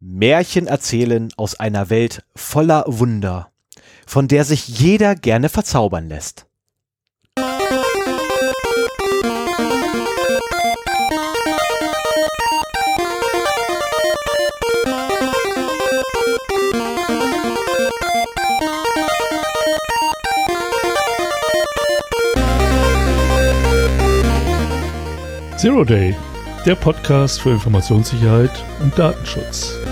Märchen erzählen aus einer Welt voller Wunder, von der sich jeder gerne verzaubern lässt. Zero Day, der Podcast für Informationssicherheit und Datenschutz.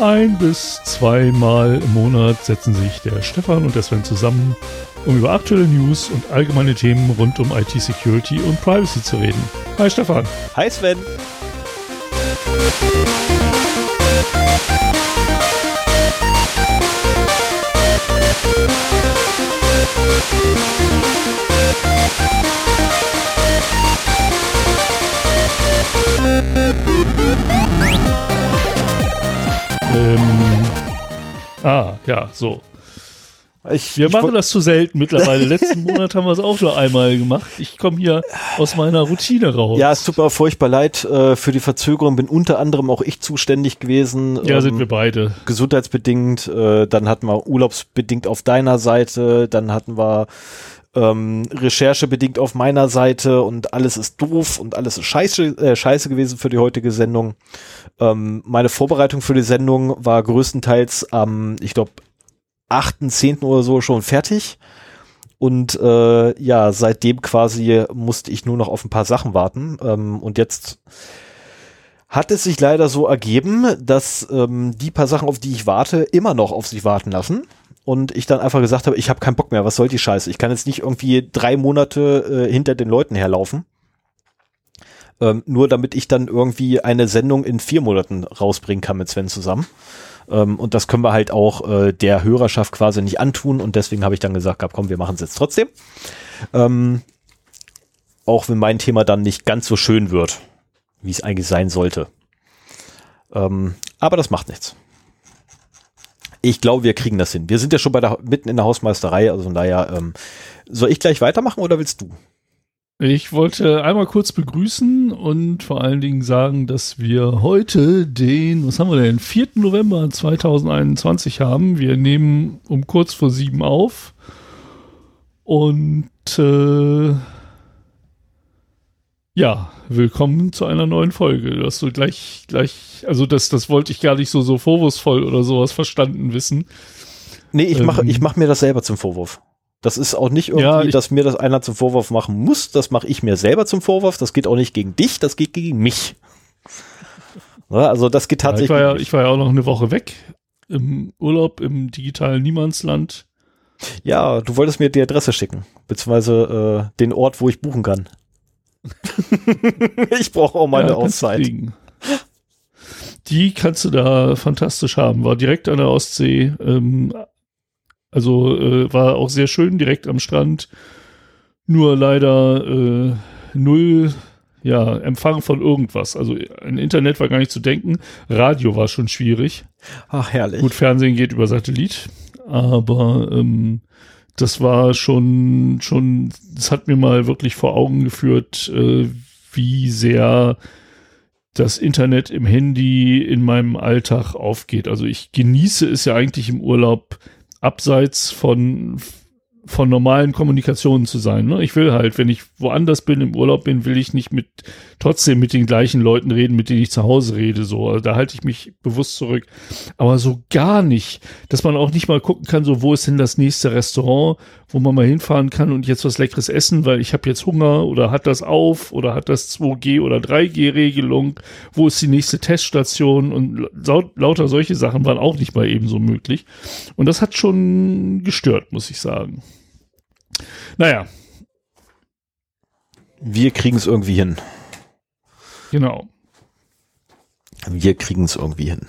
Ein bis zweimal im Monat setzen sich der Stefan und der Sven zusammen, um über aktuelle News und allgemeine Themen rund um IT-Security und Privacy zu reden. Hi Stefan. Hi Sven. Ah, ja, so. Ich, Wir ich machen das zu selten mittlerweile. Letzten Monat haben wir es auch nur einmal gemacht. Ich komme hier aus meiner Routine raus. Ja, es tut mir furchtbar leid äh, für die Verzögerung. Bin unter anderem auch ich zuständig gewesen. Ja, ähm, sind wir beide. gesundheitsbedingt, äh, dann hatten wir urlaubsbedingt auf deiner Seite, dann hatten wir ähm, recherchebedingt auf meiner Seite und alles ist doof und alles ist scheiße, äh, scheiße gewesen für die heutige Sendung. Ähm, meine Vorbereitung für die Sendung war größtenteils am, ich glaube, 8.10. oder so schon fertig. Und äh, ja, seitdem quasi musste ich nur noch auf ein paar Sachen warten. Ähm, und jetzt hat es sich leider so ergeben, dass ähm, die paar Sachen, auf die ich warte, immer noch auf sich warten lassen. Und ich dann einfach gesagt habe, ich habe keinen Bock mehr, was soll die Scheiße? Ich kann jetzt nicht irgendwie drei Monate äh, hinter den Leuten herlaufen. Ähm, nur damit ich dann irgendwie eine Sendung in vier Monaten rausbringen kann mit Sven zusammen. Ähm, und das können wir halt auch äh, der Hörerschaft quasi nicht antun. Und deswegen habe ich dann gesagt, komm, wir machen es jetzt trotzdem. Ähm, auch wenn mein Thema dann nicht ganz so schön wird, wie es eigentlich sein sollte. Ähm, aber das macht nichts. Ich glaube, wir kriegen das hin. Wir sind ja schon bei der, mitten in der Hausmeisterei, also von daher, ähm, soll ich gleich weitermachen oder willst du? Ich wollte einmal kurz begrüßen und vor allen Dingen sagen, dass wir heute den, was haben wir denn, 4. November 2021 haben. Wir nehmen um kurz vor sieben auf. Und äh, ja, willkommen zu einer neuen Folge. Dass du gleich, gleich, also das, das wollte ich gar nicht so, so vorwurfsvoll oder sowas verstanden wissen. Nee, ich mache Ähm. ich mach mir das selber zum Vorwurf. Das ist auch nicht irgendwie, Ja, ich- dass mir das einer zum Vorwurf machen muss. Das mache ich mir selber zum Vorwurf. Das geht auch nicht gegen dich, das geht gegen mich. Also das geht Ja, ich, tatsächlich. war ja, ich war ja auch noch eine Woche weg im Urlaub im digitalen Niemandsland. ja, du wolltest mir die Adresse schicken, beziehungsweise äh, den Ort, wo ich buchen kann. ich brauche auch meine Ja, Auszeit. Die kannst du da fantastisch haben. War direkt an der Ostsee. Ähm, also äh, war auch sehr schön, direkt am Strand. Nur leider äh, null ja, Empfang von irgendwas. Also ein Internet war gar nicht zu denken. Radio war schon schwierig. Ach, herrlich. Gut, Fernsehen geht über Satellit, aber ähm, das war schon, schon, das hat mir mal wirklich vor Augen geführt, äh, wie sehr das Internet im Handy in meinem Alltag aufgeht. Also ich genieße es ja eigentlich im Urlaub abseits von von normalen Kommunikationen zu sein. Ne? Ich will halt, wenn ich woanders bin, im Urlaub bin, will ich nicht mit trotzdem mit den gleichen Leuten reden, mit denen ich zu Hause rede. So, also da halte ich mich bewusst zurück. Aber so gar nicht, dass man auch nicht mal gucken kann, so wo ist denn das nächste Restaurant, wo man mal hinfahren kann und jetzt was Leckeres essen, weil ich habe jetzt Hunger oder hat das auf oder hat das 2G oder 3G-Regelung, wo ist die nächste Teststation und lauter solche Sachen waren auch nicht mal ebenso möglich. Und das hat schon gestört, muss ich sagen. Naja, Wir kriegen es irgendwie hin. genau. Wir kriegen es irgendwie hin.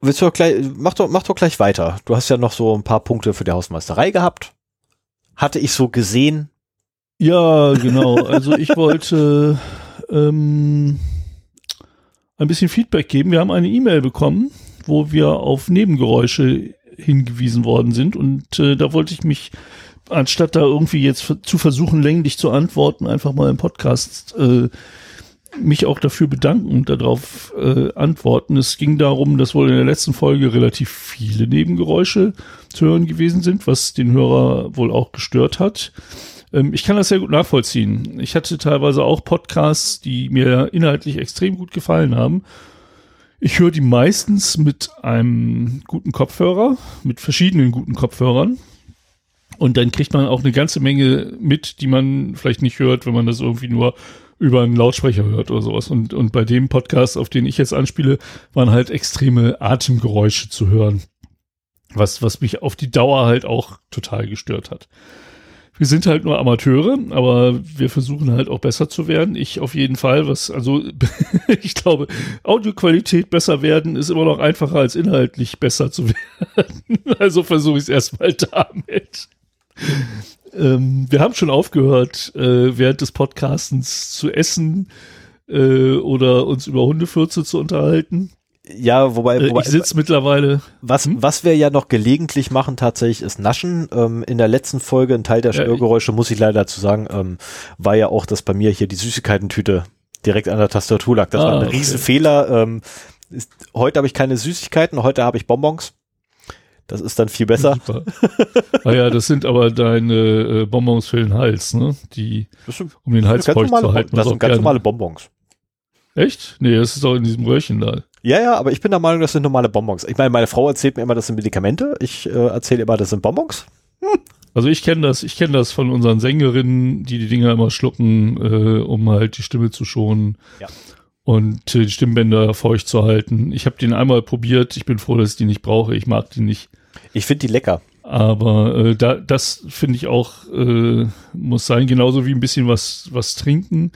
Willst du doch gleich, mach doch, mach doch gleich weiter. Du hast ja noch so ein paar Punkte für die Hausmeisterei gehabt. Hatte ich so gesehen. Ja, genau. Also ich wollte ähm, ein bisschen Feedback geben. Wir haben eine E-Mail bekommen, wo wir auf Nebengeräusche hingewiesen worden sind. Und äh, da wollte ich mich, anstatt da irgendwie jetzt zu versuchen, länglich zu antworten, einfach mal im Podcast äh, mich auch dafür bedanken und darauf äh, antworten. Es ging darum, dass wohl in der letzten Folge relativ viele Nebengeräusche zu hören gewesen sind, was den Hörer wohl auch gestört hat. Ähm, ich kann das sehr gut nachvollziehen. Ich hatte teilweise auch Podcasts, die mir inhaltlich extrem gut gefallen haben. Ich höre die meistens mit einem guten Kopfhörer, mit verschiedenen guten Kopfhörern. Und dann kriegt man auch eine ganze Menge mit, die man vielleicht nicht hört, wenn man das irgendwie nur über einen Lautsprecher hört oder sowas. Und, und bei dem Podcast, auf den ich jetzt anspiele, waren halt extreme Atemgeräusche zu hören. Was, was mich auf die Dauer halt auch total gestört hat. Wir sind halt nur Amateure, aber wir versuchen halt auch besser zu werden. Ich auf jeden Fall, was, also ich glaube, Audioqualität besser werden ist immer noch einfacher als inhaltlich besser zu werden. Also versuche ich es erstmal damit. Ähm, wir haben schon aufgehört, äh, während des Podcastens zu essen äh, oder uns über Hundefürze zu unterhalten. Ja, wobei, äh, wobei ich sitze mittlerweile. Was, hm? was wir ja noch gelegentlich machen tatsächlich ist Naschen. Ähm, in der letzten Folge, ein Teil der Störgeräusche, muss ich leider dazu sagen, ähm, war ja auch, dass bei mir hier die Süßigkeitentüte direkt an der Tastatur lag. Das ah, war ein okay. Riesenfehler. Ähm, ist, heute habe ich keine Süßigkeiten, heute habe ich Bonbons. Das ist dann viel besser. Super. ah ja, das sind aber deine äh, Bonbons für den Hals, ne? Die, um den Hals feucht zu halten. Das sind ganz normale Bonbons. Echt? Nee, das ist doch in diesem Röhrchen da. Ja, ja, aber ich bin der Meinung, das sind normale Bonbons. Ich meine, meine Frau erzählt mir immer, das sind Medikamente. Ich äh, erzähle immer, das sind Bonbons. Hm. Also ich kenne das, ich kenne das von unseren Sängerinnen, die die Dinger immer schlucken, äh, um halt die Stimme zu schonen. Ja. Und äh, die Stimmbänder feucht zu halten. Ich habe den einmal probiert. Ich bin froh, dass ich die nicht brauche. Ich mag die nicht. Ich finde die lecker. Aber äh, da, das finde ich auch äh, muss sein, genauso wie ein bisschen was was trinken.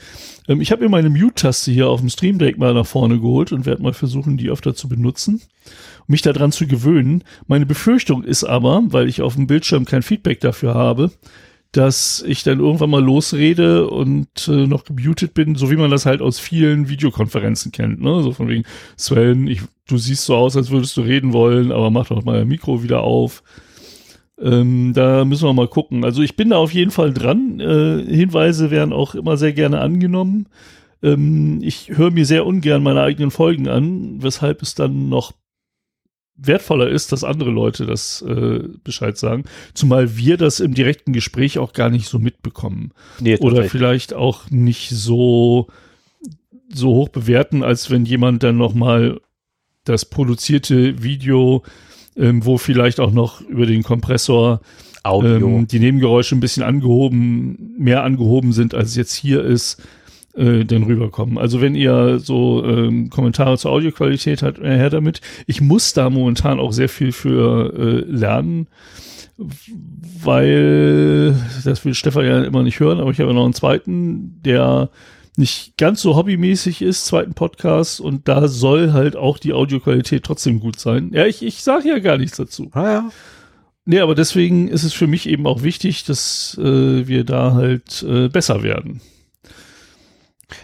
Ähm, ich habe mir meine Mute-Taste hier auf dem Stream Deck mal nach vorne geholt und werde mal versuchen, die öfter zu benutzen, um mich daran zu gewöhnen. Meine Befürchtung ist aber, weil ich auf dem Bildschirm kein Feedback dafür habe, dass ich dann irgendwann mal losrede und äh, noch gemutet bin, so wie man das halt aus vielen Videokonferenzen kennt, ne? So von wegen, Sven, ich, du siehst so aus, als würdest du reden wollen, aber mach doch mal dein Mikro wieder auf. Ähm, da müssen wir mal gucken. Also ich bin da auf jeden Fall dran. Äh, Hinweise werden auch immer sehr gerne angenommen. Ähm, ich höre mir sehr ungern meine eigenen Folgen an, weshalb es dann noch wertvoller ist, dass andere Leute das äh, Bescheid sagen. Zumal wir das im direkten Gespräch auch gar nicht so mitbekommen. Nee, Oder vielleicht auch nicht so, so hoch bewerten, als wenn jemand dann nochmal das produzierte Video ähm, wo vielleicht auch noch über den Kompressor ähm, die Nebengeräusche ein bisschen angehoben, mehr angehoben sind, als es jetzt hier ist, äh, denn rüberkommen. Also wenn ihr so ähm, Kommentare zur Audioqualität habt, äh, her damit. Ich muss da momentan auch sehr viel für äh, lernen, weil das will Stefan ja immer nicht hören, aber ich habe noch einen zweiten, der nicht ganz so hobbymäßig ist, zweiten Podcast, und da soll halt auch die Audioqualität trotzdem gut sein. Ja, ich, ich sage ja gar nichts dazu. Ah ja. Nee, aber deswegen ist es für mich eben auch wichtig, dass äh, wir da halt äh, besser werden.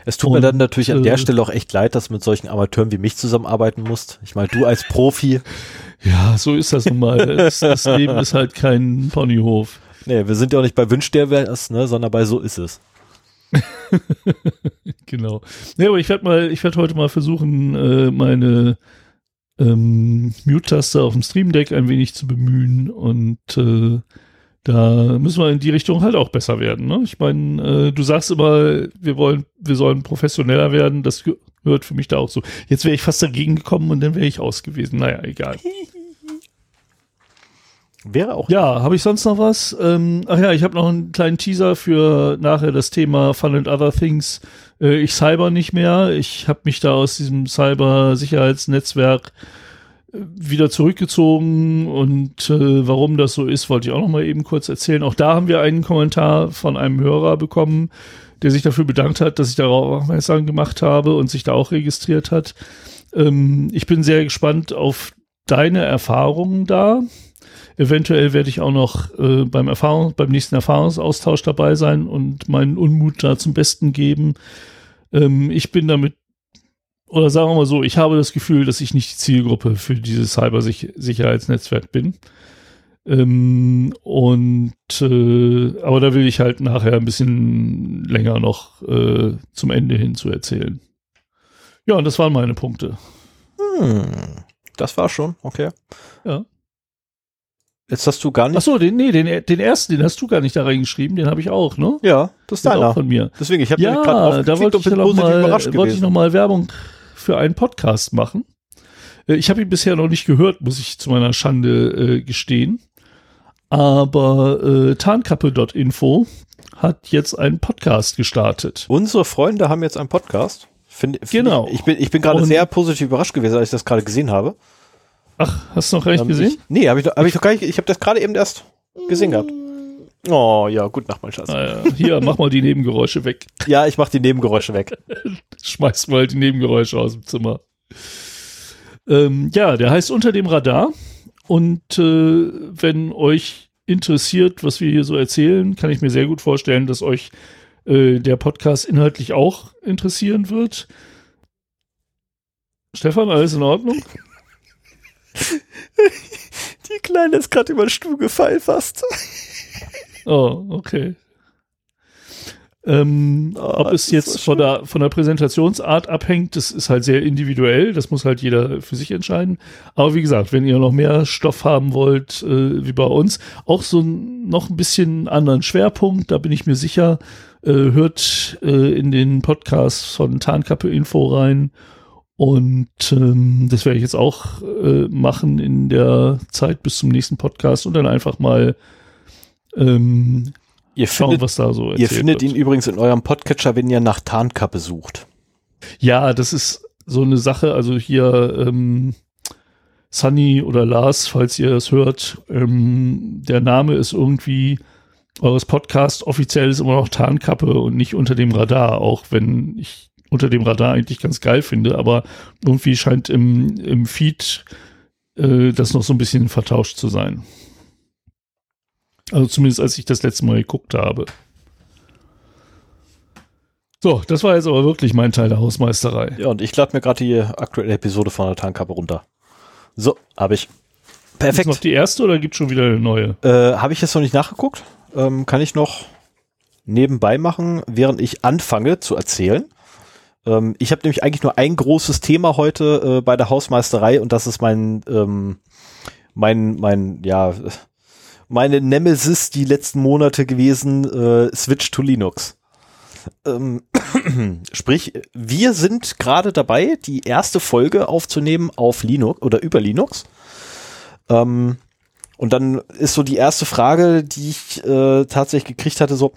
Es tut und, mir dann natürlich an der äh, Stelle auch echt leid, dass du mit solchen Amateuren wie mich zusammenarbeiten musst. Ich meine, du als Profi. ja, so ist das nun mal. das, das, Leben ist halt kein Ponyhof. Nee, wir sind ja auch nicht bei Wünsch der wär's, ne, sondern bei So ist es. genau. Ja, aber ich werde mal, ich werde heute mal versuchen, äh, meine ähm, Mute-Taste auf dem Stream Deck ein wenig zu bemühen und äh, da müssen wir in die Richtung halt auch besser werden. Ne? Ich meine, äh, du sagst immer, wir wollen, wir sollen professioneller werden. Das gehört für mich da auch so. Jetzt wäre ich fast dagegen gekommen und dann wäre ich aus gewesen. Naja, egal. Wäre auch. Ja, habe ich sonst noch was? Ähm, ach ja, ich habe noch einen kleinen Teaser für nachher das Thema Fun and Other Things. Äh, ich cyber nicht mehr. Ich habe mich da aus diesem Cyber-Sicherheitsnetzwerk äh, wieder zurückgezogen und äh, warum das so ist, wollte ich auch noch mal eben kurz erzählen. Auch da haben wir einen Kommentar von einem Hörer bekommen, der sich dafür bedankt hat, dass ich darauf aufmerksam gemacht habe und sich da auch registriert hat. Ähm, ich bin sehr gespannt auf deine Erfahrungen da. Eventuell werde ich auch noch äh, beim Erfahrung, beim nächsten Erfahrungsaustausch dabei sein und meinen Unmut da zum Besten geben. Ähm, ich bin damit oder sagen wir mal so, ich habe das Gefühl, dass ich nicht die Zielgruppe für dieses Cybersicherheitsnetzwerk bin. Ähm, und äh, aber da will ich halt nachher ein bisschen länger noch äh, zum Ende hin zu erzählen. Ja, und das waren meine Punkte. Hm, das war schon, okay. Ja. Jetzt hast du gar nicht. Achso, den, nee, den, den ersten, den hast du gar nicht da reingeschrieben, den habe ich auch, ne? Ja, das ist deiner. auch von mir. Deswegen, ich habe Ja, da wollte ich, noch mal, wollte ich noch mal Werbung für einen Podcast machen. Äh, Ich habe ihn bisher noch nicht gehört, muss ich zu meiner Schande äh, gestehen. Aber äh, tarnkappe.info hat jetzt einen Podcast gestartet. Unsere Freunde haben jetzt einen Podcast. Find, find Genau. Ich, ich bin, ich bin gerade sehr positiv überrascht gewesen, als ich das gerade gesehen habe. Ach, hast du noch gar nicht Ähm, gesehen? Ich, nee, habe ich, hab ich noch gar nicht. Ich habe das gerade eben erst gesehen gehabt. Oh, ja, gut Nacht, mein Schatz. Naja, hier, mach mal die Nebengeräusche weg. Ja, ich mache die Nebengeräusche weg. Schmeiß mal die Nebengeräusche aus dem Zimmer. Ähm, ja, der heißt Unter dem Radar. Und äh, wenn euch interessiert, was wir hier so erzählen, kann ich mir sehr gut vorstellen, dass euch äh, der Podcast inhaltlich auch interessieren wird. Stefan, alles in Ordnung? Die Kleine ist gerade über den Stuhl gefallen fast. Oh, okay. Ähm, Oh, ob es jetzt so von, der, von der Präsentationsart abhängt, das ist halt sehr individuell. Das muss halt jeder für sich entscheiden. Aber wie gesagt, wenn ihr noch mehr Stoff haben wollt, äh, wie bei uns, auch so ein, noch ein bisschen anderen Schwerpunkt, da bin ich mir sicher, äh, hört äh, in den Podcast von Tarnkappe Info rein. Und ähm, das werde ich jetzt auch äh, machen in der Zeit bis zum nächsten Podcast und dann einfach mal ähm, Ihr schauen, findet, was da so ihr findet wird. ihn übrigens in eurem Podcatcher, wenn ihr nach Tarnkappe sucht. Ja, das ist so eine Sache. Also hier ähm, Sunny oder Lars, falls ihr es hört, ähm, der Name ist irgendwie eures Podcast offiziell ist immer noch Tarnkappe und nicht unter dem Radar, auch wenn ich unter dem Radar eigentlich ganz geil finde, aber irgendwie scheint im, im Feed äh, das noch so ein bisschen vertauscht zu sein. Also zumindest als ich das letzte Mal geguckt habe. So, das war jetzt aber wirklich mein Teil der Hausmeisterei. Ja, und ich lade mir gerade die aktuelle Episode von der Tarnkappe runter. So, habe ich. Ist noch Perfekt. die erste oder gibt schon wieder eine neue? Äh, habe ich jetzt noch nicht nachgeguckt. Ähm, kann ich noch nebenbei machen, während ich anfange zu erzählen. Ähm, ich habe nämlich eigentlich nur ein großes Thema heute äh, bei der Hausmeisterei und das ist mein, ähm, mein, mein, ja, meine Nemesis die letzten Monate gewesen, äh, Switch to Linux. Ähm, sprich, wir sind gerade dabei, die erste Folge aufzunehmen auf Linux oder über Linux. Ähm, und dann ist so die erste Frage, die ich äh, tatsächlich gekriegt hatte, so,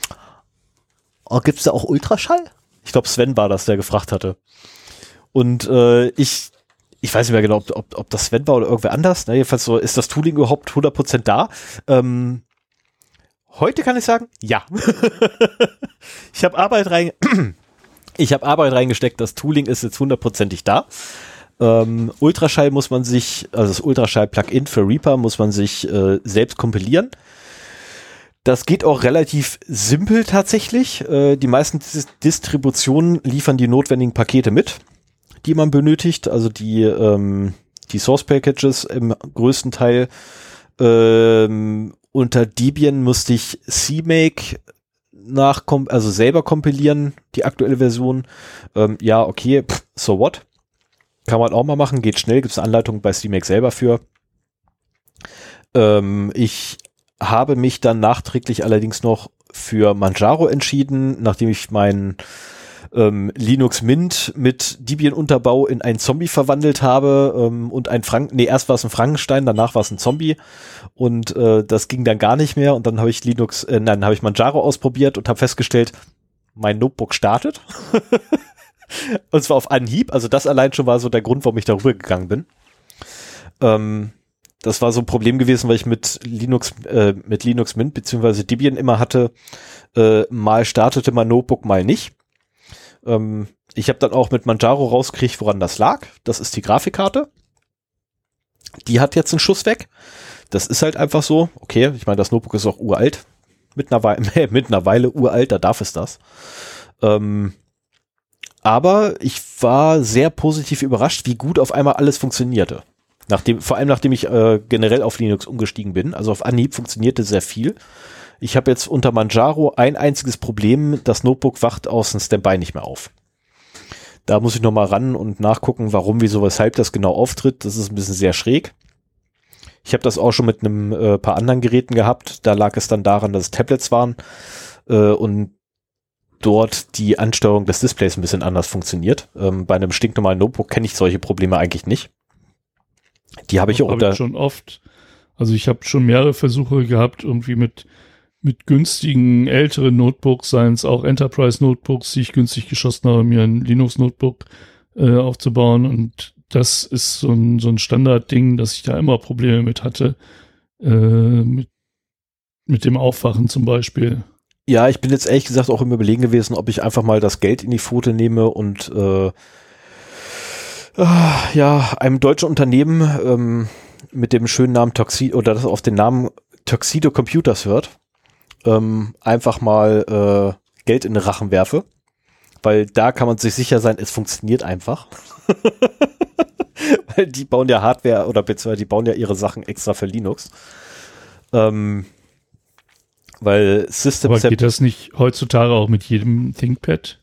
oh, gibt's da auch Ultraschall? Ich glaube, Sven war das, der gefragt hatte. Und äh, ich, ich weiß nicht mehr genau, ob, ob, ob das Sven war oder irgendwer anders. Ne? Jedenfalls so, ist das Tooling überhaupt 100% da? Ähm, heute kann ich sagen, ja. ich habe Arbeit rein, ich habe Arbeit reingesteckt, das Tooling ist jetzt hundertprozentig da. Ähm, Ultraschall muss man sich, also das Ultraschall-Plugin für Reaper muss man sich äh, selbst kompilieren. Das geht auch relativ simpel tatsächlich. Äh, die meisten Dis Distributionen liefern die notwendigen Pakete mit, die man benötigt. Also die, ähm, die Source Packages im größten Teil. Ähm, unter Debian musste ich CMake nach, also selber kompilieren, die aktuelle Version. Ähm, ja, okay, so what? Kann man auch mal machen, geht schnell, gibt es eine Anleitung bei CMake selber für. Ich habe mich dann nachträglich allerdings noch für Manjaro entschieden, nachdem ich mein ähm, Linux Mint mit Debian-Unterbau in einen Zombie verwandelt habe ähm, und ein Frank, nee, erst war es ein Frankenstein, danach war es ein Zombie und äh, das ging dann gar nicht mehr und dann habe ich Linux, äh, nein, habe ich Manjaro ausprobiert und habe festgestellt, mein Notebook startet. und zwar auf Anhieb, also das allein schon war so der Grund, warum ich darüber gegangen bin. Ähm, das war so ein Problem gewesen, weil ich mit Linux, äh, mit Linux Mint beziehungsweise Debian immer hatte, äh, mal startete mein Notebook, mal nicht. Ähm, ich habe dann auch mit Manjaro rausgekriegt, woran das lag. Das ist die Grafikkarte. Die hat jetzt einen Schuss weg. Das ist halt einfach so. Okay, ich meine, das Notebook ist auch uralt. Mit einer, Weile, mit einer Weile uralt, da darf es das. Ähm, aber ich war sehr positiv überrascht, wie gut auf einmal alles funktionierte. Nachdem, vor allem nachdem ich äh, generell auf Linux umgestiegen bin. Also auf Anhieb funktionierte sehr viel. Ich habe jetzt unter Manjaro ein einziges Problem, das Notebook wacht aus dem Standby nicht mehr auf. Da muss ich nochmal ran und nachgucken, warum, wieso, weshalb das genau auftritt. Das ist ein bisschen sehr schräg. Ich habe das auch schon mit einem äh, paar anderen Geräten gehabt. Da lag es dann daran, dass es Tablets waren äh, und dort die Ansteuerung des Displays ein bisschen anders funktioniert. Ähm, bei einem stinknormalen Notebook kenne ich solche Probleme eigentlich nicht. Die habe ich auch hab unter. Ich schon oft. Also ich habe schon mehrere Versuche gehabt, irgendwie mit mit günstigen älteren Notebooks, seien es auch Enterprise-Notebooks, die ich günstig geschossen habe, mir ein Linux-Notebook äh, aufzubauen. Und das ist so ein, so ein Standardding, dass ich da immer Probleme mit hatte. Äh, mit, mit dem Aufwachen zum Beispiel. Ja, ich bin jetzt ehrlich gesagt auch im Überlegen gewesen, ob ich einfach mal das Geld in die Pfote nehme und äh, ja, einem deutschen Unternehmen ähm, mit dem schönen Namen Toxido oder das auf den Namen Tuxedo Computers hört ähm, einfach mal äh, Geld in den Rachen werfe. Weil da kann man sich sicher sein, es funktioniert einfach. weil die bauen ja Hardware oder beziehungsweise die bauen ja ihre Sachen extra für Linux. Ähm, weil System Aber geht das nicht heutzutage auch mit jedem ThinkPad?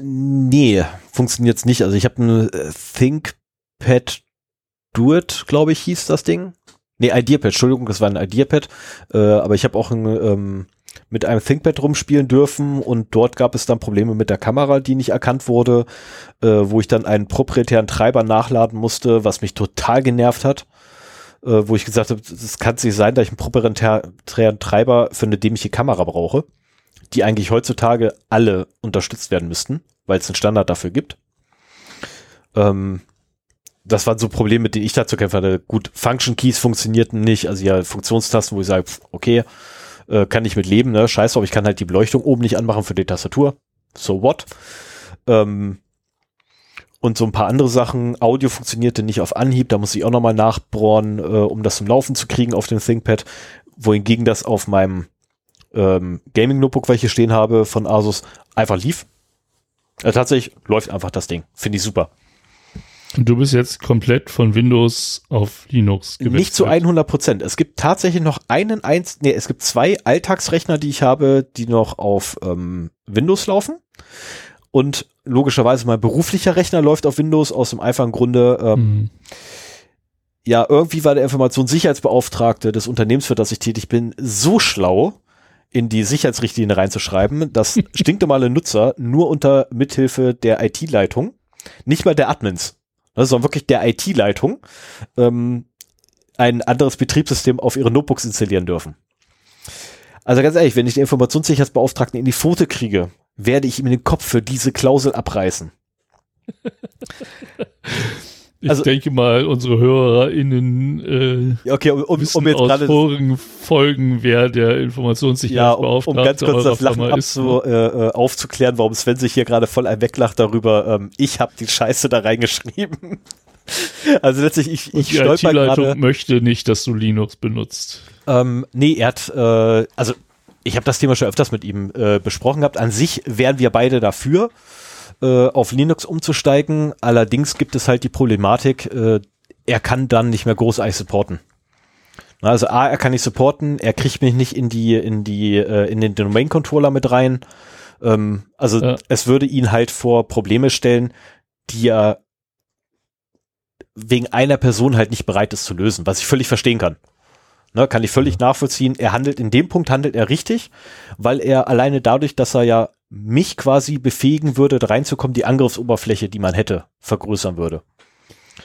Nee, funktioniert's nicht. Also ich habe ein äh, ThinkPad Duet, glaube ich, hieß das Ding. Nee, IdeaPad, Entschuldigung, das war ein IdeaPad. Äh, aber ich habe auch ein, ähm, mit einem ThinkPad rumspielen dürfen und dort gab es dann Probleme mit der Kamera, die nicht erkannt wurde, äh, wo ich dann einen proprietären Treiber nachladen musste, was mich total genervt hat. Äh, wo ich gesagt habe, es kann nicht sein, dass ich einen proprietären Treiber für eine dämliche Kamera brauche, die eigentlich heutzutage alle unterstützt werden müssten, weil es einen Standard dafür gibt. Ähm, das waren so Probleme, mit denen ich da zu kämpfen hatte. Gut, Function Keys funktionierten nicht, also ja, Funktionstasten, wo ich sage, okay, äh, kann ich mit leben, ne? Scheiße, aber ich kann halt die Beleuchtung oben nicht anmachen für die Tastatur. So what? Ähm, und so ein paar andere Sachen. Audio funktionierte nicht auf Anhieb, da muss ich auch nochmal nachbohren, äh, um das zum Laufen zu kriegen auf dem ThinkPad. Wohingegen das auf meinem ähm, Gaming-Notebook, welche stehen habe, von Asus, einfach lief. Äh, tatsächlich läuft einfach das Ding. Finde ich super. Du bist jetzt komplett von Windows auf Linux gewechselt? Nicht zu 100 Prozent. Es gibt tatsächlich noch einen, eins, nee, es gibt zwei Alltagsrechner, die ich habe, die noch auf ähm, Windows laufen. Und logischerweise mein beruflicher Rechner läuft auf Windows aus dem einfachen Grunde, ähm, mhm. ja, irgendwie war der Informationssicherheitsbeauftragte des Unternehmens, für das ich tätig bin, so schlau, in die Sicherheitsrichtlinie reinzuschreiben, dass stinknormale Nutzer nur unter Mithilfe der IT-Leitung, nicht mal der Admins, sondern wirklich der IT-Leitung, ähm, ein anderes Betriebssystem auf ihre Notebooks installieren dürfen. Also ganz ehrlich, wenn ich den Informationssicherheitsbeauftragten in die Pfote kriege, werde ich ihm den Kopf für diese Klausel abreißen. Ich also, denke mal, unsere HörerInnen äh, okay, um, um, um jetzt aus vorigen Folgen, wer der Informationssicherheitsbeauftragte ja, um, um ganz kurz das Lachen abzu, äh, äh, aufzuklären, warum Sven sich hier gerade voll ein weglacht darüber, ähm, ich habe die Scheiße da reingeschrieben. also letztlich, ich, ich stolper gerade. möchte nicht, dass du Linux benutzt. Ähm, nee, er hat, äh, also ich habe das Thema schon öfters mit ihm äh, besprochen gehabt. An sich wären wir beide dafür äh, auf Linux umzusteigen. Allerdings gibt es halt die Problematik, äh, er kann dann nicht mehr großartig supporten. Also A, er kann nicht supporten, er kriegt mich nicht in die, in die, äh, in den Domain-Controller mit rein. Ähm, also ja. es würde ihn halt vor Probleme stellen, die er wegen einer Person halt nicht bereit ist zu lösen, was ich völlig verstehen kann. Ne, kann ich völlig ja. nachvollziehen. Er handelt in dem Punkt handelt er richtig, weil er alleine dadurch, dass er ja mich quasi befähigen würde, da reinzukommen, die Angriffsoberfläche, die man hätte, vergrößern würde.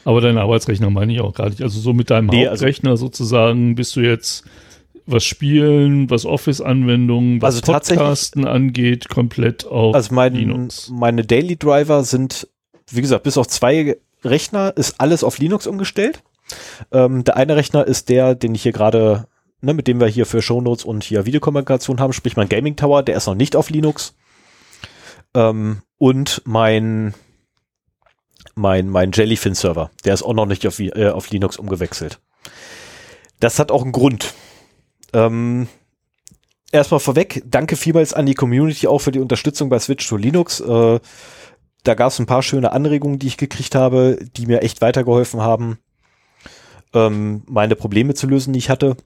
Aber dein Arbeitsrechner meine ich auch gar nicht. Also so mit deinem nee, also Hauptrechner also, sozusagen bist du jetzt was Spielen, was Office-Anwendungen, was also Podcasten angeht, komplett auf also mein, Linux. Meine Daily Driver sind, wie gesagt, bis auf zwei Rechner ist alles auf Linux umgestellt. Ähm, der eine Rechner ist der, den ich hier gerade, ne, mit dem wir hier für Shownotes und hier Videokommunikation haben, sprich mein Gaming Tower, der ist noch nicht auf Linux. Ähm, und mein mein, mein Jellyfin-Server, der ist auch noch nicht auf, äh, auf Linux umgewechselt. Das hat auch einen Grund. Ähm, erstmal vorweg, danke vielmals an die Community auch für die Unterstützung bei Switch to Linux. Äh, da gab es ein paar schöne Anregungen, die ich gekriegt habe, die mir echt weitergeholfen haben, ähm, meine Probleme zu lösen, die ich hatte.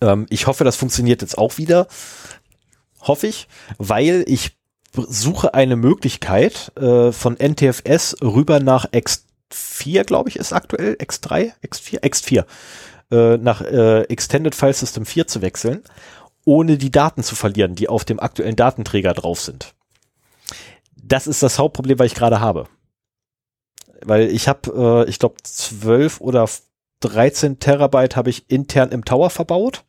Ähm, ich hoffe, das funktioniert jetzt auch wieder. Hoffe ich, weil ich suche eine Möglichkeit äh, von NTFS rüber nach X4, glaube ich, ist aktuell, X3, X4, X4, äh, nach äh, Extended File System 4 zu wechseln, ohne die Daten zu verlieren, die auf dem aktuellen Datenträger drauf sind. Das ist das Hauptproblem, was ich gerade habe. Weil ich habe, äh, ich glaube, 12 oder 13 Terabyte habe ich intern im Tower verbaut.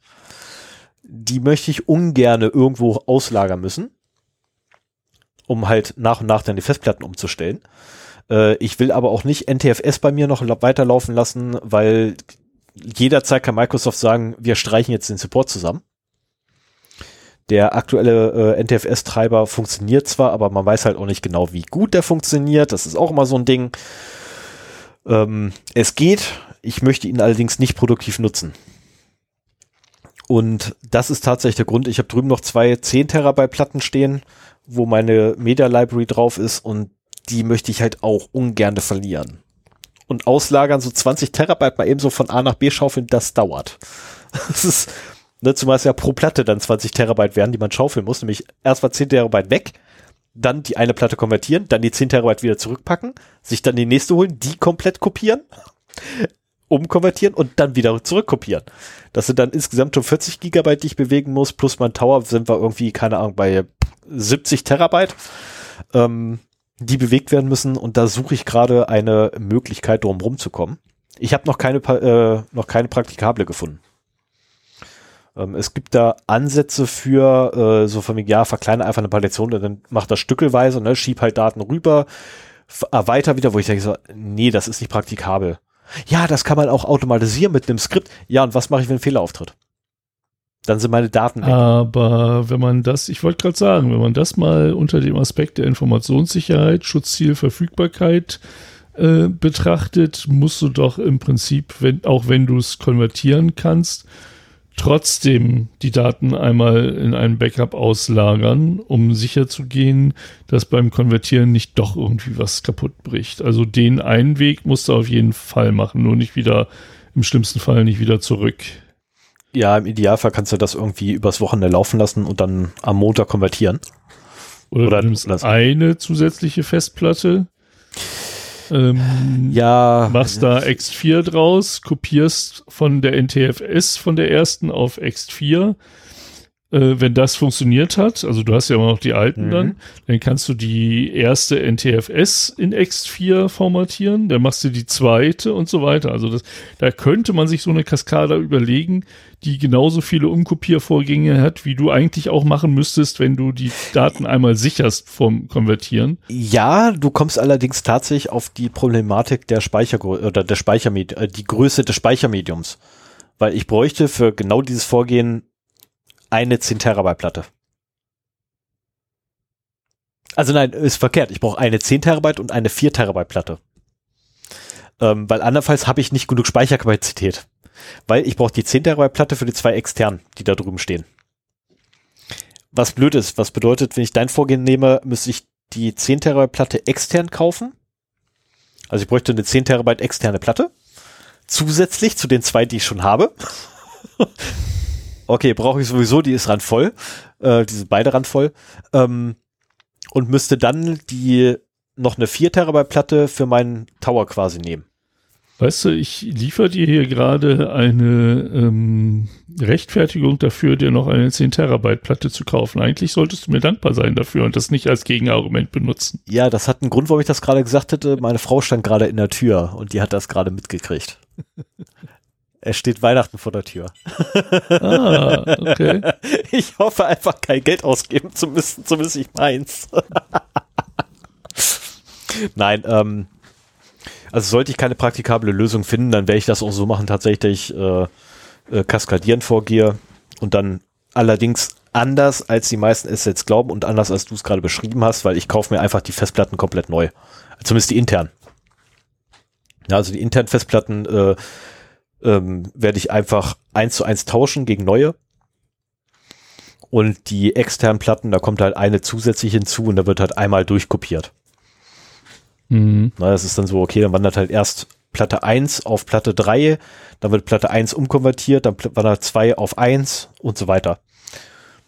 Die möchte ich ungerne irgendwo auslagern müssen um halt nach und nach dann die Festplatten umzustellen. Äh, ich will aber auch nicht NTFS bei mir noch weiterlaufen lassen, weil jederzeit kann Microsoft sagen, wir streichen jetzt den Support zusammen. Der aktuelle äh, NTFS-Treiber funktioniert zwar, aber man weiß halt auch nicht genau, wie gut der funktioniert. Das ist auch immer so ein Ding. Ähm, es geht, ich möchte ihn allerdings nicht produktiv nutzen. Und das ist tatsächlich der Grund. Ich habe drüben noch zwei 10 Terabyte Platten stehen wo meine Media Library drauf ist und die möchte ich halt auch ungern verlieren. Und auslagern so 20 Terabyte mal eben so von A nach B schaufeln, das dauert. Das ist, ne, zumal es ja pro Platte dann 20 Terabyte werden, die man schaufeln muss, nämlich erst mal 10 Terabyte weg, dann die eine Platte konvertieren, dann die 10 Terabyte wieder zurückpacken, sich dann die nächste holen, die komplett kopieren, umkonvertieren und dann wieder zurückkopieren. Das sind dann insgesamt schon 40 Gigabyte, die ich bewegen muss, plus mein Tower sind wir irgendwie, keine Ahnung, bei 70 Terabyte, ähm, die bewegt werden müssen und da suche ich gerade eine Möglichkeit, drum rumzukommen. Ich habe noch keine, äh, noch keine praktikable gefunden. Ähm, es gibt da Ansätze für äh, so von mir, ja, verkleine einfach eine Partition, dann macht das stückelweise, ne, schieb halt Daten rüber, erweiter wieder, wo ich denke so, nee, das ist nicht praktikabel. Ja, das kann man auch automatisieren mit einem Skript. Ja, und was mache ich, wenn ein Fehler auftritt? Dann sind meine Daten weg. Aber wenn man das, ich wollte gerade sagen, wenn man das mal unter dem Aspekt der Informationssicherheit, Schutzziel, Verfügbarkeit äh, betrachtet, musst du doch im Prinzip, wenn, auch wenn du es konvertieren kannst, trotzdem die Daten einmal in ein Backup auslagern, um sicherzugehen, dass beim Konvertieren nicht doch irgendwie was kaputt bricht. Also den einen Weg musst du auf jeden Fall machen, nur nicht wieder, im schlimmsten Fall nicht wieder zurück ja, im Idealfall kannst du das irgendwie übers Wochenende laufen lassen und dann am Montag konvertieren. Oder, Oder du nimmst eine zusätzliche Festplatte. Ähm, ja. Machst da X4 draus, kopierst von der NTFS von der ersten auf X4 äh, wenn das funktioniert hat, also du hast ja immer noch die alten mhm. dann, dann kannst du die erste NTFS in X4 formatieren, dann machst du die zweite und so weiter. Also das, da könnte man sich so eine Kaskade überlegen, die genauso viele Umkopiervorgänge hat, wie du eigentlich auch machen müsstest, wenn du die Daten einmal sicherst vom Konvertieren. Ja, du kommst allerdings tatsächlich auf die Problematik der Speicher oder der Speichermedium, äh, die Größe des Speichermediums. Weil ich bräuchte für genau dieses Vorgehen eine 10 Terabyte Platte. Also nein, ist verkehrt. Ich brauche eine 10 Terabyte und eine 4 Terabyte Platte. Ähm, weil andernfalls habe ich nicht genug Speicherkapazität. Weil ich brauche die 10 Terabyte Platte für die zwei externen, die da drüben stehen. Was blöd ist, was bedeutet, wenn ich dein Vorgehen nehme, müsste ich die 10 Terabyte Platte extern kaufen. Also ich bräuchte eine 10 Terabyte externe Platte. Zusätzlich zu den zwei, die ich schon habe. okay, brauche ich sowieso, die ist randvoll, äh, die sind beide randvoll, ähm, und müsste dann die noch eine 4 Terabyte Platte für meinen Tower quasi nehmen. Weißt du, ich liefere dir hier gerade eine ähm, Rechtfertigung dafür, dir noch eine 10 Terabyte Platte zu kaufen. Eigentlich solltest du mir dankbar sein dafür und das nicht als Gegenargument benutzen. Ja, das hat einen Grund, warum ich das gerade gesagt hätte. Meine Frau stand gerade in der Tür und die hat das gerade mitgekriegt. Es steht Weihnachten vor der Tür. Ah, okay. Ich hoffe einfach kein Geld ausgeben zu müssen, zumindest ich meins. Nein, ähm, also sollte ich keine praktikable Lösung finden, dann werde ich das auch so machen, tatsächlich äh, äh, kaskadieren vorgehe und dann allerdings anders, als die meisten es jetzt glauben und anders, als du es gerade beschrieben hast, weil ich kaufe mir einfach die Festplatten komplett neu. Zumindest die internen. Ja, also die internen Festplatten äh, ähm, werde ich einfach eins zu eins tauschen gegen neue. Und die externen Platten, da kommt halt eine zusätzlich hinzu und da wird halt einmal durchkopiert. Mhm. Na, das ist dann so, okay, dann wandert halt erst Platte 1 auf Platte 3, dann wird Platte 1 umkonvertiert, dann wandert 2 auf 1 und so weiter.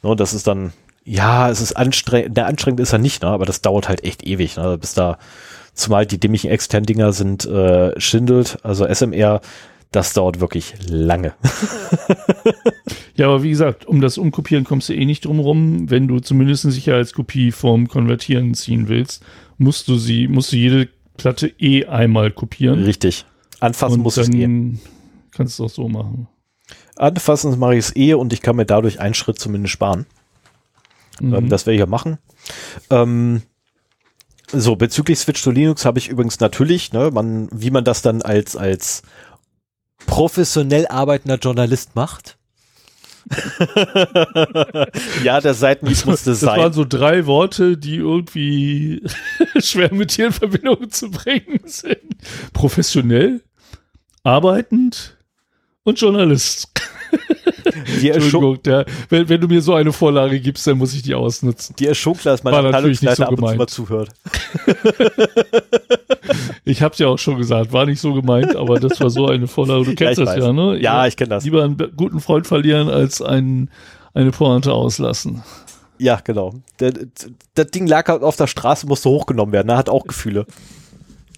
Ne, das ist dann, ja, es ist anstrengend, der anstrengend ist er nicht, ne, aber das dauert halt echt ewig, ne, bis da, zumal die dämlichen externen Dinger sind äh, schindelt, also SMR, das dauert wirklich lange. ja, aber wie gesagt, um das Umkopieren kommst du eh nicht drum rum. Wenn du zumindest eine Sicherheitskopie vom Konvertieren ziehen willst, musst du sie, musst du jede Platte eh einmal kopieren. Richtig. Anfassen muss ich eh. Kannst du es auch so machen. Anfassen mache ich es eh und ich kann mir dadurch einen Schritt zumindest sparen. Mhm. Ähm, das werde ich ja machen. Ähm, so, bezüglich Switch to Linux habe ich übrigens natürlich, ne, man, wie man das dann als, als professionell arbeitender Journalist macht. ja, der Seitenlied musste das sein. Das waren so drei Worte, die irgendwie schwer mit hier in Verbindung zu bringen sind. Professionell, arbeitend und Journalist. Die Entschuldigung, der, wenn, wenn, du mir so eine Vorlage gibst, dann muss ich die ausnutzen. Die ist schon klar, dass mein ab und zu mal zuhört. ich hab's ja auch schon gesagt, war nicht so gemeint, aber das war so eine Vorlage. Du kennst ja, das weiß. ja, ne? Ja, ich kenne das. Lieber einen guten Freund verlieren, als einen, eine Pointe auslassen. Ja, genau. Der, das Ding lag halt auf der Straße, musste hochgenommen werden. Er hat auch Gefühle.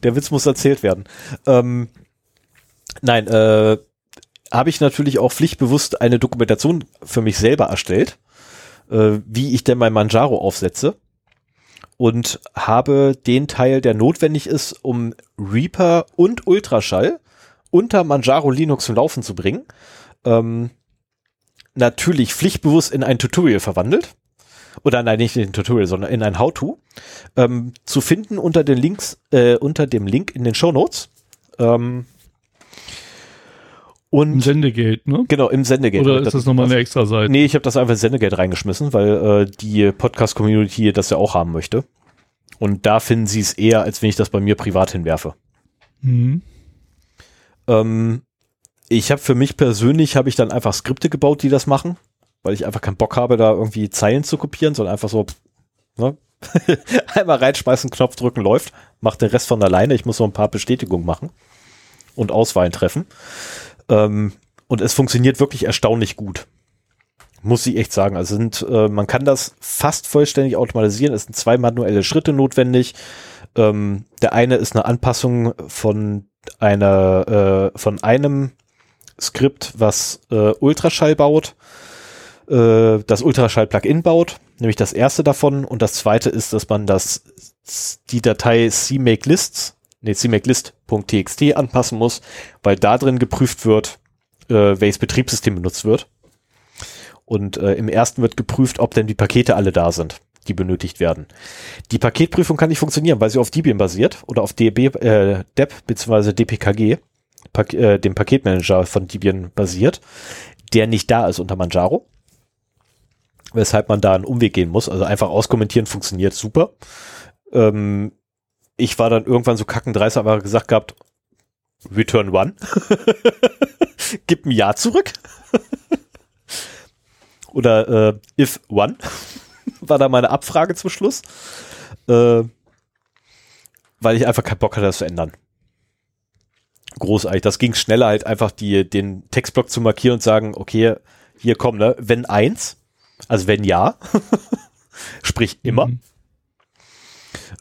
Der Witz muss erzählt werden. Ähm, nein, äh, habe ich natürlich auch pflichtbewusst eine Dokumentation für mich selber erstellt, äh, wie ich denn mein Manjaro aufsetze und habe den Teil, der notwendig ist, um Reaper und Ultraschall unter Manjaro Linux zum Laufen zu bringen, ähm, natürlich pflichtbewusst in ein Tutorial verwandelt. Oder nein, nicht in ein Tutorial, sondern in ein How-To. Ähm, zu finden unter den Links, äh, unter dem Link in den Show Notes. Ähm, und Im Sendegate, ne? Genau, im Sendegate. Oder ist das nochmal eine extra Seite? Nee, ich habe das einfach in Sendegate reingeschmissen, weil äh, die Podcast-Community das ja auch haben möchte. Und da finden sie es eher, als wenn ich das bei mir privat hinwerfe. Mhm. Ähm, ich habe für mich persönlich, habe ich dann einfach Skripte gebaut, die das machen, weil ich einfach keinen Bock habe, da irgendwie Zeilen zu kopieren, sondern einfach so, ne? einmal reinschmeißen, Knopf drücken, läuft, macht den Rest von alleine. Ich muss so ein paar Bestätigungen machen und Auswahlen treffen. Ähm, und es funktioniert wirklich erstaunlich gut. Muss ich echt sagen. Also sind, äh, man kann das fast vollständig automatisieren. Es sind zwei manuelle Schritte notwendig. Ähm, der eine ist eine Anpassung von einer, äh, von einem Skript, was äh, Ultraschall baut, äh, das Ultraschall-Plugin baut, nämlich das erste davon. Und das zweite ist, dass man das, die Datei cmakelist nee, cmakelist.txt anpassen muss, weil da drin geprüft wird, äh, welches Betriebssystem benutzt wird. Und äh, im ersten wird geprüft, ob denn die Pakete alle da sind, die benötigt werden. Die Paketprüfung kann nicht funktionieren, weil sie auf Debian basiert oder auf DB, äh, DEP bzw. DPKG, Pak äh, dem Paketmanager von Debian basiert, der nicht da ist unter Manjaro. Weshalb man da einen Umweg gehen muss. Also einfach auskommentieren funktioniert super. Ähm, ich war dann irgendwann so kackendreist, aber gesagt gehabt, Return One. Gib ein Ja zurück. Oder äh, if one war da meine Abfrage zum Schluss. Äh, weil ich einfach keinen Bock hatte, das zu ändern. Großartig. Das ging schneller halt einfach die, den Textblock zu markieren und sagen, okay, hier komm, ne, wenn eins, also wenn ja, sprich immer. Mhm.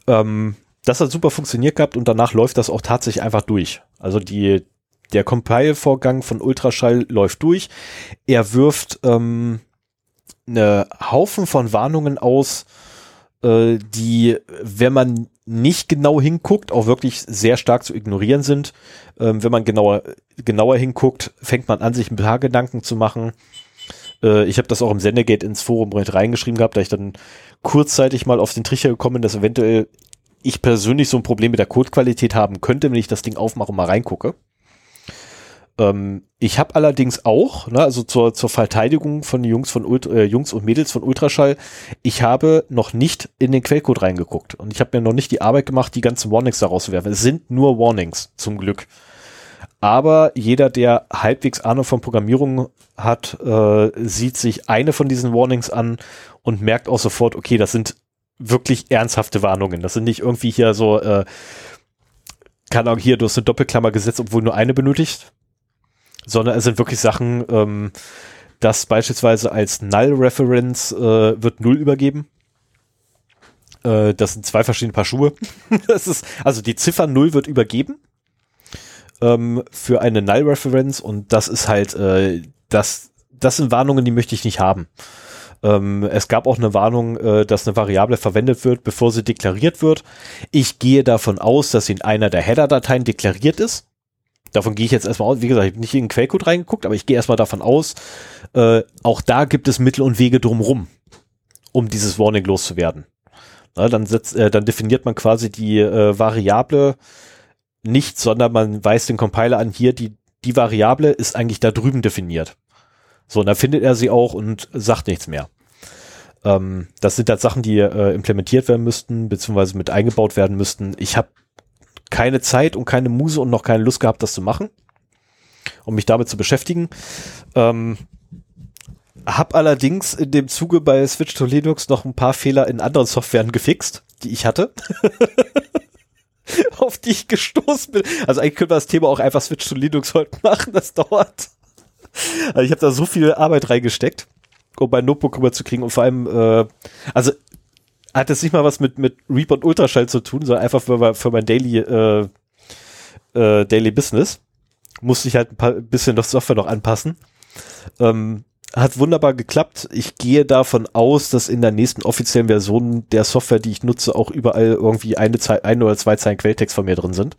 Ähm, das hat super funktioniert gehabt und danach läuft das auch tatsächlich einfach durch. Also die, der Compile-Vorgang von Ultraschall läuft durch. Er wirft ähm, eine Haufen von Warnungen aus, äh, die, wenn man nicht genau hinguckt, auch wirklich sehr stark zu ignorieren sind. Ähm, wenn man genauer, genauer hinguckt, fängt man an, sich ein paar Gedanken zu machen. Äh, ich habe das auch im Sendegate ins Forum reingeschrieben gehabt, da ich dann kurzzeitig mal auf den Trichter gekommen bin, dass eventuell ich persönlich so ein Problem mit der Codequalität haben könnte, wenn ich das Ding aufmache und mal reingucke. Ähm, ich habe allerdings auch, ne, also zur, zur Verteidigung von Jungs, von Ult äh, Jungs und Mädels von Ultraschall, ich habe noch nicht in den Quellcode reingeguckt und ich habe mir noch nicht die Arbeit gemacht, die ganzen Warnings daraus zu werfen. Es sind nur Warnings, zum Glück. Aber jeder, der halbwegs Ahnung von Programmierung hat, äh, sieht sich eine von diesen Warnings an und merkt auch sofort, okay, das sind wirklich ernsthafte Warnungen. Das sind nicht irgendwie hier so, äh, keine Ahnung, hier, du hast eine Doppelklammer gesetzt, obwohl nur eine benötigt, sondern es sind wirklich Sachen, ähm, dass beispielsweise als Null-Reference äh, wird Null übergeben. Äh, das sind zwei verschiedene Paar Schuhe. das ist, also die Ziffer Null wird übergeben ähm, für eine Null-Reference und das ist halt, äh, das, das sind Warnungen, die möchte ich nicht haben. Ähm, es gab auch eine Warnung, äh, dass eine Variable verwendet wird, bevor sie deklariert wird. Ich gehe davon aus, dass sie in einer der Header-Dateien deklariert ist. Davon gehe ich jetzt erstmal aus. Wie gesagt, ich habe nicht in den Quellcode reingeguckt, aber ich gehe erstmal davon aus, äh, auch da gibt es Mittel und Wege drumherum, um dieses Warning loszuwerden. Na, dann, setzt, äh, dann definiert man quasi die äh, Variable nicht, sondern man weist den Compiler an, hier die, die Variable ist eigentlich da drüben definiert. So, und dann findet er sie auch und sagt nichts mehr. Ähm, das sind halt Sachen, die äh, implementiert werden müssten, beziehungsweise mit eingebaut werden müssten. Ich habe keine Zeit und keine Muse und noch keine Lust gehabt, das zu machen, um mich damit zu beschäftigen. Ähm, hab allerdings in dem Zuge bei Switch to Linux noch ein paar Fehler in anderen Softwaren gefixt, die ich hatte. auf die ich gestoßen bin. Also eigentlich können wir das Thema auch einfach Switch to Linux heute machen, das dauert. Also ich habe da so viel Arbeit reingesteckt, um mein Notebook rüberzukriegen und vor allem, äh, also hat jetzt nicht mal was mit, mit Reap und Ultraschall zu tun, sondern einfach für, für mein Daily, äh, äh, Daily Business. Musste ich halt ein paar, bisschen das Software noch anpassen. Ähm, hat wunderbar geklappt. Ich gehe davon aus, dass in der nächsten offiziellen Version der Software, die ich nutze, auch überall irgendwie eine, Ze ein oder zwei Zeilen Quelltext von mir drin sind.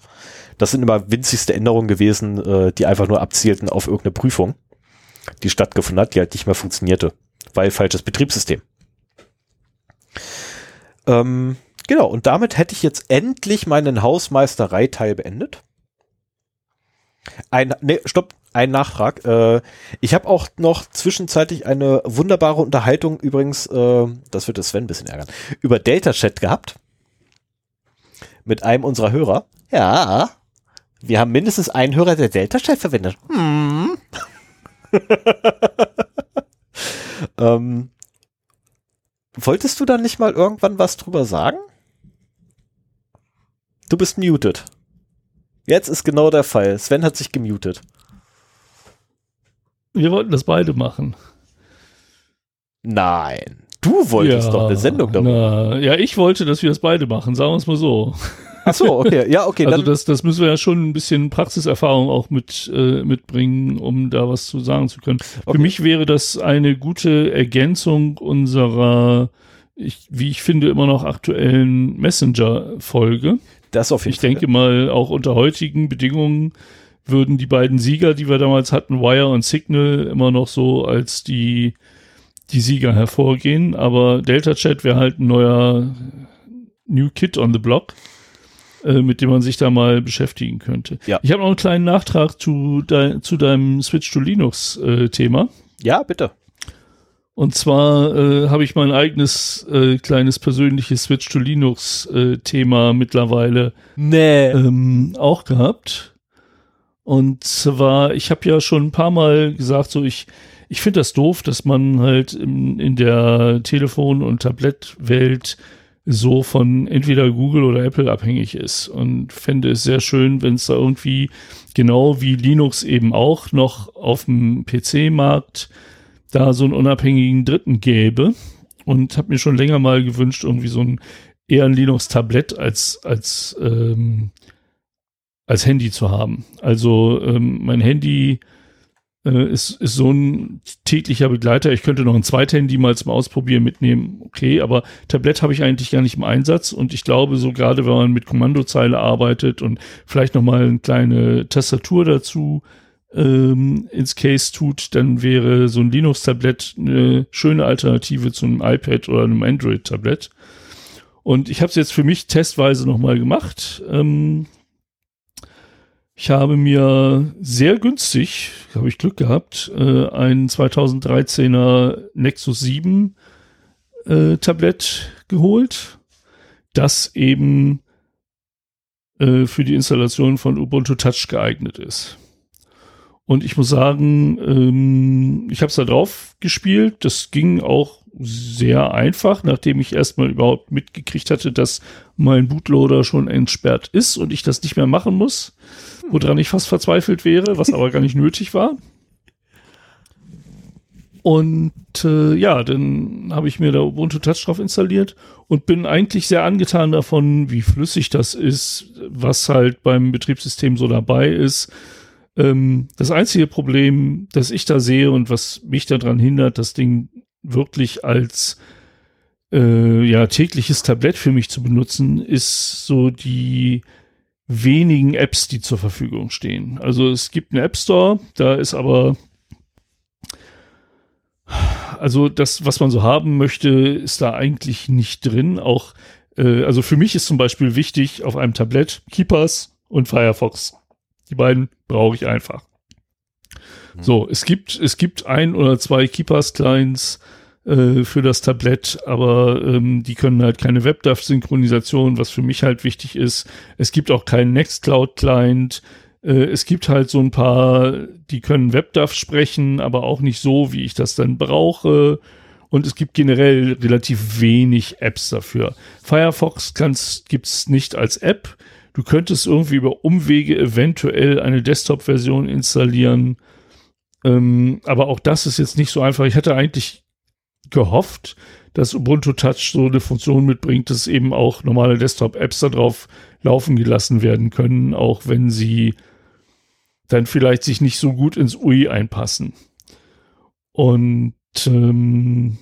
Das sind immer winzigste Änderungen gewesen, äh, die einfach nur abzielten auf irgendeine Prüfung, die stattgefunden hat, die halt nicht mehr funktionierte, weil falsches Betriebssystem. Ähm, genau, und damit hätte ich jetzt endlich meinen Hausmeisterei-Teil beendet. Ein, nee, stopp, ein Nachtrag. Äh, ich habe auch noch zwischenzeitlich eine wunderbare Unterhaltung übrigens, äh, das wird das Sven ein bisschen ärgern, über Delta Chat gehabt. Mit einem unserer Hörer. Ja. Wir haben mindestens einen Hörer, der Delta Chat verwendet. Hm. ähm, wolltest du da nicht mal irgendwann was drüber sagen? Du bist muted. Jetzt ist genau der Fall. Sven hat sich gemutet. Wir wollten das beide machen. Nein. Du wolltest ja, doch eine Sendung darüber. Na, ja, ich wollte, dass wir das beide machen, sagen wir es mal so. Ach so, okay. Ja, okay. Also das, das müssen wir ja schon ein bisschen Praxiserfahrung auch mit, äh, mitbringen, um da was zu sagen zu können. Okay. Für mich wäre das eine gute Ergänzung unserer, ich, wie ich finde, immer noch aktuellen Messenger-Folge. Das auf jeden Ich Fall. denke mal, auch unter heutigen Bedingungen würden die beiden Sieger, die wir damals hatten, Wire und Signal, immer noch so als die, die Sieger hervorgehen. Aber Delta Chat wäre halt ein neuer New Kid on the Block, äh, mit dem man sich da mal beschäftigen könnte. Ja. Ich habe noch einen kleinen Nachtrag zu, de zu deinem Switch to Linux äh, Thema. Ja, bitte. Und zwar äh, habe ich mein eigenes äh, kleines persönliches Switch to Linux äh, Thema mittlerweile nee. ähm, auch gehabt. Und zwar, ich habe ja schon ein paar Mal gesagt, so ich, ich finde das doof, dass man halt in, in der Telefon- und Tablettwelt so von entweder Google oder Apple abhängig ist und fände es sehr schön, wenn es da irgendwie genau wie Linux eben auch noch auf dem PC-Markt da so einen unabhängigen Dritten gäbe und habe mir schon länger mal gewünscht, irgendwie so ein eher ein Linux-Tablett als, als, ähm, als Handy zu haben. Also ähm, mein Handy äh, ist, ist so ein täglicher Begleiter. Ich könnte noch ein Zweithandy mal zum Ausprobieren mitnehmen, okay, aber Tablett habe ich eigentlich gar nicht im Einsatz und ich glaube, so gerade wenn man mit Kommandozeile arbeitet und vielleicht noch mal eine kleine Tastatur dazu ähm, ins Case tut, dann wäre so ein Linux-Tablett eine schöne Alternative zu einem iPad oder einem Android-Tablett. Und ich habe es jetzt für mich testweise nochmal gemacht. Ähm, ich habe mir sehr günstig, habe ich Glück gehabt, äh, ein 2013er Nexus 7 äh, Tablett geholt, das eben äh, für die Installation von Ubuntu Touch geeignet ist. Und ich muss sagen, ähm, ich habe es da drauf gespielt. Das ging auch sehr einfach, nachdem ich erstmal überhaupt mitgekriegt hatte, dass mein Bootloader schon entsperrt ist und ich das nicht mehr machen muss, woran ich fast verzweifelt wäre, was aber gar nicht nötig war. Und äh, ja, dann habe ich mir da Ubuntu Touch drauf installiert und bin eigentlich sehr angetan davon, wie flüssig das ist, was halt beim Betriebssystem so dabei ist. Ähm, das einzige Problem, das ich da sehe und was mich daran hindert, das Ding wirklich als äh, ja tägliches Tablett für mich zu benutzen, ist so die wenigen Apps, die zur Verfügung stehen. Also es gibt einen App Store, da ist aber also das, was man so haben möchte, ist da eigentlich nicht drin. Auch, äh, also für mich ist zum Beispiel wichtig auf einem Tablett Keepers und Firefox. Die beiden brauche ich einfach. Mhm. So, es gibt, es gibt ein oder zwei Keepers-Clients äh, für das Tablett, aber ähm, die können halt keine WebDAV-Synchronisation, was für mich halt wichtig ist. Es gibt auch keinen Nextcloud-Client. Äh, es gibt halt so ein paar, die können WebDAV sprechen, aber auch nicht so, wie ich das dann brauche. Und es gibt generell relativ wenig Apps dafür. Firefox gibt es nicht als App. Du könntest irgendwie über Umwege eventuell eine Desktop-Version installieren. Ähm, aber auch das ist jetzt nicht so einfach. Ich hatte eigentlich gehofft, dass Ubuntu Touch so eine Funktion mitbringt, dass eben auch normale Desktop-Apps darauf laufen gelassen werden können, auch wenn sie dann vielleicht sich nicht so gut ins UI einpassen. Und ähm,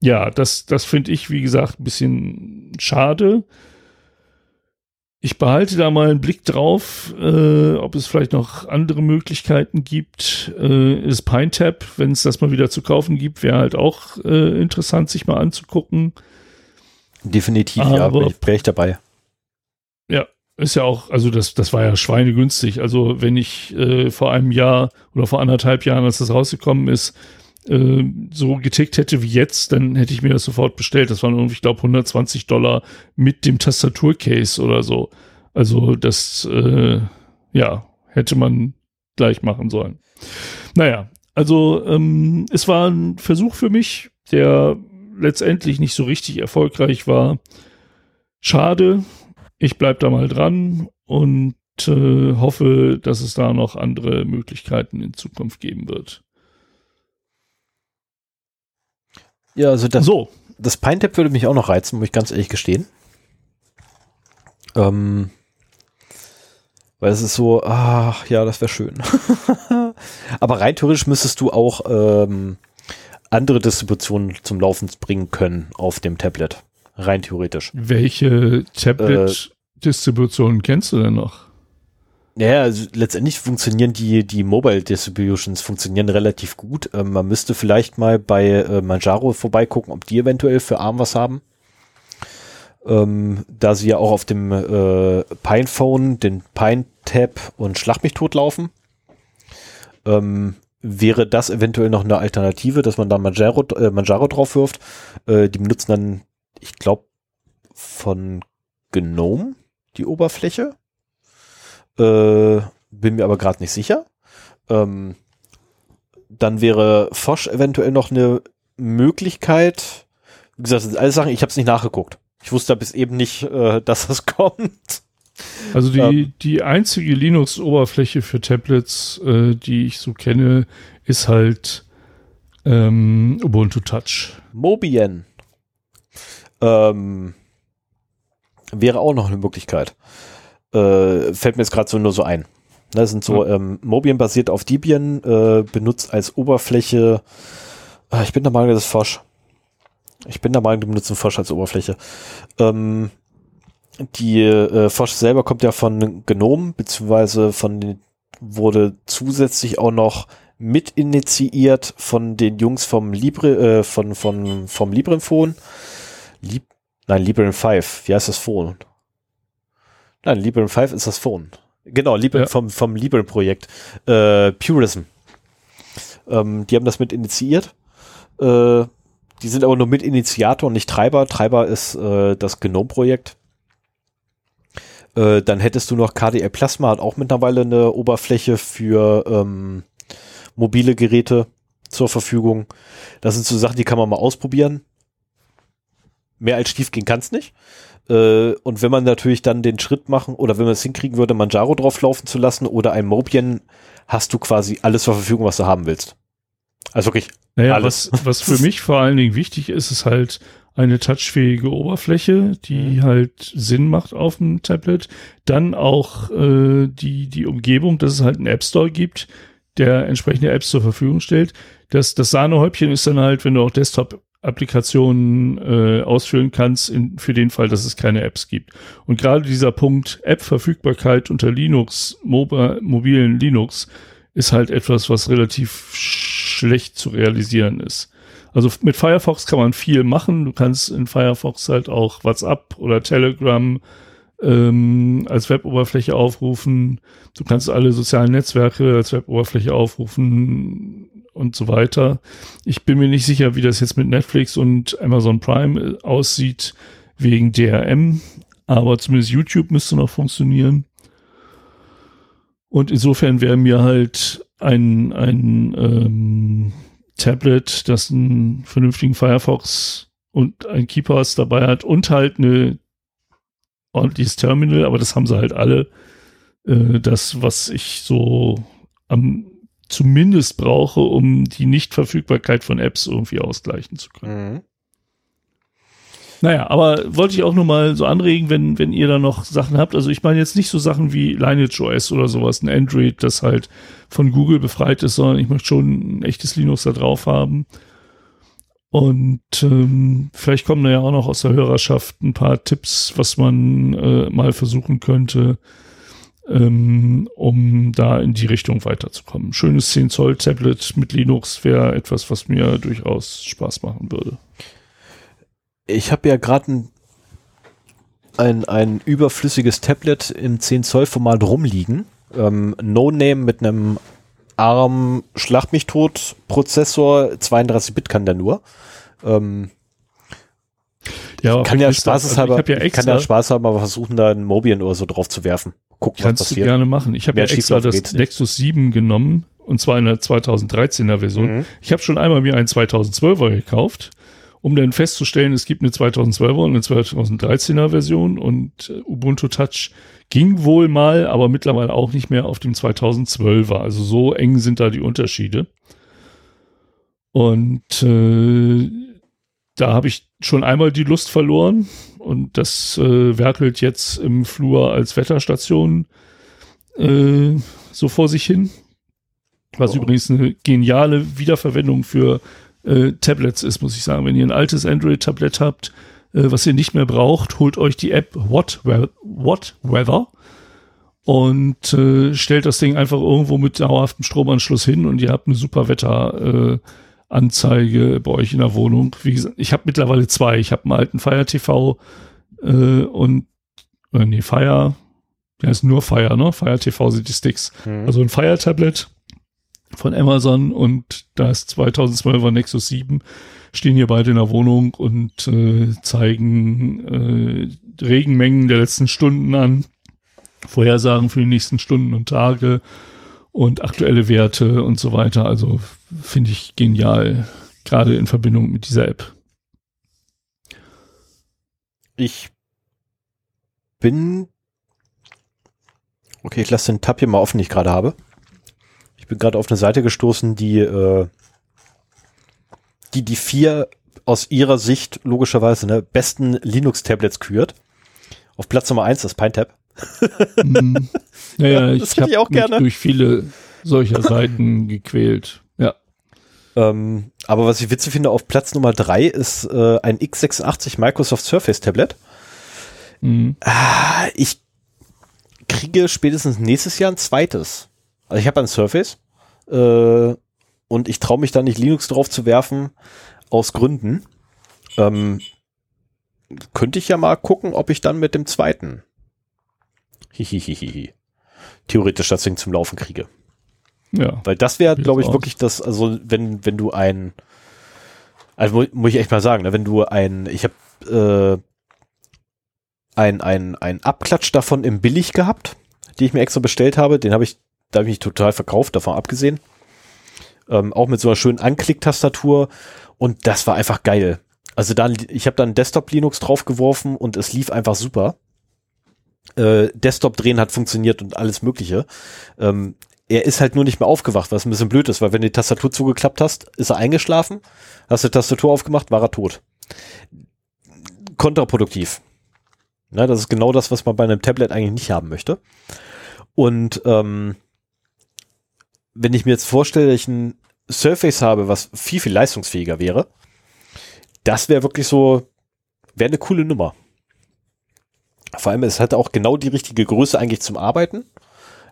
ja, das, das finde ich, wie gesagt, ein bisschen schade. Ich behalte da mal einen Blick drauf, äh, ob es vielleicht noch andere Möglichkeiten gibt. Äh, ist PineTap, wenn es das mal wieder zu kaufen gibt, wäre halt auch äh, interessant, sich mal anzugucken. Definitiv, Aber, ja, bin ich, bin ich dabei. Ja, ist ja auch, also das, das war ja schweinegünstig. Also wenn ich äh, vor einem Jahr oder vor anderthalb Jahren, als das rausgekommen ist, äh, so getickt hätte wie jetzt, dann hätte ich mir das sofort bestellt. Das waren irgendwie, ich glaube, 120 Dollar mit dem Tastaturcase oder so. Also das, äh, ja, hätte man gleich machen sollen. Naja, also ähm, es war ein Versuch für mich, der letztendlich nicht so richtig erfolgreich war. Schade, ich bleibe da mal dran und äh, hoffe, dass es da noch andere Möglichkeiten in Zukunft geben wird. Ja, also das, so. das Pine-Tap würde mich auch noch reizen, muss ich ganz ehrlich gestehen. Ähm, weil es ist so, ach ja, das wäre schön. Aber rein theoretisch müsstest du auch ähm, andere Distributionen zum Laufen bringen können auf dem Tablet. Rein theoretisch. Welche Tablet-Distributionen äh, kennst du denn noch? Naja, also letztendlich funktionieren die, die Mobile Distributions funktionieren relativ gut. Ähm, man müsste vielleicht mal bei äh, Manjaro vorbeigucken, ob die eventuell für ARM was haben. Ähm, da sie ja auch auf dem äh, Pinephone, den Pine Tab und Schlag mich tot laufen. Ähm, wäre das eventuell noch eine Alternative, dass man da Manjaro, äh, Manjaro drauf wirft. Äh, die benutzen dann ich glaube, von Gnome die Oberfläche. Äh, bin mir aber gerade nicht sicher. Ähm, dann wäre Fosch eventuell noch eine Möglichkeit. Wie gesagt, das sind alles Sachen, ich habe es nicht nachgeguckt. Ich wusste bis eben nicht, äh, dass das kommt. Also die, ähm, die einzige Linux-Oberfläche für Tablets, äh, die ich so kenne, ist halt ähm, Ubuntu Touch. Mobian. Ähm, wäre auch noch eine Möglichkeit. Äh, fällt mir jetzt gerade so nur so ein. Das sind so, ähm, Mobian basiert auf Debian, äh, benutzt als Oberfläche, äh, ich bin der Meinung, das ist Fosch. Ich bin der Meinung, die benutzen Fosch als Oberfläche. Ähm, die äh, Fosch selber kommt ja von Gnome, beziehungsweise von den, wurde zusätzlich auch noch mit initiiert von den Jungs vom Libre, äh, von, von, vom LibrePhone. Lieb Nein, Librem 5. Wie heißt das Phone? Nein, Librem 5 ist das Phone. Genau, Librem, ja. vom, vom Librem-Projekt. Äh, Purism. Ähm, die haben das mit initiiert. Äh, die sind aber nur mit Initiator und nicht Treiber. Treiber ist äh, das Gnome-Projekt. Äh, dann hättest du noch KDE Plasma, hat auch mittlerweile eine Oberfläche für ähm, mobile Geräte zur Verfügung. Das sind so Sachen, die kann man mal ausprobieren. Mehr als schief gehen kann es nicht. Äh, und wenn man natürlich dann den Schritt machen oder wenn man es hinkriegen würde, Manjaro drauflaufen zu lassen oder ein Mobian, hast du quasi alles zur Verfügung, was du haben willst. Also wirklich naja, alles. Was, was für mich vor allen Dingen wichtig ist, ist halt eine touchfähige Oberfläche, die mhm. halt Sinn macht auf dem Tablet. Dann auch äh, die, die Umgebung, dass es halt einen App Store gibt, der entsprechende Apps zur Verfügung stellt. Das, das Sahnehäubchen ist dann halt, wenn du auch Desktop-Applikationen äh, ausführen kannst, in, für den Fall, dass es keine Apps gibt. Und gerade dieser Punkt App-Verfügbarkeit unter Linux, Moba, mobilen Linux, ist halt etwas, was relativ schlecht zu realisieren ist. Also mit Firefox kann man viel machen. Du kannst in Firefox halt auch WhatsApp oder Telegram ähm, als Weboberfläche aufrufen. Du kannst alle sozialen Netzwerke als Weboberfläche aufrufen und so weiter. Ich bin mir nicht sicher, wie das jetzt mit Netflix und Amazon Prime äh, aussieht wegen DRM, aber zumindest YouTube müsste noch funktionieren. Und insofern wäre mir halt ein, ein ähm, Tablet, das einen vernünftigen Firefox und ein KeyPass dabei hat und halt eine ordentliches Terminal, aber das haben sie halt alle. Äh, das, was ich so am zumindest brauche, um die Nichtverfügbarkeit von Apps irgendwie ausgleichen zu können. Mhm. Naja, aber wollte ich auch nur mal so anregen, wenn, wenn ihr da noch Sachen habt. Also ich meine jetzt nicht so Sachen wie Lineage OS oder sowas, ein Android, das halt von Google befreit ist, sondern ich möchte schon ein echtes Linux da drauf haben. Und ähm, vielleicht kommen da ja auch noch aus der Hörerschaft ein paar Tipps, was man äh, mal versuchen könnte, ähm, um da in die Richtung weiterzukommen. Schönes 10 Zoll Tablet mit Linux wäre etwas, was mir durchaus Spaß machen würde. Ich habe ja gerade ein, ein, ein überflüssiges Tablet im 10 Zoll Format rumliegen. Ähm, no Name mit einem ARM Schlag mich tot Prozessor, 32 Bit kann der nur. Ähm, ja, kann ja spaßeshalber, also ich, ja kann ja Spaß haben, aber versuchen da ein Mobian oder so drauf zu werfen. Gucken, Kannst was passiert. du gerne machen. Ich habe ja extra das Nexus 7 genommen und zwar in der 2013er Version. Mhm. Ich habe schon einmal mir einen 2012er gekauft um dann festzustellen, es gibt eine 2012er und eine 2013er Version und äh, Ubuntu Touch ging wohl mal, aber mittlerweile auch nicht mehr auf dem 2012er. Also so eng sind da die Unterschiede. Und äh, da habe ich schon einmal die Lust verloren und das äh, werkelt jetzt im Flur als Wetterstation äh, so vor sich hin. Was oh. übrigens eine geniale Wiederverwendung für äh, Tablets ist, muss ich sagen. Wenn ihr ein altes Android-Tablet habt, äh, was ihr nicht mehr braucht, holt euch die App What, What Weather und äh, stellt das Ding einfach irgendwo mit dauerhaftem Stromanschluss hin und ihr habt eine super Wetter äh, Anzeige bei euch in der Wohnung. Wie gesagt, ich habe mittlerweile zwei. Ich habe einen alten Fire TV äh, und äh, nee, Fire, der ist nur Fire, ne? Fire TV sind die Sticks. Mhm. Also ein Fire Tablet von Amazon und das 2012er Nexus 7 stehen hier beide in der Wohnung und äh, zeigen äh, Regenmengen der letzten Stunden an, Vorhersagen für die nächsten Stunden und Tage und aktuelle Werte und so weiter. Also finde ich genial, gerade in Verbindung mit dieser App. Ich bin Okay, ich lasse den Tab hier mal offen, den ich gerade habe bin gerade auf eine Seite gestoßen, die, äh, die die vier aus ihrer Sicht logischerweise ne, besten Linux-Tablets kürt. Auf Platz Nummer eins das PineTab. mm, naja, ich habe mich auch gerne. durch viele solcher Seiten gequält. Ja. Ähm, aber was ich witzig finde, auf Platz Nummer drei ist äh, ein x86 Microsoft Surface Tablet. Mhm. Ah, ich kriege spätestens nächstes Jahr ein zweites. Also ich habe ein Surface äh, und ich traue mich da nicht Linux drauf zu werfen aus Gründen. Ähm, könnte ich ja mal gucken, ob ich dann mit dem zweiten hihihihi theoretisch das Ding zum Laufen kriege. Ja. Weil das wäre, glaube ich, wirklich das, also wenn, wenn du ein, also muss ich echt mal sagen, ne, wenn du ein, ich habe äh, ein, ein, ein Abklatsch davon im Billig gehabt, die ich mir extra bestellt habe. Den habe ich, da habe ich mich total verkauft, davon abgesehen. Ähm, auch mit so einer schönen Anklick-Tastatur. Und das war einfach geil. Also dann, ich habe dann Desktop Linux draufgeworfen und es lief einfach super. Äh, Desktop drehen hat funktioniert und alles Mögliche. Ähm, er ist halt nur nicht mehr aufgewacht, was ein bisschen blöd ist, weil wenn du die Tastatur zugeklappt hast, ist er eingeschlafen, hast die Tastatur aufgemacht, war er tot. Kontraproduktiv. Na, das ist genau das, was man bei einem Tablet eigentlich nicht haben möchte. Und ähm, wenn ich mir jetzt vorstelle, dass ich ein Surface habe, was viel, viel leistungsfähiger wäre, das wäre wirklich so, wäre eine coole Nummer. Vor allem, es hat auch genau die richtige Größe eigentlich zum Arbeiten.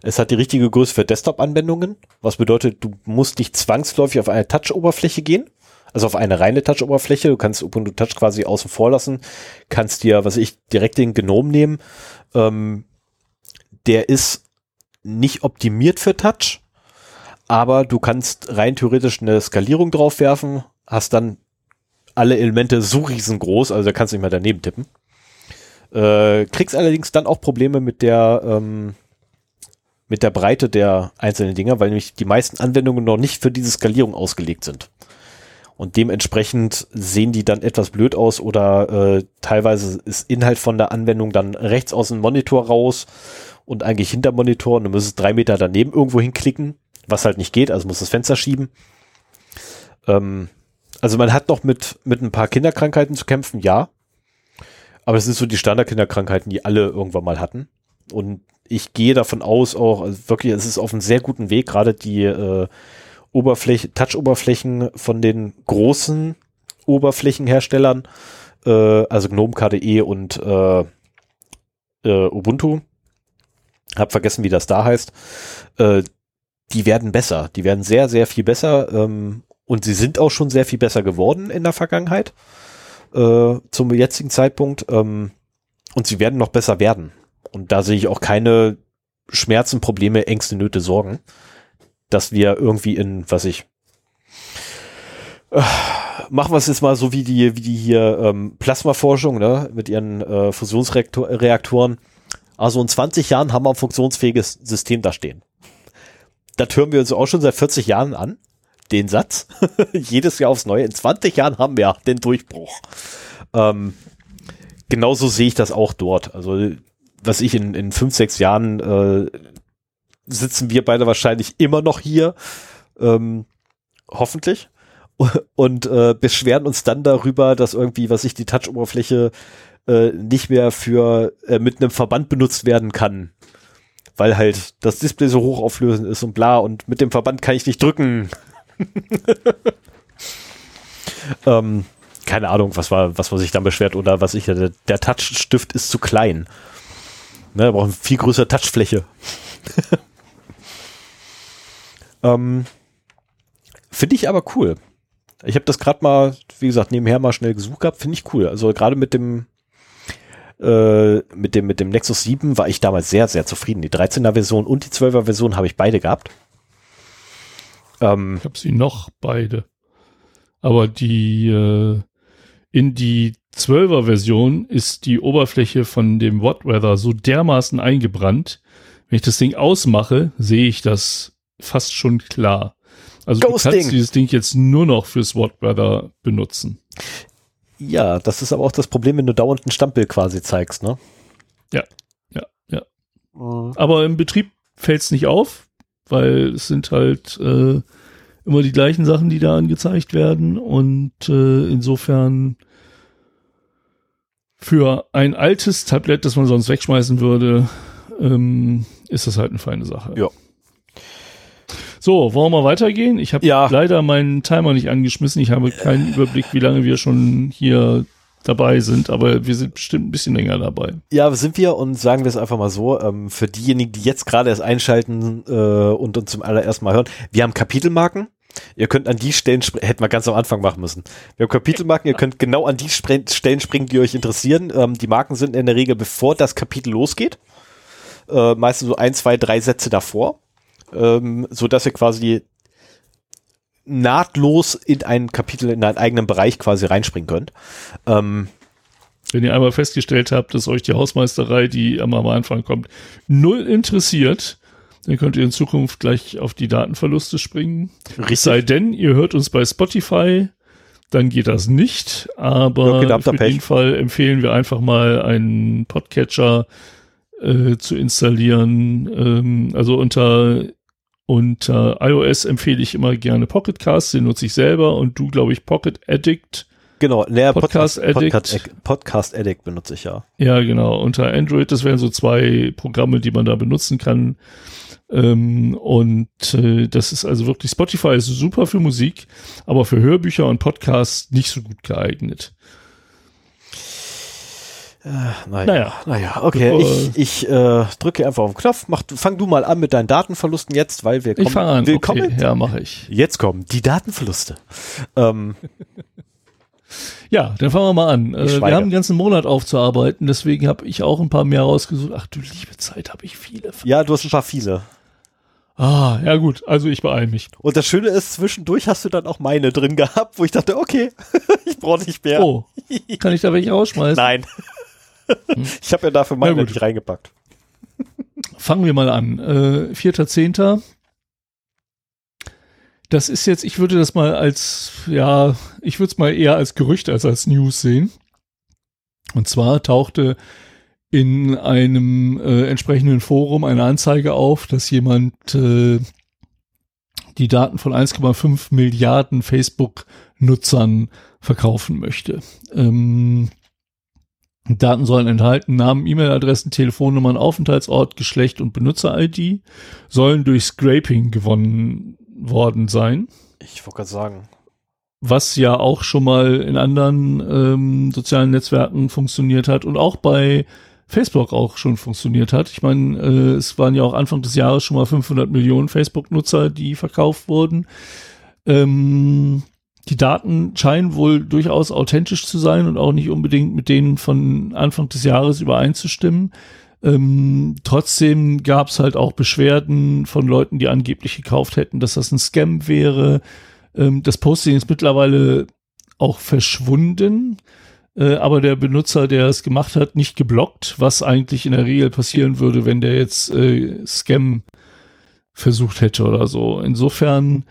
Es hat die richtige Größe für Desktop-Anwendungen, was bedeutet, du musst nicht zwangsläufig auf eine Touch-Oberfläche gehen, also auf eine reine Touch-Oberfläche. Du kannst Ubuntu Touch quasi außen vor lassen, kannst dir, was ich, direkt den Gnome nehmen. Ähm, der ist nicht optimiert für Touch, aber du kannst rein theoretisch eine Skalierung drauf werfen, hast dann alle Elemente so riesengroß, also da kannst du nicht mehr daneben tippen. Äh, kriegst allerdings dann auch Probleme mit der ähm, mit der Breite der einzelnen Dinger, weil nämlich die meisten Anwendungen noch nicht für diese Skalierung ausgelegt sind. Und dementsprechend sehen die dann etwas blöd aus oder äh, teilweise ist Inhalt von der Anwendung dann rechts aus dem Monitor raus und eigentlich hinter Monitor und du müsstest drei Meter daneben irgendwo hinklicken, was halt nicht geht, also muss das Fenster schieben. Ähm, also man hat noch mit, mit ein paar Kinderkrankheiten zu kämpfen, ja. Aber es sind so die Standardkinderkrankheiten, die alle irgendwann mal hatten. Und ich gehe davon aus, auch also wirklich, es ist auf einem sehr guten Weg, gerade die äh, Oberfläche, Touch-Oberflächen von den großen Oberflächenherstellern, äh, also GNOME, KDE und äh, äh, Ubuntu, hab vergessen, wie das da heißt, äh, die werden besser, die werden sehr, sehr viel besser ähm, und sie sind auch schon sehr viel besser geworden in der Vergangenheit äh, zum jetzigen Zeitpunkt ähm, und sie werden noch besser werden. Und da sehe ich auch keine Schmerzen, Probleme, Ängste, Nöte, Sorgen, dass wir irgendwie in, was ich, äh, machen wir es jetzt mal so wie die, wie die hier ähm, Plasmaforschung, ne, mit ihren äh, Fusionsreaktoren. Also in 20 Jahren haben wir ein funktionsfähiges System da stehen. Das hören wir uns auch schon seit 40 Jahren an, den Satz. Jedes Jahr aufs Neue. In 20 Jahren haben wir den Durchbruch. Ähm, genauso sehe ich das auch dort. Also was ich in, in fünf, sechs Jahren äh, sitzen wir beide wahrscheinlich immer noch hier, ähm, hoffentlich, und äh, beschweren uns dann darüber, dass irgendwie, was ich die Touch-Oberfläche äh, nicht mehr für äh, mit einem Verband benutzt werden kann, weil halt das Display so hochauflösend ist und bla und mit dem Verband kann ich nicht drücken. ähm, keine Ahnung, was war, was man sich dann beschwert oder was ich, der, der Touchstift ist zu klein. Ne, wir brauchen viel größere Touchfläche. ähm, Finde ich aber cool. Ich habe das gerade mal, wie gesagt, nebenher mal schnell gesucht gehabt. Finde ich cool. Also gerade mit dem äh, mit dem mit dem Nexus 7 war ich damals sehr sehr zufrieden. Die 13er Version und die 12er Version habe ich beide gehabt. Ähm, ich habe sie noch beide. Aber die äh, in die 12er Version ist die Oberfläche von dem Wattweather so dermaßen eingebrannt. Wenn ich das Ding ausmache, sehe ich das fast schon klar. Also Ghosting. du kannst dieses Ding jetzt nur noch fürs Wattweather benutzen. Ja, das ist aber auch das Problem, wenn du dauernd ein Stammbild quasi zeigst, ne? Ja, ja, ja. Mhm. Aber im Betrieb fällt es nicht auf, weil es sind halt äh, immer die gleichen Sachen, die da angezeigt werden und äh, insofern für ein altes Tablet, das man sonst wegschmeißen würde, ähm, ist das halt eine feine Sache. Ja. So, wollen wir weitergehen? Ich habe ja. leider meinen Timer nicht angeschmissen. Ich habe keinen Überblick, wie lange wir schon hier dabei sind, aber wir sind bestimmt ein bisschen länger dabei. Ja, sind wir und sagen wir es einfach mal so, ähm, für diejenigen, die jetzt gerade erst einschalten äh, und uns zum allerersten Mal hören, wir haben Kapitelmarken. Ihr könnt an die Stellen, hätten wir ganz am Anfang machen müssen. Wir haben Kapitelmarken, ihr könnt genau an die Spre Stellen springen, die euch interessieren. Ähm, die Marken sind in der Regel, bevor das Kapitel losgeht. Äh, meistens so ein, zwei, drei Sätze davor. Ähm, so dass ihr quasi nahtlos in ein Kapitel, in einen eigenen Bereich quasi reinspringen könnt. Ähm, Wenn ihr einmal festgestellt habt, dass euch die Hausmeisterei, die am Anfang kommt, null interessiert, dann könnt ihr in Zukunft gleich auf die Datenverluste springen. Richtig. Sei denn, ihr hört uns bei Spotify, dann geht das nicht. Aber Ja, gedammter für Pech. den Fall empfehlen wir einfach mal einen Podcatcher äh, zu installieren. Ähm, also unter unter iOS empfehle ich immer gerne Pocket Cast, den nutze ich selber und du, glaube ich, Pocket Addict. Genau, leer Podcast Addict. Podcast, Podcast Addict benutze ich ja. Ja, genau. Unter Android, das wären so zwei Programme, die man da benutzen kann. Ähm, und äh, das ist also wirklich, Spotify ist super für Musik, aber für Hörbücher und Podcasts nicht so gut geeignet. Naja, Naja. naja okay. Ich ich äh, drücke einfach auf den Knopf. Mach, fang du mal an mit deinen Datenverlusten jetzt, weil wir kommen. Ich fange an. Willkommen. Okay, ja, mache ich. Jetzt kommen die Datenverluste. Ähm, Ja, dann fangen wir mal an. Äh, wir haben einen ganzen Monat aufzuarbeiten, deswegen habe ich auch ein paar mehr rausgesucht. Ach du liebe Zeit, habe ich viele. ja, du hast ein paar viele. Ah, ja gut, also ich beeile mich. Und das Schöne ist, zwischendurch hast du dann auch meine drin gehabt, wo ich dachte, okay, ich brauche nicht mehr. Oh, kann ich da welche rausschmeißen? Nein. ich habe ja dafür meine nicht reingepackt. Fangen wir mal an. Äh, 4.10. Das ist jetzt, ich würde das mal als, ja, ich würde es mal eher als Gerücht als als News sehen. Und zwar tauchte in einem äh, entsprechenden Forum eine Anzeige auf, dass jemand äh, die Daten von 1,5 Milliarden Facebook-Nutzern verkaufen möchte. Ähm, Daten sollen enthalten Namen, E-Mail-Adressen, Telefonnummern, Aufenthaltsort, Geschlecht und Benutzer-ID, sollen durch Scraping gewonnen worden sein, Ich wollte gerade sagen. was ja auch schon mal in anderen ähm, sozialen Netzwerken funktioniert hat und auch bei Facebook auch schon funktioniert hat. Ich meine, äh, es waren ja auch Anfang des Jahres schon mal 500 Millionen Facebook-Nutzer, die verkauft wurden. Ähm, die Daten scheinen wohl durchaus authentisch zu sein und auch nicht unbedingt mit denen von Anfang des Jahres übereinzustimmen. Ähm, trotzdem gab es halt auch Beschwerden von Leuten, die angeblich gekauft hätten, dass das ein Scam wäre. Ähm, das Posting ist mittlerweile auch verschwunden, äh, aber der Benutzer, der es gemacht hat, nicht geblockt, was eigentlich in der Regel passieren würde, wenn der jetzt äh, Scam versucht hätte oder so. Insofern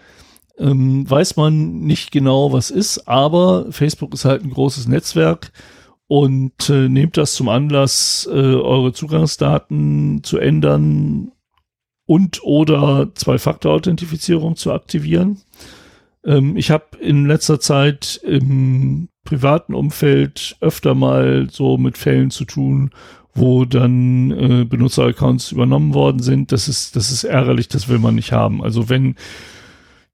ähm, weiß man nicht genau, was ist, aber Facebook ist halt ein großes Netzwerk und äh, nehmt das zum Anlass, äh, eure Zugangsdaten zu ändern und oder Zwei-Faktor-Authentifizierung zu aktivieren. Ähm, ich habe in letzter Zeit im privaten Umfeld öfter mal so mit Fällen zu tun, wo dann äh, Benutzeraccounts übernommen worden sind. Das ist, das ist ärgerlich, das will man nicht haben. Also wenn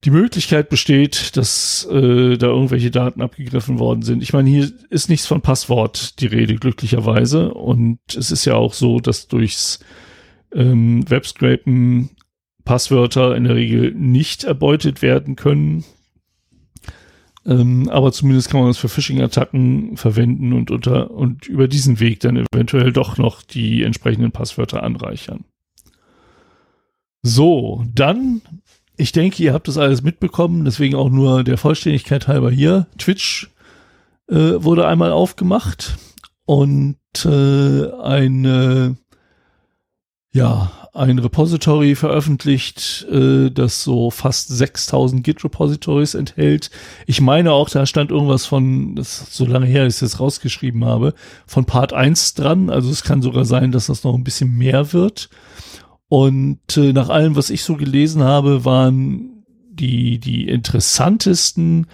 die Möglichkeit besteht, dass äh, da irgendwelche Daten abgegriffen worden sind. Ich meine, hier ist nichts von Passwort die Rede, glücklicherweise. Und es ist ja auch so, dass durchs ähm, Webscrapen Passwörter in der Regel nicht erbeutet werden können. Ähm, aber zumindest kann man das für Phishing-Attacken verwenden und unter und über diesen Weg dann eventuell doch noch die entsprechenden Passwörter anreichern. So, dann ich denke, ihr habt das alles mitbekommen, deswegen auch nur der Vollständigkeit halber hier. Twitch äh, wurde einmal aufgemacht und äh, eine, ja, ein Repository veröffentlicht, äh, das so fast 6000 Git-Repositories enthält. Ich meine auch, da stand irgendwas von, das ist so lange her, dass ich das rausgeschrieben habe, von Part 1 dran. Also es kann sogar sein, dass das noch ein bisschen mehr wird. Und äh, nach allem, was ich so gelesen habe, waren die, die interessantesten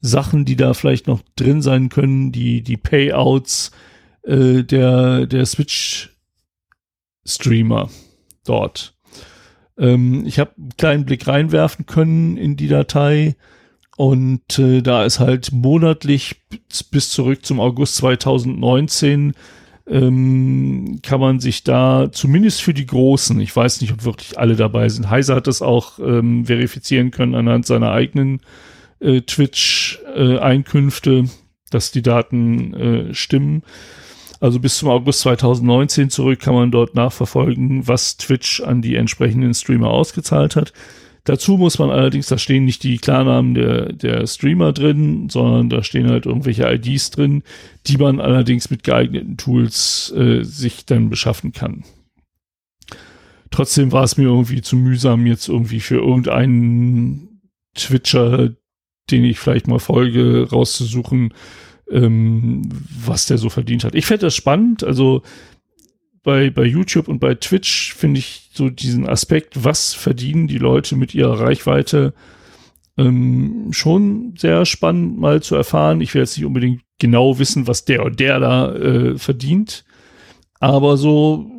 Sachen, die da vielleicht noch drin sein können, die, die Payouts äh, der, der Switch-Streamer dort. Ähm, ich habe einen kleinen Blick reinwerfen können in die Datei und äh, da ist halt monatlich bis zurück zum August 2019 ähm, kann man sich da zumindest für die Großen, ich weiß nicht, ob wirklich alle dabei sind. Heiser hat das auch ähm, verifizieren können anhand seiner eigenen äh, Twitch-Einkünfte, dass die Daten äh, stimmen. Also bis zum August 2019 zurück kann man dort nachverfolgen, was Twitch an die entsprechenden Streamer ausgezahlt hat. Dazu muss man allerdings, da stehen nicht die Klarnamen der, der Streamer drin, sondern da stehen halt irgendwelche IDs drin, die man allerdings mit geeigneten Tools äh, sich dann beschaffen kann. Trotzdem war es mir irgendwie zu mühsam, jetzt irgendwie für irgendeinen Twitcher, den ich vielleicht mal folge, rauszusuchen, ähm, was der so verdient hat. Ich fände das spannend, also bei, bei YouTube und bei Twitch finde ich so diesen Aspekt, was verdienen die Leute mit ihrer Reichweite, ähm, schon sehr spannend mal zu erfahren. Ich will jetzt nicht unbedingt genau wissen, was der und der da äh, verdient, aber so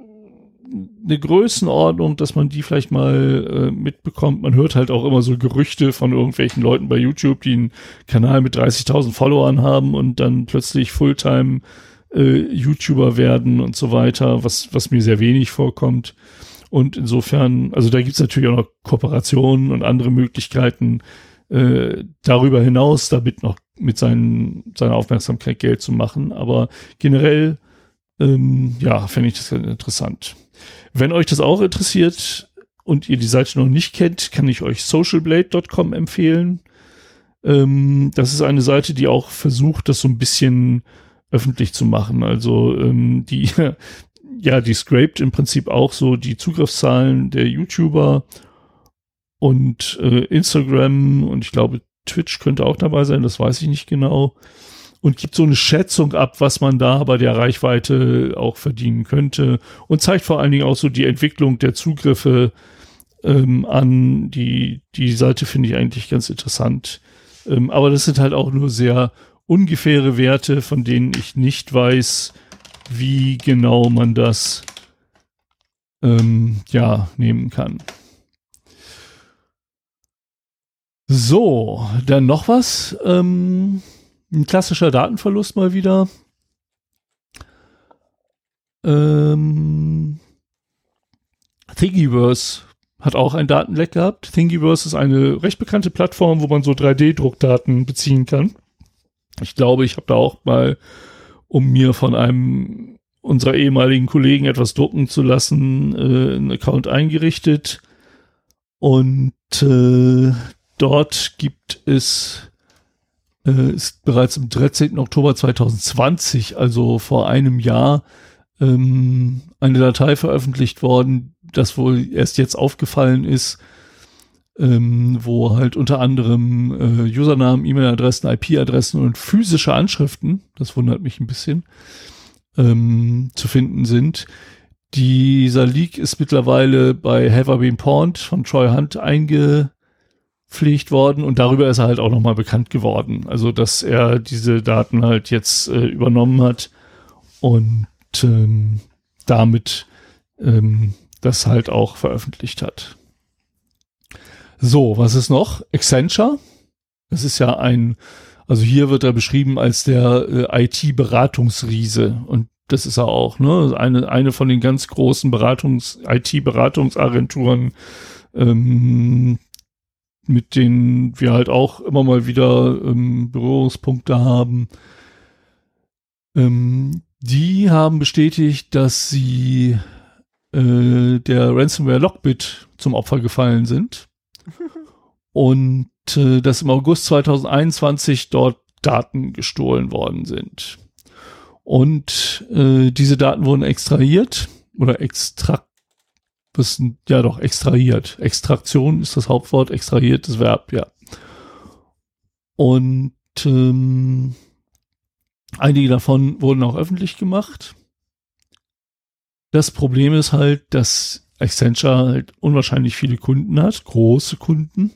eine Größenordnung, dass man die vielleicht mal äh, mitbekommt. Man hört halt auch immer so Gerüchte von irgendwelchen Leuten bei YouTube, die einen Kanal mit 30.000 Followern haben und dann plötzlich Fulltime äh, YouTuber werden und so weiter, was, was mir sehr wenig vorkommt. Und insofern, also da gibt's natürlich auch noch Kooperationen und andere Möglichkeiten, äh, darüber hinaus damit noch mit seinen, seiner Aufmerksamkeit Geld zu machen. Aber generell, ähm, ja, fände ich das interessant. Wenn euch das auch interessiert und ihr die Seite noch nicht kennt, kann ich euch socialblade.com empfehlen. Ähm, das ist eine Seite, die auch versucht, das so ein bisschen öffentlich zu machen. Also ähm, die, ja, die scraped im Prinzip auch so die Zugriffszahlen der YouTuber und äh, Instagram und ich glaube Twitch könnte auch dabei sein, das weiß ich nicht genau. Und gibt so eine Schätzung ab, was man da bei der Reichweite auch verdienen könnte und zeigt vor allen Dingen auch so die Entwicklung der Zugriffe ähm, an. Die, die Seite finde ich eigentlich ganz interessant. Ähm, aber das sind halt auch nur sehr ungefähre Werte, von denen ich nicht weiß, wie genau man das ähm, ja nehmen kann. So, dann noch was. Ähm, ein klassischer Datenverlust mal wieder. Ähm, Thingiverse hat auch ein Datenleck gehabt. Thingiverse ist eine recht bekannte Plattform, wo man so 3D-Druckdaten beziehen kann. Ich glaube, ich habe da auch mal, um mir von einem unserer ehemaligen Kollegen etwas drucken zu lassen, äh, einen Account eingerichtet. Und äh, dort gibt es, äh, ist bereits am 13. Oktober 2020, also vor einem Jahr, ähm, eine Datei veröffentlicht worden, das wohl erst jetzt aufgefallen ist, ähm, wo halt unter anderem äh, Usernamen, E-Mail-Adressen, IP-Adressen und physische Anschriften, das wundert mich ein bisschen, ähm, zu finden sind. Dieser Leak ist mittlerweile bei Have I Been Pawned von Troy Hunt eingepflegt worden und darüber ist er halt auch nochmal bekannt geworden. Also, dass er diese Daten halt jetzt äh, übernommen hat und ähm, damit ähm, das halt auch veröffentlicht hat. So, was ist noch? Accenture. Das ist ja ein, also hier wird er beschrieben als der äh, IT-Beratungsriese und das ist er auch, ne? Eine, eine von den ganz großen Beratungs-, IT-Beratungsagenturen, ähm, mit denen wir halt auch immer mal wieder ähm, Berührungspunkte haben. Ähm, die haben bestätigt, dass sie äh, der Ransomware Lockbit zum Opfer gefallen sind und äh, dass im August 2021 dort Daten gestohlen worden sind. Und äh, diese Daten wurden extrahiert oder extrakt, was, ja doch, extrahiert. Extraktion ist das Hauptwort, extrahiert das Verb, ja. Und ähm, einige davon wurden auch öffentlich gemacht. Das Problem ist halt, dass Accenture halt unwahrscheinlich viele Kunden hat, große Kunden.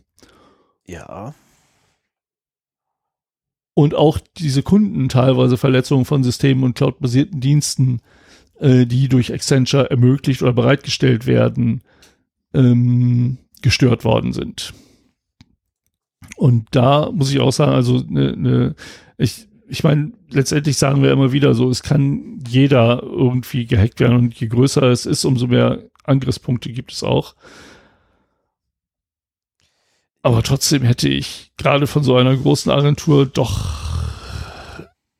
Ja. Und auch diese Kunden teilweise Verletzungen von Systemen und cloudbasierten Diensten, äh, die durch Accenture ermöglicht oder bereitgestellt werden, ähm, gestört worden sind. Und da muss ich auch sagen, also ne, ne, ich, ich meine, letztendlich sagen wir immer wieder so, es kann jeder irgendwie gehackt werden und je größer es ist, umso mehr Angriffspunkte gibt es auch. Aber trotzdem hätte ich gerade von so einer großen Agentur doch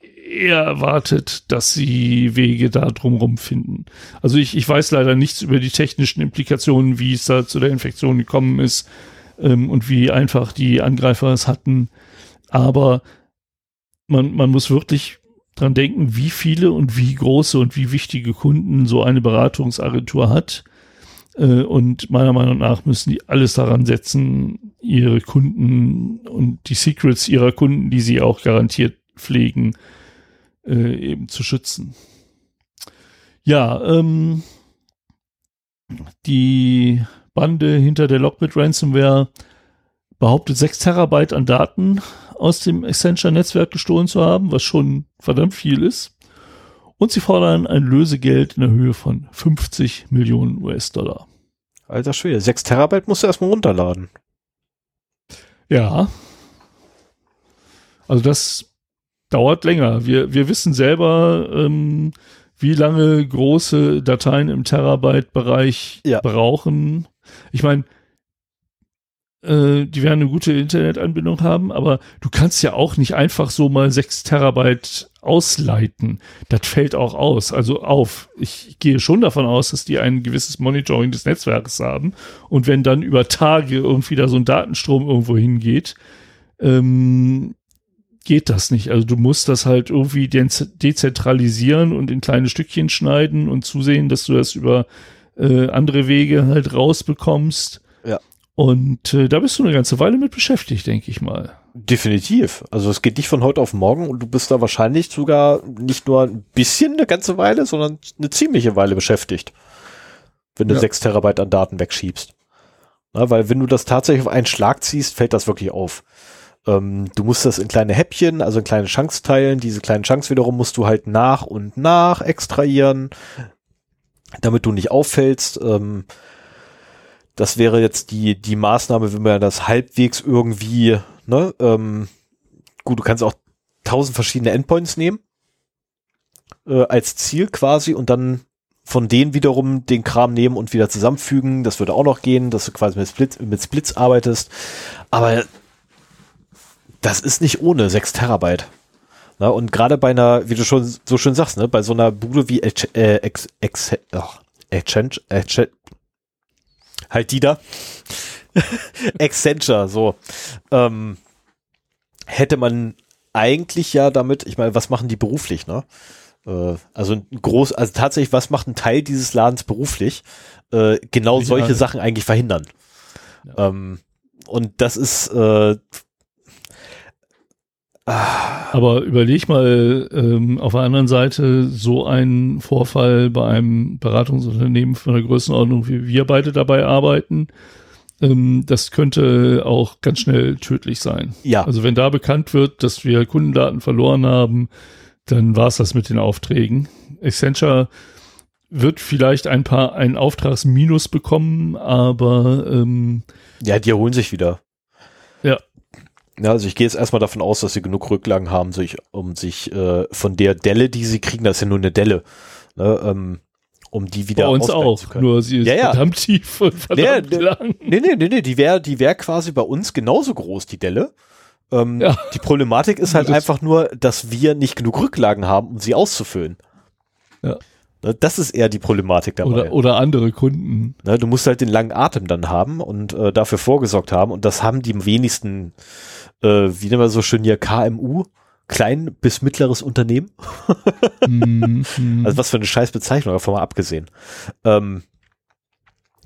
eher erwartet, dass sie Wege da drumherum finden. Also ich, ich weiß leider nichts über die technischen Implikationen, wie es da zu der Infektion gekommen ist. ähm, und wie einfach die Angreifer es hatten. Aber man, man muss wirklich dran denken, wie viele und wie große und wie wichtige Kunden so eine Beratungsagentur hat. Äh, und meiner Meinung nach müssen die alles daran setzen, ihre Kunden und die Secrets ihrer Kunden, die sie auch garantiert pflegen, äh, eben zu schützen. Ja, ähm, die Bande hinter der Lockbit Ransomware behauptet 6 Terabyte an Daten aus dem Accenture-Netzwerk gestohlen zu haben, was schon verdammt viel ist. Und sie fordern ein Lösegeld in der Höhe von 50 Millionen US-Dollar. Alter Schwede, 6 Terabyte musst du erstmal runterladen. Ja. Also das dauert länger. Wir, wir wissen selber, ähm, wie lange große Dateien im Terabyte-Bereich ja. brauchen. Ich meine, äh, die werden eine gute Internetanbindung haben, aber du kannst ja auch nicht einfach so mal 6 Terabyte ausleiten. Das fällt auch aus, also auf. Ich gehe schon davon aus, dass die ein gewisses Monitoring des Netzwerkes haben und wenn dann über Tage irgendwie da so ein Datenstrom irgendwo hingeht, ähm, geht das nicht. Also du musst das halt irgendwie dezentralisieren und in kleine Stückchen schneiden und zusehen, dass du das über äh, andere Wege halt rausbekommst. Ja. Und äh, da bist du eine ganze Weile mit beschäftigt, denke ich mal. Definitiv. Also es geht nicht von heute auf morgen und du bist da wahrscheinlich sogar nicht nur ein bisschen eine ganze Weile, sondern eine ziemliche Weile beschäftigt, wenn du ja. 6 Terabyte an Daten wegschiebst. Na, weil wenn du das tatsächlich auf einen Schlag ziehst, fällt das wirklich auf. Ähm, du musst das in kleine Häppchen, also in kleine Chunks teilen. Diese kleinen Chunks wiederum musst du halt nach und nach extrahieren, damit du nicht auffällst. Ähm, das wäre jetzt die, die Maßnahme, wenn man das halbwegs irgendwie, ne, ähm, gut, du kannst auch tausend verschiedene Endpoints nehmen, äh, als Ziel quasi und dann von denen wiederum den Kram nehmen und wieder zusammenfügen. Das würde auch noch gehen, dass du quasi mit, Split, mit Splits arbeitest. Aber das ist nicht ohne 6 Terabyte. Na, und gerade bei einer, wie du schon so schön sagst, ne, bei so einer Bude wie Ex, äh, Ex, Ex, Exchange, Exchange, halt die da. Accenture, so. Ähm, hätte man eigentlich ja damit, ich meine, was machen die beruflich, ne? Äh, also ein groß, also tatsächlich, was macht ein Teil dieses Ladens beruflich? Äh, genau solche Sachen eigentlich verhindern. Ja. Ähm, und das ist äh, aber überleg mal ähm, auf der anderen Seite so ein Vorfall bei einem Beratungsunternehmen von der Größenordnung, wie wir beide dabei arbeiten. Ähm, das könnte auch ganz schnell tödlich sein. Ja. Also wenn da bekannt wird, dass wir Kundendaten verloren haben, dann war es das mit den Aufträgen. Accenture wird vielleicht ein paar einen Auftragsminus bekommen, aber ähm, ja, die erholen sich wieder. Ja. Ja, also ich gehe jetzt erstmal davon aus, dass sie genug Rücklagen haben, sich, um sich äh, von der Delle, die sie kriegen, das ist ja nur eine Delle, ne, ähm, um die wieder Bei uns auch, nur sie ist ja, ja. verdammt tief und verdammt nee, lang. Nee, nee, nee, nee, die wäre die wär quasi bei uns genauso groß, die Delle. Ähm, ja. Die Problematik ist halt einfach nur, dass wir nicht genug Rücklagen haben, um sie auszufüllen. Ja. Ne, das ist eher die Problematik dabei. Oder, oder andere Kunden. Ne, du musst halt den langen Atem dann haben und äh, dafür vorgesorgt haben und das haben die wenigsten äh, wie nennen wir so schön hier, KMU, klein bis mittleres Unternehmen. mm, mm. Also was für eine scheiß Bezeichnung, davon mal abgesehen. Ähm,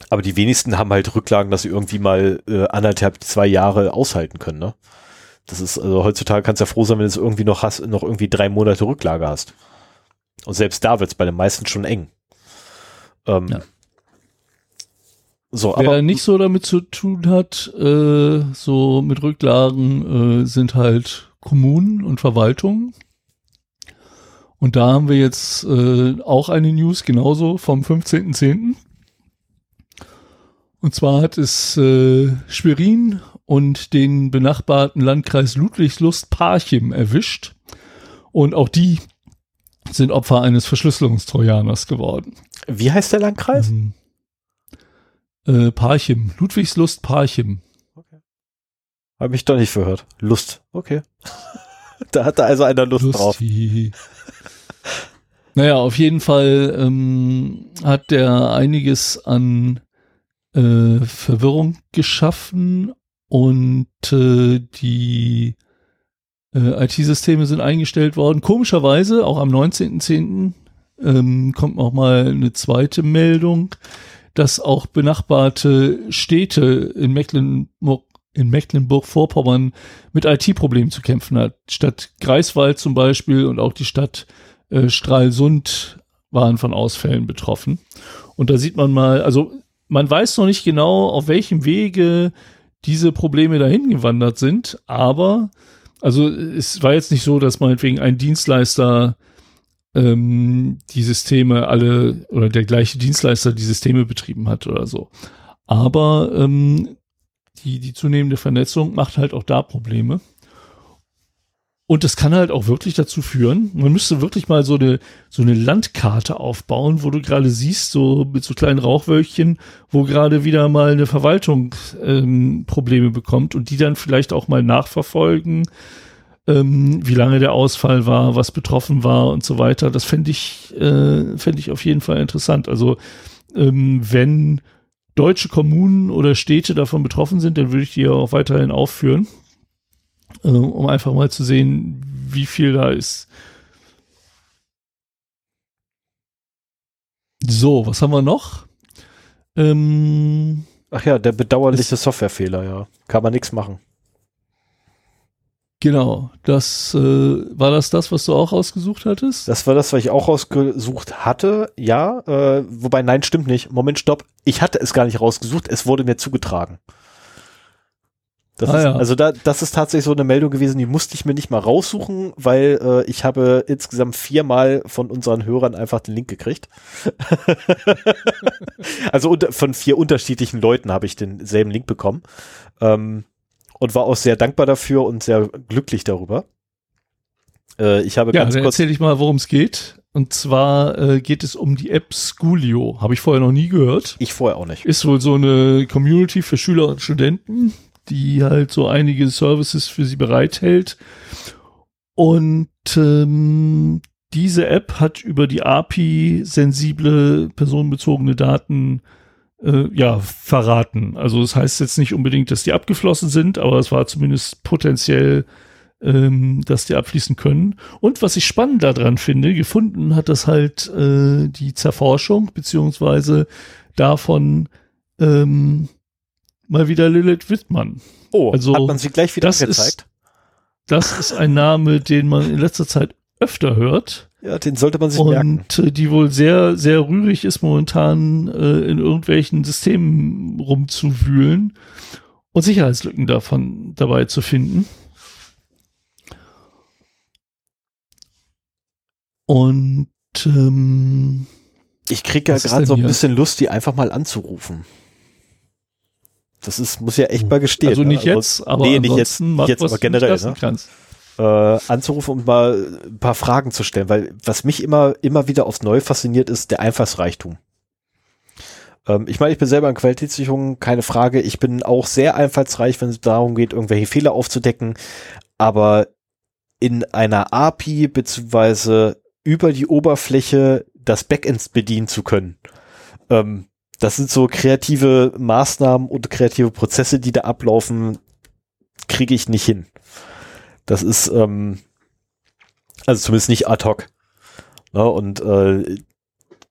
aber die wenigsten haben halt Rücklagen, dass sie irgendwie mal äh, anderthalb, zwei Jahre aushalten können, ne? Das ist, also heutzutage kannst du ja froh sein, wenn du es irgendwie noch hast, noch irgendwie drei Monate Rücklage hast. Und selbst da wird es bei den meisten schon eng. Ähm, ja. So, Wer aber nicht so damit zu tun hat, äh, so mit Rücklagen, äh, sind halt Kommunen und Verwaltungen. Und da haben wir jetzt äh, auch eine News, genauso vom 15.10. Und zwar hat es äh, Schwerin und den benachbarten Landkreis Ludwigslust-Parchim erwischt. Und auch die sind Opfer eines Verschlüsselungstrojaners geworden. Wie heißt der Landkreis? Mhm. Äh, Parchim. Ludwigslust Parchim. Okay. Habe ich doch nicht verhört. Lust. Okay. da hatte also einer Lust Lustig. drauf. naja, auf jeden Fall ähm, hat der einiges an äh, Verwirrung geschaffen und äh, die äh, IT-Systeme sind eingestellt worden. Komischerweise, auch am 19.10. Ähm, kommt noch mal eine zweite Meldung, dass auch benachbarte Städte in Mecklenburg in Mecklenburg-Vorpommern mit IT-Problemen zu kämpfen hat. Stadt Greifswald zum Beispiel und auch die Stadt äh, Stralsund waren von Ausfällen betroffen. Und da sieht man mal, also man weiß noch nicht genau, auf welchem Wege diese Probleme dahin gewandert sind, aber also es war jetzt nicht so, dass meinetwegen ein Dienstleister ähm, die Systeme alle oder der gleiche Dienstleister die Systeme betrieben hat oder so. Aber ähm, die, die zunehmende Vernetzung macht halt auch da Probleme. Und das kann halt auch wirklich dazu führen, man müsste wirklich mal so eine, so eine Landkarte aufbauen, wo du gerade siehst, so mit so kleinen Rauchwölkchen, wo gerade wieder mal eine Verwaltung ähm, Probleme bekommt und die dann vielleicht auch mal nachverfolgen, ähm, wie lange der Ausfall war, was betroffen war und so weiter. Das fände ich, äh, fände ich auf jeden Fall interessant. Also ähm, wenn deutsche Kommunen oder Städte davon betroffen sind, dann würde ich die ja auch weiterhin aufführen äh, um einfach mal zu sehen, wie viel da ist. So, was haben wir noch? Ähm, Ach ja, der bedauerliche Softwarefehler, ja. Kann man nichts machen. Genau, das äh, war das das, was du auch rausgesucht hattest? Das war das, was ich auch rausgesucht hatte, ja. Äh, wobei, nein, stimmt nicht. Moment, stopp. Ich hatte es gar nicht rausgesucht, es wurde mir zugetragen. Das ah, ist, ja. Also da, das ist tatsächlich so eine Meldung gewesen, die musste ich mir nicht mal raussuchen, weil äh, ich habe insgesamt viermal von unseren Hörern einfach den Link gekriegt. also unter, von vier unterschiedlichen Leuten habe ich denselben Link bekommen ähm, und war auch sehr dankbar dafür und sehr glücklich darüber. Äh, ich habe ja, ganz dann kurz erzähl ich mal, worum es geht. Und zwar äh, geht es um die App Schoolio. Habe ich vorher noch nie gehört. Ich vorher auch nicht. Ist wohl so eine Community für Schüler und Studenten, die halt so einige Services für sie bereithält. Und ähm, diese App hat über die API sensible personenbezogene Daten äh, ja verraten. Also das heißt jetzt nicht unbedingt, dass die abgeflossen sind, aber es war zumindest potenziell, ähm, dass die abfließen können. Und was ich spannend daran finde, gefunden hat das halt äh, die Zerforschung beziehungsweise davon ähm, mal wieder Lilith Wittmann. Oh, also, hat man sie gleich wieder das angezeigt? Ist, das ist ein Name, den man in letzter Zeit öfter hört. Ja, den sollte man sich und merken. Und äh, die wohl sehr, sehr rührig ist momentan äh, in irgendwelchen Systemen rumzuwühlen und Sicherheitslücken davon dabei zu finden. Und ähm, ich kriege ja gerade so ein bisschen Lust, die einfach mal anzurufen. Das ist, muss ja echt mal gestehen. Also nicht ne? jetzt, aber nee, nicht jetzt, jetzt aber generell. Ne? Äh, anzurufen und mal ein paar Fragen zu stellen, weil was mich immer, immer wieder aufs Neue fasziniert, ist der Einfallsreichtum. Ähm, ich meine, ich bin selber in Qualitätssicherung, keine Frage. Ich bin auch sehr einfallsreich, wenn es darum geht, irgendwelche Fehler aufzudecken. Aber in einer API beziehungsweise über die Oberfläche das Backend bedienen zu können, ähm, das sind so kreative Maßnahmen und kreative Prozesse, die da ablaufen, kriege ich nicht hin. Das ist, ähm, also zumindest nicht ad hoc. Ja, und äh,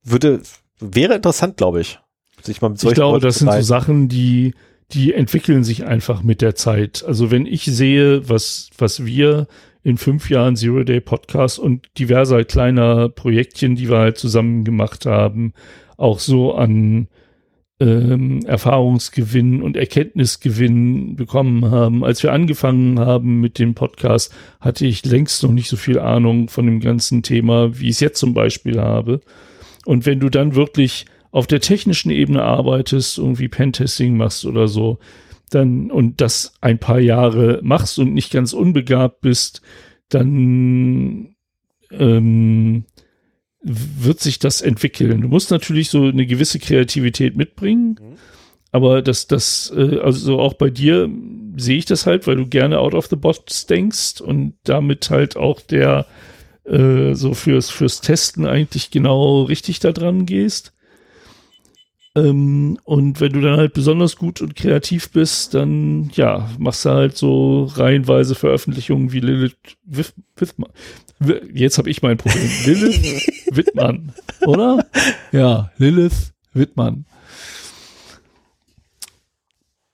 würde, wäre interessant, glaube ich, sich mal mit solchen Ich glaube, Leuten das sind so Sachen, die, die entwickeln sich einfach mit der Zeit. Also wenn ich sehe, was, was wir in fünf Jahren Zero Day Podcast und diverser kleiner Projektchen, die wir halt zusammen gemacht haben, auch so an ähm, Erfahrungsgewinn und Erkenntnisgewinn bekommen haben. Als wir angefangen haben mit dem Podcast, hatte ich längst noch nicht so viel Ahnung von dem ganzen Thema, wie ich es jetzt zum Beispiel habe. Und wenn du dann wirklich auf der technischen Ebene arbeitest, irgendwie Pentesting machst oder so, dann und das ein paar Jahre machst und nicht ganz unbegabt bist, dann ähm, wird sich das entwickeln. Du musst natürlich so eine gewisse Kreativität mitbringen, mhm. aber das, das, äh, also auch bei dir sehe ich das halt, weil du gerne out of the box denkst und damit halt auch der äh, so fürs, fürs Testen eigentlich genau richtig da dran gehst. Ähm, und wenn du dann halt besonders gut und kreativ bist, dann ja, machst du halt so reihenweise Veröffentlichungen wie Lilith Wittmann. Jetzt habe ich mein Problem. Lilith Wittmann, oder? Ja, Lilith Wittmann.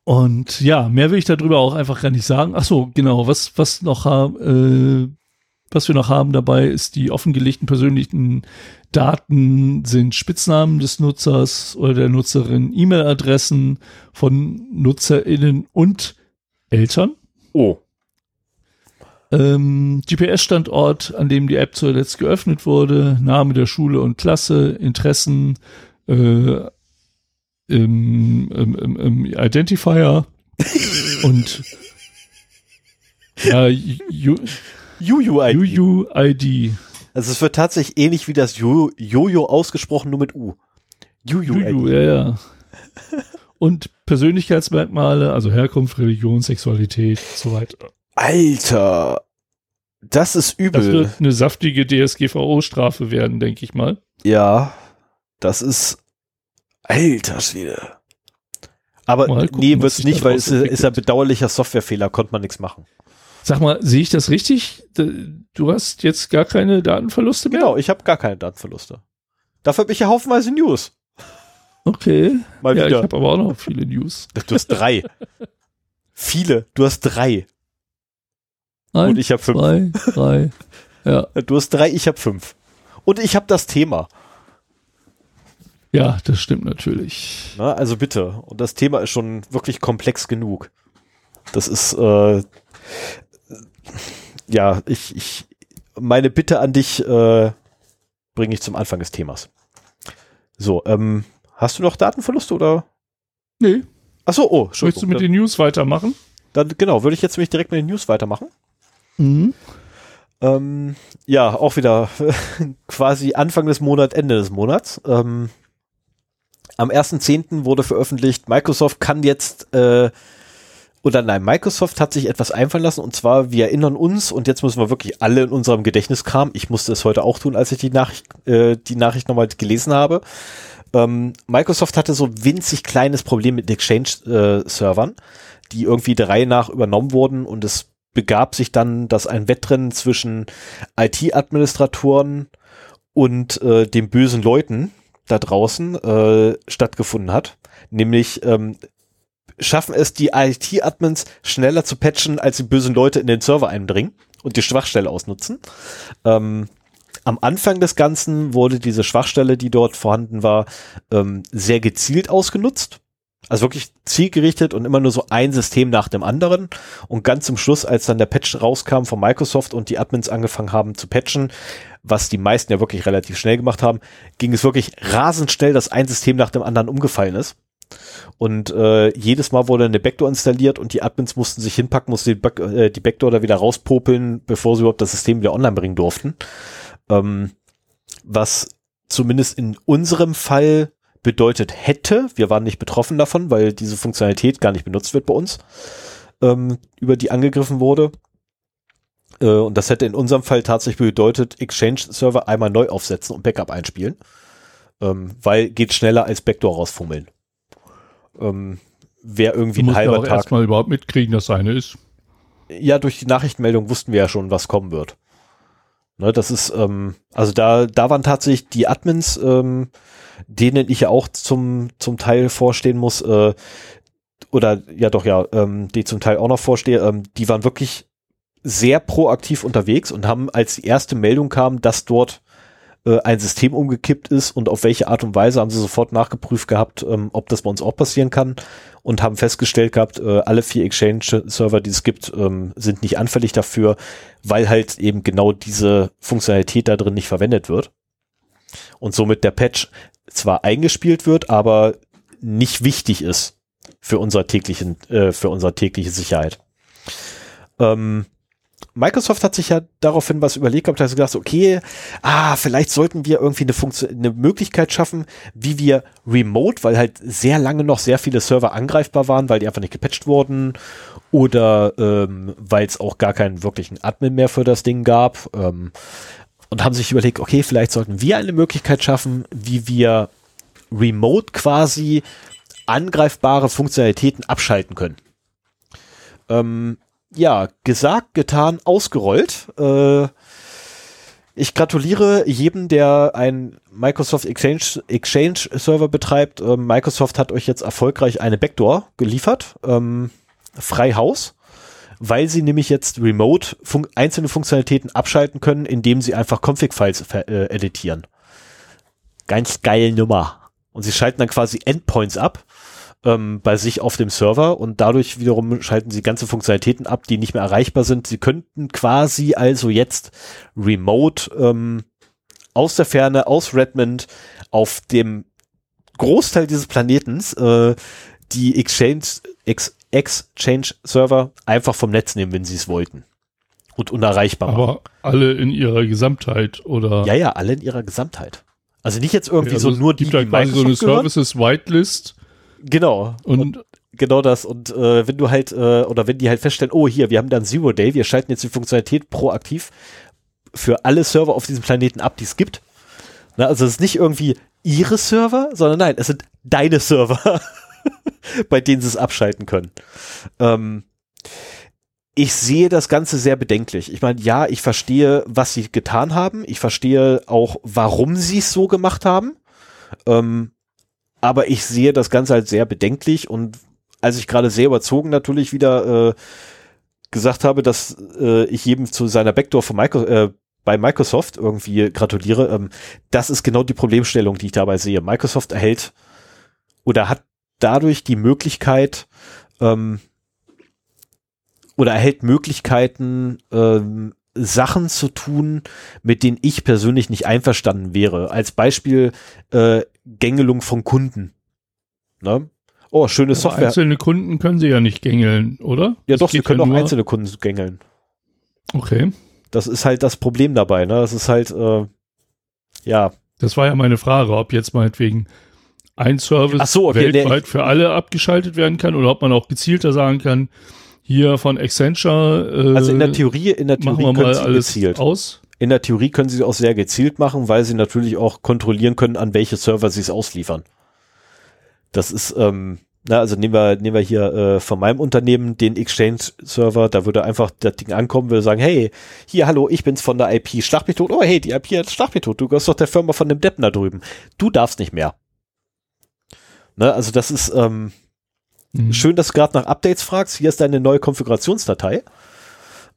Und ja, mehr will ich darüber auch einfach gar nicht sagen. Ach so, genau, was, was noch äh, was wir noch haben dabei ist die offengelegten persönlichen Daten sind Spitznamen des Nutzers oder der Nutzerin, E-Mail-Adressen von NutzerInnen und Eltern. Oh. Ähm, GPS-Standort, an dem die App zuletzt geöffnet wurde, Name der Schule und Klasse, Interessen, äh, im, im, im, Identifier und ja, UUID. UUID. Also es wird tatsächlich ähnlich wie das Jojo ausgesprochen, nur mit U. UUID. ja, ja. Und Persönlichkeitsmerkmale, also Herkunft, Religion, Sexualität, so weiter. Alter, das ist übel. Das wird eine saftige DSGVO-Strafe werden, denke ich mal. Ja, das ist Alter Schwede. Aber gucken, nee, wird's nicht, weil es ist ein bedauerlicher Softwarefehler, konnte man nichts machen. Sag mal, sehe ich das richtig? Du hast jetzt gar keine Datenverluste mehr? Genau, ich habe gar keine Datenverluste. Dafür habe ich ja haufenweise News. Okay. Mal ja, wieder. ich habe aber auch noch viele News. Du hast drei. viele. Du hast drei. Eins, Und ich habe fünf. Zwei, drei. Ja. Du hast drei, ich habe fünf. Und ich habe das Thema. Ja, das stimmt natürlich. Na, also bitte. Und das Thema ist schon wirklich komplex genug. Das ist, äh, ja, ich, ich, meine Bitte an dich äh, bringe ich zum Anfang des Themas. So, ähm, hast du noch Datenverluste oder? Nee. Achso, oh, Möchtest du mit den News weitermachen? Dann, genau, würde ich jetzt nämlich direkt mit den News weitermachen. Mhm. Ähm, ja, auch wieder quasi Anfang des Monats, Ende des Monats. Ähm, am 1.10. wurde veröffentlicht, Microsoft kann jetzt, äh, oder nein, Microsoft hat sich etwas einfallen lassen und zwar, wir erinnern uns und jetzt müssen wir wirklich alle in unserem Gedächtnis kramen. Ich musste es heute auch tun, als ich die Nachricht, äh, die Nachricht nochmal gelesen habe. Ähm, Microsoft hatte so winzig kleines Problem mit Exchange-Servern, äh, die irgendwie der Reihe nach übernommen wurden und es begab sich dann, dass ein Wettrennen zwischen IT-Administratoren und äh, den bösen Leuten, da draußen äh, stattgefunden hat. Nämlich ähm, schaffen es die IT-Admins schneller zu patchen, als die bösen Leute in den Server eindringen und die Schwachstelle ausnutzen. Ähm, am Anfang des Ganzen wurde diese Schwachstelle, die dort vorhanden war, ähm, sehr gezielt ausgenutzt. Also wirklich zielgerichtet und immer nur so ein System nach dem anderen. Und ganz zum Schluss, als dann der Patch rauskam von Microsoft und die Admins angefangen haben zu patchen, was die meisten ja wirklich relativ schnell gemacht haben, ging es wirklich rasend schnell, dass ein System nach dem anderen umgefallen ist. Und äh, jedes Mal wurde eine Backdoor installiert und die Admins mussten sich hinpacken, mussten die, Back äh, die Backdoor da wieder rauspopeln, bevor sie überhaupt das System wieder online bringen durften. Ähm, was zumindest in unserem Fall bedeutet hätte, wir waren nicht betroffen davon, weil diese Funktionalität gar nicht benutzt wird bei uns, ähm, über die angegriffen wurde. Äh, und das hätte in unserem Fall tatsächlich bedeutet, Exchange-Server einmal neu aufsetzen und Backup einspielen. Ähm, weil geht schneller als Backdoor rausfummeln. Ähm, Wäre irgendwie ein halber ja auch Tag. erstmal überhaupt mitkriegen, dass eine ist. Ja, durch die Nachrichtenmeldung wussten wir ja schon, was kommen wird. Ne, das ist, ähm, also da, da waren tatsächlich die Admins, ähm, denen ich ja auch zum, zum Teil vorstehen muss, äh, oder ja doch, ja, ähm, die zum Teil auch noch vorstehe, ähm, die waren wirklich sehr proaktiv unterwegs und haben, als die erste Meldung kam, dass dort äh, ein System umgekippt ist und auf welche Art und Weise haben sie sofort nachgeprüft gehabt, ähm, ob das bei uns auch passieren kann und haben festgestellt gehabt, äh, alle vier Exchange-Server, die es gibt, ähm, sind nicht anfällig dafür, weil halt eben genau diese Funktionalität da drin nicht verwendet wird. Und somit der Patch zwar eingespielt wird, aber nicht wichtig ist für unser täglichen, äh, für unsere tägliche Sicherheit. Ähm, Microsoft hat sich ja daraufhin was überlegt gehabt, hat gesagt, okay, ah, vielleicht sollten wir irgendwie eine Funktion, eine Möglichkeit schaffen, wie wir remote, weil halt sehr lange noch sehr viele Server angreifbar waren, weil die einfach nicht gepatcht wurden oder ähm, weil es auch gar keinen wirklichen Admin mehr für das Ding gab ähm, und haben sich überlegt, okay, vielleicht sollten wir eine Möglichkeit schaffen, wie wir remote quasi angreifbare Funktionalitäten abschalten können. Ähm, ja, gesagt, getan, ausgerollt. Äh, ich gratuliere jedem, der ein Microsoft Exchange, Exchange Server betreibt. Ähm, Microsoft hat euch jetzt erfolgreich eine Backdoor geliefert. Ähm, frei Haus. Weil sie nämlich jetzt remote fun einzelne Funktionalitäten abschalten können, indem sie einfach Config-Files äh, editieren. Ganz geil Nummer. Und sie schalten dann quasi Endpoints ab ähm, bei sich auf dem Server und dadurch wiederum schalten sie ganze Funktionalitäten ab, die nicht mehr erreichbar sind. Sie könnten quasi also jetzt remote ähm, aus der Ferne, aus Redmond, auf dem Großteil dieses Planetens äh, die Exchange, Ex, Exchange Server einfach vom Netz nehmen, wenn sie es wollten. Und unerreichbar Aber machen. alle in ihrer Gesamtheit, oder? Ja, ja, alle in ihrer Gesamtheit. Also nicht jetzt irgendwie also so nur die, gibt da quasi so eine Services Whitelist Genau. Und, und genau das. Und äh, wenn du halt, äh, oder wenn die halt feststellen, oh hier, wir haben dann Zero Day, wir schalten jetzt die Funktionalität proaktiv für alle Server auf diesem Planeten ab, die es gibt. Na, also es ist nicht irgendwie ihre Server, sondern nein, es sind deine Server, bei denen sie es abschalten können. Ähm, ich sehe das Ganze sehr bedenklich. Ich meine, ja, ich verstehe, was sie getan haben. Ich verstehe auch, warum sie es so gemacht haben. Ähm, aber ich sehe das Ganze halt sehr bedenklich und als ich gerade sehr überzogen natürlich wieder äh, gesagt habe, dass äh, ich jedem zu seiner Backdoor von Micro, äh, bei Microsoft irgendwie gratuliere, ähm, das ist genau die Problemstellung, die ich dabei sehe. Microsoft erhält oder hat dadurch die Möglichkeit ähm, oder erhält Möglichkeiten, ähm, Sachen zu tun, mit denen ich persönlich nicht einverstanden wäre. Als Beispiel äh, Gängelung von Kunden. Ne? Oh, schöne Aber Software. Einzelne Kunden können sie ja nicht gängeln, oder? Ja, das doch, sie können ja auch einzelne Kunden gängeln. Okay. Das ist halt das Problem dabei, ne? Das ist halt, äh, ja. Das war ja meine Frage, ob jetzt meinetwegen ein Service so, okay, weltweit für alle abgeschaltet werden kann oder ob man auch gezielter sagen kann, hier von Accenture. Äh, also in der Theorie, in der Theorie können sie alles gezielt. aus. In der Theorie können sie auch sehr gezielt machen, weil sie natürlich auch kontrollieren können, an welche Server sie es ausliefern. Das ist, ähm, na, also nehmen wir, nehmen wir hier äh, von meinem Unternehmen den Exchange-Server, da würde einfach das Ding ankommen, würde sagen, hey, hier, hallo, ich bin's von der IP Schlachtmethode. Oh, hey, die IP hat Schlachtmethode. Du gehörst doch der Firma von dem Deppen da drüben. Du darfst nicht mehr. Ne, also das ist, ähm, Mhm. Schön, dass du gerade nach Updates fragst. Hier ist deine neue Konfigurationsdatei.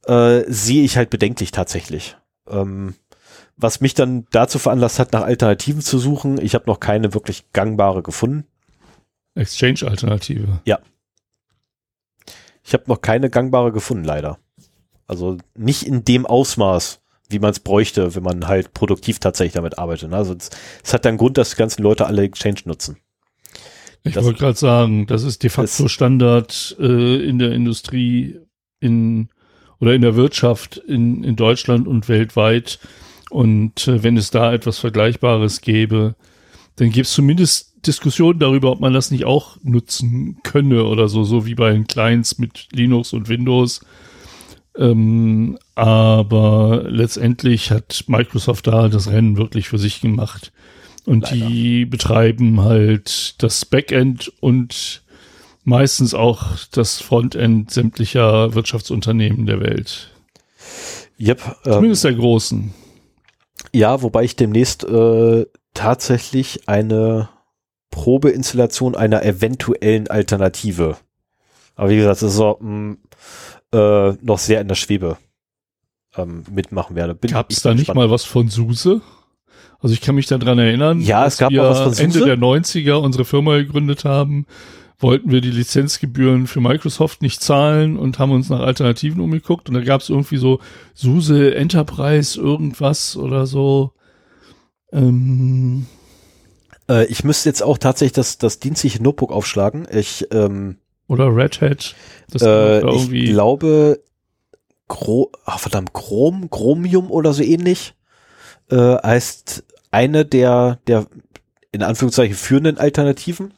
Äh, sehe ich halt bedenklich tatsächlich. Ähm, was mich dann dazu veranlasst hat, nach Alternativen zu suchen. Ich habe noch keine wirklich gangbare gefunden. Exchange-Alternative. Ja. Ich habe noch keine gangbare gefunden, leider. Also nicht in dem Ausmaß, wie man es bräuchte, wenn man halt produktiv tatsächlich damit arbeitet. Also es hat dann Grund, dass die ganzen Leute alle Exchange nutzen. Ich wollte gerade sagen, das ist de facto Standard äh, in der Industrie in oder in der Wirtschaft in, in Deutschland und weltweit. Und äh, wenn es da etwas Vergleichbares gäbe, dann gäbe es zumindest Diskussionen darüber, ob man das nicht auch nutzen könne oder so, so wie bei den Clients mit Linux und Windows. Ähm, aber letztendlich hat Microsoft da das Rennen wirklich für sich gemacht. Und Leider. die betreiben halt das Backend und meistens auch das Frontend sämtlicher Wirtschaftsunternehmen der Welt. Yep, Zumindest ähm, der großen. Ja, wobei ich demnächst äh, tatsächlich eine Probeinstallation einer eventuellen Alternative. Aber wie gesagt, das ist so, mh, mm, äh, noch sehr in der Schwebe ähm, mitmachen werde. Gab es da nicht mal was von SUSE? Also ich kann mich daran erinnern, ja, es gab wir was Ende der 90er unsere Firma gegründet haben, wollten wir die Lizenzgebühren für Microsoft nicht zahlen und haben uns nach Alternativen umgeguckt und da gab es irgendwie so SUSE Enterprise irgendwas oder so. Ähm, äh, ich müsste jetzt auch tatsächlich das, das dienstliche Notebook aufschlagen. Ich, ähm, oder Red Hat. Das äh, ich glaube, Gro oh, verdammt, Chrom, Chromium oder so ähnlich äh, heißt eine der, der in Anführungszeichen führenden Alternativen.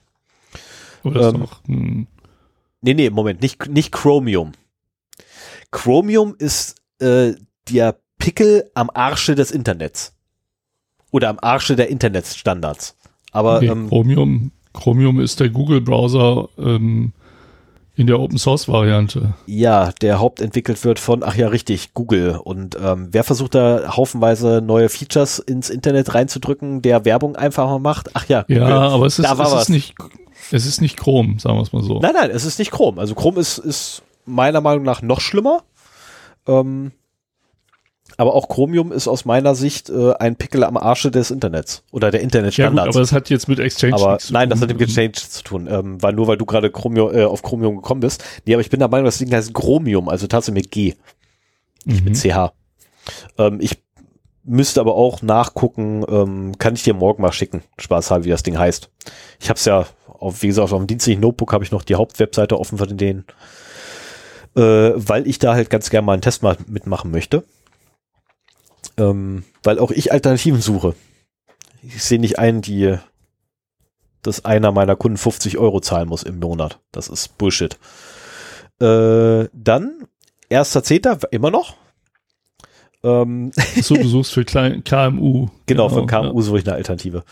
Oder ähm, noch, hm. Nee, nee, Moment, nicht, nicht Chromium. Chromium ist äh, der Pickel am Arsche des Internets. Oder am Arsche der Internetstandards. Aber Okay, ähm, Chromium, Chromium ist der Google-Browser ähm, in der Open-Source-Variante. ja, der hauptentwickelt wird von, ach ja, richtig, Google. Und ähm, wer versucht da haufenweise neue Features ins Internet reinzudrücken, der Werbung einfacher macht? Ach ja, Ja, Google. aber es ist, es was. ist nicht, es ist nicht Chrome, sagen wir es mal so. Nein, nein, es ist nicht Chrome. Also Chrome ist, ist meiner Meinung nach noch schlimmer. Ähm, aber auch Chromium ist aus meiner Sicht äh, ein Pickel am Arsche des Internets oder der ja gut, Internetstandards. aber es hat jetzt mit Exchange aber nichts zu nein, das tun. hat mit Exchange zu tun, ähm, weil nur weil du gerade Chromium, äh, auf Chromium gekommen bist. Nee, aber ich bin der Meinung, das Ding heißt Chromium, also tatsächlich mit G, Mhm. mit CH. Ähm, ich müsste aber auch nachgucken, ähm, kann ich dir morgen mal schicken, Spaß haben, wie das Ding heißt. Ich habe es ja, auf, wie gesagt, auf dem dienstlichen Notebook habe ich noch die Hauptwebseite offen von denen, äh, weil ich da halt ganz gerne mal einen Test mal mitmachen möchte. Ähm, weil auch ich Alternativen suche. Ich sehe nicht ein, die dass einer meiner Kunden 50 Euro zahlen muss im Monat. Das ist Bullshit. Äh, dann, erster Zehnter, immer noch. Ähm, So, du suchst für klein, KMU. genau, von KMU suche ich eine Alternative.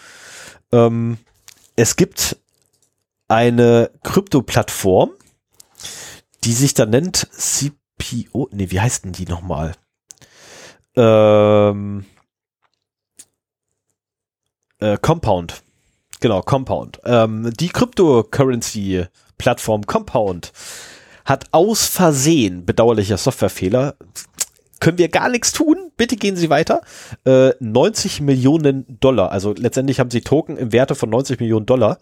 Ähm, es gibt eine Krypto-Plattform, die sich da nennt CPO, nee, wie heißt denn die nochmal? Ähm, äh, Compound. Genau, Compound. Ähm, die Cryptocurrency-Plattform Compound hat aus Versehen, bedauerlicher Softwarefehler, können wir gar nichts tun, bitte gehen Sie weiter, äh, 90 Millionen Dollar, also letztendlich haben sie Token im Werte von 90 Millionen Dollar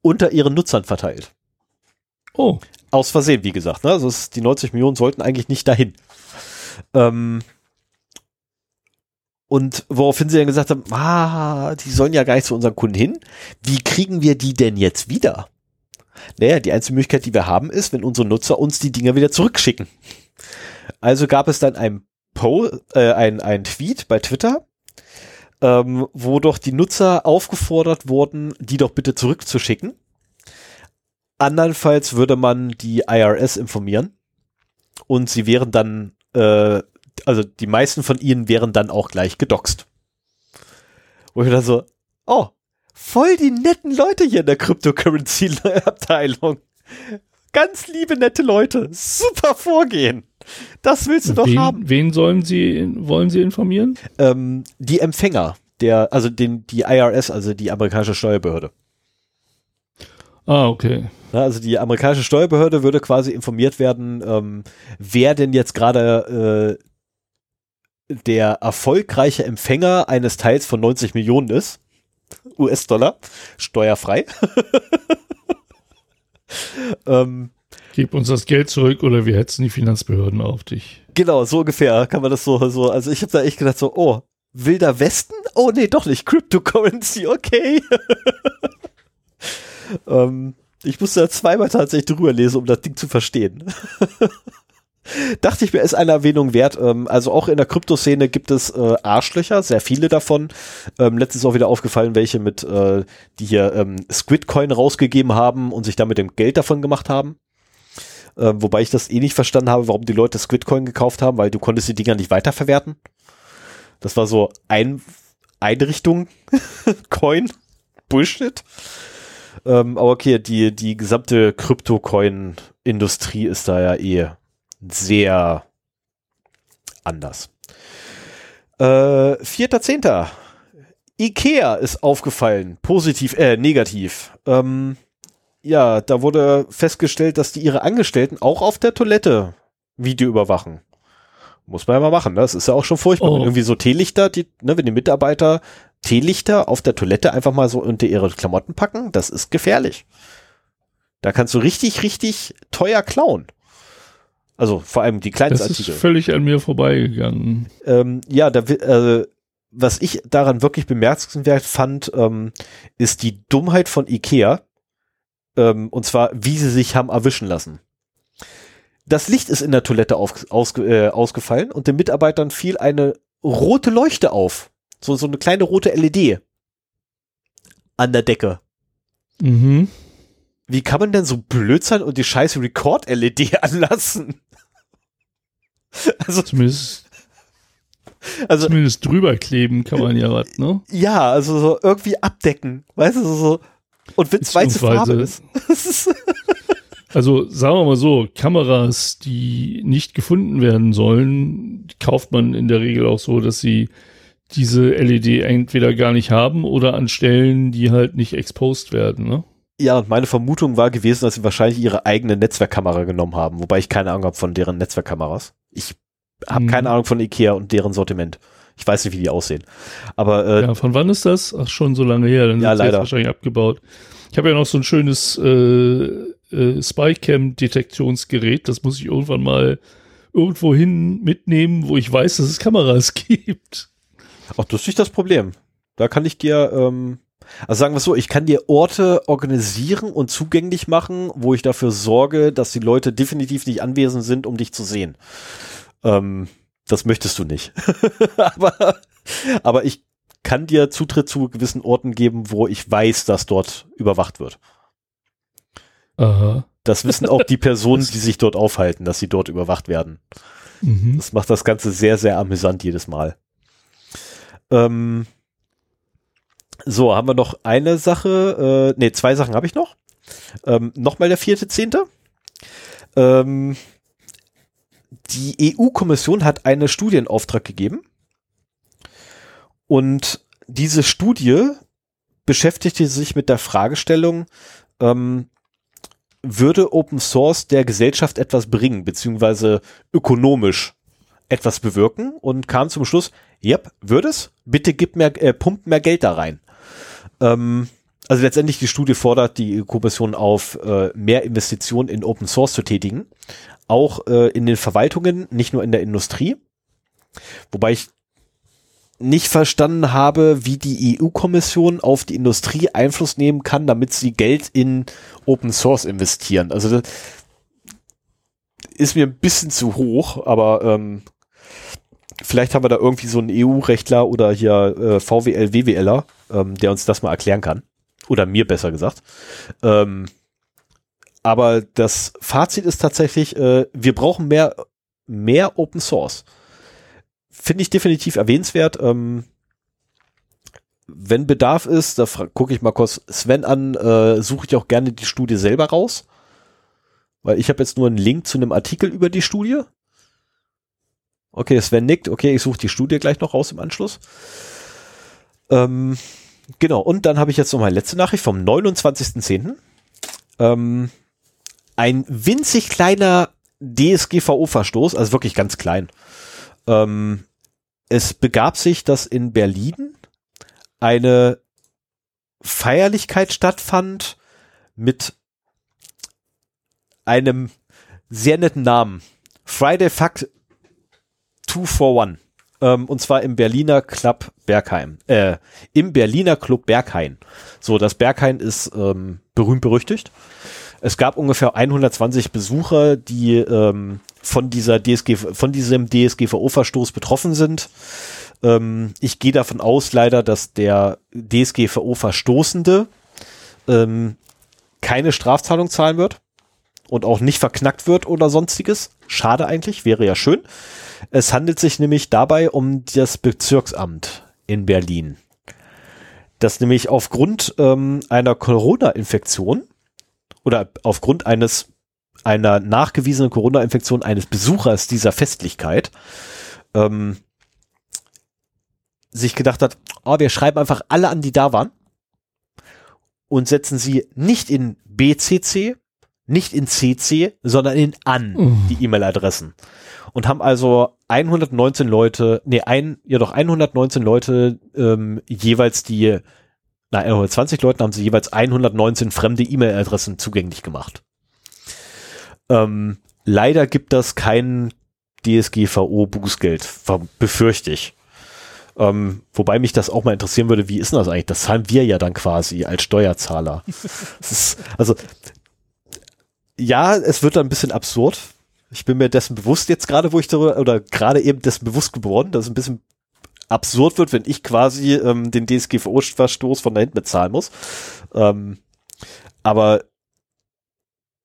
unter ihren Nutzern verteilt. Oh, Aus Versehen, wie gesagt. Ne? Also es, die 90 Millionen sollten eigentlich nicht dahin. Ähm, und woraufhin sie dann gesagt haben, ah, die sollen ja gar nicht zu unseren Kunden hin. Wie kriegen wir die denn jetzt wieder? Naja, die einzige Möglichkeit, die wir haben, ist, wenn unsere Nutzer uns die Dinger wieder zurückschicken. Also gab es dann ein, po äh, ein, ein Tweet bei Twitter, ähm, wo doch die Nutzer aufgefordert wurden, die doch bitte zurückzuschicken. Andernfalls würde man die IRS informieren und sie wären dann, äh, also die meisten von ihnen wären dann auch gleich gedoxt. Wo ich dann so, oh, voll die netten Leute hier in der Cryptocurrency-Abteilung. Ganz liebe, nette Leute. Super Vorgehen. Das willst du doch haben. wen, sollen Sie, wollen Sie informieren? Ähm, die Empfänger, der, also den, die IRS, also die amerikanische Steuerbehörde. Ah, okay. Also die amerikanische Steuerbehörde würde quasi informiert werden, ähm, wer denn jetzt gerade äh, der erfolgreiche Empfänger eines Teils von 90 Millionen ist. US-Dollar, steuerfrei. ähm, Gib uns das Geld zurück oder wir hetzen die Finanzbehörden auf dich. genau, so ungefähr kann man das so, so, also ich habe da echt gedacht so, oh, wilder Westen? Oh nee, doch nicht, Cryptocurrency, okay. ähm, ich musste da zweimal tatsächlich drüber lesen, um das Ding zu verstehen. Dachte ich mir, ist eine Erwähnung wert. Ähm, also auch in der Kryptoszene gibt es äh, Arschlöcher, sehr viele davon. Ähm, letztens auch wieder aufgefallen, welche mit, äh, die hier ähm, Squidcoin rausgegeben haben und sich damit dem Geld davon gemacht haben. Wobei ich das eh nicht verstanden habe, warum die Leute Squidcoin gekauft haben, weil du konntest die Dinger nicht weiterverwerten. Das war so ein Einrichtung Coin Bullshit. Aber okay, die, die gesamte Krypto-Coin-Industrie ist da ja eh sehr anders. Äh, Vierter, Zehnter. Ikea ist aufgefallen. Positiv, äh, negativ. Ähm, ja, da wurde festgestellt, dass die ihre Angestellten auch auf der Toilette Video überwachen. Muss man ja mal machen, ne? Das ist ja auch schon furchtbar. Oh. Wenn irgendwie so Teelichter, die, ne, wenn die Mitarbeiter Teelichter auf der Toilette einfach mal so unter ihre Klamotten packen, das ist gefährlich. Da kannst du richtig, richtig teuer klauen. Also vor allem die Das ist völlig an mir vorbeigegangen. Ähm, ja, da, äh, was ich daran wirklich bemerkenswert fand, ähm, ist die Dummheit von Ikea. Ähm, und zwar, wie sie sich haben erwischen lassen. Das Licht ist in der Toilette auf, ausge, äh, ausgefallen und den Mitarbeitern fiel eine rote Leuchte auf. So, so eine kleine rote LED an der Decke. Mhm. Wie kann man denn so blöd sein und die scheiße Record-LED anlassen? Also, Zumindest, Also, Zumindest drüber kleben kann man ja was, ne? Ja, also so irgendwie abdecken, weißt du, so. Und wenn es weiße Farbe ist. also sagen wir mal so, Kameras, die nicht gefunden werden sollen, kauft man in der Regel auch so, dass sie diese LED entweder gar nicht haben oder an Stellen, die halt nicht exposed werden, ne? Ja, und meine Vermutung war gewesen, dass sie wahrscheinlich ihre eigene Netzwerkkamera genommen haben, wobei ich keine Ahnung habe von deren Netzwerkkameras. Ich habe hm. keine Ahnung von Ikea und deren Sortiment. Ich weiß nicht, wie die aussehen. Aber äh, ja, von wann ist das? Ach, schon so lange her. Dann ja, leider. wahrscheinlich abgebaut. Ich habe ja noch so ein schönes äh, äh, Spycam-Detektionsgerät. Das muss ich irgendwann mal irgendwo hin mitnehmen, wo ich weiß, dass es Kameras gibt. Ach, das ist nicht das Problem. Da kann ich dir, ähm, also sagen wir es so, ich kann dir Orte organisieren und zugänglich machen, wo ich dafür sorge, dass die Leute definitiv nicht anwesend sind, um dich zu sehen. Ähm, das möchtest du nicht. aber, aber ich kann dir Zutritt zu gewissen Orten geben, wo ich weiß, dass dort überwacht wird. Aha. Das wissen auch die Personen, die sich dort aufhalten, dass sie dort überwacht werden. Mhm. Das macht das Ganze sehr, sehr amüsant jedes Mal. Ähm, so, haben wir noch eine Sache, äh, nee, zwei Sachen habe ich noch. Ähm, Nochmal der vierte Zehnte. Ähm, die EU-Kommission hat einen Studienauftrag gegeben. Und diese Studie beschäftigte sich mit der Fragestellung, ähm, würde Open Source der Gesellschaft etwas bringen, beziehungsweise ökonomisch etwas bewirken und kam zum Schluss, yep, würde es, bitte gib mehr, äh, pumpt mehr Geld da rein. Ähm, also letztendlich die Studie fordert die Kommission auf, äh, mehr Investitionen in Open Source zu tätigen, auch äh, in den Verwaltungen, nicht nur in der Industrie. Wobei ich nicht verstanden habe, wie die EU-Kommission auf die Industrie Einfluss nehmen kann, damit sie Geld in Open Source investieren. Also das ist mir ein bisschen zu hoch, aber ähm, vielleicht haben wir da irgendwie so einen EU-Rechtler oder hier äh, VWL, WWLer, ähm, der uns das mal erklären kann. Oder mir besser gesagt. Ähm, aber das Fazit ist tatsächlich, äh, wir brauchen mehr, mehr Open Source finde ich definitiv erwähnenswert. Ähm, wenn Bedarf ist, da gucke ich mal kurz Sven an, äh, suche ich auch gerne die Studie selber raus. Weil ich habe jetzt nur einen Link zu einem Artikel über die Studie. Okay, Sven nickt. Okay, ich suche die Studie gleich noch raus im Anschluss. Ähm, genau, und dann habe ich jetzt noch meine letzte Nachricht vom 29.10. Ähm, ein winzig kleiner DSGVO-Verstoß, also wirklich ganz klein. Ähm, es begab sich, dass in Berlin eine Feierlichkeit stattfand mit einem sehr netten Namen. Friday Fuck 241. Ähm, und zwar im Berliner Club Bergheim. Äh, im Berliner Club Berghain. So, das Berghain ist ähm, berühmt berüchtigt. Es gab ungefähr 120 Besucher, die ähm, von dieser DSG, von diesem DSGVO-Verstoß betroffen sind. Ähm, ich gehe davon aus, leider, dass der DSGVO-Verstoßende ähm, keine Strafzahlung zahlen wird und auch nicht verknackt wird oder sonstiges. Schade eigentlich, wäre ja schön. Es handelt sich nämlich dabei um das Bezirksamt in Berlin. Das nämlich aufgrund ähm, einer Corona-Infektion oder aufgrund eines einer nachgewiesenen Corona-Infektion eines Besuchers dieser Festlichkeit ähm, sich gedacht hat, oh, wir schreiben einfach alle an, die da waren und setzen sie nicht in BCC, nicht in CC, sondern in an mhm. die E-Mail-Adressen und haben also 119 Leute, nee, ein, ja doch 119 Leute ähm, jeweils die, na 120 Leuten haben sie jeweils 119 fremde E-Mail-Adressen zugänglich gemacht. Ähm, leider gibt das kein DSGVO-Bußgeld, befürchte ich. Ähm, wobei mich das auch mal interessieren würde, wie ist denn das eigentlich? Das zahlen wir ja dann quasi als Steuerzahler. ist, also, ja, es wird dann ein bisschen absurd. Ich bin mir dessen bewusst jetzt gerade, wo ich darüber, oder gerade eben dessen bewusst geworden, dass es ein bisschen absurd wird, wenn ich quasi ähm, den DSGVO-Verstoß von da hinten bezahlen muss. Ähm, aber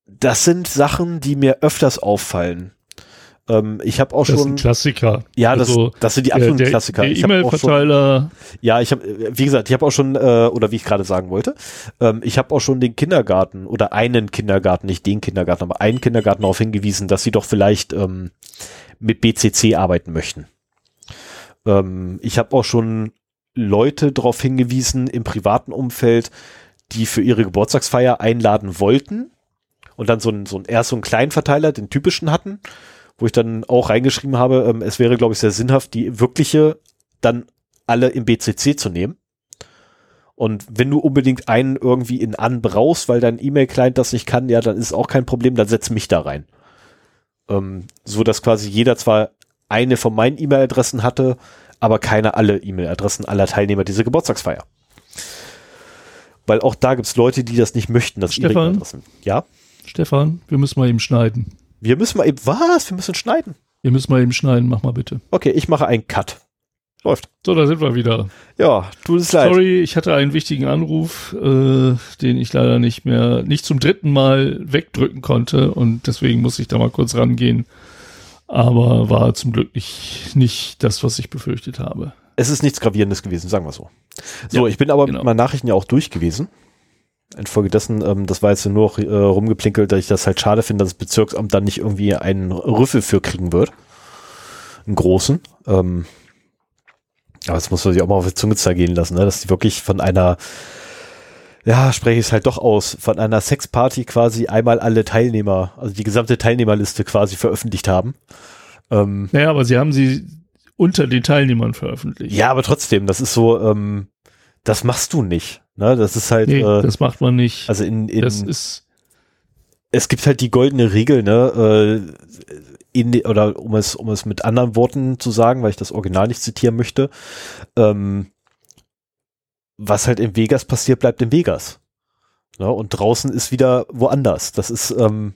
das sind Sachen, die mir öfters auffallen. Ähm, ich habe auch das schon. Das ist ein Klassiker. Ja, also das, das sind die absoluten der, Klassiker. Der E-Mail-Verteiler. Ja, ich habe, wie gesagt, ich habe auch schon, äh, oder wie ich gerade sagen wollte, ähm, ich habe auch schon den Kindergarten oder einen Kindergarten, nicht den Kindergarten, aber einen Kindergarten darauf hingewiesen, dass sie doch vielleicht ähm, mit BCC arbeiten möchten. Ähm, ich habe auch schon Leute darauf hingewiesen im privaten Umfeld, die für ihre Geburtstagsfeier einladen wollten und dann so ein, so ein erst so einen kleinen Verteiler, den typischen hatten, wo ich dann auch reingeschrieben habe, ähm, es wäre, glaube ich, sehr sinnhaft, die wirkliche dann alle im BCC zu nehmen. Und wenn du unbedingt einen irgendwie in an brauchst, weil dein E-Mail-Client das nicht kann, ja, dann ist auch kein Problem, dann setz mich da rein. Ähm, so dass quasi jeder zwar eine von meinen E-Mail-Adressen hatte, aber keine alle E-Mail-Adressen aller Teilnehmer dieser Geburtstagsfeier. Weil auch da gibt es Leute, die das nicht möchten, dass Stefan, ihre E-Mail-Adressen. Ja? Stefan, wir müssen mal eben schneiden. Wir müssen mal eben, was? Wir müssen schneiden. Wir müssen mal eben schneiden, mach mal bitte. Okay, ich mache einen Cut. Läuft. So, da sind wir wieder. Ja, tut es leid. Sorry, ich hatte einen wichtigen Anruf, äh, den ich leider nicht mehr, nicht zum dritten Mal wegdrücken konnte und deswegen muss ich da mal kurz rangehen. Aber war zum Glück nicht, nicht das, was ich befürchtet habe. Es ist nichts Gravierendes gewesen, sagen wir so. So, ja, ich bin aber genau. mit meinen Nachrichten ja auch durch gewesen. Infolgedessen, ähm, das war jetzt nur noch äh, rumgeplinkelt, dass ich das halt schade finde, dass das Bezirksamt dann nicht irgendwie einen Rüffel für kriegen wird. Einen großen. Ähm, aber das muss man sich auch mal auf die Zunge zergehen lassen, ne? dass die wirklich von einer, ja, spreche ich es halt doch aus, von einer Sexparty quasi einmal alle Teilnehmer, also die gesamte Teilnehmerliste quasi veröffentlicht haben. Ähm, naja, aber sie haben sie unter den Teilnehmern veröffentlicht. Ja, aber trotzdem, das ist so, ähm, das machst du nicht. Ne? Das ist halt. Nee, äh, das macht man nicht. Also in, in das ist. Es gibt halt die goldene Regel, ne? Äh, in, oder um es, um es mit anderen Worten zu sagen, weil ich das Original nicht zitieren möchte, ähm, was halt in Vegas passiert, bleibt in Vegas. Ne? Und draußen ist wieder woanders. Das ist, ähm,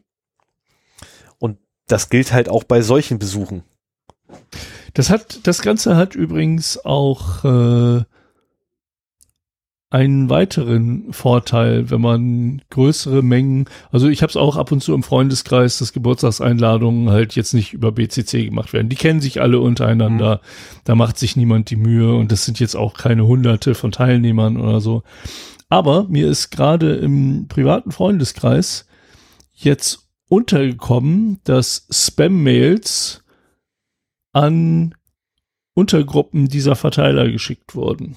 und das gilt halt auch bei solchen Besuchen. Das hat, das Ganze hat übrigens auch äh, einen weiteren Vorteil, wenn man größere Mengen, also ich habe es auch ab und zu im Freundeskreis, dass Geburtstagseinladungen halt jetzt nicht über BCC gemacht werden. Die kennen sich alle untereinander, mhm. da macht sich niemand die Mühe und das sind jetzt auch keine hunderte von Teilnehmern oder so. Aber mir ist gerade im privaten Freundeskreis jetzt untergekommen, dass Spam-Mails an Untergruppen dieser Verteiler geschickt wurden.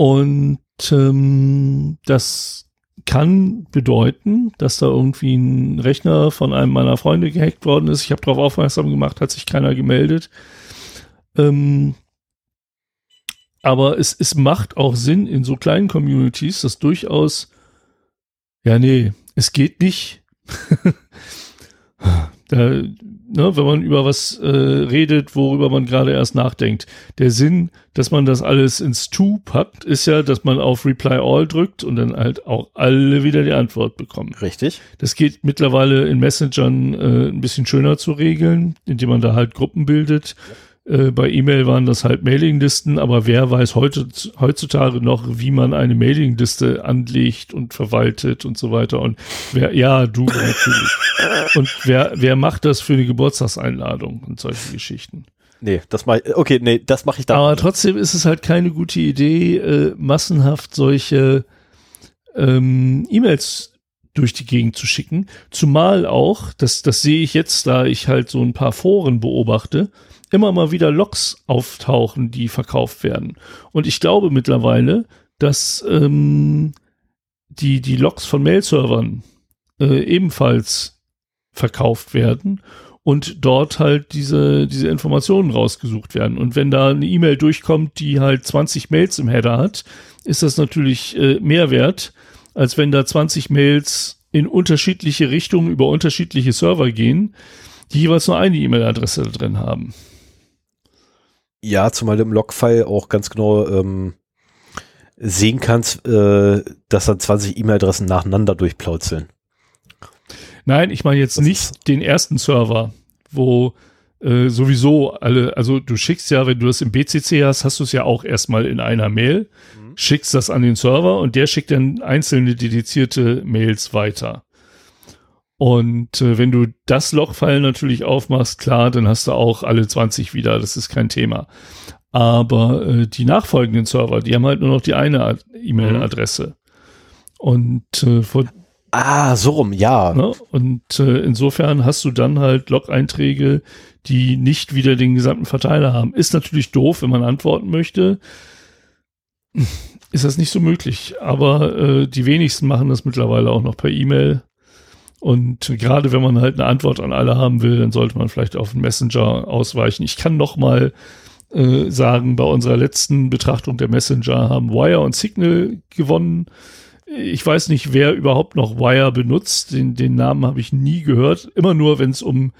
Und ähm, das kann bedeuten, dass da irgendwie ein Rechner von einem meiner Freunde gehackt worden ist. Ich habe darauf aufmerksam gemacht, hat sich keiner gemeldet. Ähm, aber es, es macht auch Sinn in so kleinen Communities, dass durchaus, ja, nee, es geht nicht. da ne, wenn man über was äh, redet, worüber man gerade erst nachdenkt. Der Sinn, dass man das alles ins To packt, ist ja, dass man auf Reply All drückt und dann halt auch alle wieder die Antwort bekommen. Richtig. Das geht mittlerweile in Messengern äh, ein bisschen schöner zu regeln, indem man da halt Gruppen bildet. Ja äh, bei E-Mail waren das halt Mailinglisten, aber wer weiß heute, heutzutage noch, wie man eine Mailingliste anlegt und verwaltet und so weiter. Und wer, ja, du natürlich. und wer, wer macht das für eine Geburtstagseinladung und solche Geschichten? Nee, das mach ich, okay, nee, das mache ich dann. Aber trotzdem ist es halt keine gute Idee, äh, massenhaft solche ähm, E-Mails durch die Gegend zu schicken. Zumal auch, das, das sehe ich jetzt, da ich halt so ein paar Foren beobachte, immer mal wieder Logs auftauchen, die verkauft werden. Und ich glaube mittlerweile, dass ähm, die, die Logs von Mail-Servern äh, ebenfalls verkauft werden und dort halt diese, diese Informationen rausgesucht werden. Und wenn da eine E-Mail durchkommt, die halt 20 Mails im Header hat, ist das natürlich äh, mehr wert, als wenn da 20 Mails in unterschiedliche Richtungen über unterschiedliche Server gehen, die jeweils nur eine E-Mail-Adresse drin haben. Ja, zumal du im Logfile auch ganz genau ähm, sehen kannst, äh, dass dann 20 E-Mail-Adressen nacheinander durchplauzeln. Nein, ich meine jetzt das nicht den ersten Server, wo äh, sowieso alle, also du schickst ja, wenn du das im BCC hast, hast du es ja auch erstmal in einer Mail, mhm. schickst das an den Server und der schickt dann einzelne dedizierte Mails weiter. Und äh, wenn du das Logfile natürlich aufmachst, klar, dann hast du auch alle 20 wieder, das ist kein Thema. Aber äh, die nachfolgenden Server, die haben halt nur noch die eine E-Mail-Adresse. Und äh, von, Ah, so rum, ja. Ne? Und äh, insofern hast du dann halt Log-Einträge, die nicht wieder den gesamten Verteiler haben. Ist natürlich doof, wenn man antworten möchte. Ist das nicht so möglich. Aber äh, die wenigsten machen das mittlerweile auch noch per E-Mail. Und gerade wenn man halt eine Antwort an alle haben will, dann sollte man vielleicht auf den Messenger ausweichen. Ich kann noch mal äh, sagen, bei unserer letzten Betrachtung der Messenger haben Wire und Signal gewonnen. Ich weiß nicht, wer überhaupt noch Wire benutzt. Den, den Namen habe ich nie gehört. Immer nur, wenn es um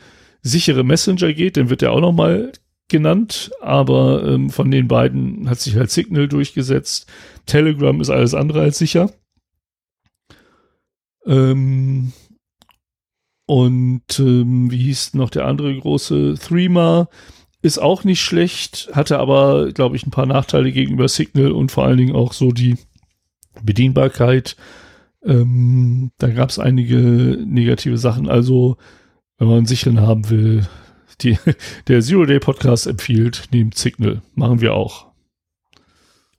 sichere Messenger geht, dann wird der auch noch mal genannt. Aber ähm, von den beiden hat sich halt Signal durchgesetzt. Telegram ist alles andere als sicher. Ähm, und ähm, wie hieß noch der andere große? Threema ist auch nicht schlecht, hatte aber, glaube ich, ein paar Nachteile gegenüber Signal und vor allen Dingen auch so die Bedienbarkeit. Ähm, da gab es einige negative Sachen. Also, wenn man einen sicheren haben will, die, der Zero Day Podcast empfiehlt, nehmt Signal. Machen wir auch.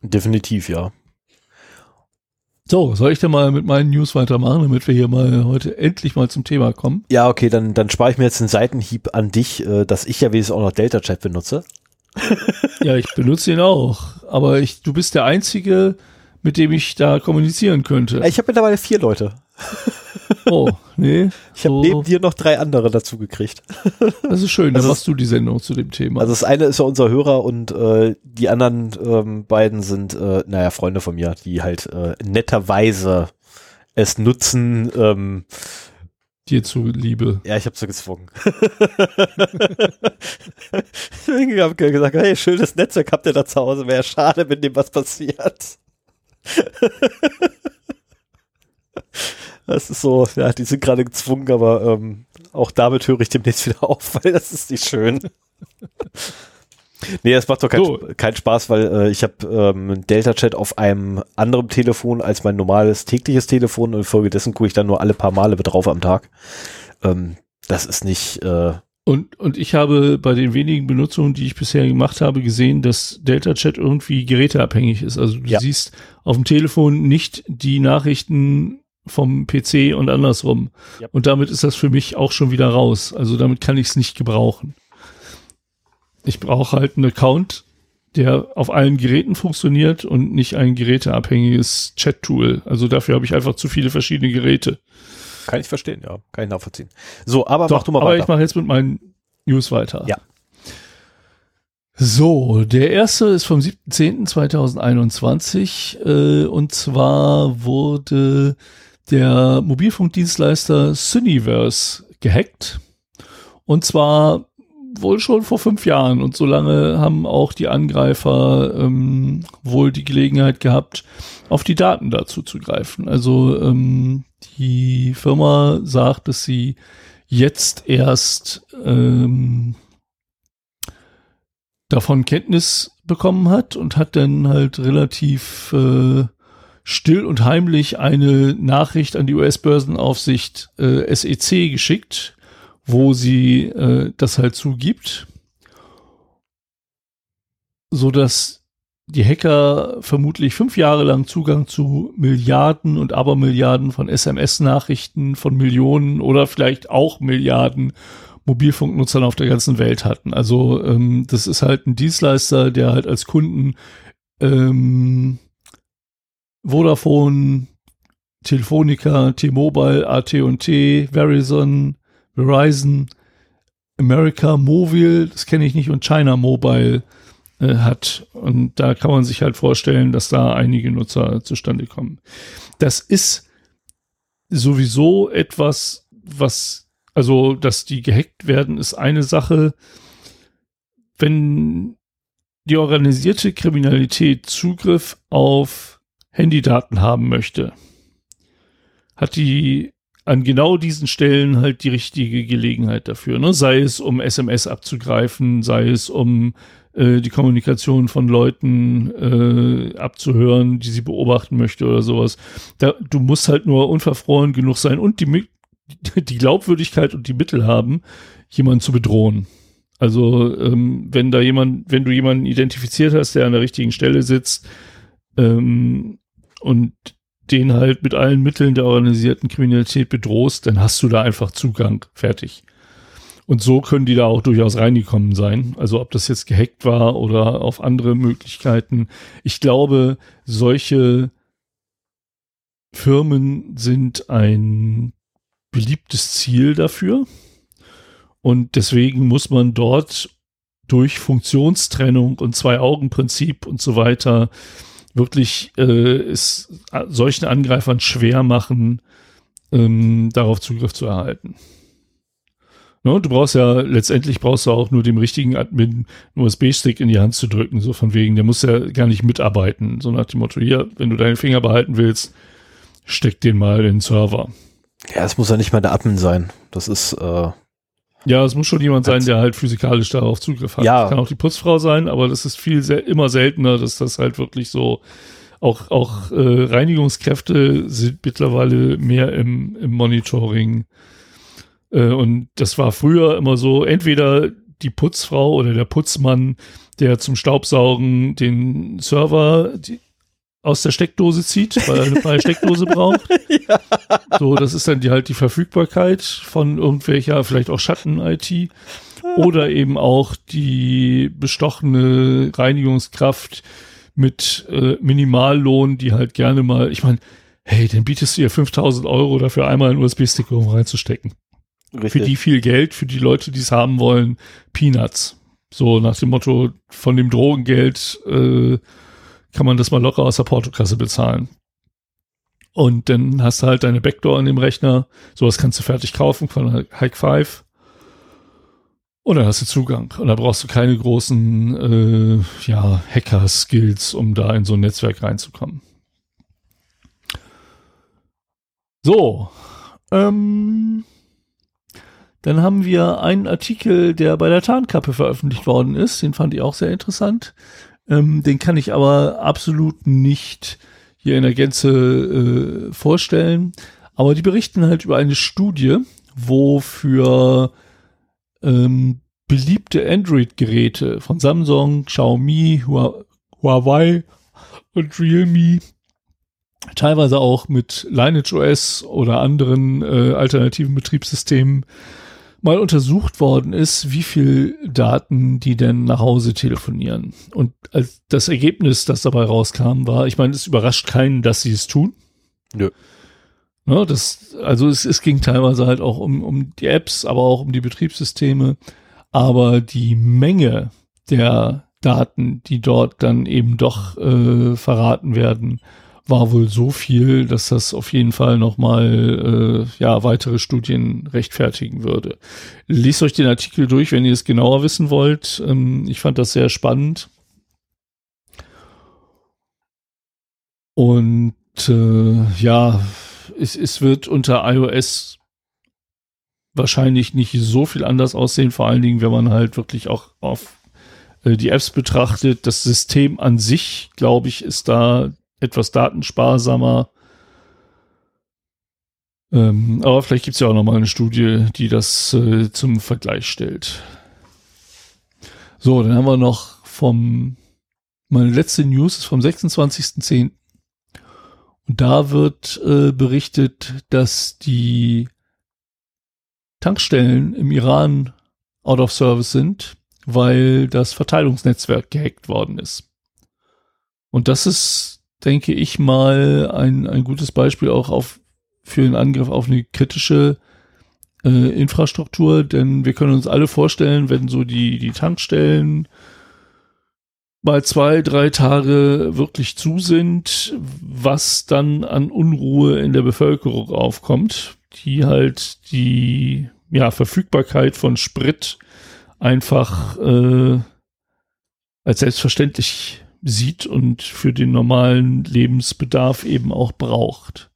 Definitiv, ja. So, soll ich denn mal mit meinen News weitermachen, damit wir hier mal heute endlich mal zum Thema kommen? Ja, okay, dann, dann spare ich mir jetzt einen Seitenhieb an dich, äh, dass ich ja wenigstens auch noch Delta Chat benutze. ja, ich benutze ihn auch. Aber ich, du bist der Einzige, mit dem ich da kommunizieren könnte. Ich habe mittlerweile vier Leute. Oh, nee. Ich habe so. neben dir noch drei andere dazu gekriegt. Das ist schön, dann also machst du die Sendung zu dem Thema. Also das eine ist ja unser Hörer und äh, die anderen ähm, beiden sind, äh, naja, Freunde von mir, die halt äh, netterweise es nutzen. Ähm, Dir zuliebe. Ja, ich habe so gezwungen. ich habe gesagt, hey, schönes Netzwerk habt ihr da zu Hause. Wäre schade, wenn dem was passiert. Das ist so, ja, die sind gerade gezwungen, aber ähm, auch damit höre ich demnächst wieder auf, weil das ist nicht schön. nee, es macht doch keinen so. kein Spaß, weil äh, ich habe ähm, Delta-Chat auf einem anderen Telefon als mein normales tägliches Telefon und infolgedessen gucke ich dann nur alle paar Male drauf am Tag. Ähm, das ist nicht, äh, und, und ich habe bei den wenigen Benutzungen, die ich bisher gemacht habe, gesehen, dass Delta Chat irgendwie geräteabhängig ist. Also du ja. siehst auf dem Telefon nicht die Nachrichten vom PC und andersrum. Ja. Und damit ist das für mich auch schon wieder raus. Also damit kann ich es nicht gebrauchen. Ich brauche halt einen Account, der auf allen Geräten funktioniert und nicht ein geräteabhängiges Chat-Tool. Also dafür habe ich einfach zu viele verschiedene Geräte. Kann ich verstehen, ja. Kann ich nachvollziehen. So, aber Doch, mach du mal aber weiter. Aber ich mache jetzt mit meinen News weiter. Ja. So, der erste ist vom 7.10.2021 äh, und zwar wurde der Mobilfunkdienstleister Syniverse gehackt und zwar wohl schon vor fünf Jahren und so lange haben auch die Angreifer ähm, wohl die Gelegenheit gehabt, auf die Daten dazu zu greifen. Also ähm, die Firma sagt, dass sie jetzt erst ähm, davon Kenntnis bekommen hat und hat dann halt relativ äh, still und heimlich eine Nachricht an die US-Börsenaufsicht äh, SEC geschickt, wo sie äh, das halt zugibt, so dass die Hacker vermutlich fünf Jahre lang Zugang zu Milliarden und Abermilliarden von SMS-Nachrichten von Millionen oder vielleicht auch Milliarden Mobilfunknutzern auf der ganzen Welt hatten. Also ähm, das ist halt ein Dienstleister, der halt als Kunden ähm, Vodafone, Telefonica, T-Mobile, AT&T, Verizon, Verizon, America Mobile, das kenne ich nicht, und China Mobile äh, hat. Und da kann man sich halt vorstellen, dass da einige Nutzer zustande kommen. Das ist sowieso etwas, was, also, dass die gehackt werden, ist eine Sache. Wenn die organisierte Kriminalität Zugriff auf Handydaten haben möchte, hat die an genau diesen Stellen halt die richtige Gelegenheit dafür. Ne? Sei es um SMS abzugreifen, sei es um äh, die Kommunikation von Leuten äh, abzuhören, die sie beobachten möchte oder sowas. Da, du musst halt nur unverfroren genug sein und die, die Glaubwürdigkeit und die Mittel haben, jemanden zu bedrohen. Also ähm, wenn da jemand, wenn du jemanden identifiziert hast, der an der richtigen Stelle sitzt ähm, und den halt mit allen Mitteln der organisierten Kriminalität bedrohst, dann hast du da einfach Zugang. Fertig. Und so können die da auch durchaus reingekommen sein. Also ob das jetzt gehackt war oder auf andere Möglichkeiten. Ich glaube, solche Firmen sind ein beliebtes Ziel dafür. Und deswegen muss man dort durch Funktionstrennung und Zwei-Augen-Prinzip und so weiter wirklich äh, es solchen Angreifern schwer machen, ähm, darauf Zugriff zu erhalten. No, du brauchst ja, letztendlich brauchst du auch nur dem richtigen Admin einen USB-Stick in die Hand zu drücken, so von wegen, der muss ja gar nicht mitarbeiten, so nach dem Motto, hier, wenn du deine Finger behalten willst, steck den mal in den Server. Ja, es muss ja nicht mal der Admin sein. Das ist, äh, ja, es muss schon jemand sein, der halt physikalisch darauf Zugriff hat. Ja. Das kann auch die Putzfrau sein, aber das ist viel sel immer seltener, dass das halt wirklich so auch auch äh, Reinigungskräfte sind mittlerweile mehr im, im Monitoring. Äh, und das war früher immer so, entweder die Putzfrau oder der Putzmann, der zum Staubsaugen den Server die, aus der Steckdose zieht, weil er eine freie Steckdose braucht. ja. So, das ist dann die, halt die Verfügbarkeit von irgendwelcher, vielleicht auch Schatten-IT. Oder eben auch die bestochene Reinigungskraft mit äh, Minimallohn, die halt gerne mal, ich meine, hey, dann bietest du ihr 5000 Euro dafür einmal einen USB-Stick um reinzustecken. Richtig. Für die viel Geld, für die Leute, die es haben wollen, Peanuts. So nach dem Motto, von dem Drogengeld äh, kann man das mal locker aus der Portokasse bezahlen. Und dann hast du halt deine Backdoor in dem Rechner. Sowas kannst du fertig kaufen von Hike 5. Und dann hast du Zugang. Und da brauchst du keine großen äh, ja, Hacker-Skills, um da in so ein Netzwerk reinzukommen. So. Ähm, dann haben wir einen Artikel, der bei der Tarnkappe veröffentlicht worden ist. Den fand ich auch sehr interessant. Ähm, den kann ich aber absolut nicht hier in der Gänze äh, vorstellen. Aber die berichten halt über eine Studie, wo für ähm, beliebte Android-Geräte von Samsung, Xiaomi, Huawei und Realme, teilweise auch mit Lineage OS oder anderen äh, alternativen Betriebssystemen, mal untersucht worden ist, wie viel Daten die denn nach Hause telefonieren. Und als das Ergebnis, das dabei rauskam, war, ich meine, es überrascht keinen, dass sie es tun. Nö. Ja, das, also es, es ging teilweise halt auch um, um die Apps, aber auch um die Betriebssysteme. Aber die Menge der Daten, die dort dann eben doch äh, verraten werden, war wohl so viel, dass das auf jeden Fall nochmal äh, ja, weitere Studien rechtfertigen würde. Lest euch den Artikel durch, wenn ihr es genauer wissen wollt. Ähm, ich fand das sehr spannend. Und äh, ja, es, es wird unter iOS wahrscheinlich nicht so viel anders aussehen, vor allen Dingen, wenn man halt wirklich auch auf äh, die Apps betrachtet. Das System an sich, glaube ich, ist da etwas datensparsamer. Ähm, aber vielleicht gibt es ja auch noch mal eine Studie, die das äh, zum Vergleich stellt. So, dann haben wir noch vom, meine letzte News ist vom 26.10. Und da wird äh, berichtet, dass die Tankstellen im Iran out of service sind, weil das Verteilungsnetzwerk gehackt worden ist. Und das ist denke ich mal, ein, ein gutes Beispiel auch auf, für einen Angriff auf eine kritische äh, Infrastruktur, denn wir können uns alle vorstellen, wenn so die, die Tankstellen mal zwei, drei Tage wirklich zu sind, was dann an Unruhe in der Bevölkerung aufkommt, die halt die ja, Verfügbarkeit von Sprit einfach äh, als selbstverständlich sieht und für den normalen Lebensbedarf eben auch braucht.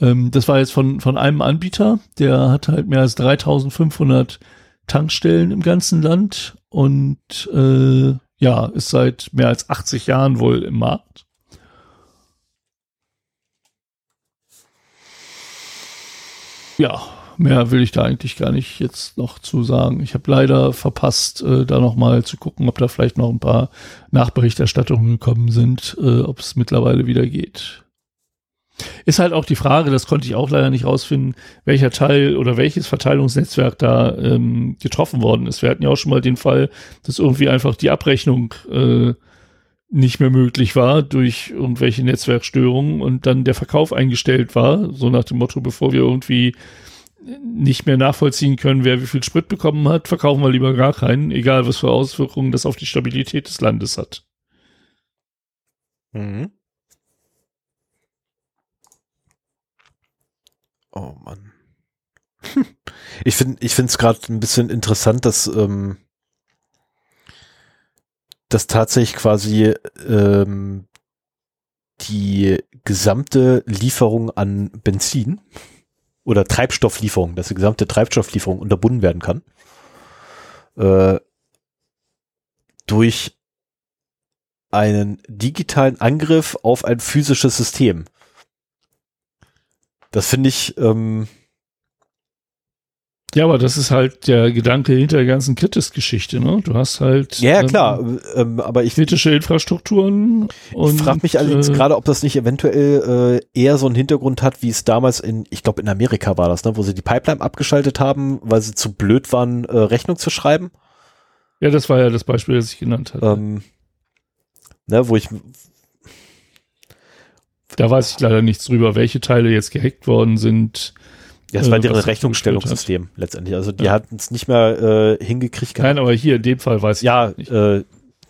Ähm, das war jetzt von, von einem Anbieter, der hat halt mehr als 3500 Tankstellen im ganzen Land und äh, ja, ist seit mehr als 80 Jahren wohl im Markt. Ja, mehr will ich da eigentlich gar nicht jetzt noch zu sagen. Ich habe leider verpasst, äh, da noch mal zu gucken, ob da vielleicht noch ein paar Nachberichterstattungen gekommen sind, äh, ob es mittlerweile wieder geht. Ist halt auch die Frage, das konnte ich auch leider nicht rausfinden, welcher Teil oder welches Verteilungsnetzwerk da ähm, getroffen worden ist. Wir hatten ja auch schon mal den Fall, dass irgendwie einfach die Abrechnung äh, nicht mehr möglich war durch irgendwelche Netzwerkstörungen und dann der Verkauf eingestellt war, so nach dem Motto, bevor wir irgendwie nicht mehr nachvollziehen können, wer wie viel Sprit bekommen hat, verkaufen wir lieber gar keinen, egal was für Auswirkungen das auf die Stabilität des Landes hat. Mhm. Oh Mann. ich finde ich finde es gerade ein bisschen interessant, dass ähm, dass tatsächlich quasi ähm, die gesamte Lieferung an Benzin oder Treibstofflieferung, dass die gesamte Treibstofflieferung unterbunden werden kann äh, durch einen digitalen Angriff auf ein physisches System. Das finde ich ähm, ja, aber das ist halt der Gedanke hinter der ganzen Kritis-Geschichte, ne? Du hast halt ja, ja klar, ähm, ähm aber ich kritische Infrastrukturen. Und, ich frage mich allerdings äh, gerade, ob das nicht eventuell äh, eher so einen Hintergrund hat, wie es damals in, ich glaube in Amerika war das, ne, wo sie die Pipeline abgeschaltet haben, weil sie zu blöd waren, äh, Rechnung zu schreiben. Ja, das war ja das Beispiel, das ich genannt hatte. Ähm, ne, wo ich da weiß ich leider nichts drüber, welche Teile jetzt gehackt worden sind ja, das war deren Rechnungsstellungssystem letztendlich. Also die ja. hatten es nicht mehr äh, hingekriegt. Nein, aber hier in dem Fall weiß ich ja, nicht. Äh,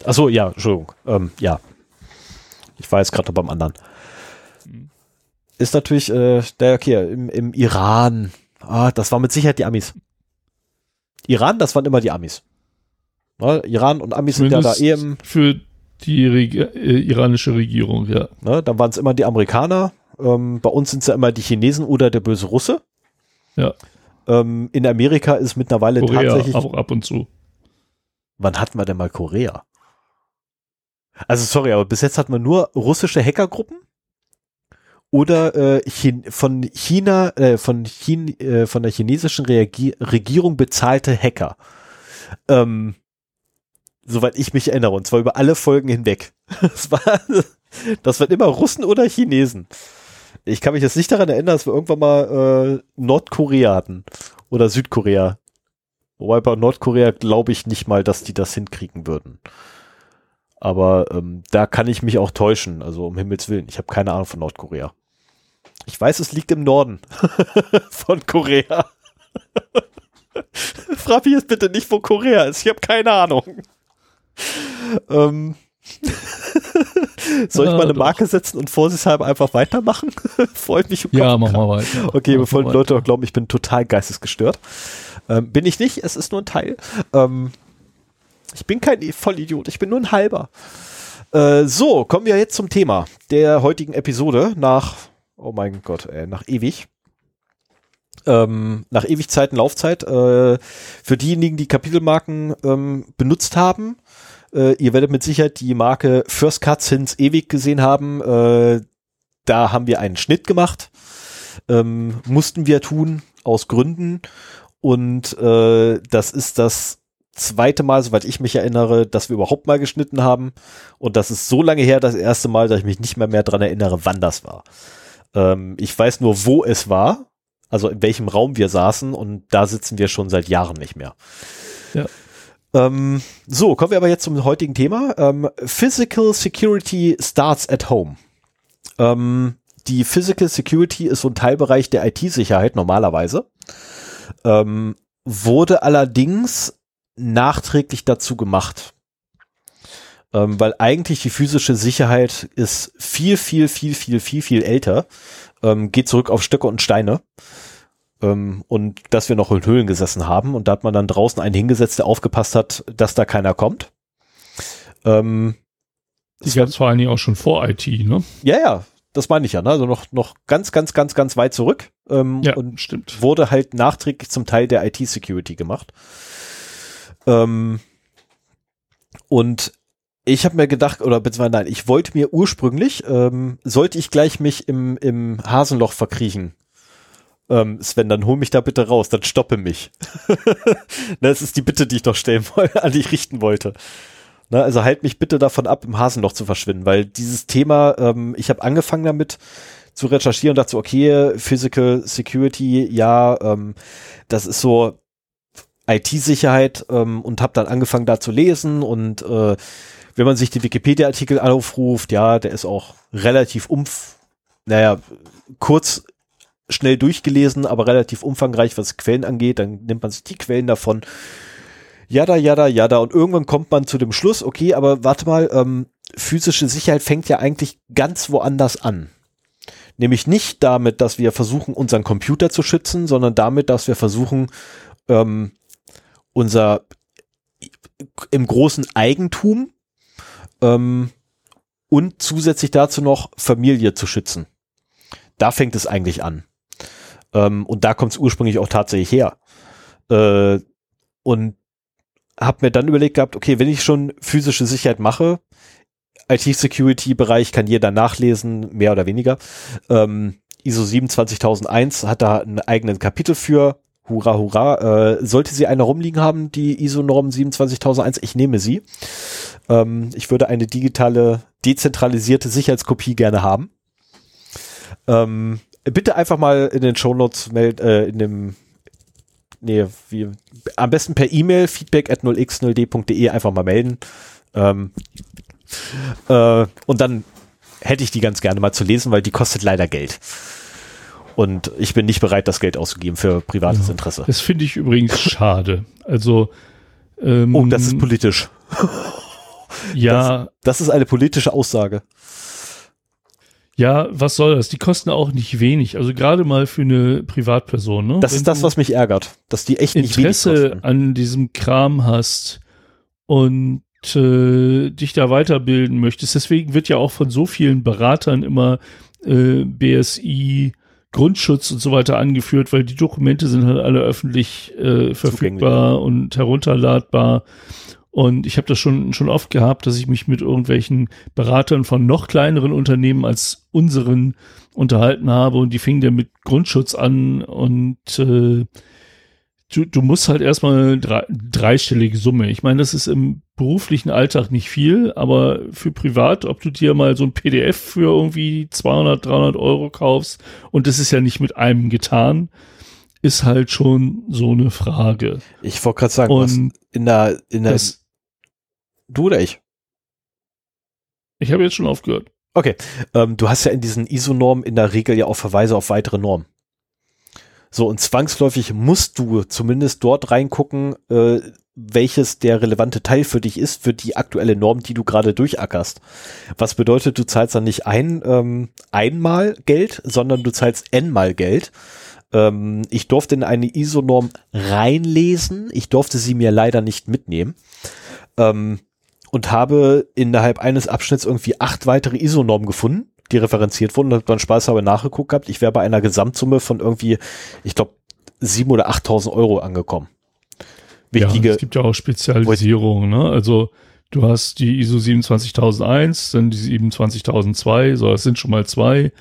achso, ja, Entschuldigung. Ähm, ja. Ich war jetzt gerade noch beim anderen. Mhm. Ist natürlich, äh, der, okay, im, im Iran, ah, das war mit Sicherheit die Amis. Iran, das waren immer die Amis. Ja, Iran und Amis Zumindest sind ja da eh im. Für die Reg äh, iranische Regierung, ja. Ne, dann waren es immer die Amerikaner. Ähm, bei uns sind es ja immer die Chinesen oder der böse Russe. Ja. Ähm, in Amerika ist mittlerweile Korea tatsächlich. Auch ab und zu. Wann hatten wir denn mal Korea? Also sorry, aber bis jetzt hatten wir nur russische Hackergruppen oder äh, Chin von China, äh, von, Chin äh, von der chinesischen Reagi Regierung bezahlte Hacker. Ähm, soweit ich mich erinnere, und zwar über alle Folgen hinweg. Das, war, das waren immer Russen oder Chinesen. Ich kann mich jetzt nicht daran erinnern, dass wir irgendwann mal äh, Nordkorea hatten oder Südkorea. Wobei bei Nordkorea glaube ich nicht mal, dass die das hinkriegen würden. Aber ähm, da kann ich mich auch täuschen, also um Himmels Willen. Ich habe keine Ahnung von Nordkorea. Ich weiß, es liegt im Norden von Korea. Frag mich jetzt bitte nicht, wo Korea ist. Ich habe keine Ahnung. ähm, Soll ich mal eine Marke setzen und vorsichtshalber einfach weitermachen? Freut mich. Ja, mach mal weiter. Okay, mach bevor die Leute auch glauben, ich bin total geistesgestört. Ähm, bin ich nicht, es ist nur ein Teil. Ähm, ich bin kein Vollidiot, ich bin nur ein halber. Äh, so, kommen wir jetzt zum Thema der heutigen Episode nach, oh mein Gott, ey, nach ewig. Ähm, nach Ewigzeiten Laufzeit. Äh, für diejenigen, die Kapitelmarken ähm, benutzt haben, äh, ihr werdet mit Sicherheit die Marke First Cut since ewig gesehen haben. Äh, da haben wir einen Schnitt gemacht. Ähm, mussten wir tun aus Gründen. Und äh, das ist das zweite Mal, soweit ich mich erinnere, dass wir überhaupt mal geschnitten haben. Und das ist so lange her, das erste Mal, dass ich mich nicht mehr mehr dran erinnere, wann das war. Ähm, ich weiß nur, wo es war, also in welchem Raum wir saßen und da sitzen wir schon seit Jahren nicht mehr. Ähm, so, kommen wir aber jetzt zum heutigen Thema. Ähm, Physical Security starts at home. Ähm, die Physical Security ist so ein Teilbereich der IT-Sicherheit normalerweise. Ähm, wurde allerdings nachträglich dazu gemacht. Ähm, weil eigentlich die physische Sicherheit ist viel, viel, viel, viel, viel, viel älter. Ähm, geht zurück auf Stöcke und Steine. Ähm, und dass wir noch in Höhlen gesessen haben und da hat man dann draußen einen hingesetzt, der aufgepasst hat, dass da keiner kommt. Ähm, die gab es vor allen Dingen auch schon vor IT, ne? Ja, ja, das meine ich ja, ne? Also noch, noch ganz, ganz, ganz, ganz weit zurück. Ähm, ja, und stimmt. Wurde halt nachträglich zum Teil der IT-Security gemacht. Ähm, und ich habe mir gedacht, oder beziehungsweise nein, ich wollte mir ursprünglich, ähm, sollte ich gleich mich im, im Hasenloch verkriechen ähm, Sven, dann hol mich da bitte raus, dann stoppe mich. das ist die Bitte, die ich doch stellen wollte, an die ich richten wollte. Na, also halt mich bitte davon ab, im Hasenloch zu verschwinden, weil dieses Thema, ähm, ich habe angefangen damit zu recherchieren und dachte so, okay, Physical Security, ja, ähm, das ist so IT-Sicherheit ähm, und habe dann angefangen da zu lesen und äh, wenn man sich die Wikipedia-Artikel aufruft, ja, der ist auch relativ umf, naja, kurz schnell durchgelesen, aber relativ umfangreich, was Quellen angeht. Dann nimmt man sich die Quellen davon. Jada, jada, jada. Und irgendwann kommt man zu dem Schluss, okay, aber warte mal, ähm, physische Sicherheit fängt ja eigentlich ganz woanders an. Nämlich nicht damit, dass wir versuchen, unseren Computer zu schützen, sondern damit, dass wir versuchen, ähm, unser im großen Eigentum ähm, und zusätzlich dazu noch Familie zu schützen. Da fängt es eigentlich an. Ähm, und da kommt es ursprünglich auch tatsächlich her. Äh, und habe mir dann überlegt gehabt, okay, wenn ich schon physische Sicherheit mache, IT-Security-Bereich kann jeder nachlesen, mehr oder weniger. Ähm, ISO 27001 hat da einen eigenen Kapitel für. Hurra, hurra. Äh, sollte sie eine rumliegen haben, die ISO-Norm 27001, ich nehme sie. Ähm, ich würde eine digitale, dezentralisierte Sicherheitskopie gerne haben. Ähm, bitte einfach mal in den Shownotes melden, äh, in dem, nee, wie, am besten per E-Mail, feedback at 0x0d.de einfach mal melden. Ähm, äh, und dann hätte ich die ganz gerne mal zu lesen, weil die kostet leider Geld. Und ich bin nicht bereit, das Geld auszugeben für privates ja, Interesse. Das finde ich übrigens schade. Also, ähm, oh, das ist politisch. ja. Das, das ist eine politische Aussage. Ja, was soll das? Die kosten auch nicht wenig. Also gerade mal für eine Privatperson. Ne? Das Wenn ist das, was mich ärgert, dass die echt nicht Interesse an diesem Kram hast und äh, dich da weiterbilden möchtest. Deswegen wird ja auch von so vielen Beratern immer äh, BSI, Grundschutz und so weiter angeführt, weil die Dokumente sind halt alle öffentlich äh, verfügbar und herunterladbar. Und ich habe das schon, schon oft gehabt, dass ich mich mit irgendwelchen Beratern von noch kleineren Unternehmen als unseren unterhalten habe und die fingen dann mit Grundschutz an und äh, du, du musst halt erstmal drei, dreistellige Summe. Ich meine, das ist im beruflichen Alltag nicht viel, aber für privat, ob du dir mal so ein PDF für irgendwie 200, 300 Euro kaufst und das ist ja nicht mit einem getan, ist halt schon so eine Frage. Ich wollte gerade sagen, und in der, in der, das, Du oder ich? Ich habe jetzt schon aufgehört. Okay. Ähm, du hast ja in diesen ISO-Normen in der Regel ja auch Verweise auf weitere Normen. So, und zwangsläufig musst du zumindest dort reingucken, äh, welches der relevante Teil für dich ist, für die aktuelle Norm, die du gerade durchackerst. Was bedeutet, du zahlst dann nicht ein, ähm, einmal Geld, sondern du zahlst n-mal Geld. Ähm, ich durfte in eine ISO-Norm reinlesen, ich durfte sie mir leider nicht mitnehmen. Ähm, und habe innerhalb eines Abschnitts irgendwie acht weitere ISO-Normen gefunden, die referenziert wurden. Und dann Spaß habe nachgeguckt gehabt. Ich wäre bei einer Gesamtsumme von irgendwie, ich glaube, sieben oder achttausend Euro angekommen. Wichtige. Ja, es gibt ja auch Spezialisierungen, ne? Also, du hast die ISO 27001, dann die 27002, so, das sind schon mal zwei.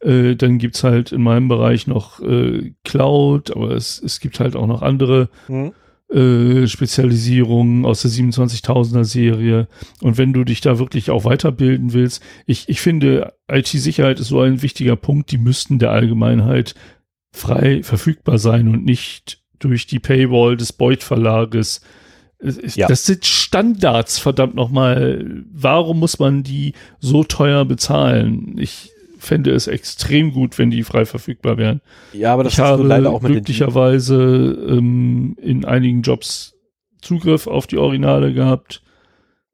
Äh, dann gibt's halt in meinem Bereich noch äh, Cloud, aber es, es gibt halt auch noch andere. Mhm äh, Spezialisierungen aus der 27.000er Serie. Und wenn du dich da wirklich auch weiterbilden willst, ich, ich finde, IT-Sicherheit ist so ein wichtiger Punkt, die müssten der Allgemeinheit frei verfügbar sein und nicht durch die Paywall des Beuth Verlages. Ja. Das sind Standards, verdammt nochmal. Warum muss man die so teuer bezahlen? Ich, fände es extrem gut, wenn die frei verfügbar wären. Ja, aber das ich habe leider auch mit glücklicherweise ähm, in einigen Jobs Zugriff auf die Originale gehabt.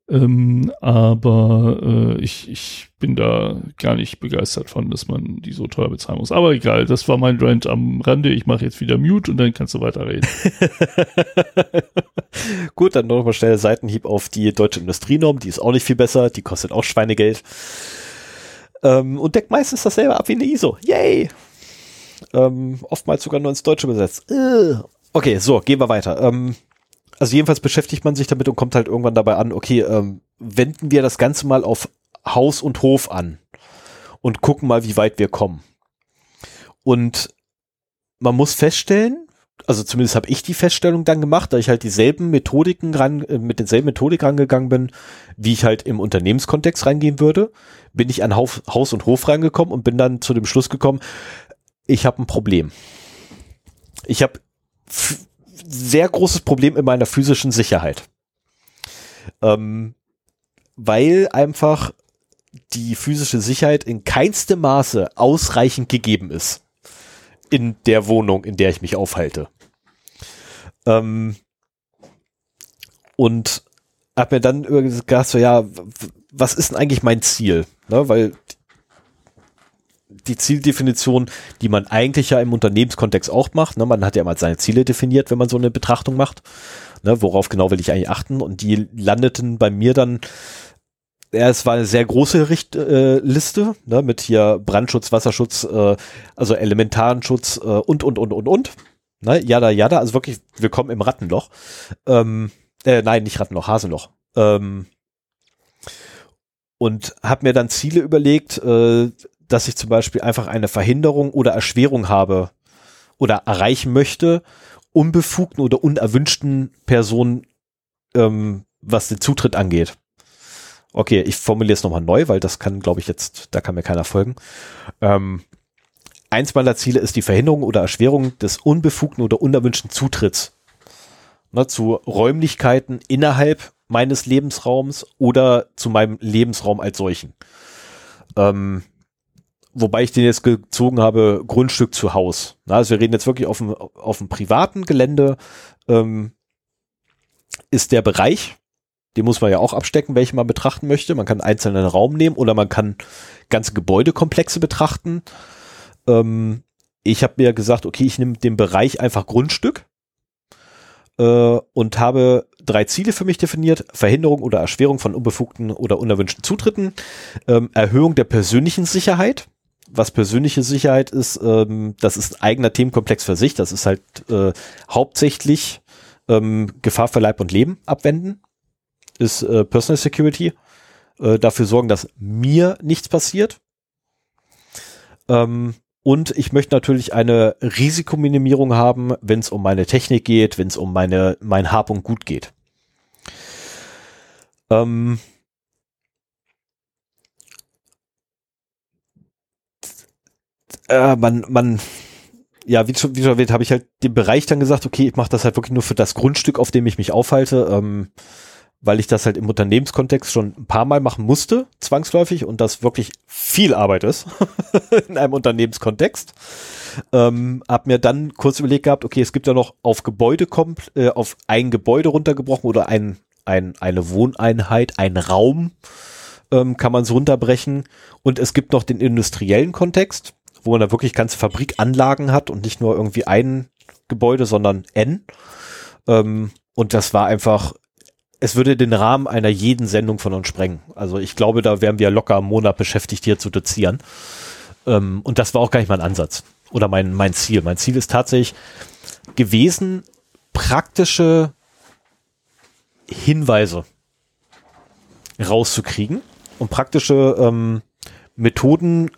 Ähm, aber äh, ich, ich bin da gar nicht begeistert von, dass man die so teuer bezahlen muss. Aber egal, das war mein Rant am Rande. Ich mache jetzt wieder Mute und dann kannst du weiterreden. Gut, dann noch mal schnell Seitenhieb auf die deutsche Industrienorm. Die ist auch nicht viel besser. Die kostet auch Schweinegeld. Ähm, und deckt meistens dasselbe ab wie eine ISO. Yay! Ähm, oftmals sogar nur ins Deutsche besetzt. Äh. Okay, so, gehen wir weiter. Ähm, also jedenfalls beschäftigt man sich damit und kommt halt irgendwann dabei an, okay, ähm, wenden wir das Ganze mal auf Haus und Hof an und gucken mal, wie weit wir kommen. Und man muss feststellen, also zumindest habe ich die Feststellung dann gemacht, da ich halt dieselben Methodiken ran, äh, mit denselben Methodik rangegangen bin, wie ich halt im Unternehmenskontext reingehen würde, bin ich an Haus, Haus und Hof reingekommen und bin dann zu dem Schluss gekommen, ich habe ein Problem. Ich habe sehr großes Problem in meiner physischen Sicherheit. Ähm, weil einfach die physische Sicherheit in keinstem Maße ausreichend gegeben ist in der Wohnung, in der ich mich aufhalte. Ähm, und hab mir dann gedacht, so ja, was ist denn eigentlich mein Ziel? Ne, weil die Zieldefinition, die man eigentlich ja im Unternehmenskontext auch macht, ne, man hat ja mal seine Ziele definiert, wenn man so eine Betrachtung macht. Ne, worauf genau will ich eigentlich achten? Und die landeten bei mir dann ja, es war eine sehr große Richt äh, Liste, ne, mit hier Brandschutz, Wasserschutz, äh, also Elementarenschutz äh, und, und, und, und, und. Ne, jada, jada, also wirklich, willkommen im Rattenloch. Ähm, äh, nein, nicht Rattenloch, Hasenloch. Ähm, und habe mir dann Ziele überlegt, äh, dass ich zum Beispiel einfach eine Verhinderung oder Erschwerung habe oder erreichen möchte, unbefugten oder unerwünschten Personen, ähm, was den Zutritt angeht. Okay, ich formuliere es nochmal neu, weil das kann, glaube ich, jetzt, da kann mir keiner folgen. Ähm, eins meiner Ziele ist die Verhinderung oder Erschwerung des unbefugten oder unerwünschten Zutritts ne, zu Räumlichkeiten innerhalb meines Lebensraums oder zu meinem Lebensraum als solchen. Ähm, wobei ich den jetzt gezogen habe, Grundstück zu Haus. Na, also wir reden jetzt wirklich auf dem, auf dem privaten Gelände, ähm, ist der Bereich, den muss man ja auch abstecken, welchen man betrachten möchte. Man kann einen einzelnen Raum nehmen oder man kann ganze Gebäudekomplexe betrachten. Ähm, ich habe mir gesagt, okay, ich nehme den Bereich einfach Grundstück äh, und habe drei Ziele für mich definiert. Verhinderung oder Erschwerung von unbefugten oder unerwünschten Zutritten, ähm, Erhöhung der persönlichen Sicherheit. Was persönliche Sicherheit ist, ähm, das ist ein eigener Themenkomplex für sich. Das ist halt äh, hauptsächlich ähm, Gefahr für Leib und Leben abwenden ist äh, Personal Security. Äh, dafür sorgen, dass mir nichts passiert. Ähm, und ich möchte natürlich eine Risikominimierung haben, wenn es um meine Technik geht, wenn es um meine, mein Hab und Gut geht. Ähm, äh, man, man, ja, wie schon, wie schon erwähnt, habe ich halt den Bereich dann gesagt, okay, ich mache das halt wirklich nur für das Grundstück, auf dem ich mich aufhalte. Ähm, weil ich das halt im Unternehmenskontext schon ein paar Mal machen musste, zwangsläufig, und das wirklich viel Arbeit ist in einem Unternehmenskontext. Ähm, hab mir dann kurz überlegt gehabt, okay, es gibt ja noch auf Gebäude kommt, äh, auf ein Gebäude runtergebrochen oder ein, ein, eine Wohneinheit, ein Raum, ähm, kann man es runterbrechen. Und es gibt noch den industriellen Kontext, wo man da wirklich ganze Fabrikanlagen hat und nicht nur irgendwie ein Gebäude, sondern N. Ähm, und das war einfach es würde den Rahmen einer jeden Sendung von uns sprengen. Also ich glaube, da wären wir locker einen Monat beschäftigt, hier zu dozieren. Ähm, und das war auch gar nicht mein Ansatz oder mein, mein Ziel. Mein Ziel ist tatsächlich gewesen, praktische Hinweise rauszukriegen und praktische ähm, Methoden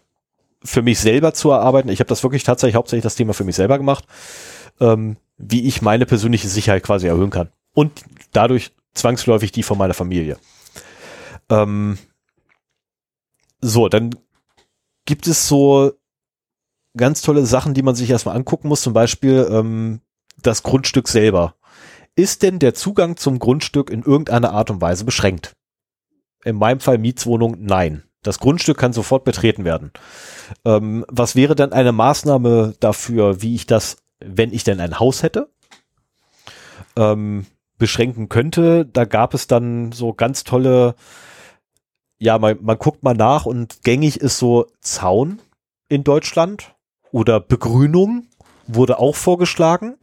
für mich selber zu erarbeiten. Ich habe das wirklich tatsächlich hauptsächlich das Thema für mich selber gemacht, ähm, wie ich meine persönliche Sicherheit quasi erhöhen kann. Und dadurch zwangsläufig die von meiner Familie. Ähm, so, dann gibt es so ganz tolle Sachen, die man sich erstmal angucken muss, zum Beispiel ähm, das Grundstück selber. Ist denn der Zugang zum Grundstück in irgendeiner Art und Weise beschränkt? In meinem Fall Mietswohnung, nein. Das Grundstück kann sofort betreten werden. Ähm, was wäre dann eine Maßnahme dafür, wie ich das, wenn ich denn ein Haus hätte? Ähm, beschränken könnte. Da gab es dann so ganz tolle, ja, man, man guckt mal nach und gängig ist so Zaun in Deutschland oder Begrünung wurde auch vorgeschlagen,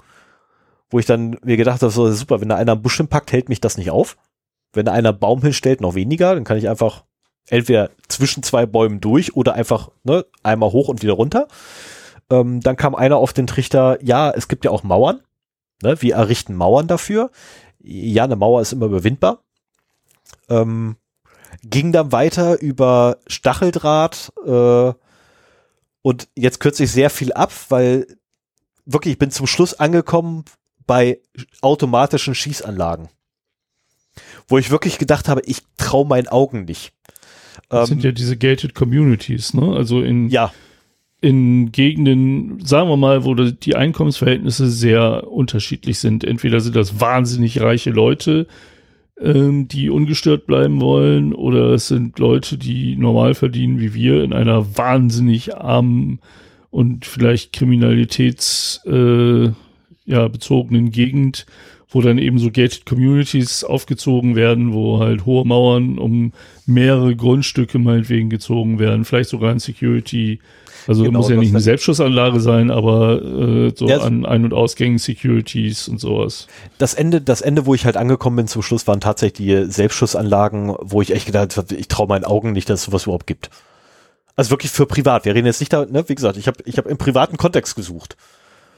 wo ich dann mir gedacht habe, so super, wenn da einer einen Busch hinpackt, hält mich das nicht auf. Wenn da einer Baum hinstellt, noch weniger, dann kann ich einfach entweder zwischen zwei Bäumen durch oder einfach ne, einmal hoch und wieder runter. Ähm, dann kam einer auf den Trichter, ja, es gibt ja auch Mauern. Ne, wir errichten Mauern dafür ja, eine Mauer ist immer überwindbar. Ähm, ging dann weiter über Stacheldraht äh, und jetzt kürze ich sehr viel ab, weil wirklich, ich bin zum Schluss angekommen bei automatischen Schießanlagen. Wo ich wirklich gedacht habe, ich traue meinen Augen nicht. Das ähm, sind ja diese gated Communities, ne? Also in, ja. In Gegenden, sagen wir mal, wo die Einkommensverhältnisse sehr unterschiedlich sind. Entweder sind das wahnsinnig reiche Leute, ähm, die ungestört bleiben wollen, oder es sind Leute, die normal verdienen wie wir in einer wahnsinnig armen und vielleicht kriminalitäts äh, ja, Gegend, wo dann eben so gated Communities aufgezogen werden, wo halt hohe Mauern um mehrere Grundstücke meinetwegen gezogen werden, vielleicht sogar ein Security. Also genau, muss ja nicht eine Selbstschussanlage sein, aber äh, so ja, an Ein- und Ausgängen Securities und sowas. Das Ende, das Ende, wo ich halt angekommen bin zum Schluss, waren tatsächlich die Selbstschussanlagen, wo ich echt gedacht habe, ich traue meinen Augen nicht, dass es sowas überhaupt gibt. Also wirklich für privat. Wir reden jetzt nicht da, ne, wie gesagt, ich habe ich hab im privaten Kontext gesucht.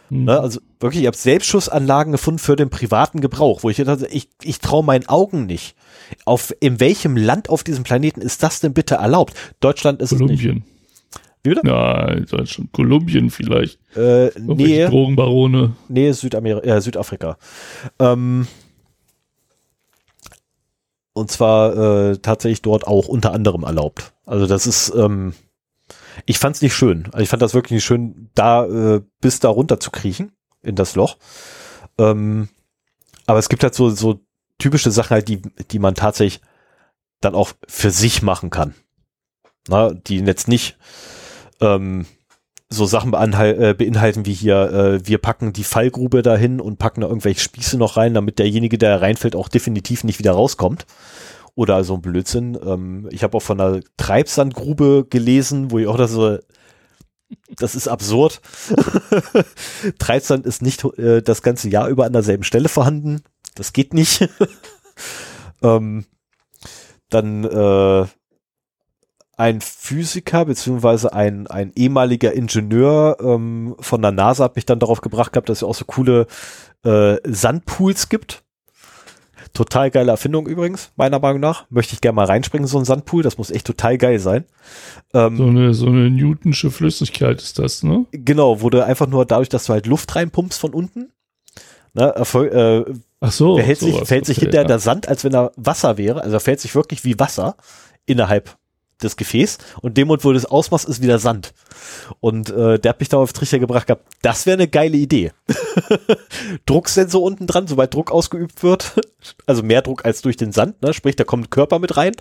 Mhm. Ne, also wirklich, ich habe Selbstschussanlagen gefunden für den privaten Gebrauch, wo ich dachte, ich, ich traue meinen Augen nicht. Auf in welchem Land auf diesem Planeten ist das denn bitte erlaubt? Deutschland ist Kolumbien. es nicht. Wie bitte? Ja, Deutschland, Kolumbien vielleicht. Äh, nee. Drogenbarone. Nee, Südamerika, äh, Südafrika. Ähm, und zwar äh, tatsächlich dort auch unter anderem erlaubt. Also das ist, ähm, ich fand es nicht schön. Also ich fand das wirklich nicht schön, da äh, bis da runter zu kriechen in das Loch. Ähm, aber es gibt halt so, so typische Sachen halt, die, die man tatsächlich dann auch für sich machen kann. Na, die jetzt nicht ähm, so Sachen äh, beinhalten wie hier, äh, wir packen die Fallgrube dahin und packen da irgendwelche Spieße noch rein, damit derjenige, der reinfällt, auch definitiv nicht wieder rauskommt oder so ein Blödsinn. Ähm, ich habe auch von einer Treibsandgrube gelesen, wo ich auch das so, das ist absurd. Treibsand ist nicht äh, das ganze Jahr über an derselben Stelle vorhanden. Das geht nicht. ähm, dann äh, ein Physiker beziehungsweise ein, ein ehemaliger Ingenieur ähm, von der NASA hat mich dann darauf gebracht gehabt, dass es auch so coole äh, Sandpools gibt. Total geile Erfindung übrigens, meiner Meinung nach. Möchte ich gerne mal reinspringen, so ein Sandpool. Das muss echt total geil sein. Ähm, so eine, so eine Newtonsche Flüssigkeit ist das, ne? Genau, du einfach nur dadurch, dass du halt Luft reinpumpst von unten, ne, äh, Ach so, verhält sich, verhält sich hinterher ja. der Sand, als wenn er Wasser wäre. Also er verhält sich wirklich wie Wasser innerhalb des Gefäß und dem und wo das ausmacht, ist wieder Sand. Und äh, der hat mich da auf Trichter gebracht gehabt, das wäre eine geile Idee. Drucksensor unten dran, sobald Druck ausgeübt wird, also mehr Druck als durch den Sand, ne? sprich, da kommt Körper mit rein,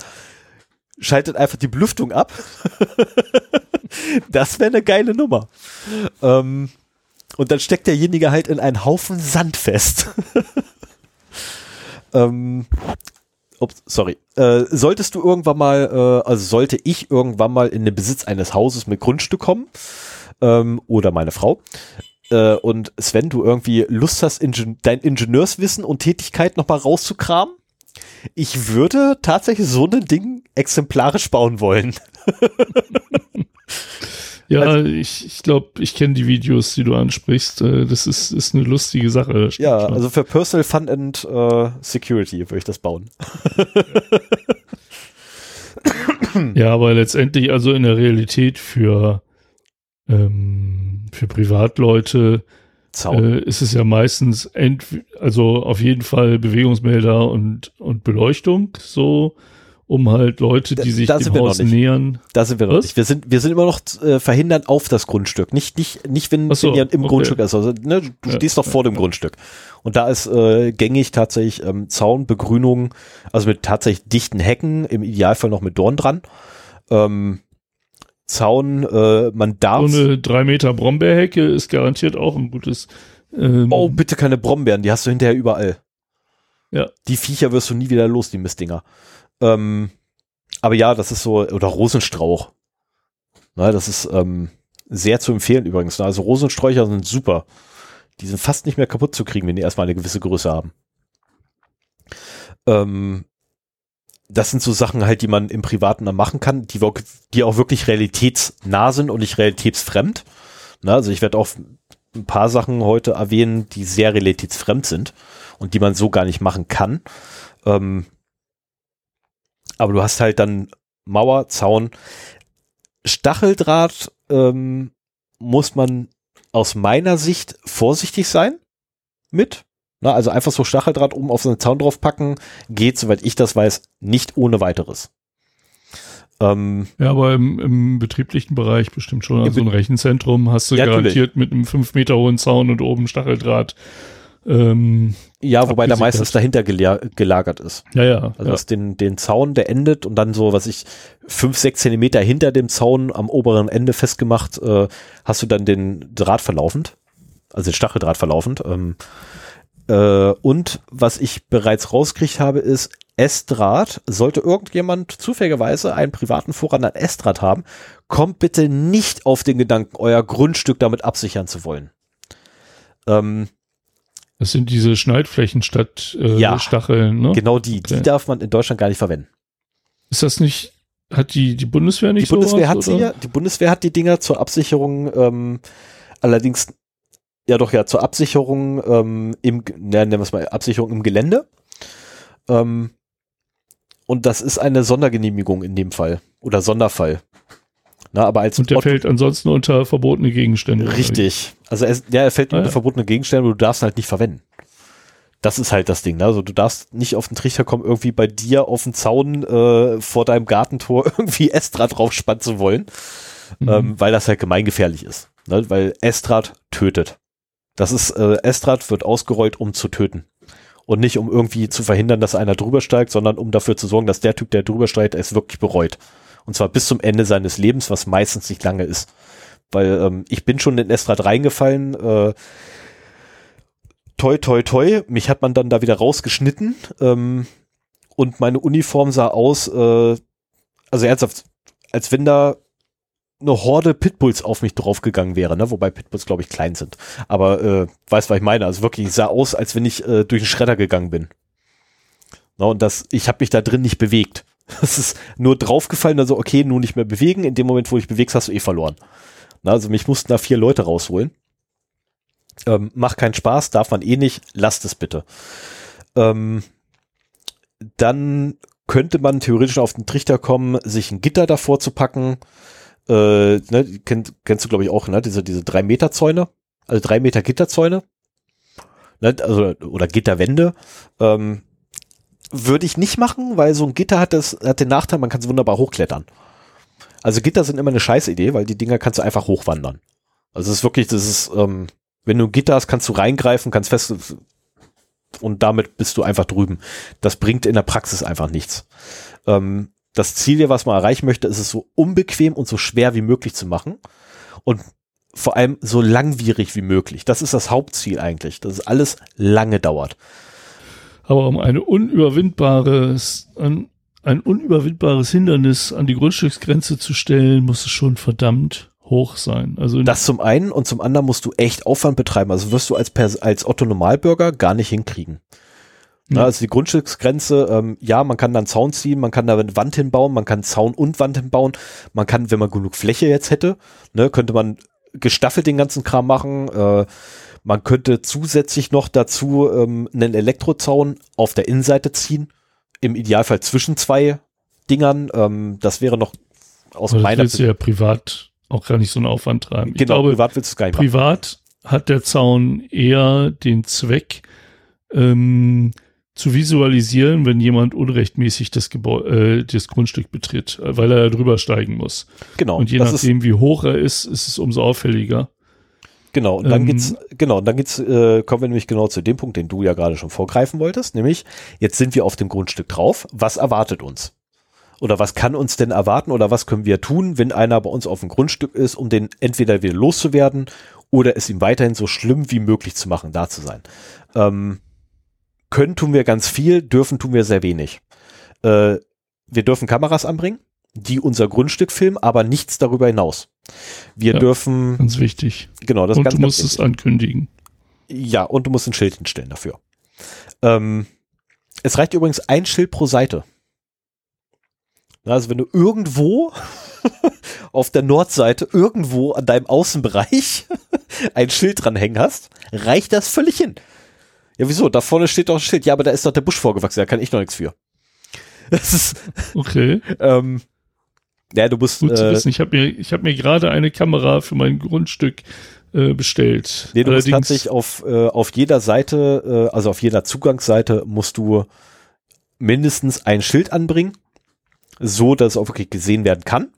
schaltet einfach die Belüftung ab. das wäre eine geile Nummer. Ähm, und dann steckt derjenige halt in einen Haufen Sand fest. ähm, ups, sorry. Äh, solltest du irgendwann mal, äh, also sollte ich irgendwann mal in den Besitz eines Hauses mit Grundstück kommen, ähm, oder meine Frau, äh, und Sven, du irgendwie Lust hast, Ingen dein Ingenieurswissen und Tätigkeit nochmal rauszukramen, ich würde tatsächlich so ein Ding exemplarisch bauen wollen. ja, also, ich, ich glaube, ich kenne die Videos, die du ansprichst. Äh, das ist, ist eine lustige Sache. Ja, klar. also für Personal Fun and uh, Security würde ich das bauen. ja, aber letztendlich, also in der Realität für ähm, für Privatleute äh, ist es ja meistens also auf jeden Fall Bewegungsmelder und, und Beleuchtung so, um halt Leute, die sich da dem Haus nähern. Da sind wir noch nicht. Wir sind, wir sind immer noch äh, verhindern auf das Grundstück. Nicht, nicht, nicht wenn, so, wenn ihr im okay. Grundstück ist. Also, ne, du ja, stehst doch vor ja, dem ja. Grundstück. Und da ist äh, gängig tatsächlich ähm, Zaun, Begrünung, also mit tatsächlich dichten Hecken, im Idealfall noch mit Dorn dran. Ähm, Zaun, äh, man darf. So eine drei Meter Brombeerhecke ist garantiert auch ein gutes. Ähm, oh, bitte keine Brombeeren, die hast du hinterher überall. Ja. Die Viecher wirst du nie wieder los, die Mistdinger. Ähm, aber ja, das ist so, oder Rosenstrauch. Na, das ist ähm, sehr zu empfehlen übrigens. Also Rosensträucher sind super. Die sind fast nicht mehr kaputt zu kriegen, wenn die erstmal eine gewisse Größe haben. Ähm, das sind so Sachen halt, die man im Privaten dann machen kann, die, die auch wirklich realitätsnah sind und nicht realitätsfremd. Na, also ich werde auch ein paar Sachen heute erwähnen, die sehr realitätsfremd sind und die man so gar nicht machen kann. Ähm, aber du hast halt dann Mauer, Zaun, Stacheldraht ähm, muss man aus meiner Sicht vorsichtig sein mit. Na, also einfach so Stacheldraht oben auf so einen Zaun draufpacken, geht, soweit ich das weiß, nicht ohne weiteres. Ähm, ja, aber im, im, betrieblichen Bereich bestimmt schon. Also ein Rechenzentrum hast du ja, garantiert natürlich. mit einem fünf Meter hohen Zaun und oben Stacheldraht. Ähm, ja, wobei da meistens dahinter gelagert ist. Ja, ja. Also ja. hast den, den Zaun, der endet und dann so, was ich, fünf, sechs Zentimeter hinter dem Zaun am oberen Ende festgemacht, äh, hast du dann den Draht verlaufend, also den Stacheldraht verlaufend. Ähm, äh, und was ich bereits rauskriegt habe, ist S-Draht. Sollte irgendjemand zufälligerweise einen privaten Vorrat an S-Draht haben, kommt bitte nicht auf den Gedanken, euer Grundstück damit absichern zu wollen. Ähm, das sind diese Schneidflächen statt äh, ja, Stacheln, ne? Genau die. Okay. Die darf man in Deutschland gar nicht verwenden. Ist das nicht, hat die, die Bundeswehr nicht Die Bundeswehr sowas, hat sie ja, die Bundeswehr hat die Dinger zur Absicherung, ähm, allerdings, ja doch, ja, zur Absicherung ähm, im, nennen wir es mal, Absicherung im Gelände. Ähm, und das ist eine Sondergenehmigung in dem Fall. Oder Sonderfall. Na, aber als und der Ort fällt ansonsten unter verbotene Gegenstände. Richtig. Also er, ja, er fällt ah, unter ja. verbotene Gegenstände, aber du darfst ihn halt nicht verwenden. Das ist halt das Ding. Ne? Also du darfst nicht auf den Trichter kommen, irgendwie bei dir auf den Zaun äh, vor deinem Gartentor irgendwie Estrad draufspannen zu wollen, mhm. ähm, weil das halt gemeingefährlich ist. Ne? Weil Estrad tötet. Das ist, äh, Estrad wird ausgerollt, um zu töten. Und nicht um irgendwie zu verhindern, dass einer drüber steigt, sondern um dafür zu sorgen, dass der Typ, der drüber steigt, es wirklich bereut. Und zwar bis zum Ende seines Lebens, was meistens nicht lange ist. Weil ähm, ich bin schon in Estrad reingefallen, äh, toi, toi, toi. Mich hat man dann da wieder rausgeschnitten. Ähm, und meine Uniform sah aus, äh, also ernsthaft, als wenn da eine Horde Pitbulls auf mich draufgegangen wäre, ne? wobei Pitbulls, glaube ich, klein sind. Aber äh, weiß, was ich meine. Also wirklich, sah aus, als wenn ich äh, durch den Schredder gegangen bin. Na, und das, ich habe mich da drin nicht bewegt. Das ist nur draufgefallen, also okay, nur nicht mehr bewegen. In dem Moment, wo ich bewegst, hast du eh verloren. Na, also mich mussten da vier Leute rausholen. Ähm, macht keinen Spaß, darf man eh nicht, lasst es bitte. Ähm, dann könnte man theoretisch auf den Trichter kommen, sich ein Gitter davor zu packen. Äh, ne, kenn, kennst du, glaube ich, auch, ne? Diese, diese drei Meter Zäune, also drei Meter Gitterzäune. Ne? Also, oder Gitterwände. Ähm, würde ich nicht machen, weil so ein Gitter hat, das, hat den Nachteil, man kann es wunderbar hochklettern. Also Gitter sind immer eine Scheißidee, weil die Dinger kannst du einfach hochwandern. Also es ist wirklich, das ist, ähm, wenn du ein Gitter hast, kannst du reingreifen, kannst fest und damit bist du einfach drüben. Das bringt in der Praxis einfach nichts. Ähm, das Ziel, was man erreichen möchte, ist es so unbequem und so schwer wie möglich zu machen und vor allem so langwierig wie möglich. Das ist das Hauptziel eigentlich, dass es alles lange dauert. Aber um eine unüberwindbares, ein, ein unüberwindbares Hindernis an die Grundstücksgrenze zu stellen, muss es schon verdammt hoch sein. Also das zum einen und zum anderen musst du echt Aufwand betreiben. Also wirst du als, Pers als Otto Normalbürger gar nicht hinkriegen. Ja. also die Grundstücksgrenze, ähm, ja, man kann da einen Zaun ziehen, man kann da eine Wand hinbauen, man kann Zaun und Wand hinbauen. Man kann, wenn man genug Fläche jetzt hätte, ne, könnte man gestaffelt den ganzen Kram machen. Äh, man könnte zusätzlich noch dazu ähm, einen Elektrozaun auf der Innenseite ziehen. Im Idealfall zwischen zwei Dingern. Ähm, das wäre noch aus Aber meiner Sicht. ja privat auch gar nicht so einen Aufwand treiben. Ich genau, glaube, privat willst du es gar nicht Privat machen. hat der Zaun eher den Zweck, ähm, zu visualisieren, wenn jemand unrechtmäßig das, Gebäu äh, das Grundstück betritt, weil er drüber steigen muss. Genau. Und je nachdem, wie hoch er ist, ist es umso auffälliger. Genau, und dann ähm, geht's, genau, und dann geht's, äh, kommen wir nämlich genau zu dem Punkt, den du ja gerade schon vorgreifen wolltest, nämlich, jetzt sind wir auf dem Grundstück drauf, was erwartet uns? Oder was kann uns denn erwarten oder was können wir tun, wenn einer bei uns auf dem Grundstück ist, um den entweder wieder loszuwerden oder es ihm weiterhin so schlimm wie möglich zu machen, da zu sein? Ähm, können tun wir ganz viel, dürfen tun wir sehr wenig. Äh, wir dürfen Kameras anbringen, die unser Grundstück filmen, aber nichts darüber hinaus. Wir ja, dürfen. Ganz wichtig. Genau, das und ganz, du musst es ankündigen. Ja, und du musst ein Schild hinstellen dafür. Ähm, es reicht übrigens ein Schild pro Seite. Also wenn du irgendwo auf der Nordseite irgendwo an deinem Außenbereich ein Schild dranhängen hast, reicht das völlig hin. Ja, wieso? Da vorne steht doch ein Schild. Ja, aber da ist doch der Busch vorgewachsen. Da kann ich noch nichts für. Das ist. Okay. ähm, ja, du musst. Gut äh, zu wissen. Ich habe mir, ich habe mir gerade eine Kamera für mein Grundstück äh, bestellt. Nee, du musst tatsächlich auf, äh, auf jeder Seite, äh, also auf jeder Zugangsseite musst du mindestens ein Schild anbringen, so dass es auch wirklich gesehen werden kann.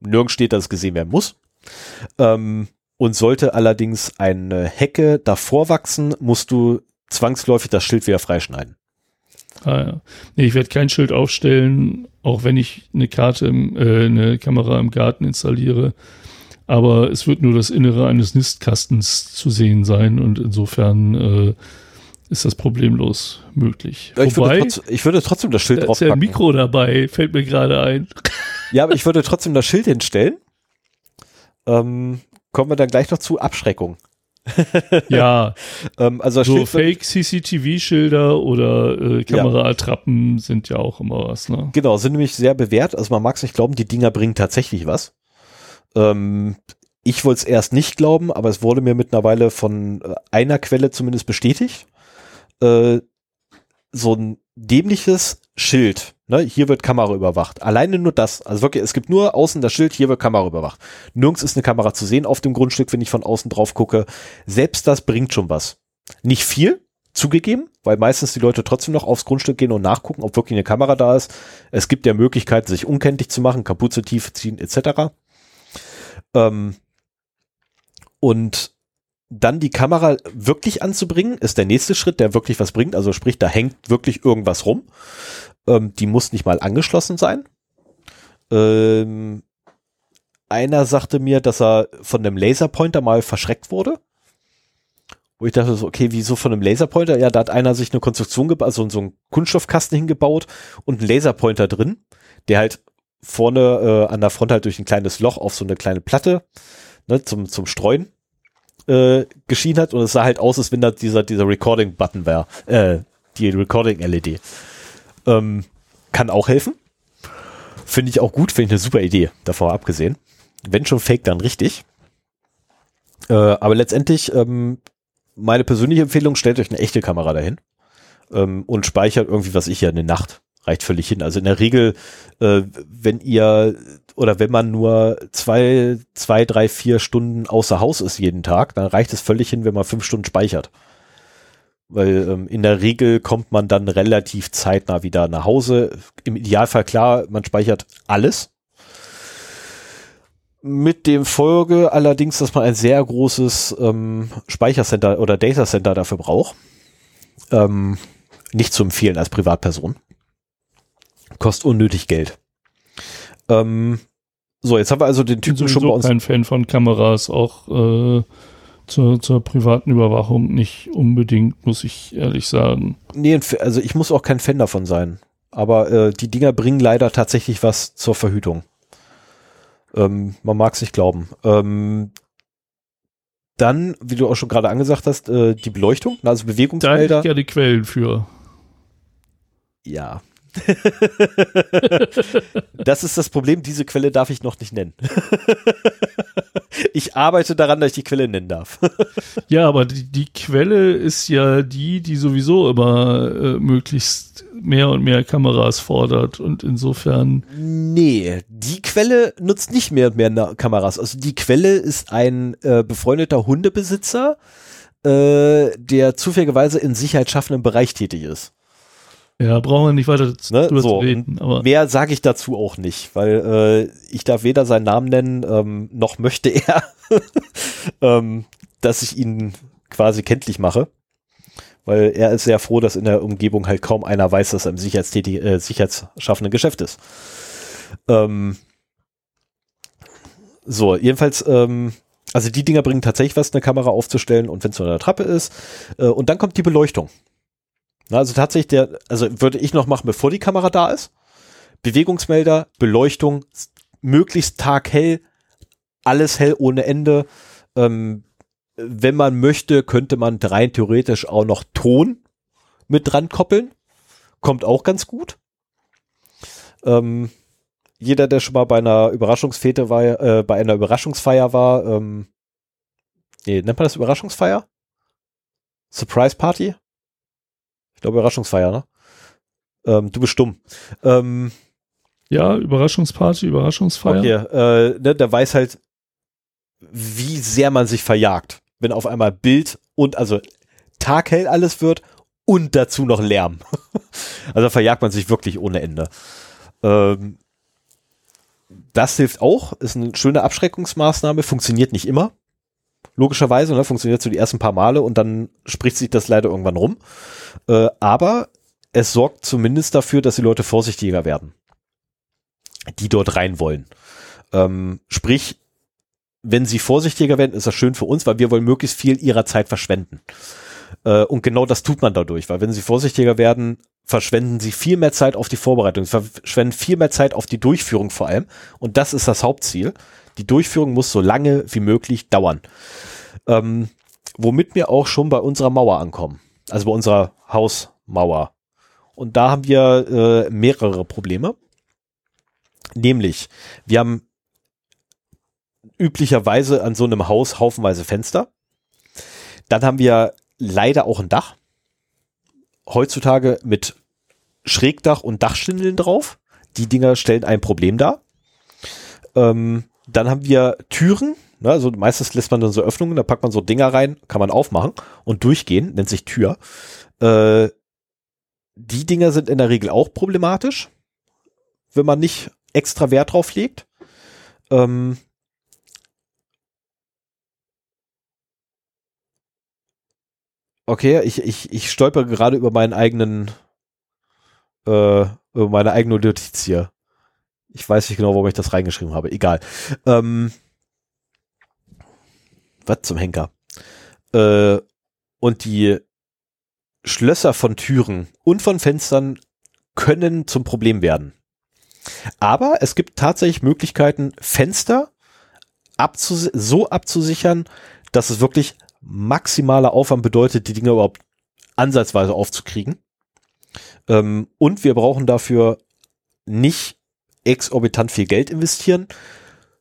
Nirgends steht, dass es gesehen werden muss. Ähm, und sollte allerdings eine Hecke davor wachsen, musst du zwangsläufig das Schild wieder freischneiden. Ah, ja. Nee, ich werde kein Schild aufstellen, auch wenn ich eine Karte, im, äh, eine Kamera im Garten installiere. Aber es wird nur das Innere eines Nistkastens zu sehen sein und insofern äh, ist das problemlos möglich. Ja, ich, Wobei, würde trotz, ich, würde trotzdem das Schild drauf ist ja ein Mikro dabei, fällt mir gerade ein. Ja, aber ich würde trotzdem das Schild hinstellen. Ähm, kommen wir dann gleich noch zu Abschreckung. Ja, ähm, also so Fake CCTV-Schilder oder äh, Kameraattrappen ja. sind ja auch immer was. Ne? Genau, sind nämlich sehr bewährt. Also man mag es nicht glauben, die Dinger bringen tatsächlich was. Ähm, ich wollte es erst nicht glauben, aber es wurde mir mittlerweile von äh, einer Quelle zumindest bestätigt. Äh, so ein dämliches Schild. Ne? Hier wird Kamera überwacht. Alleine nur das. Also wirklich, es gibt nur außen das Schild, hier wird Kamera überwacht. Nirgends ist eine Kamera zu sehen auf dem Grundstück, wenn ich von außen drauf gucke. Selbst das bringt schon was. Nicht viel, zugegeben, weil meistens die Leute trotzdem noch aufs Grundstück gehen und nachgucken, ob wirklich eine Kamera da ist. Es gibt ja Möglichkeiten, sich unkenntlich zu machen, Kapuze tief ziehen etc. Ähm, und dann die Kamera wirklich anzubringen, ist der nächste Schritt, der wirklich was bringt. Also sprich, da hängt wirklich irgendwas rum. Ähm, die muss nicht mal angeschlossen sein. Ähm, einer sagte mir, dass er von einem Laserpointer mal verschreckt wurde. Wo ich dachte so, okay, wieso von einem Laserpointer? Ja, da hat einer sich eine Konstruktion gebaut, also so einen Kunststoffkasten hingebaut und einen Laserpointer drin, der halt vorne äh, an der Front halt durch ein kleines Loch auf so eine kleine Platte ne, zum, zum Streuen äh, geschienen hat und es sah halt aus, als wenn da dieser, dieser Recording-Button wäre, äh, die Recording-LED. Ähm, kann auch helfen. Finde ich auch gut, finde ich eine super Idee, davor abgesehen. Wenn schon fake, dann richtig. Äh, aber letztendlich, ähm, meine persönliche Empfehlung, stellt euch eine echte Kamera dahin ähm, und speichert irgendwie, was ich ja, eine Nacht. Reicht völlig hin. Also in der Regel, äh, wenn ihr oder wenn man nur zwei, zwei, drei, vier Stunden außer Haus ist jeden Tag, dann reicht es völlig hin, wenn man fünf Stunden speichert. Weil ähm, in der Regel kommt man dann relativ zeitnah wieder nach Hause. Im Idealfall klar, man speichert alles. Mit dem Folge allerdings, dass man ein sehr großes ähm, Speichercenter oder Datacenter dafür braucht. Ähm, nicht zu empfehlen als Privatperson. Kostet unnötig Geld. Ähm, so, jetzt haben wir also den Typen schon bei uns. Ich bin kein Fan von Kameras, auch äh, zur, zur privaten Überwachung nicht unbedingt, muss ich ehrlich sagen. Nee, also ich muss auch kein Fan davon sein. Aber äh, die Dinger bringen leider tatsächlich was zur Verhütung. Ähm, man mag es nicht glauben. Ähm, dann, wie du auch schon gerade angesagt hast, äh, die Beleuchtung, also Bewegungsmelder. Da hätte ich gerne Quellen für. Ja, das ist das Problem, diese Quelle darf ich noch nicht nennen. ich arbeite daran, dass ich die Quelle nennen darf. ja, aber die, die, Quelle ist ja die, die sowieso immer äh, möglichst mehr und mehr Kameras fordert und insofern. Nee, die Quelle nutzt nicht mehr und mehr Kameras. Also die Quelle ist ein äh, befreundeter Hundebesitzer, äh, der zufälligerweise in sicherheitsschaffendem Bereich tätig ist. Ja, brauchen wir nicht weiter ne? so, reden. Aber mehr sage ich dazu auch nicht, weil äh, ich darf weder seinen Namen nennen, ähm, noch möchte er, ähm, dass ich ihn quasi kenntlich mache. Weil er ist sehr froh, dass in der Umgebung halt kaum einer weiß, dass er im sicherheitstätig, äh, sicherheitsschaffenden Geschäft ist. Ähm, so, jedenfalls, ähm, also die Dinger bringen tatsächlich was, eine Kamera aufzustellen und wenn es nur eine Trappe ist. Äh, und dann kommt die Beleuchtung. Also tatsächlich der, also würde ich noch machen, bevor die Kamera da ist. Bewegungsmelder, Beleuchtung, möglichst taghell, alles hell ohne Ende. Ähm, wenn man möchte, könnte man rein theoretisch auch noch Ton mit dran koppeln. Kommt auch ganz gut. Ähm, jeder, der schon mal bei einer Überraschungsfete war, äh, bei einer Überraschungsfeier war, ähm, nee, nennt man das Überraschungsfeier? Surprise Party? Glaube, Überraschungsfeier, ne? Ähm, du bist stumm. Ähm, ja, Überraschungsparty, Überraschungsfeier. Okay, äh, ne, der weiß halt, wie sehr man sich verjagt, wenn auf einmal Bild und also taghell alles wird und dazu noch Lärm. also verjagt man sich wirklich ohne Ende. Ähm, das hilft auch, ist eine schöne Abschreckungsmaßnahme, funktioniert nicht immer. Logischerweise, ne, funktioniert so die ersten paar Male und dann spricht sich das leider irgendwann rum. Äh, aber es sorgt zumindest dafür, dass die Leute vorsichtiger werden, die dort rein wollen. Ähm, sprich, wenn sie vorsichtiger werden, ist das schön für uns, weil wir wollen möglichst viel ihrer Zeit verschwenden. Äh, und genau das tut man dadurch, weil wenn sie vorsichtiger werden, verschwenden sie viel mehr Zeit auf die Vorbereitung, verschwenden viel mehr Zeit auf die Durchführung vor allem. Und das ist das Hauptziel. Die Durchführung muss so lange wie möglich dauern. Ähm, womit wir auch schon bei unserer Mauer ankommen. Also bei unserer Hausmauer. Und da haben wir äh, mehrere Probleme. Nämlich, wir haben üblicherweise an so einem Haus haufenweise Fenster. Dann haben wir leider auch ein Dach. Heutzutage mit Schrägdach und Dachschindeln drauf. Die Dinger stellen ein Problem dar. Ähm, dann haben wir Türen. Ne, also meistens lässt man dann so Öffnungen, da packt man so Dinger rein, kann man aufmachen und durchgehen, nennt sich Tür. Äh, die Dinger sind in der Regel auch problematisch, wenn man nicht extra Wert drauf legt. Ähm, Okay, ich, ich, ich stolper gerade über meinen eigenen, äh, über meine eigene Notiz hier. Ich weiß nicht genau, warum ich das reingeschrieben habe. Egal. Ähm, was zum Henker? Äh, und die Schlösser von Türen und von Fenstern können zum Problem werden. Aber es gibt tatsächlich Möglichkeiten, Fenster abzus so abzusichern, dass es wirklich maximaler Aufwand bedeutet, die Dinge überhaupt ansatzweise aufzukriegen. Ähm, und wir brauchen dafür nicht exorbitant viel Geld investieren,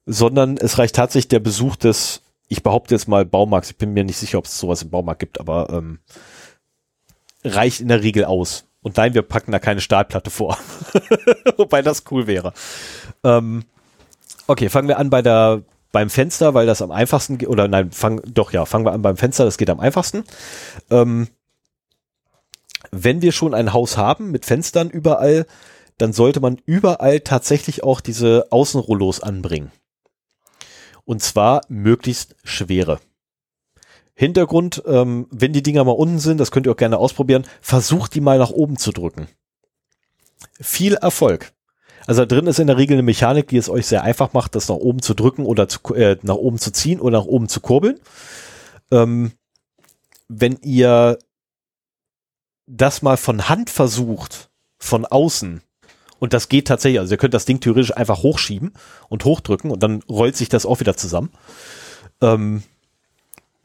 sondern es reicht tatsächlich der Besuch des, ich behaupte jetzt mal Baumarkts, ich bin mir nicht sicher, ob es sowas im Baumarkt gibt, aber ähm, reicht in der Regel aus. Und nein, wir packen da keine Stahlplatte vor. Wobei das cool wäre. Ähm, okay, fangen wir an bei der beim Fenster, weil das am einfachsten geht, oder nein, fang, doch ja, fangen wir an beim Fenster, das geht am einfachsten. Ähm, wenn wir schon ein Haus haben mit Fenstern überall, dann sollte man überall tatsächlich auch diese Außenrollos anbringen. Und zwar möglichst schwere. Hintergrund, ähm, wenn die Dinger mal unten sind, das könnt ihr auch gerne ausprobieren, versucht die mal nach oben zu drücken. Viel Erfolg. Also da drin ist in der Regel eine Mechanik, die es euch sehr einfach macht, das nach oben zu drücken oder zu, äh, nach oben zu ziehen oder nach oben zu kurbeln. Ähm, wenn ihr das mal von Hand versucht, von außen, und das geht tatsächlich, also ihr könnt das Ding theoretisch einfach hochschieben und hochdrücken und dann rollt sich das auch wieder zusammen. Ähm,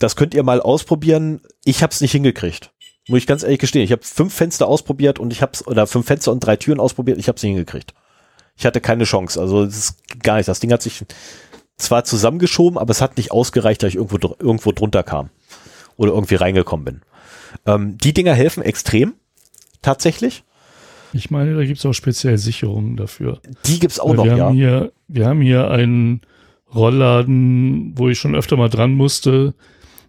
das könnt ihr mal ausprobieren. Ich habe es nicht hingekriegt. Muss ich ganz ehrlich gestehen. Ich habe fünf Fenster ausprobiert und ich habe oder fünf Fenster und drei Türen ausprobiert. Ich habe es nicht hingekriegt. Ich hatte keine Chance. Also das ist gar nicht. Das Ding hat sich zwar zusammengeschoben, aber es hat nicht ausgereicht, dass ich irgendwo, irgendwo drunter kam oder irgendwie reingekommen bin. Ähm, die Dinger helfen extrem, tatsächlich. Ich meine, da gibt es auch speziell Sicherungen dafür. Die gibt's auch Weil noch, wir ja. Haben hier, wir haben hier einen Rollladen, wo ich schon öfter mal dran musste,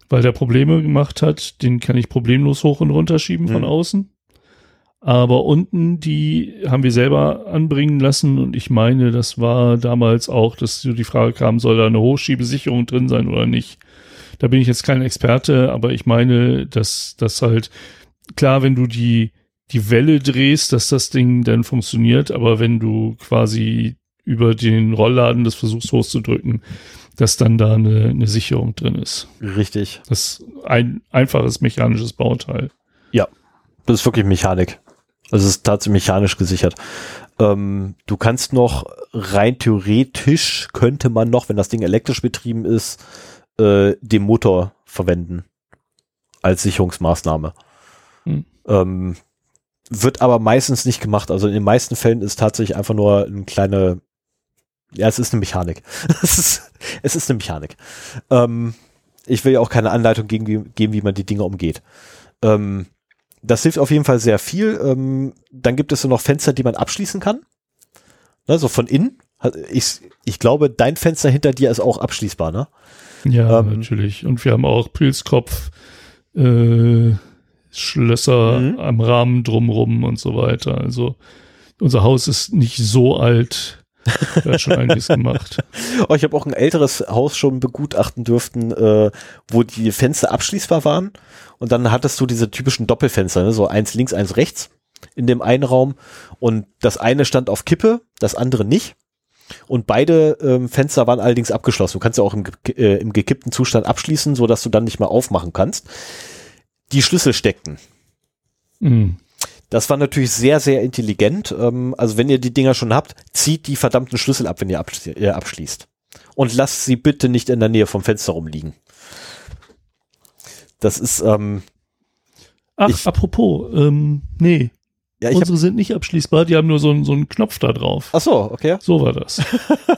weil der Probleme gemacht hat. Den kann ich problemlos hoch und runter schieben hm. von außen. Aber unten, die haben wir selber anbringen lassen und ich meine, das war damals auch, dass so die Frage kam, soll da eine Hochschiebesicherung drin sein oder nicht. Da bin ich jetzt kein Experte, aber ich meine, dass das halt, klar, wenn du die, die Welle drehst, dass das Ding dann funktioniert, aber wenn du quasi über den Rollladen das versuchst hochzudrücken, dass dann da eine, eine Sicherung drin ist. Richtig. Das ist ein einfaches mechanisches Bauteil. Ja, das ist wirklich Mechanik. Also es ist tatsächlich mechanisch gesichert. Ähm, du kannst noch rein theoretisch könnte man noch, wenn das Ding elektrisch betrieben ist, äh, den Motor verwenden als Sicherungsmaßnahme. Hm. Ähm, wird aber meistens nicht gemacht. Also in den meisten Fällen ist tatsächlich einfach nur eine kleine, ja, es ist eine Mechanik. es, ist, es ist eine Mechanik. Ähm, ich will ja auch keine Anleitung geben, geben, wie man die Dinge umgeht. Ähm, das hilft auf jeden Fall sehr viel. Ähm, dann gibt es so noch Fenster, die man abschließen kann. Ne, so von innen. Ich, ich glaube, dein Fenster hinter dir ist auch abschließbar, ne? Ja, ähm, natürlich. Und wir haben auch Pilzkopf, äh, Schlösser mhm. am Rahmen drumrum und so weiter. Also unser Haus ist nicht so alt. Da hat schon einiges gemacht. Oh, ich habe auch ein älteres Haus schon begutachten dürften, äh, wo die Fenster abschließbar waren. Und dann hattest du diese typischen Doppelfenster, ne? so eins links, eins rechts in dem einen Raum. Und das eine stand auf Kippe, das andere nicht. Und beide ähm, Fenster waren allerdings abgeschlossen. Du kannst ja auch im, äh, im gekippten Zustand abschließen, so dass du dann nicht mehr aufmachen kannst. Die Schlüssel steckten. Mhm. Das war natürlich sehr, sehr intelligent. Ähm, also wenn ihr die Dinger schon habt, zieht die verdammten Schlüssel ab, wenn ihr abschli äh, abschließt. Und lasst sie bitte nicht in der Nähe vom Fenster rumliegen. Das ist, ähm, Ach, ich, apropos, ähm, nee, ja, Unsere sind nicht abschließbar, die haben nur so, einen, so einen Knopf da drauf. Ach so, okay. So war das.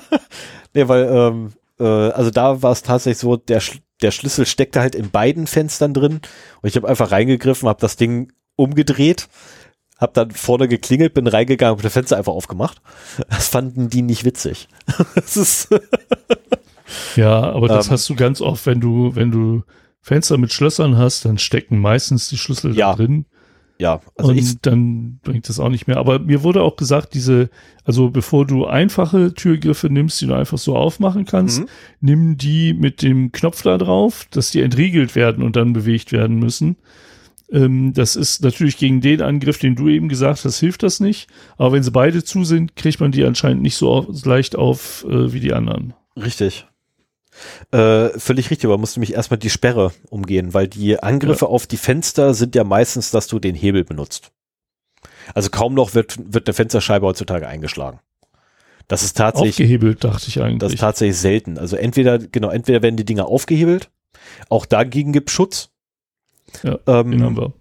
nee, weil, ähm, äh, also da war es tatsächlich so, der, der Schlüssel steckte halt in beiden Fenstern drin und ich habe einfach reingegriffen, habe das Ding umgedreht, habe dann vorne geklingelt, bin reingegangen und das Fenster einfach aufgemacht. Das fanden die nicht witzig. das ist ja, aber das ähm, hast du ganz oft, wenn du, wenn du Fenster mit Schlössern hast, dann stecken meistens die Schlüssel ja. da drin ja, also und ich, dann bringt das auch nicht mehr. Aber mir wurde auch gesagt, diese, also bevor du einfache Türgriffe nimmst, die du einfach so aufmachen kannst, mhm. nimm die mit dem Knopf da drauf, dass die entriegelt werden und dann bewegt werden müssen. Ähm, das ist natürlich gegen den Angriff, den du eben gesagt hast, hilft das nicht. Aber wenn sie beide zu sind, kriegt man die anscheinend nicht so leicht auf äh, wie die anderen. Richtig. Äh, völlig richtig, aber musst du mich erstmal die Sperre umgehen, weil die Angriffe ja. auf die Fenster sind ja meistens, dass du den Hebel benutzt. Also kaum noch wird, wird eine Fensterscheibe heutzutage eingeschlagen. Das ist tatsächlich. Aufgehebelt, dachte ich eigentlich. Das ist tatsächlich selten. Also entweder, genau, entweder werden die Dinger aufgehebelt, auch dagegen gibt Schutz. Ja, ähm, den haben wir.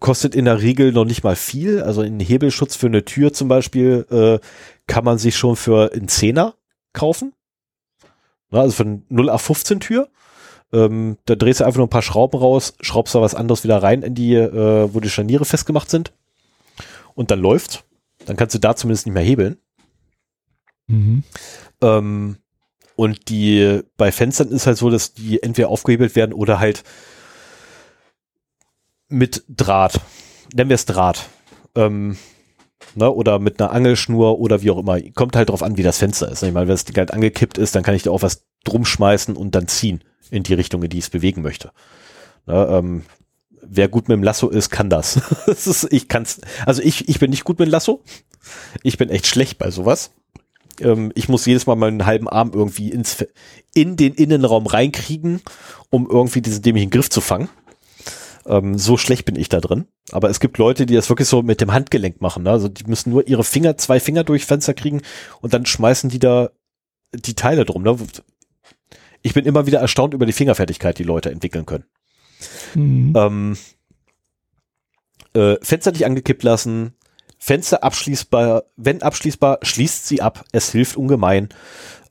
Kostet in der Regel noch nicht mal viel. Also ein Hebelschutz für eine Tür zum Beispiel äh, kann man sich schon für einen Zehner kaufen. Ne, also von 0 auf 15 Tür. Ähm, da drehst du einfach nur ein paar Schrauben raus, schraubst da was anderes wieder rein in die, äh, wo die Scharniere festgemacht sind. Und dann läuft's. Dann kannst du da zumindest nicht mehr hebeln. Mhm. Ähm, und die, bei Fenstern ist halt so, dass die entweder aufgehebelt werden oder halt mit Draht. Nennen wir es Draht. Ähm, ne, oder mit einer Angelschnur oder wie auch immer. Kommt halt drauf an, wie das Fenster ist. Ich meine, wenn das Ding halt angekippt ist, dann kann ich da auch was drum schmeißen und dann ziehen in die Richtung, in die ich es bewegen möchte. Ne, ähm, wer gut mit dem Lasso ist, kann das. das ist, ich kann's, also ich, ich bin nicht gut mit dem Lasso. Ich bin echt schlecht bei sowas. Ähm, ich muss jedes Mal meinen halben Arm irgendwie ins, in den Innenraum reinkriegen, um irgendwie diesen dämlichen Griff zu fangen. Ähm, so schlecht bin ich da drin. Aber es gibt Leute, die das wirklich so mit dem Handgelenk machen. Ne? Also die müssen nur ihre Finger, zwei Finger durch Fenster kriegen und dann schmeißen die da die Teile drum. Ne? Ich bin immer wieder erstaunt über die Fingerfertigkeit, die Leute entwickeln können. Mhm. Ähm, äh, Fenster nicht angekippt lassen, Fenster abschließbar, wenn abschließbar, schließt sie ab. Es hilft ungemein.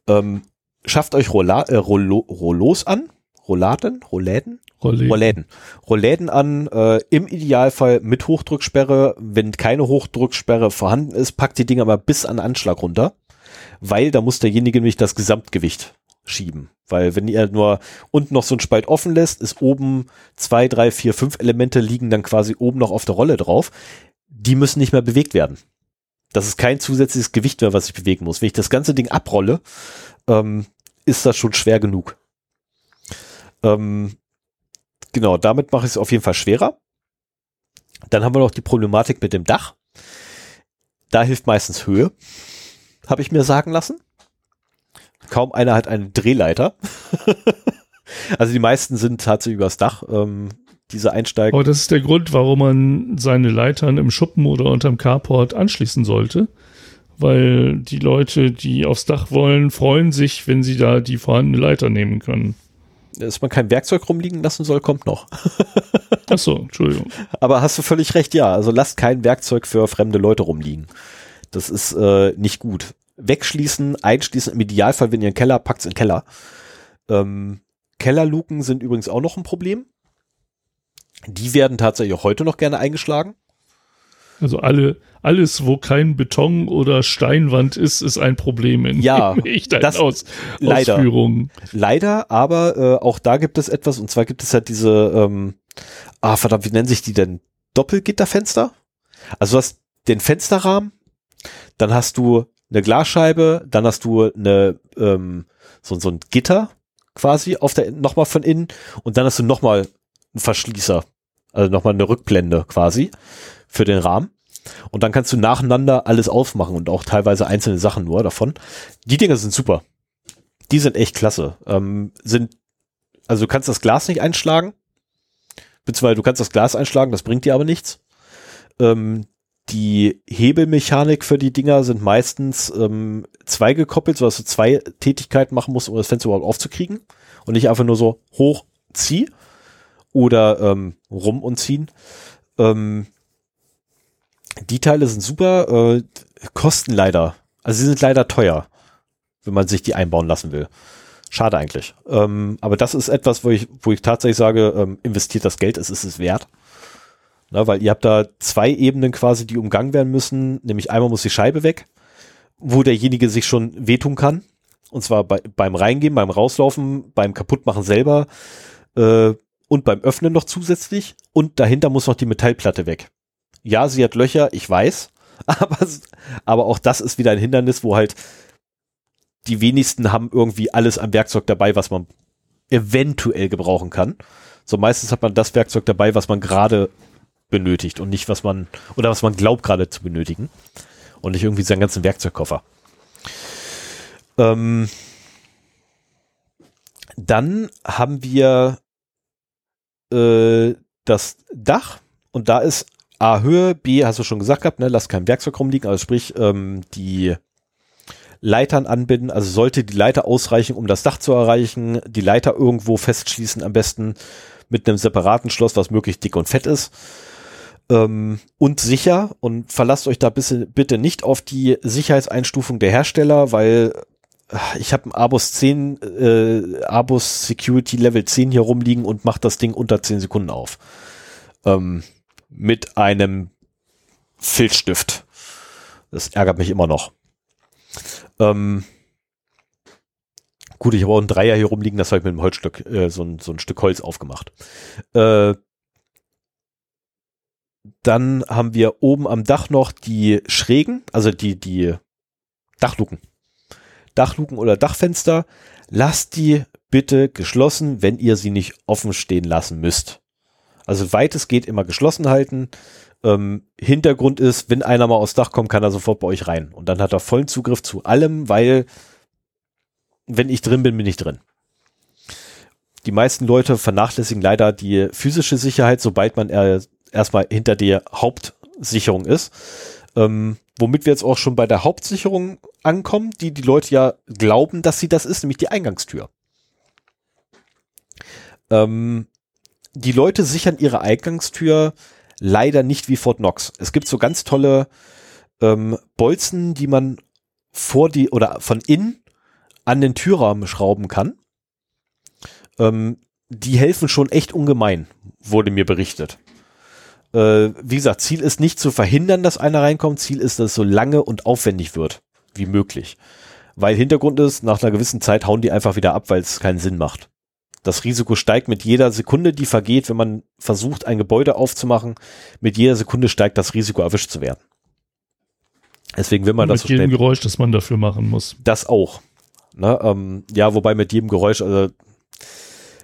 Ähm, schafft euch Rolla, äh, Rollo, Rollos an. Rolladen? Rolläden? Rollläden. Rollläden. Rollläden an, äh, im Idealfall mit Hochdrücksperre. Wenn keine Hochdrücksperre vorhanden ist, packt die Dinger mal bis an Anschlag runter, weil da muss derjenige nämlich das Gesamtgewicht schieben. Weil wenn ihr nur unten noch so ein Spalt offen lässt, ist oben zwei, drei, vier, fünf Elemente liegen dann quasi oben noch auf der Rolle drauf. Die müssen nicht mehr bewegt werden. Das ist kein zusätzliches Gewicht mehr, was ich bewegen muss. Wenn ich das ganze Ding abrolle, ähm, ist das schon schwer genug. Ähm, genau, damit mache ich es auf jeden Fall schwerer. Dann haben wir noch die Problematik mit dem Dach. Da hilft meistens Höhe, habe ich mir sagen lassen. Kaum einer hat eine Drehleiter. also die meisten sind tatsächlich übers Dach. Ähm, diese Einsteigen. Aber das ist der Grund, warum man seine Leitern im Schuppen oder unterm Carport anschließen sollte. Weil die Leute, die aufs Dach wollen, freuen sich, wenn sie da die vorhandene Leiter nehmen können dass man kein Werkzeug rumliegen lassen soll, kommt noch. Ach so, Entschuldigung. Aber hast du völlig recht, ja. Also lasst kein Werkzeug für fremde Leute rumliegen. Das ist äh, nicht gut. Wegschließen, einschließen, im Idealfall, wenn ihr einen Keller packt, packt's in den Keller. Ähm, Kellerluken sind übrigens auch noch ein Problem. Die werden tatsächlich auch heute noch gerne eingeschlagen. Also alle, alles, wo kein Beton oder Steinwand ist, ist ein Problem in ja, ich das, Aus, leider, Ausführungen. Leider, aber äh, auch da gibt es etwas, und zwar gibt es halt diese, ähm, ah verdammt, wie nennen sich die denn? Doppelgitterfenster? Also du hast den Fensterrahmen, dann hast du eine Glasscheibe, dann hast du eine, ähm, so, so ein Gitter quasi auf der, nochmal von innen und dann hast du nochmal einen Verschließer, also nochmal eine Rückblende quasi für den Rahmen. Und dann kannst du nacheinander alles aufmachen und auch teilweise einzelne Sachen nur davon. Die Dinger sind super. Die sind echt klasse. Ähm, sind, also du kannst das Glas nicht einschlagen. Beziehungsweise du kannst das Glas einschlagen, das bringt dir aber nichts. Ähm, die Hebelmechanik für die Dinger sind meistens ähm, zwei gekoppelt, sodass du zwei Tätigkeiten machen musst, um das Fenster überhaupt aufzukriegen. Und nicht einfach nur so hoch, zieh oder ähm, rum und ziehen. Ähm, die Teile sind super, äh, kosten leider. Also sie sind leider teuer, wenn man sich die einbauen lassen will. Schade eigentlich. Ähm, aber das ist etwas, wo ich, wo ich tatsächlich sage, ähm, investiert das Geld, es ist es wert. Na, weil ihr habt da zwei Ebenen quasi, die umgangen werden müssen. Nämlich einmal muss die Scheibe weg, wo derjenige sich schon wehtun kann. Und zwar bei, beim Reingehen, beim Rauslaufen, beim Kaputtmachen selber äh, und beim Öffnen noch zusätzlich. Und dahinter muss noch die Metallplatte weg. Ja, sie hat Löcher, ich weiß. Aber, aber auch das ist wieder ein Hindernis, wo halt die wenigsten haben irgendwie alles am Werkzeug dabei, was man eventuell gebrauchen kann. So meistens hat man das Werkzeug dabei, was man gerade benötigt und nicht was man, oder was man glaubt gerade zu benötigen. Und nicht irgendwie seinen ganzen Werkzeugkoffer. Ähm, dann haben wir äh, das Dach und da ist A Höhe, B hast du schon gesagt gehabt, ne, lass kein Werkzeug rumliegen, also sprich ähm, die Leitern anbinden, also sollte die Leiter ausreichen, um das Dach zu erreichen, die Leiter irgendwo festschließen, am besten mit einem separaten Schloss, was möglichst dick und fett ist. Ähm, und sicher. Und verlasst euch da bisschen, bitte nicht auf die Sicherheitseinstufung der Hersteller, weil äh, ich habe ein Abus 10, äh, Abus Security Level 10 hier rumliegen und macht das Ding unter 10 Sekunden auf. Ähm, mit einem Filzstift. Das ärgert mich immer noch. Ähm, gut, ich habe auch ein Dreier hier rumliegen, das habe ich mit einem Holzstück, äh, so, ein, so ein Stück Holz aufgemacht. Äh, dann haben wir oben am Dach noch die Schrägen, also die, die Dachluken. Dachluken oder Dachfenster. Lasst die bitte geschlossen, wenn ihr sie nicht offen stehen lassen müsst. Also weit es geht, immer geschlossen halten. Ähm, Hintergrund ist, wenn einer mal aufs Dach kommt, kann er sofort bei euch rein. Und dann hat er vollen Zugriff zu allem, weil wenn ich drin bin, bin ich drin. Die meisten Leute vernachlässigen leider die physische Sicherheit, sobald man erstmal hinter der Hauptsicherung ist. Ähm, womit wir jetzt auch schon bei der Hauptsicherung ankommen, die die Leute ja glauben, dass sie das ist, nämlich die Eingangstür. Ähm, die Leute sichern ihre Eingangstür leider nicht wie Fort Knox. Es gibt so ganz tolle ähm, Bolzen, die man vor die oder von innen an den Türrahmen schrauben kann. Ähm, die helfen schon echt ungemein, wurde mir berichtet äh, wie gesagt, Ziel ist nicht zu verhindern, dass einer reinkommt. Ziel ist, dass es so lange und aufwendig wird wie möglich. Weil Hintergrund ist, nach einer gewissen Zeit hauen die einfach wieder ab, weil es keinen Sinn macht. Das Risiko steigt mit jeder Sekunde, die vergeht, wenn man versucht, ein Gebäude aufzumachen. Mit jeder Sekunde steigt das Risiko, erwischt zu werden. Deswegen will man und das mit so jedem Geräusch, das man dafür machen muss. Das auch. Ne, ähm, ja, wobei mit jedem Geräusch, also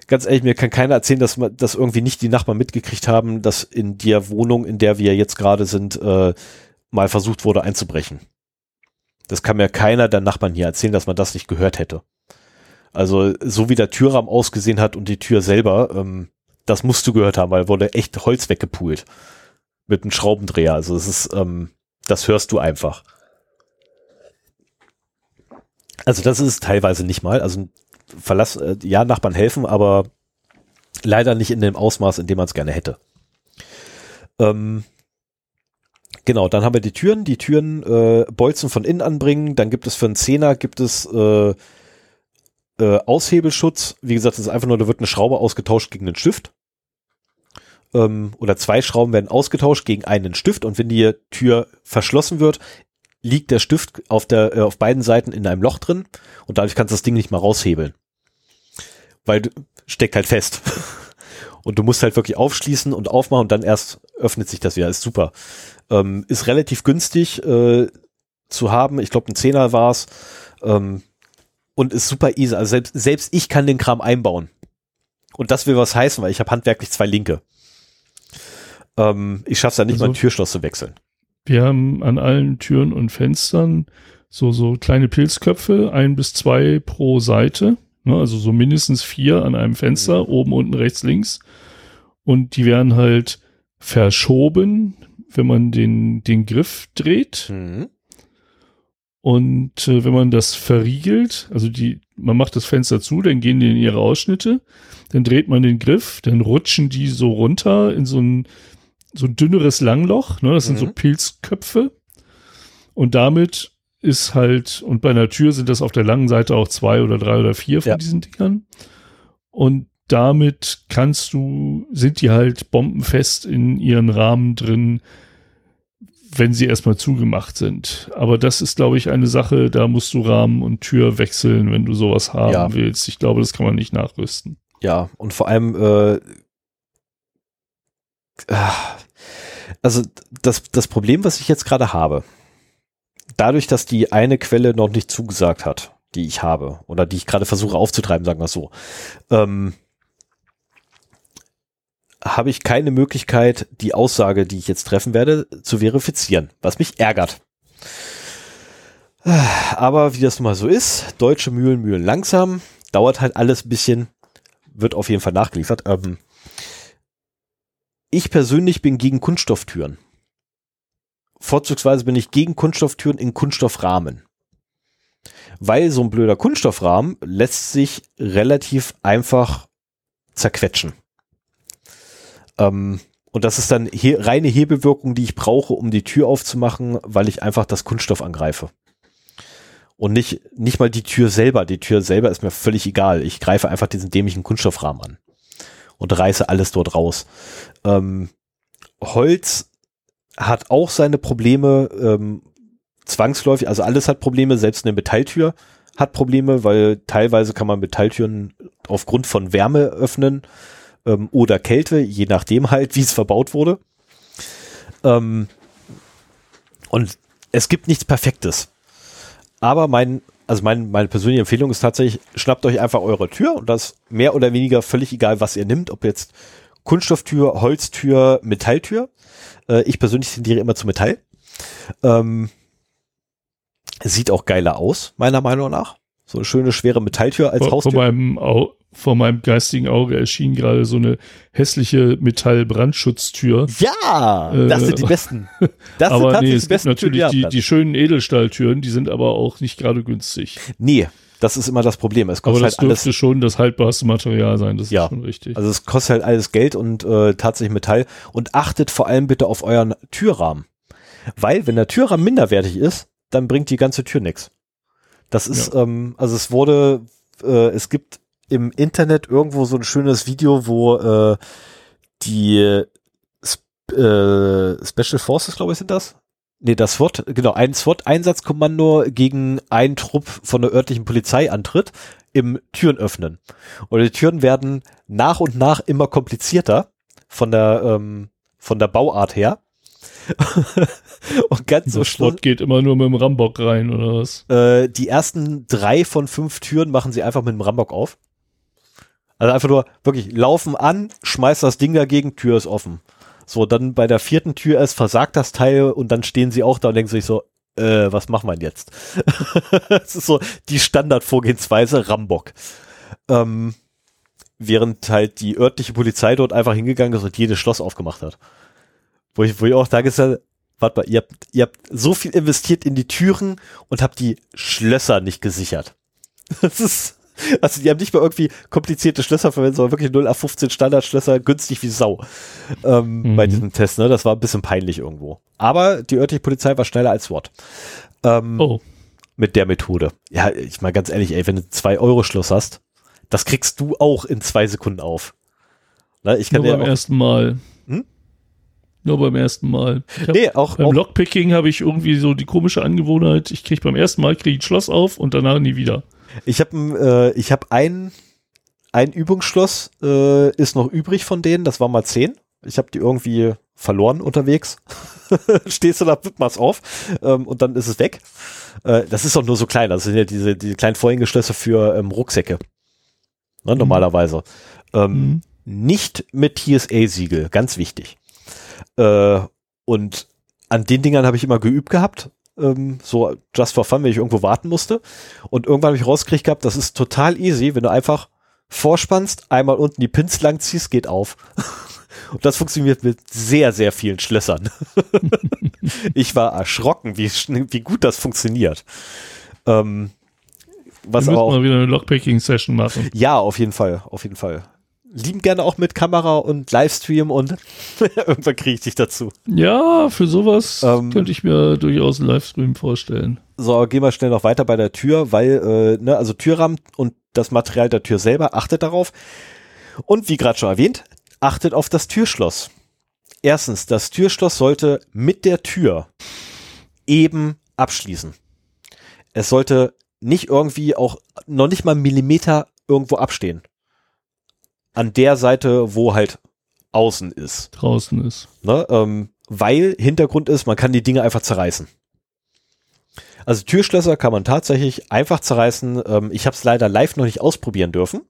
ganz ehrlich, mir kann keiner erzählen, dass man, dass irgendwie nicht die Nachbarn mitgekriegt haben, dass in der Wohnung, in der wir jetzt gerade sind, äh, mal versucht wurde einzubrechen. Das kann mir keiner der Nachbarn hier erzählen, dass man das nicht gehört hätte. Also so wie der Türrahmen ausgesehen hat und die Tür selber, ähm, das musst du gehört haben, weil wurde echt Holz weggepult mit einem Schraubendreher. Also es ist, ähm, das hörst du einfach. Also das ist teilweise nicht mal. Also Verlass, äh, ja, Nachbarn helfen, aber leider nicht in dem Ausmaß, in dem man es gerne hätte. Ähm, genau, dann haben wir die Türen. Die Türen äh, Bolzen von innen anbringen. Dann gibt es für einen Zehner gibt es äh, äh, Aushebelschutz. Wie gesagt, das ist einfach nur, da wird eine Schraube ausgetauscht gegen den Stift. ähm, oder zwei Schrauben werden ausgetauscht gegen einen Stift und wenn die Tür verschlossen wird, liegt der Stift auf der äh, auf beiden Seiten in einem Loch drin und dadurch kannst du das Ding nicht mal raushebeln. Weil du, steckt halt fest. Und du musst halt wirklich aufschließen und aufmachen und dann erst öffnet sich das wieder. Ist super. Ähm, ist relativ günstig äh, zu haben. Ich glaube, ein Zehner war's. Ähm, und ist super easy. Also selbst, selbst ich kann den Kram einbauen. Und das will was heißen, weil ich habe handwerklich zwei Linke. Ähm, ich schaffe es ja nicht also, mal ein Türschloss zu wechseln. Wir haben an allen Türen und Fenstern so, so kleine Pilzköpfe, ein bis zwei pro Seite. Ne, also so mindestens vier an einem Fenster, mhm. oben, unten, rechts, links. Und die werden halt verschoben, wenn man den, den Griff dreht. Mhm. Und äh, wenn man das verriegelt, also die, man macht das Fenster zu, dann gehen die in ihre Ausschnitte, dann dreht man den Griff, dann rutschen die so runter in so ein, so ein dünneres Langloch, ne? Das mhm. sind so mhm. Pilzköpfe. Und damit ist halt, und bei einer Tür sind das auf der langen Seite auch zwei oder drei oder vier von ja. diesen Dingern. Und damit kannst du, sind die halt bombenfest in ihren Rahmen drin, wenn sie erstmal zugemacht sind. Aber das ist, glaube ich, eine Sache, da musst du Rahmen und Tür wechseln, wenn du sowas haben ja. willst. Ich glaube, das kann man nicht nachrüsten. Ja, und vor allem, äh, also das, das Problem, was ich jetzt gerade habe, dadurch, dass die eine Quelle noch nicht zugesagt hat, die ich habe, oder die ich gerade versuche aufzutreiben, sagen wir es so, ähm, habe ich keine Möglichkeit, die Aussage, die ich jetzt treffen werde, zu verifizieren, was mich ärgert. Aber wie das nun mal so ist, deutsche Mühlen mühlen langsam, dauert halt alles ein bisschen, wird auf jeden Fall nachgeliefert. Ähm, ich persönlich bin gegen Kunststofftüren. Vorzugsweise bin ich gegen Kunststofftüren in Kunststoffrahmen. Weil so ein blöder Kunststoffrahmen lässt sich relativ einfach zerquetschen. Ähm, und das ist dann he reine Hebelwirkung, die ich brauche, um die Tür aufzumachen, weil ich einfach das Kunststoff angreife. Und nicht, nicht mal die Tür selber. Die Tür selber ist mir völlig egal. Ich greife einfach diesen dämlichen Kunststoffrahmen an und reiße alles dort raus. Ähm, Holz hat auch seine Probleme, ähm, zwangsläufig, also alles hat Probleme, selbst eine Metalltür hat Probleme, weil teilweise kann man Metalltüren aufgrund von Wärme öffnen ähm, oder Kälte, je nachdem halt, wie es verbaut wurde. Ähm, und es gibt nichts Perfektes. Aber mein, also mein, meine persönliche Empfehlung ist tatsächlich, schnappt euch einfach eure Tür und das mehr oder weniger völlig egal, was ihr nimmt, ob jetzt Kunststofftür, Holztür, Metalltür. Äh, ich persönlich tendiere immer zu Metall. Ähm, sieht auch geiler aus, meiner Meinung nach. So eine schöne, schwere Metalltür als vor, Haustür. Vor meinem, Au vor meinem geistigen Auge erschien gerade so eine hässliche Metallbrandschutztür. Ja, äh, das sind die besten. Das aber sind tatsächlich nee, es die besten gibt natürlich Türen, die, die, schönen Edelstahltüren, die sind aber auch nicht gerade günstig. Nee, das ist immer das Problem. Es kostet aber das halt dürfte alles, schon das haltbarste Material sein, das ja, ist schon richtig. Also es kostet halt alles Geld und äh, tatsächlich Metall. Und achtet vor allem bitte auf euren Türrahmen. Weil, wenn der Türrahmen minderwertig ist, dann bringt die ganze Tür nichts. Das ist, ja. ähm, also es wurde, äh, es gibt im Internet irgendwo so ein schönes Video, wo äh, die äh, Special Forces, glaube ich, sind das? Nee, das SWAT, genau, ein SWAT-Einsatzkommando gegen einen Trupp von der örtlichen Polizei antritt, im Türen öffnen. Und die Türen werden nach und nach immer komplizierter von der, ähm, von der Bauart her. und ganz so Schluss. geht immer nur mit dem Rambock rein, oder was? Äh, die ersten drei von fünf Türen machen sie einfach mit dem Rambock auf. Also einfach nur wirklich laufen an, schmeißt das Ding dagegen, Tür ist offen. So, dann bei der vierten Tür ist versagt das Teil und dann stehen sie auch da und denken sich so, äh, was machen wir jetzt? das ist so die Standardvorgehensweise Rambock. Ähm, während halt die örtliche Polizei dort einfach hingegangen ist und jedes Schloss aufgemacht hat. Wo ich, wo ich auch da gesagt warte mal, ihr habt, ihr habt so viel investiert in die Türen und habt die Schlösser nicht gesichert. Das ist, also die haben nicht mal irgendwie komplizierte Schlösser verwendet, sondern wirklich 0 auf 15 Standardschlösser, günstig wie Sau ähm, mhm. bei diesem Test. Ne? Das war ein bisschen peinlich irgendwo. Aber die örtliche Polizei war schneller als SWAT. Ähm, oh. Mit der Methode. Ja, ich mal ganz ehrlich, ey, wenn du 2-Euro-Schloss hast, das kriegst du auch in zwei Sekunden auf. Ne? Ich kann Nur beim ja auch, ersten Mal. Nur beim ersten Mal. Hab, nee, auch beim auch, Lockpicking habe ich irgendwie so die komische Angewohnheit, ich kriege beim ersten Mal kriege ich ein Schloss auf und danach nie wieder. Ich habe äh, ich habe ein ein Übungsschloss äh, ist noch übrig von denen, das war mal zehn. Ich habe die irgendwie verloren unterwegs. Stehst du da, machst auf ähm, und dann ist es weg. Äh, das ist doch nur so klein. Das sind ja diese, diese kleinen Vorhängeschlösser für ähm, Rucksäcke. Ne, mhm. normalerweise. Ähm, mhm. Nicht mit TSA-Siegel, ganz wichtig. Äh, und an den Dingern habe ich immer geübt gehabt. Ähm, so just for fun, wenn ich irgendwo warten musste. Und irgendwann habe ich rausgekriegt gehabt, das ist total easy, wenn du einfach vorspannst, einmal unten die Pins lang ziehst, geht auf. Und das funktioniert mit sehr, sehr vielen Schlössern. ich war erschrocken, wie, wie gut das funktioniert. Ähm, was Wir auch mal wieder eine Lockpicking-Session machen. Ja, auf jeden Fall, auf jeden Fall lieben gerne auch mit Kamera und Livestream und irgendwann kriege ich dich dazu. Ja, für sowas ähm, könnte ich mir durchaus einen Livestream vorstellen. So, gehen wir schnell noch weiter bei der Tür, weil, äh, ne, also Türrahmen und das Material der Tür selber, achtet darauf. Und wie gerade schon erwähnt, achtet auf das Türschloss. Erstens, das Türschloss sollte mit der Tür eben abschließen. Es sollte nicht irgendwie auch noch nicht mal einen Millimeter irgendwo abstehen an der Seite, wo halt außen ist. Draußen ist. Ne? Ähm, weil Hintergrund ist, man kann die Dinge einfach zerreißen. Also Türschlösser kann man tatsächlich einfach zerreißen. Ähm, ich habe es leider live noch nicht ausprobieren dürfen.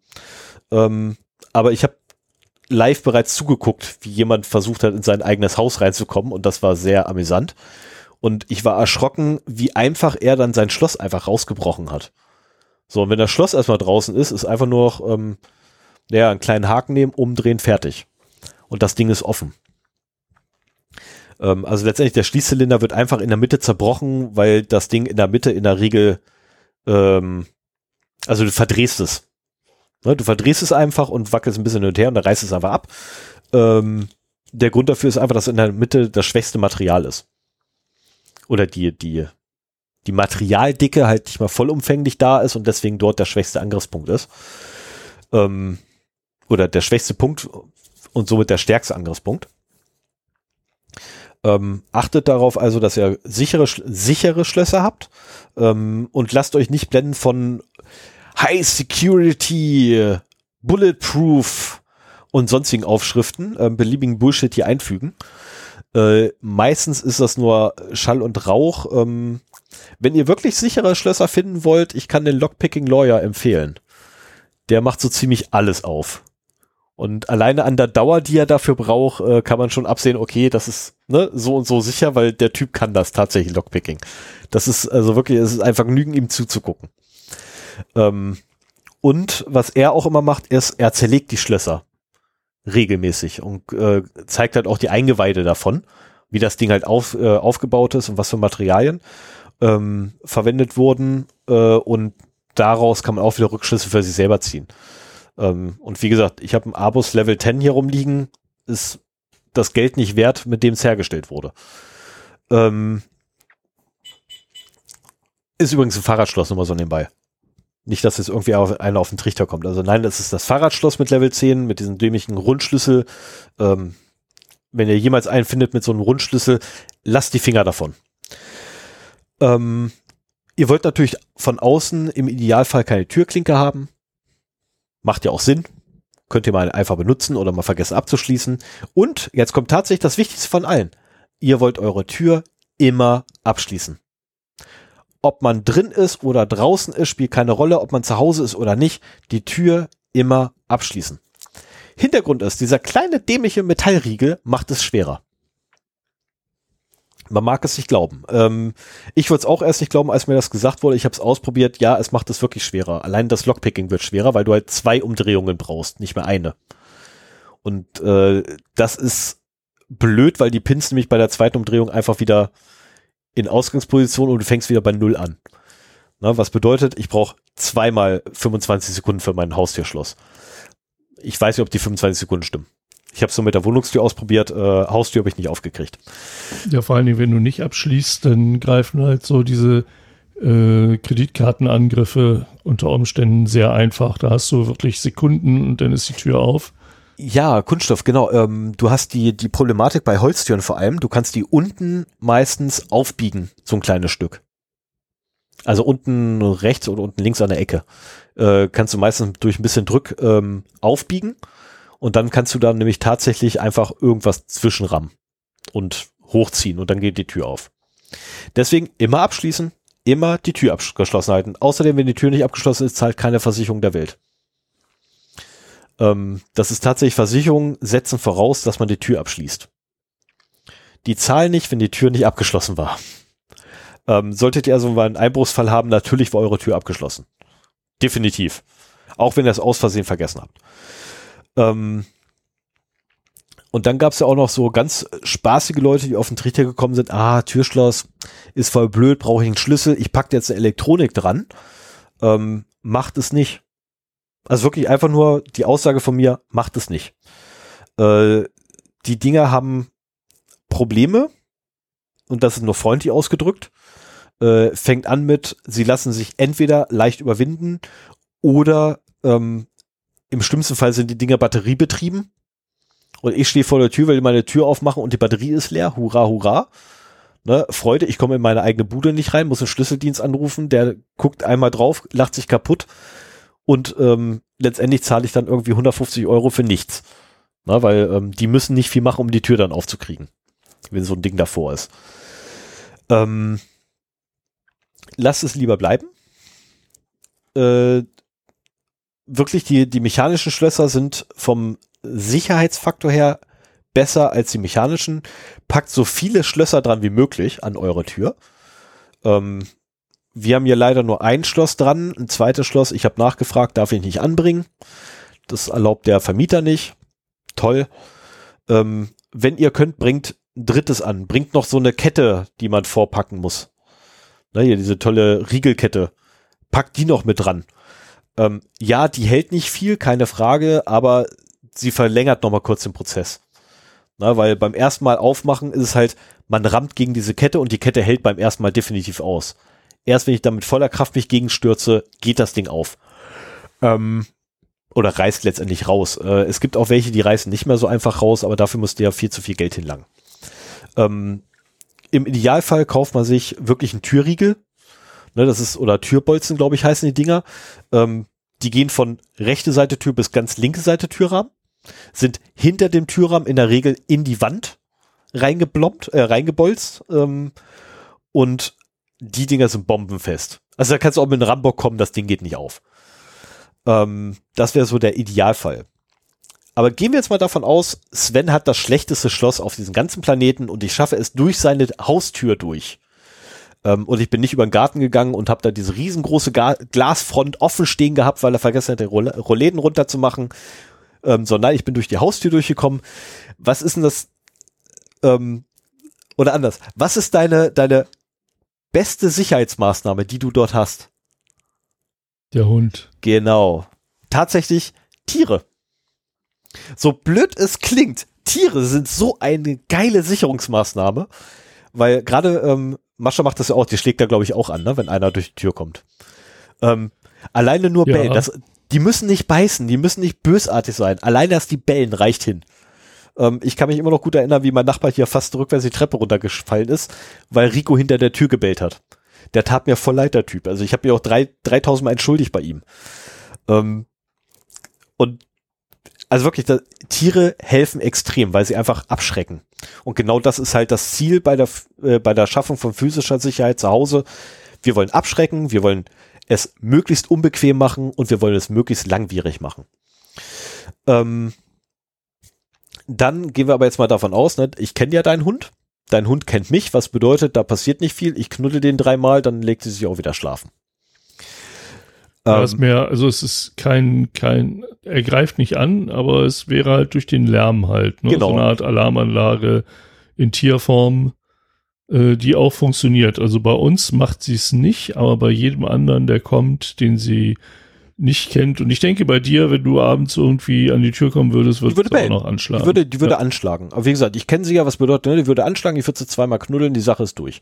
Ähm, aber ich habe live bereits zugeguckt, wie jemand versucht hat, in sein eigenes Haus reinzukommen und das war sehr amüsant. Und ich war erschrocken, wie einfach er dann sein Schloss einfach rausgebrochen hat. So, und wenn das Schloss erstmal draußen ist, ist einfach nur noch ähm, ja, einen kleinen Haken nehmen, umdrehen, fertig. Und das Ding ist offen. Ähm, also letztendlich der Schließzylinder wird einfach in der Mitte zerbrochen, weil das Ding in der Mitte in der Regel, ähm, also du verdrehst es. Ne, du verdrehst es einfach und wackelst ein bisschen hin und her und dann reißt es einfach ab. Ähm, der Grund dafür ist einfach, dass in der Mitte das schwächste Material ist. Oder die, die, die Materialdicke halt nicht mal vollumfänglich da ist und deswegen dort der schwächste Angriffspunkt ist. Ähm, oder der schwächste Punkt und somit der stärkste Angriffspunkt. Ähm, achtet darauf also, dass ihr sichere, sichere Schlösser habt ähm, und lasst euch nicht blenden von High Security, Bulletproof und sonstigen Aufschriften, äh, beliebigen Bullshit hier einfügen. Äh, meistens ist das nur Schall und Rauch. Ähm, wenn ihr wirklich sichere Schlösser finden wollt, ich kann den Lockpicking Lawyer empfehlen. Der macht so ziemlich alles auf. Und alleine an der Dauer, die er dafür braucht, äh, kann man schon absehen, okay, das ist ne, so und so sicher, weil der Typ kann das tatsächlich Lockpicking. Das ist also wirklich, es ist einfach genügen, ihm zuzugucken. Ähm, und was er auch immer macht, ist, er zerlegt die Schlösser regelmäßig und äh, zeigt halt auch die Eingeweide davon, wie das Ding halt auf, äh, aufgebaut ist und was für Materialien ähm, verwendet wurden. Äh, und daraus kann man auch wieder Rückschlüsse für sich selber ziehen. Ähm, und wie gesagt, ich habe ein Abus Level 10 hier rumliegen, ist das Geld nicht wert, mit dem es hergestellt wurde. Ähm, ist übrigens ein Fahrradschloss, nur mal so nebenbei. Nicht, dass jetzt irgendwie einer auf den Trichter kommt. Also nein, das ist das Fahrradschloss mit Level 10, mit diesem dämlichen Rundschlüssel. Ähm, wenn ihr jemals einen findet mit so einem Rundschlüssel, lasst die Finger davon. Ähm, ihr wollt natürlich von außen im Idealfall keine Türklinke haben. Macht ja auch Sinn. Könnt ihr mal einfach benutzen oder mal vergessen abzuschließen. Und jetzt kommt tatsächlich das Wichtigste von allen. Ihr wollt eure Tür immer abschließen. Ob man drin ist oder draußen ist, spielt keine Rolle. Ob man zu Hause ist oder nicht. Die Tür immer abschließen. Hintergrund ist, dieser kleine dämliche Metallriegel macht es schwerer. Man mag es nicht glauben. Ähm, ich würde es auch erst nicht glauben, als mir das gesagt wurde. Ich habe es ausprobiert. Ja, es macht es wirklich schwerer. Allein das Lockpicking wird schwerer, weil du halt zwei Umdrehungen brauchst, nicht mehr eine. Und äh, das ist blöd, weil die Pins nämlich bei der zweiten Umdrehung einfach wieder in Ausgangsposition und du fängst wieder bei Null an. Na, was bedeutet, ich brauche zweimal 25 Sekunden für mein Haustürschloss. Ich weiß nicht, ob die 25 Sekunden stimmen. Ich habe es so mit der Wohnungstür ausprobiert, äh, Haustür habe ich nicht aufgekriegt. Ja, vor allen Dingen, wenn du nicht abschließt, dann greifen halt so diese äh, Kreditkartenangriffe unter Umständen sehr einfach. Da hast du wirklich Sekunden und dann ist die Tür auf. Ja, Kunststoff, genau. Ähm, du hast die, die Problematik bei Holztüren vor allem, du kannst die unten meistens aufbiegen, so ein kleines Stück. Also unten rechts oder unten links an der Ecke. Äh, kannst du meistens durch ein bisschen Druck ähm, aufbiegen und dann kannst du dann nämlich tatsächlich einfach irgendwas zwischenrammen und hochziehen und dann geht die Tür auf. Deswegen immer abschließen, immer die Tür abgeschlossen halten. Außerdem, wenn die Tür nicht abgeschlossen ist, zahlt keine Versicherung der Welt. Ähm, das ist tatsächlich Versicherungen setzen voraus, dass man die Tür abschließt. Die zahlen nicht, wenn die Tür nicht abgeschlossen war. Ähm, solltet ihr also mal einen Einbruchsfall haben, natürlich war eure Tür abgeschlossen. Definitiv. Auch wenn ihr es aus Versehen vergessen habt. Ähm, und dann gab es ja auch noch so ganz spaßige Leute, die auf den Trichter gekommen sind. Ah, Türschloss ist voll blöd, brauche ich einen Schlüssel. Ich packe jetzt eine Elektronik dran. Ähm, macht es nicht. Also wirklich einfach nur die Aussage von mir, macht es nicht. Äh, die Dinger haben Probleme und das ist nur freundlich ausgedrückt. Äh, fängt an mit, sie lassen sich entweder leicht überwinden oder ähm, im schlimmsten Fall sind die Dinger batteriebetrieben. Und ich stehe vor der Tür, will meine Tür aufmachen und die Batterie ist leer. Hurra, hurra. Ne, Freude, ich komme in meine eigene Bude nicht rein, muss einen Schlüsseldienst anrufen, der guckt einmal drauf, lacht sich kaputt und ähm, letztendlich zahle ich dann irgendwie 150 Euro für nichts. Na, weil ähm, die müssen nicht viel machen, um die Tür dann aufzukriegen, wenn so ein Ding davor ist. Ähm, lass es lieber bleiben. Äh, wirklich, die, die mechanischen Schlösser sind vom Sicherheitsfaktor her besser als die mechanischen. Packt so viele Schlösser dran wie möglich an eure Tür. Ähm, wir haben hier leider nur ein Schloss dran, ein zweites Schloss. Ich habe nachgefragt, darf ich nicht anbringen. Das erlaubt der Vermieter nicht. Toll. Ähm, wenn ihr könnt, bringt ein drittes an. Bringt noch so eine Kette, die man vorpacken muss. Na, hier diese tolle Riegelkette. Packt die noch mit dran. Ähm, ja, die hält nicht viel, keine Frage, aber sie verlängert noch mal kurz den Prozess. Na, weil beim ersten Mal aufmachen ist es halt, man rammt gegen diese Kette und die Kette hält beim ersten Mal definitiv aus. Erst wenn ich da mit voller Kraft mich gegenstürze, geht das Ding auf. Ähm, oder reißt letztendlich raus. Äh, es gibt auch welche, die reißen nicht mehr so einfach raus, aber dafür musst du ja viel zu viel Geld hinlangen. Ähm, Im Idealfall kauft man sich wirklich einen Türriegel. Ne, das ist, oder Türbolzen, glaube ich, heißen die Dinger. Ähm, die gehen von rechte Seite Tür bis ganz linke Seite Türrahmen, sind hinter dem Türrahmen in der Regel in die Wand reingeblombt, äh, reingebolzt ähm, und die Dinger sind bombenfest. Also da kannst du auch mit einem Rambock kommen, das Ding geht nicht auf. Ähm, das wäre so der Idealfall. Aber gehen wir jetzt mal davon aus, Sven hat das schlechteste Schloss auf diesem ganzen Planeten und ich schaffe es durch seine Haustür durch. Ähm, und ich bin nicht über den Garten gegangen und habe da diese riesengroße Ga Glasfront offen stehen gehabt, weil er vergessen hat, die Rollläden runterzumachen. Ähm, sondern ich bin durch die Haustür durchgekommen. Was ist denn das? Ähm, oder anders. Was ist deine, deine beste Sicherheitsmaßnahme, die du dort hast? Der Hund. Genau. Tatsächlich Tiere. So blöd es klingt, Tiere sind so eine geile Sicherungsmaßnahme, weil gerade ähm, Mascha macht das ja auch, die schlägt da glaube ich auch an, ne, wenn einer durch die Tür kommt. Ähm, alleine nur ja. bellen, das, die müssen nicht beißen, die müssen nicht bösartig sein. Alleine dass die bellen reicht hin. Ähm, ich kann mich immer noch gut erinnern, wie mein Nachbar hier fast rückwärts die Treppe runtergefallen ist, weil Rico hinter der Tür gebellt hat. Der tat mir voll leid, der Typ. Also ich habe mir auch drei, 3000 Mal entschuldigt bei ihm. Ähm, und also wirklich, da, Tiere helfen extrem, weil sie einfach abschrecken. Und genau das ist halt das Ziel bei der, äh, bei der Schaffung von physischer Sicherheit zu Hause. Wir wollen abschrecken, wir wollen es möglichst unbequem machen und wir wollen es möglichst langwierig machen. Ähm, dann gehen wir aber jetzt mal davon aus, ne, ich kenne ja deinen Hund. Dein Hund kennt mich, was bedeutet, da passiert nicht viel. Ich knuddel den dreimal, dann legt sie sich auch wieder schlafen. Ja, ist ähm, mehr, also es ist kein, kein, er greift nicht an, aber es wäre halt durch den Lärm halt, ne? Genau. So eine Art Alarmanlage in Tierform, äh, die auch funktioniert. Also bei uns macht sie es nicht, aber bei jedem anderen, der kommt, den sie nicht kennt. Und ich denke bei dir, wenn du abends irgendwie an die Tür kommen würdest, würdest würde du auch noch anschlagen. Die würde, die würde ja. anschlagen. Aber wie gesagt, ich kenne sie ja, was bedeutet, ne? die würde anschlagen, die würde sie zweimal knuddeln, die Sache ist durch.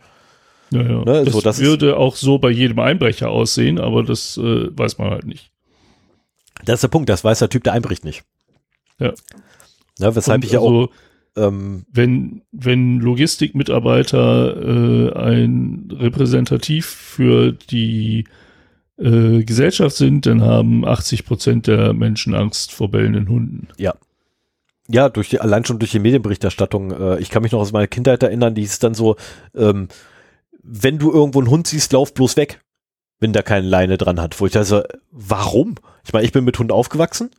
Ja, ja. Ne? Das, so, das würde auch so bei jedem Einbrecher aussehen, aber das äh, weiß man halt nicht. Das ist der Punkt, das weiß der Typ, der einbricht nicht. Ja. ja weshalb Und ich ja also, auch ähm, wenn, wenn Logistikmitarbeiter äh, ein repräsentativ für die äh, Gesellschaft sind, dann haben 80 Prozent der Menschen Angst vor bellenden Hunden. Ja, durch die, allein schon durch die Medienberichterstattung. Äh, ich kann mich noch aus meiner Kindheit erinnern, die ist dann so, ähm, wenn du irgendwo einen Hund siehst, lauf bloß weg, wenn der keine Leine dran hat. Wo ich da so, warum? Ich meine, ich bin mit Hund aufgewachsen.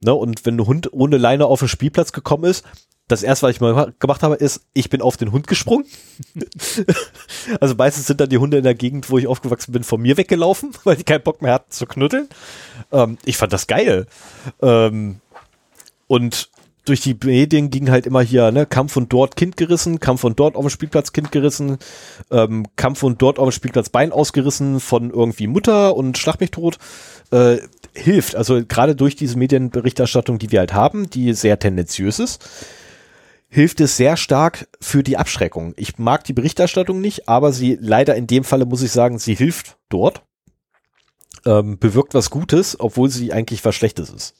Ne, und wenn ein Hund ohne Leine auf den Spielplatz gekommen ist, das erste, was ich mal gemacht habe, ist, ich bin auf den Hund gesprungen. also meistens sind dann die Hunde in der Gegend, wo ich aufgewachsen bin, von mir weggelaufen, weil die keinen Bock mehr hatten zu knuddeln. Ähm, ich fand das geil. Ähm, und durch die Medien ging halt immer hier, ne, Kampf von dort Kind gerissen, Kampf von dort auf dem Spielplatz Kind gerissen, ähm, Kampf von dort auf dem Spielplatz Bein ausgerissen von irgendwie Mutter und Schlag mich tot. Äh, hilft, also gerade durch diese Medienberichterstattung, die wir halt haben, die sehr tendenziös ist, hilft es sehr stark für die Abschreckung. Ich mag die Berichterstattung nicht, aber sie leider in dem Falle muss ich sagen, sie hilft dort, ähm, bewirkt was Gutes, obwohl sie eigentlich was Schlechtes ist.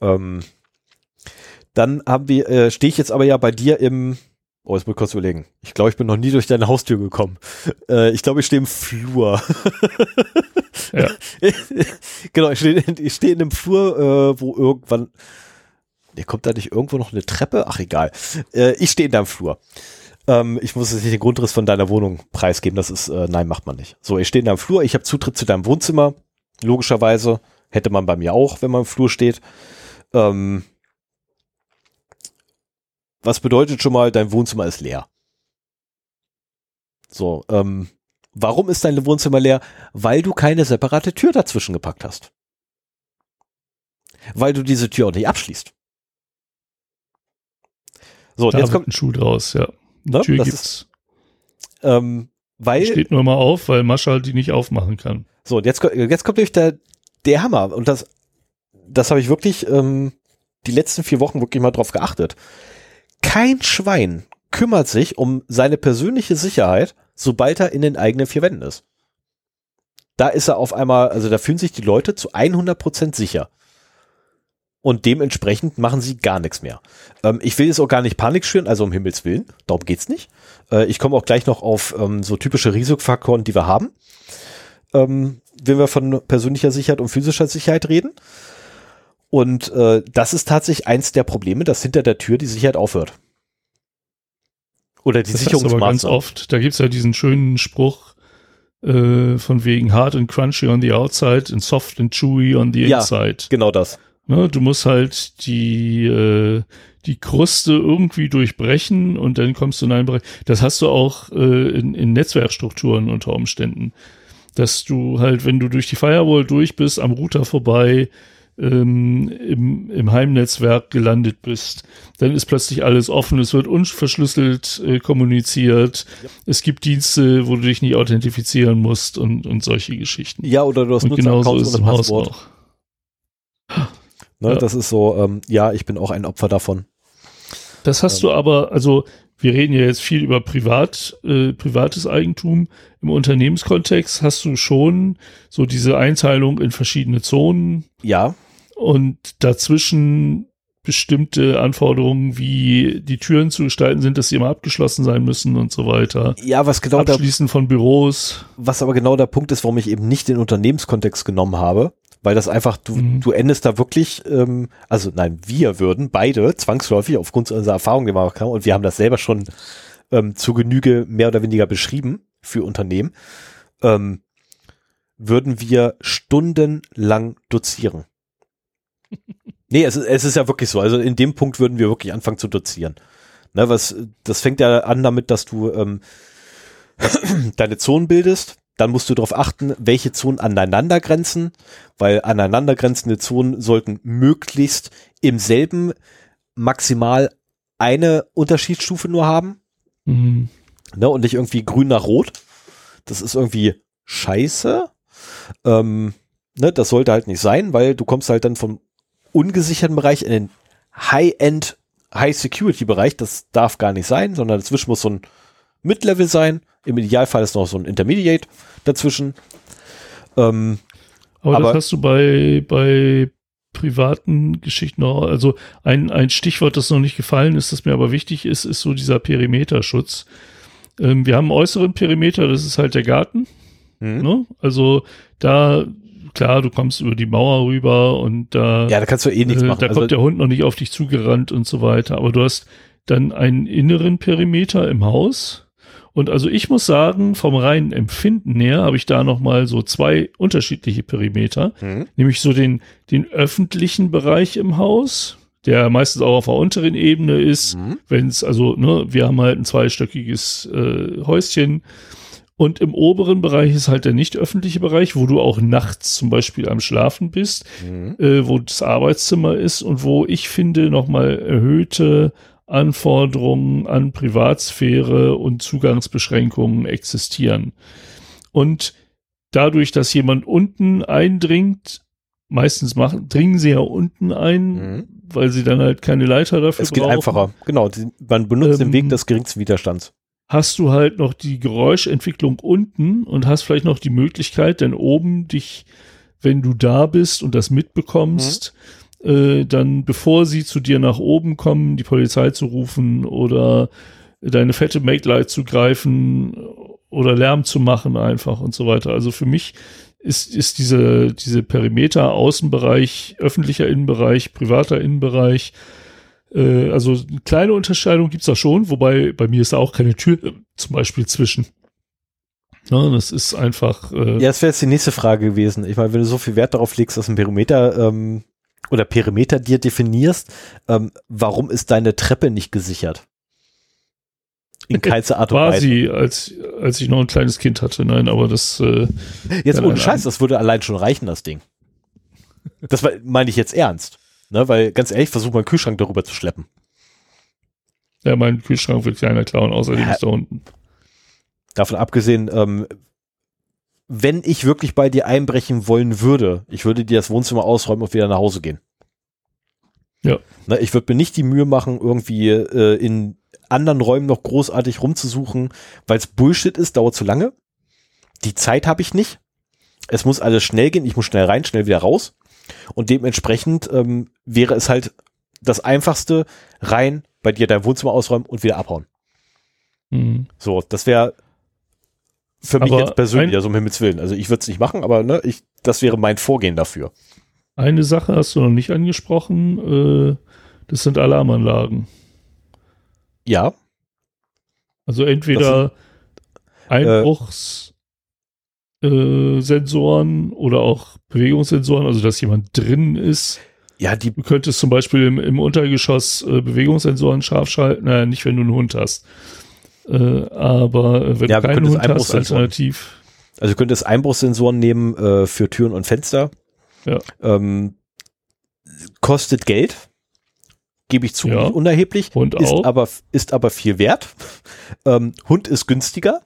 Ähm, dann haben wir, äh, stehe ich jetzt aber ja bei dir im, oh, jetzt muss ich kurz überlegen. Ich glaube, ich bin noch nie durch deine Haustür gekommen. Äh, ich glaube, ich stehe im Flur. Ja. genau, ich stehe ich steh in einem Flur, äh, wo irgendwann, der kommt da nicht irgendwo noch eine Treppe? Ach, egal. Äh, ich stehe in deinem Flur. Ähm, ich muss jetzt nicht den Grundriss von deiner Wohnung preisgeben. Das ist, äh, nein, macht man nicht. So, ich stehe in deinem Flur. Ich habe Zutritt zu deinem Wohnzimmer. Logischerweise. Hätte man bei mir auch, wenn man im Flur steht. Ähm, was bedeutet schon mal, dein Wohnzimmer ist leer. So, ähm, warum ist dein Wohnzimmer leer? Weil du keine separate Tür dazwischen gepackt hast. Weil du diese Tür auch nicht abschließt. So, Da jetzt kommt, ein Schuh draus, ja. Ne, Tür das gibt's. ähm, weil, Steht nur mal auf, weil Marshall die nicht aufmachen kann. so, und jetzt, jetzt kommt nämlich der, der Hammer. Und das, das habe ich wirklich ähm, die letzten vier Wochen wirklich mal drauf geachtet. Kein Schwein kümmert sich um seine persönliche Sicherheit, sobald er in den eigenen vier Wänden ist. Da ist er auf einmal, also da fühlen sich die Leute zu 100% sicher. Und dementsprechend machen sie gar nichts mehr. Ähm, ich will jetzt auch gar nicht Panik schüren, also um Himmels Willen, darum geht's nicht. Äh, ich komme auch gleich noch auf ähm, so typische Risikofaktoren, die wir haben, ähm, wenn wir von persönlicher Sicherheit und physischer Sicherheit reden. Und äh, das ist tatsächlich eins der Probleme, dass hinter der Tür die Sicherheit aufhört. Oder die Das heißt aber ganz Sicherungsmaßnahmen. oft, da gibt's ja diesen schönen Spruch äh, von wegen hard and crunchy on the outside and soft and chewy on the Ja. inside. Genau das. Ne, du musst halt die, äh, die Kruste irgendwie durchbrechen und dann kommst du in einen Bereich. Das hast du auch äh, in, in Netzwerkstrukturen unter Umständen. Dass du halt, wenn du durch die Firewall durch bist, am Router vorbei, ähm, im, im Heimnetzwerk gelandet bist, dann ist plötzlich alles offen, es wird unverschlüsselt äh, kommuniziert, es gibt Dienste, wo du dich nicht authentifizieren musst und, und solche Geschichten. Ja, oder du hast Und genauso ist im Haus auch. Ne, Ja. Das ist so, ähm, ja, ich bin auch ein Opfer davon. Das hast du aber, also wir reden ja jetzt viel über Privat, äh, privates Eigentum. Im Unternehmenskontext hast du schon so diese Einteilung in verschiedene Zonen Ja, und dazwischen bestimmte Anforderungen, wie die Türen zu gestalten sind, dass sie immer abgeschlossen sein müssen und so weiter. ja, was genau der, Abschließen von Büros. was aber genau der Punkt ist, warum ich eben nicht den Unternehmenskontext genommen habe, weil das einfach, du, Mhm. du endest da wirklich, ähm, also nein, wir würden beide zwangsläufig aufgrund unserer Erfahrung gemacht haben und wir haben das selber schon ähm, zu Genüge mehr oder weniger beschrieben für Unternehmen, ähm, würden wir stundenlang dozieren. Nee, es ist, es ist ja wirklich so. Also in dem Punkt würden wir wirklich anfangen zu dozieren. Ne, was, das fängt ja an damit, dass du ähm, deine Zonen bildest. Dann musst du darauf achten, welche Zonen aneinander grenzen, weil aneinandergrenzende Zonen sollten möglichst im selben maximal eine Unterschiedsstufe nur haben Mhm. ne, und nicht irgendwie grün nach rot. Das ist irgendwie scheiße. Ähm, ne, das sollte halt nicht sein, weil du kommst halt dann vom ungesicherten Bereich in den High-End, High-Security-Bereich. Das darf gar nicht sein, sondern dazwischen muss so ein Mid-Level sein. Im Idealfall ist noch so ein Intermediate dazwischen. Ähm, Aber, Aber- das hast du bei, bei privaten Geschichten noch. Also ein, ein Stichwort, das noch nicht gefallen ist, das mir aber wichtig ist, ist so dieser Perimeterschutz. Ähm, wir haben einen äußeren Perimeter, das ist halt der Garten. Mhm. Ne? Also da, klar, du kommst über die Mauer rüber und da. Ja, da kannst du eh nichts äh, machen. Da also, kommt der Hund noch nicht auf dich zugerannt und so weiter. Aber du hast dann einen inneren Perimeter im Haus. Und also ich muss sagen, vom reinen Empfinden her habe ich da nochmal so zwei unterschiedliche Perimeter. Mhm. Nämlich so den, den öffentlichen Bereich im Haus, der meistens auch auf der unteren Ebene ist, mhm. wenn es, also, ne, wir haben halt ein zweistöckiges äh, Häuschen. Und im oberen Bereich ist halt der nicht öffentliche Bereich, wo du auch nachts zum Beispiel am Schlafen bist, mhm. äh, wo das Arbeitszimmer ist und wo ich finde nochmal erhöhte Anforderungen an Privatsphäre und Zugangsbeschränkungen existieren. Und dadurch, dass jemand unten eindringt, meistens machen, dringen sie ja unten ein, mhm. weil sie dann halt keine Leiter dafür es brauchen. Es geht einfacher, genau. Man benutzt ähm, den Weg des geringsten Widerstands. Hast du halt noch die Geräuschentwicklung unten und hast vielleicht noch die Möglichkeit, denn oben dich, wenn du da bist und das mitbekommst, mhm äh, dann bevor sie zu dir nach oben kommen, die Polizei zu rufen oder deine fette Make-Light zu greifen oder Lärm zu machen einfach und so weiter. Also für mich ist, ist diese, diese Perimeter, Außenbereich, öffentlicher Innenbereich, privater Innenbereich, äh, also eine kleine Unterscheidung gibt's da schon, wobei bei mir ist da auch keine Tür äh, zum Beispiel zwischen. Ja, das ist einfach. Äh, ja, das wäre jetzt die nächste Frage gewesen. Ich meine, wenn du so viel Wert darauf legst, dass ein Perimeter ähm, oder Perimeter dir definierst, ähm, warum ist deine Treppe nicht gesichert? In keinster Art und Weise. Sie, als, als ich noch ein kleines Kind hatte, nein, aber das. Äh, jetzt ohne Scheiß, das würde allein schon reichen, das Ding. Das meine ich jetzt ernst. Ne, weil ganz ehrlich, versuch mal einen Kühlschrank darüber zu schleppen. Ja, mein Kühlschrank wird keiner klauen, außerdem ja, ist da unten. Davon abgesehen, ähm, wenn ich wirklich bei dir einbrechen wollen würde, ich würde dir das Wohnzimmer ausräumen und wieder nach Hause gehen. Ja. Na, ich würde mir nicht die Mühe machen, irgendwie äh, in anderen Räumen noch großartig rumzusuchen, weil es Bullshit ist, dauert zu lange. Die Zeit habe ich nicht. Es muss alles schnell gehen, ich muss schnell rein, schnell wieder raus. Und dementsprechend ähm, wäre es halt das Einfachste, rein, bei dir dein Wohnzimmer ausräumen und wieder abhauen. Mhm. So, das wäre für mich aber jetzt persönlich, also um Himmels Willen. Also ich würde es nicht machen, aber ne, ich, das wäre mein Vorgehen dafür. Eine Sache hast du noch nicht angesprochen, äh, das sind Alarmanlagen. Ja. Also entweder Einbruchssensoren äh, oder auch Bewegungssensoren, also dass jemand drin ist. Ja, die. Du könntest zum Beispiel im, im Untergeschoss äh, Bewegungssensoren scharf schalten, naja, nicht wenn du einen Hund hast. Äh, aber wenn ja, du keinen Hund hast, alternativ. Also du könntest Einbruchssensoren nehmen äh, für Türen und Fenster. Ja. Ähm, kostet Geld. Gebe ich zu, ja. unerheblich. Hund ist auch. aber ist aber viel wert. Ähm, Hund ist günstiger.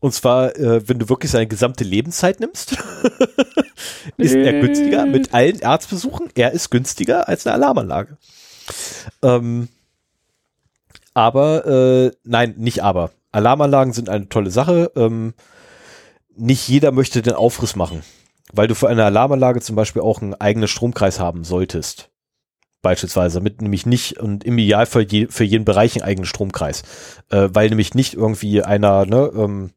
Und zwar, äh, wenn du wirklich seine gesamte Lebenszeit nimmst, ist er günstiger mit allen Arztbesuchen. Er ist günstiger als eine Alarmanlage. Ähm, aber, äh, nein, nicht aber. Alarmanlagen sind eine tolle Sache. Ähm, nicht jeder möchte den Aufriss machen, weil du für eine Alarmanlage zum Beispiel auch einen eigenen Stromkreis haben solltest. Beispielsweise, damit nämlich nicht und im Idealfall je, für jeden Bereich einen eigenen Stromkreis. Äh, weil nämlich nicht irgendwie einer, ne, ähm,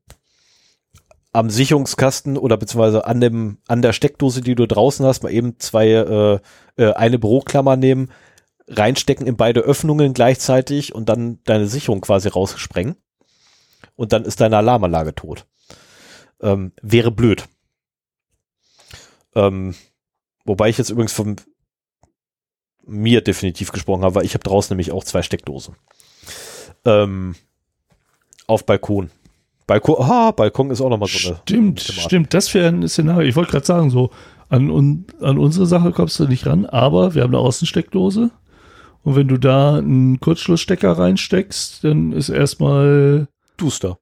am Sicherungskasten oder beziehungsweise an dem, an der Steckdose, die du draußen hast, mal eben zwei, äh, äh, eine Büroklammer nehmen, reinstecken in beide Öffnungen gleichzeitig und dann deine Sicherung quasi raussprengen. Und dann ist deine Alarmanlage tot. Ähm, wäre blöd. Ähm, wobei ich jetzt übrigens von mir definitiv gesprochen habe, weil ich habe draußen nämlich auch zwei Steckdosen. Ähm, auf Balkon. Balkon, ah, Balkon ist auch nochmal so eine. Stimmt, stimmt. Das wäre ein Szenario. Ich wollte gerade sagen, so an, un, an unsere Sache kommst du nicht ran, aber wir haben eine Außensteckdose. Und wenn du da einen Kurzschlussstecker reinsteckst, dann ist erstmal duster.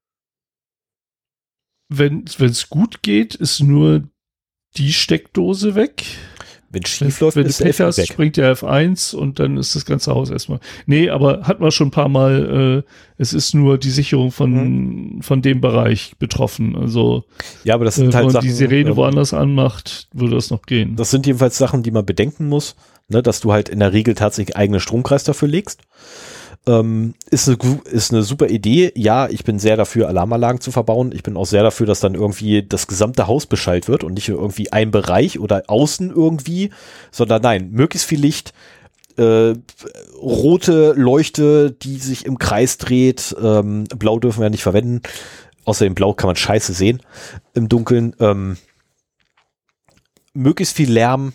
Wenn es gut geht, ist nur die Steckdose weg. Wenn schief wenn, läuft, wenn ist du der Pech hast, weg. springt der F1 und dann ist das ganze Haus erstmal. Nee, aber hat man schon ein paar Mal, äh, es ist nur die Sicherung von, Mhm. von dem Bereich betroffen. Also, Ja, aber das äh, sind wenn halt man Sachen. die Sirene ähm, woanders anmacht, würde das noch gehen. Das sind jedenfalls Sachen, die man bedenken muss, ne, dass du halt in der Regel tatsächlich eigenen Stromkreis dafür legst. Ähm, ist, eine, ist eine super Idee. Ja, ich bin sehr dafür, Alarmanlagen zu verbauen. Ich bin auch sehr dafür, dass dann irgendwie das gesamte Haus beschallt wird und nicht nur irgendwie ein Bereich oder außen irgendwie, sondern nein, möglichst viel Licht, äh, rote Leuchte, die sich im Kreis dreht. Ähm, Blau dürfen wir nicht verwenden. Außerdem Blau kann man scheiße sehen im Dunkeln. Ähm, möglichst viel Lärm.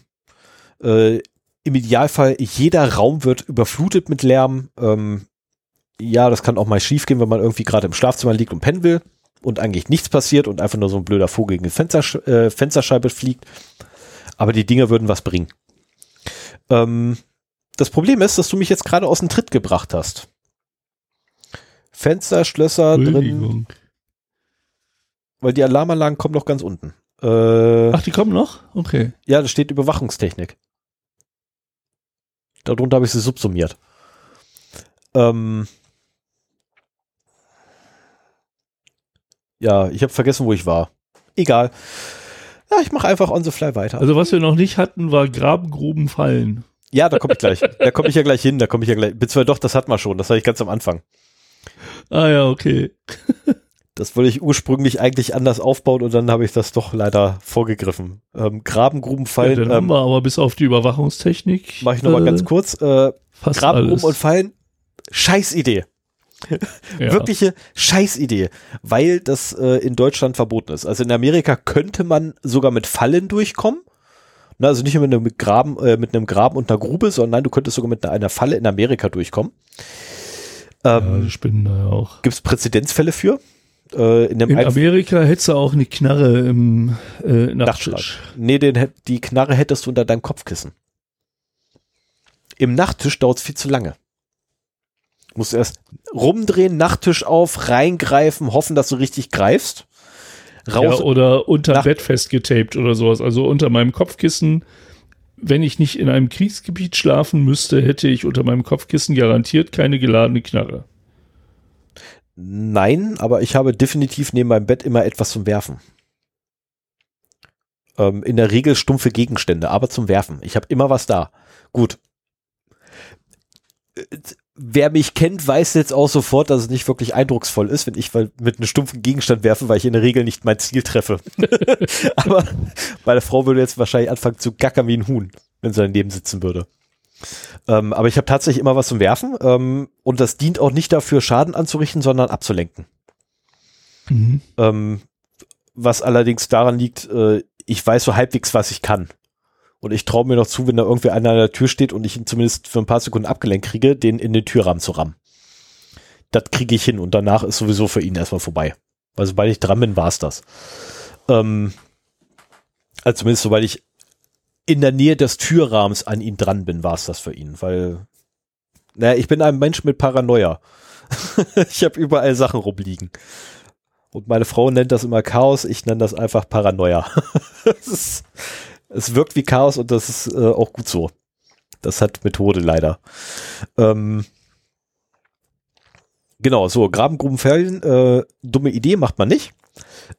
Äh, Im Idealfall, jeder Raum wird überflutet mit Lärm. Ähm, ja, das kann auch mal schief gehen, wenn man irgendwie gerade im Schlafzimmer liegt und pennen will und eigentlich nichts passiert und einfach nur so ein blöder Vogel gegen die Fenstersch äh, Fensterscheibe fliegt. Aber die Dinger würden was bringen. Ähm, das Problem ist, dass du mich jetzt gerade aus dem Tritt gebracht hast. Fensterschlösser drin, Entschuldigung. weil die Alarmanlagen kommen noch ganz unten. Äh, Ach, die kommen noch? Okay. Ja, da steht Überwachungstechnik. Darunter habe ich sie subsumiert. Ähm ja, ich habe vergessen, wo ich war. Egal. Ja, ich mache einfach on the fly weiter. Also was wir noch nicht hatten, war Grabengruben fallen. ja, da komme ich gleich. da komme ich ja gleich hin. Da komme ich ja gleich. Beziehungsweise doch, das hatten wir schon. Das hatte ich ganz am Anfang. Ah ja, okay. Das wollte ich ursprünglich eigentlich anders aufbauen und dann habe ich das doch leider vorgegriffen. Ähm, Grabengruben Ja, fallen. dann haben ähm, wir aber bis auf die Überwachungstechnik. Mache ich nochmal äh, ganz kurz. Äh, Grabengruben und fallen. Scheißidee. Ja. Wirkliche Scheißidee, weil das äh, in Deutschland verboten ist. Also in Amerika könnte man sogar mit Fallen durchkommen. Na, also nicht nur mit einem Graben, äh, mit einem Graben und einer Grube, sondern nein, du könntest sogar mit einer, einer Falle in Amerika durchkommen. Ja, Ähm, die spinnen da ja auch. Gibt es Präzedenzfälle für? Äh, in In Amerika hättest du auch eine Knarre im äh, Nachttisch. Nee, den, die Knarre hättest du unter deinem Kopfkissen. Im Nachttisch dauert es viel zu lange. Musst erst rumdrehen, Nachttisch auf, reingreifen, hoffen, dass du richtig greifst. Ja, Raus. oder unter Nacht- Bett festgetaped oder sowas. Also unter meinem Kopfkissen. Wenn ich nicht in einem Kriegsgebiet schlafen müsste, hätte ich unter meinem Kopfkissen garantiert keine geladene Knarre. Nein, aber ich habe definitiv neben meinem Bett immer etwas zum Werfen. Ähm, in der Regel stumpfe Gegenstände, aber zum Werfen. Ich habe immer was da. Gut. Äh, Wer mich kennt, weiß jetzt auch sofort, dass es nicht wirklich eindrucksvoll ist, wenn ich mit einem stumpfen Gegenstand werfe, weil ich in der Regel nicht mein Ziel treffe. aber meine Frau würde jetzt wahrscheinlich anfangen zu gackern wie ein Huhn, wenn sie daneben sitzen würde. Ähm, aber ich habe tatsächlich immer was zum Werfen ähm, und das dient auch nicht dafür, Schaden anzurichten, sondern abzulenken. Mhm. Ähm, was allerdings daran liegt, äh, ich weiß so halbwegs, was ich kann. Und ich traue mir noch zu, wenn da irgendwie einer an der Tür steht und ich ihn zumindest für ein paar Sekunden abgelenkt kriege, den in den Türrahmen zu rammen. Das kriege ich hin und danach ist sowieso für ihn erstmal vorbei. Weil sobald ich dran bin, war's das. Ähm, also zumindest sobald ich in der Nähe des Türrahmens an ihn dran bin, war's das für ihn. Weil, naja, ich bin ein Mensch mit Paranoia. ich habe überall Sachen rumliegen. Und meine Frau nennt das immer Chaos, ich nenne das einfach Paranoia. es, ist, es wirkt wie Chaos und das ist äh, auch gut so. Das hat Methode leider. Ähm, genau, so, Grabengruben fällen, äh, dumme Idee, macht man nicht.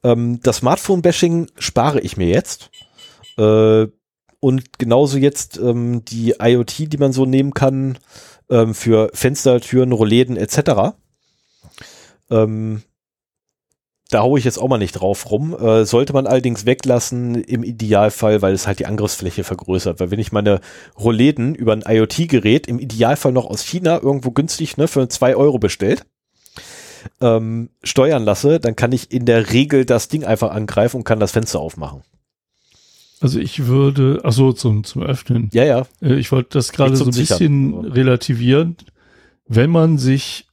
Ähm, das Smartphone-Bashing spare ich mir jetzt. Äh, und genauso jetzt ähm, die IoT, die man so nehmen kann ähm, für Fenster, Türen, Rollläden etc. Ähm, da haue ich jetzt auch mal nicht drauf rum. Äh, sollte man allerdings weglassen im Idealfall, weil es halt die Angriffsfläche vergrößert. Weil wenn ich meine Rollläden über ein IoT-Gerät im Idealfall noch aus China irgendwo günstig ne, für zwei Euro bestellt, ähm, steuern lasse, dann kann ich in der Regel das Ding einfach angreifen und kann das Fenster aufmachen. Also ich würde, ach so, zum, zum Öffnen. Ja, ja. Äh, Ich wollte das gerade so ein bisschen Sichern. relativieren. Wenn man sich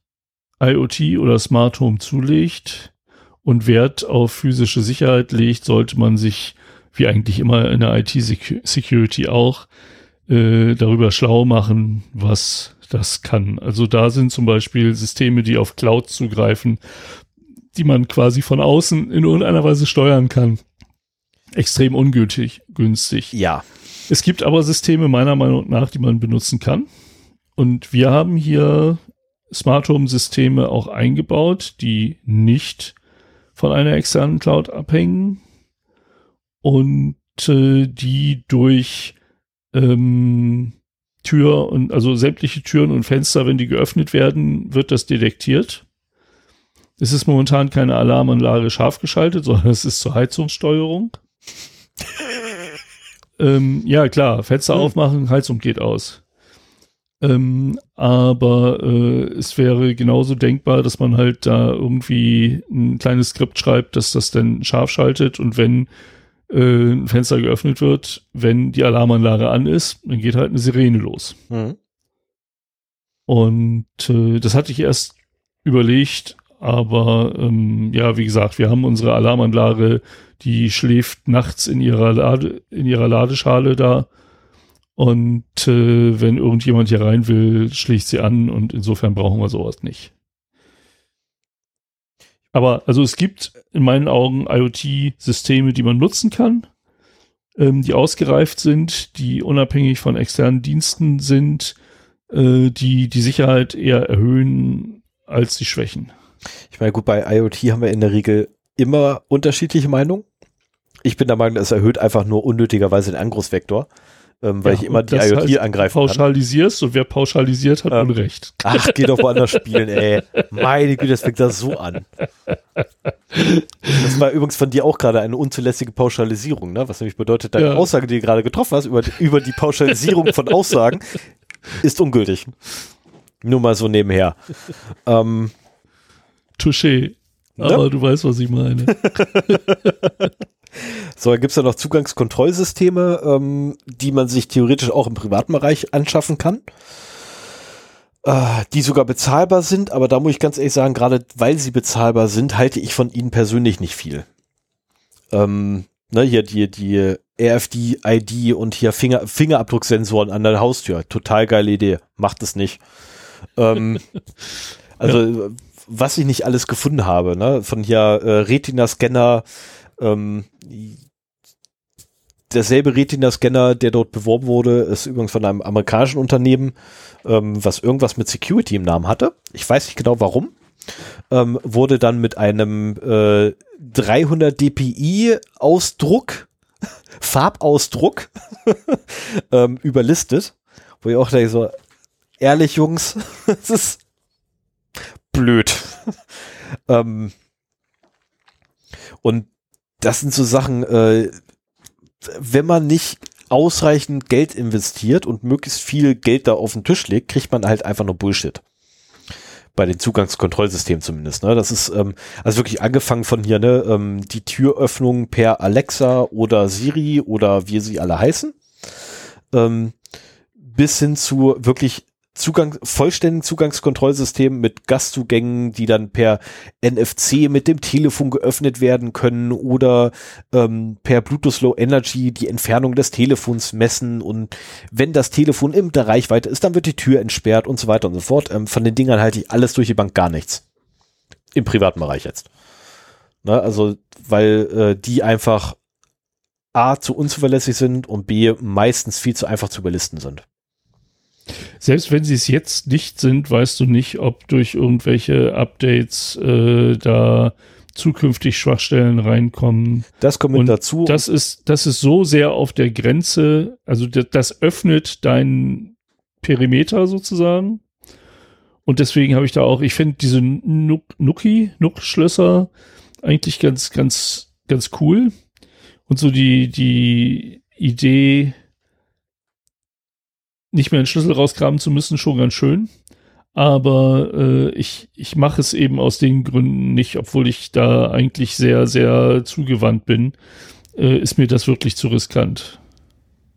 IoT oder Smart Home zulegt und Wert auf physische Sicherheit legt, sollte man sich, wie eigentlich immer in der IT-Security auch, äh, darüber schlau machen, was das kann. Also da sind zum Beispiel Systeme, die auf Cloud zugreifen, die man quasi von außen in irgendeiner Weise steuern kann. Extrem ungültig, günstig. Ja. Es gibt aber Systeme meiner Meinung nach, die man benutzen kann. Und wir haben hier Smart Home Systeme auch eingebaut, die nicht von einer externen Cloud abhängen und äh, die durch ähm, Tür und also sämtliche Türen und Fenster, wenn die geöffnet werden, wird das detektiert. Es ist momentan keine Alarmanlage scharf geschaltet, sondern es ist zur Heizungssteuerung. Ähm, ja, klar, Fenster hm. aufmachen, Heizung geht aus. Ähm, aber äh, es wäre genauso denkbar, dass man halt da irgendwie ein kleines Skript schreibt, dass das dann scharf schaltet und wenn äh, ein Fenster geöffnet wird, wenn die Alarmanlage an ist, dann geht halt eine Sirene los. Mhm. Und äh, das hatte ich erst überlegt, aber ähm, ja, wie gesagt, wir haben unsere Alarmanlage, die schläft nachts in ihrer Lade, in ihrer Ladeschale da und äh, wenn irgendjemand hier rein will, schlägt sie an und insofern brauchen wir sowas nicht. Aber also es gibt in meinen Augen IoT-Systeme, die man nutzen kann, ähm, die ausgereift sind, die unabhängig von externen Diensten sind, äh, die die Sicherheit eher erhöhen als die Schwächen. Ich meine, gut, bei IoT haben wir in der Regel immer unterschiedliche Meinungen. Ich bin der Meinung, es erhöht einfach nur unnötigerweise den Angriffsvektor ähm, weil ja, ich immer die IoT heißt, angreifen pauschalisierst kann. und wer pauschalisiert hat ähm, Unrecht. Ach, geh doch woanders spielen, ey. Meine Güte, das fängt da so an. Das war übrigens von dir auch gerade eine unzulässige Pauschalisierung, ne? was nämlich bedeutet, deine ja. Aussage, die du gerade getroffen hast, über, über die Pauschalisierung von Aussagen, ist ungültig. Nur mal so nebenher. Ähm, Touché. Ne? Aber ne? du weißt, was ich meine. So, dann gibt's ja noch Zugangskontrollsysteme, ähm, die man sich theoretisch auch im privaten Bereich anschaffen kann. Äh, die sogar bezahlbar sind, aber da muss ich ganz ehrlich sagen, gerade weil sie bezahlbar sind, halte ich von ihnen persönlich nicht viel. Ähm, ne, hier die, die RFD-ID und hier Finger, Fingerabdrucksensoren an der Haustür. Total geile Idee. Macht es nicht. Ähm, also, ja. Was ich nicht alles gefunden habe, ne? Von hier äh, Retina-Scanner, ähm, derselbe Retina-Scanner, der dort beworben wurde, ist übrigens von einem amerikanischen Unternehmen, ähm, was irgendwas mit Security im Namen hatte. Ich weiß nicht genau warum. Ähm, wurde dann mit einem äh, 300 dpi Ausdruck, Farbausdruck ähm, überlistet, wo ich auch denke so, ehrlich Jungs, es ist blöd. ähm, und das sind so Sachen, äh, wenn man nicht ausreichend Geld investiert und möglichst viel Geld da auf den Tisch legt, kriegt man halt einfach nur Bullshit. Bei den Zugangskontrollsystemen zumindest. Ne? Das ist ähm, also wirklich angefangen von hier, ne, ähm, die Türöffnung per Alexa oder Siri oder wie sie alle heißen, ähm, bis hin zu wirklich Zugang, vollständigen Zugangskontrollsystem mit Gastzugängen, die dann per NFC mit dem Telefon geöffnet werden können oder ähm, per Bluetooth Low Energy die Entfernung des Telefons messen und wenn das Telefon in der Reichweite ist, dann wird die Tür entsperrt und so weiter und so fort. Ähm, von den Dingern halte ich alles durch die Bank gar nichts. Im privaten Bereich jetzt. Ne, also, weil äh, die einfach A zu unzuverlässig sind und B meistens viel zu einfach zu überlisten sind. Selbst wenn sie es jetzt nicht sind, weißt du nicht, ob durch irgendwelche Updates äh, da zukünftig Schwachstellen reinkommen. Das kommt mit dazu. Das ist, das ist so sehr auf der Grenze, also das, das öffnet deinen Perimeter sozusagen. Und deswegen habe ich da auch, ich finde diese Nuki, Nuck-Schlösser eigentlich ganz, ganz, ganz cool. Und so die, die Idee, nicht mehr einen Schlüssel rausgraben zu müssen, schon ganz schön. Aber äh, ich, ich mache es eben aus den Gründen nicht, obwohl ich da eigentlich sehr, sehr zugewandt bin, äh, ist mir das wirklich zu riskant.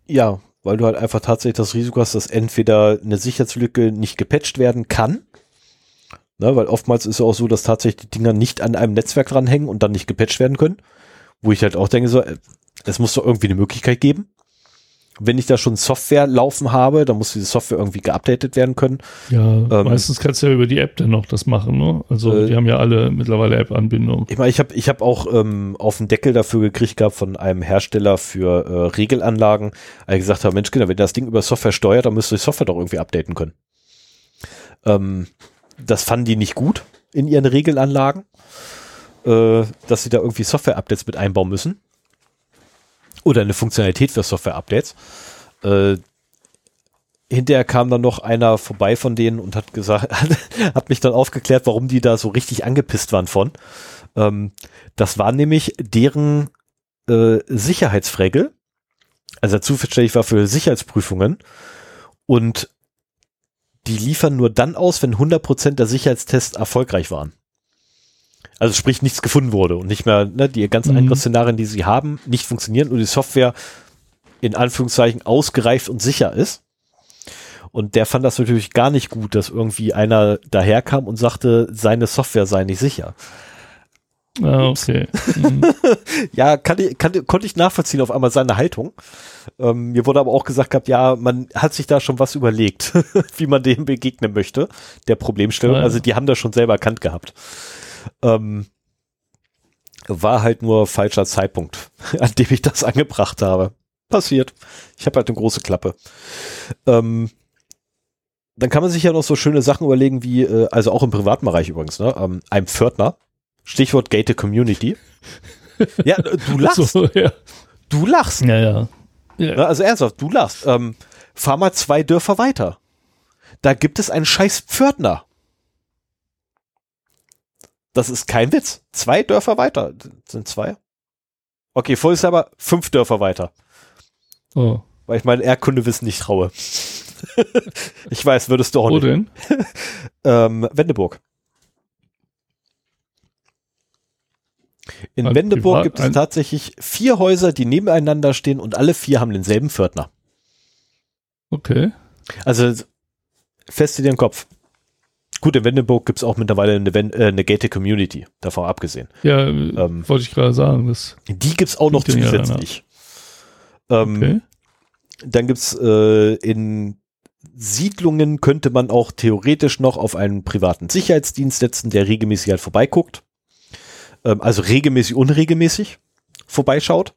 Ja, weil du halt einfach tatsächlich das Risiko hast, dass entweder eine Sicherheitslücke nicht gepatcht werden kann, ne, weil oftmals ist ja auch so, dass tatsächlich die Dinger nicht an einem Netzwerk dranhängen und dann nicht gepatcht werden können, wo ich halt auch denke, so, äh, es muss doch irgendwie eine Möglichkeit geben. Wenn ich da schon Software laufen habe, dann muss diese Software irgendwie geupdatet werden können. Ja, ähm, meistens kannst du ja über die App dann noch das machen, ne? Also äh, die haben ja alle mittlerweile App-Anbindung. Ich meine, ich habe ich hab auch ähm, auf den Deckel dafür gekriegt gehabt von einem Hersteller für äh, Regelanlagen, als ich gesagt habe, Mensch, Kinder, wenn das Ding über Software steuert, dann müsst ihr die Software doch irgendwie updaten können. Ähm, das fanden die nicht gut in ihren Regelanlagen, äh, dass sie da irgendwie Software-Updates mit einbauen müssen oder eine Funktionalität für Software-Updates. Äh, hinterher kam dann noch einer vorbei von denen und hat gesagt, hat mich dann aufgeklärt, warum die da so richtig angepisst waren von. Ähm, das war nämlich deren äh, Sicherheitsfregel, also zuständig war für Sicherheitsprüfungen und die liefern nur dann aus, wenn 100% der Sicherheitstests erfolgreich waren. Also sprich, nichts gefunden wurde und nicht mehr, ne, die ganzen mhm. Angriffsszenarien, die sie haben, nicht funktionieren und die Software in Anführungszeichen ausgereift und sicher ist. Und der fand das natürlich gar nicht gut, dass irgendwie einer daherkam und sagte, seine Software sei nicht sicher. Ah, okay. Mhm. ja, kann ich, kann, konnte ich nachvollziehen auf einmal seine Haltung. Ähm, mir wurde aber auch gesagt gehabt, ja, man hat sich da schon was überlegt, wie man dem begegnen möchte, der Problemstellung. Ja. Also die haben das schon selber erkannt gehabt. Ähm, war halt nur falscher Zeitpunkt, an dem ich das angebracht habe. Passiert. Ich habe halt eine große Klappe. Ähm, dann kann man sich ja noch so schöne Sachen überlegen wie, äh, also auch im privaten Bereich übrigens, ne, ähm, ein Pförtner, Stichwort Gated Community. ja, du lachst. So, ja. Du lachst. Ja, ja. ja. Also ernsthaft, du lachst. Ähm, fahr mal zwei Dörfer weiter. Da gibt es einen scheiß Pförtner. Das ist kein Witz. Zwei Dörfer weiter. Sind zwei? Okay, voll ist aber fünf Dörfer weiter. Oh. Weil ich mein Erdkundewissen nicht traue. ich weiß, würdest du auch Wo nicht. Wo denn? ähm, Wendeburg. In also Wendeburg gibt es tatsächlich vier Häuser, die nebeneinander stehen und alle vier haben denselben Pförtner. Okay. Also fest in den Kopf. Gut, in Wendeburg gibt es auch mittlerweile eine, äh, eine gated Community, davon abgesehen. Ja, ähm, wollte ich gerade sagen. Das die gibt es auch noch zusätzlich. Ähm, okay. Dann gibt es äh, in Siedlungen könnte man auch theoretisch noch auf einen privaten Sicherheitsdienst setzen, der regelmäßig halt vorbeiguckt. Ähm, also regelmäßig, unregelmäßig vorbeischaut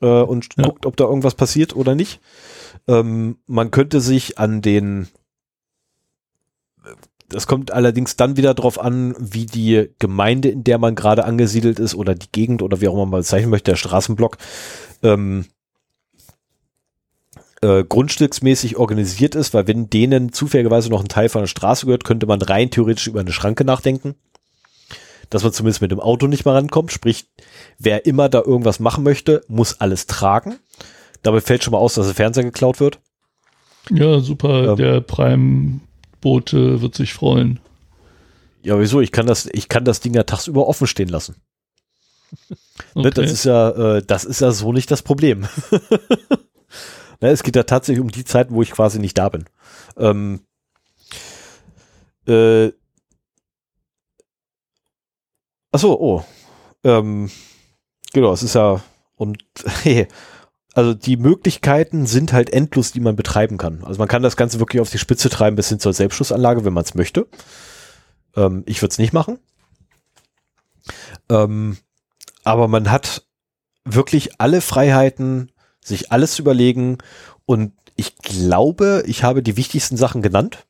äh, und ja. guckt, ob da irgendwas passiert oder nicht. Ähm, man könnte sich an den das kommt allerdings dann wieder darauf an, wie die Gemeinde, in der man gerade angesiedelt ist oder die Gegend oder wie auch immer man bezeichnen möchte, der Straßenblock, ähm, äh, grundstücksmäßig organisiert ist, weil wenn denen zufälligerweise noch ein Teil von der Straße gehört, könnte man rein theoretisch über eine Schranke nachdenken. Dass man zumindest mit dem Auto nicht mehr rankommt. Sprich, wer immer da irgendwas machen möchte, muss alles tragen. Dabei fällt schon mal aus, dass der Fernseher geklaut wird. Ja, super. Ähm, der Prime Bote wird sich freuen. Ja, wieso? Ich kann das, ich kann das Ding ja tagsüber offen stehen lassen. Ne, okay. Das ist ja, äh, das ist ja so nicht das Problem. ne, es geht ja tatsächlich um die Zeiten, wo ich quasi nicht da bin. Ähm, äh, achso, oh. Ähm, genau, es ist ja, und hey, also die Möglichkeiten sind halt endlos, die man betreiben kann. Also man kann das Ganze wirklich auf die Spitze treiben bis hin zur Selbstschussanlage, wenn man es möchte. Ähm, ich würde es nicht machen. Ähm, aber man hat wirklich alle Freiheiten, sich alles zu überlegen. Und ich glaube, ich habe die wichtigsten Sachen genannt.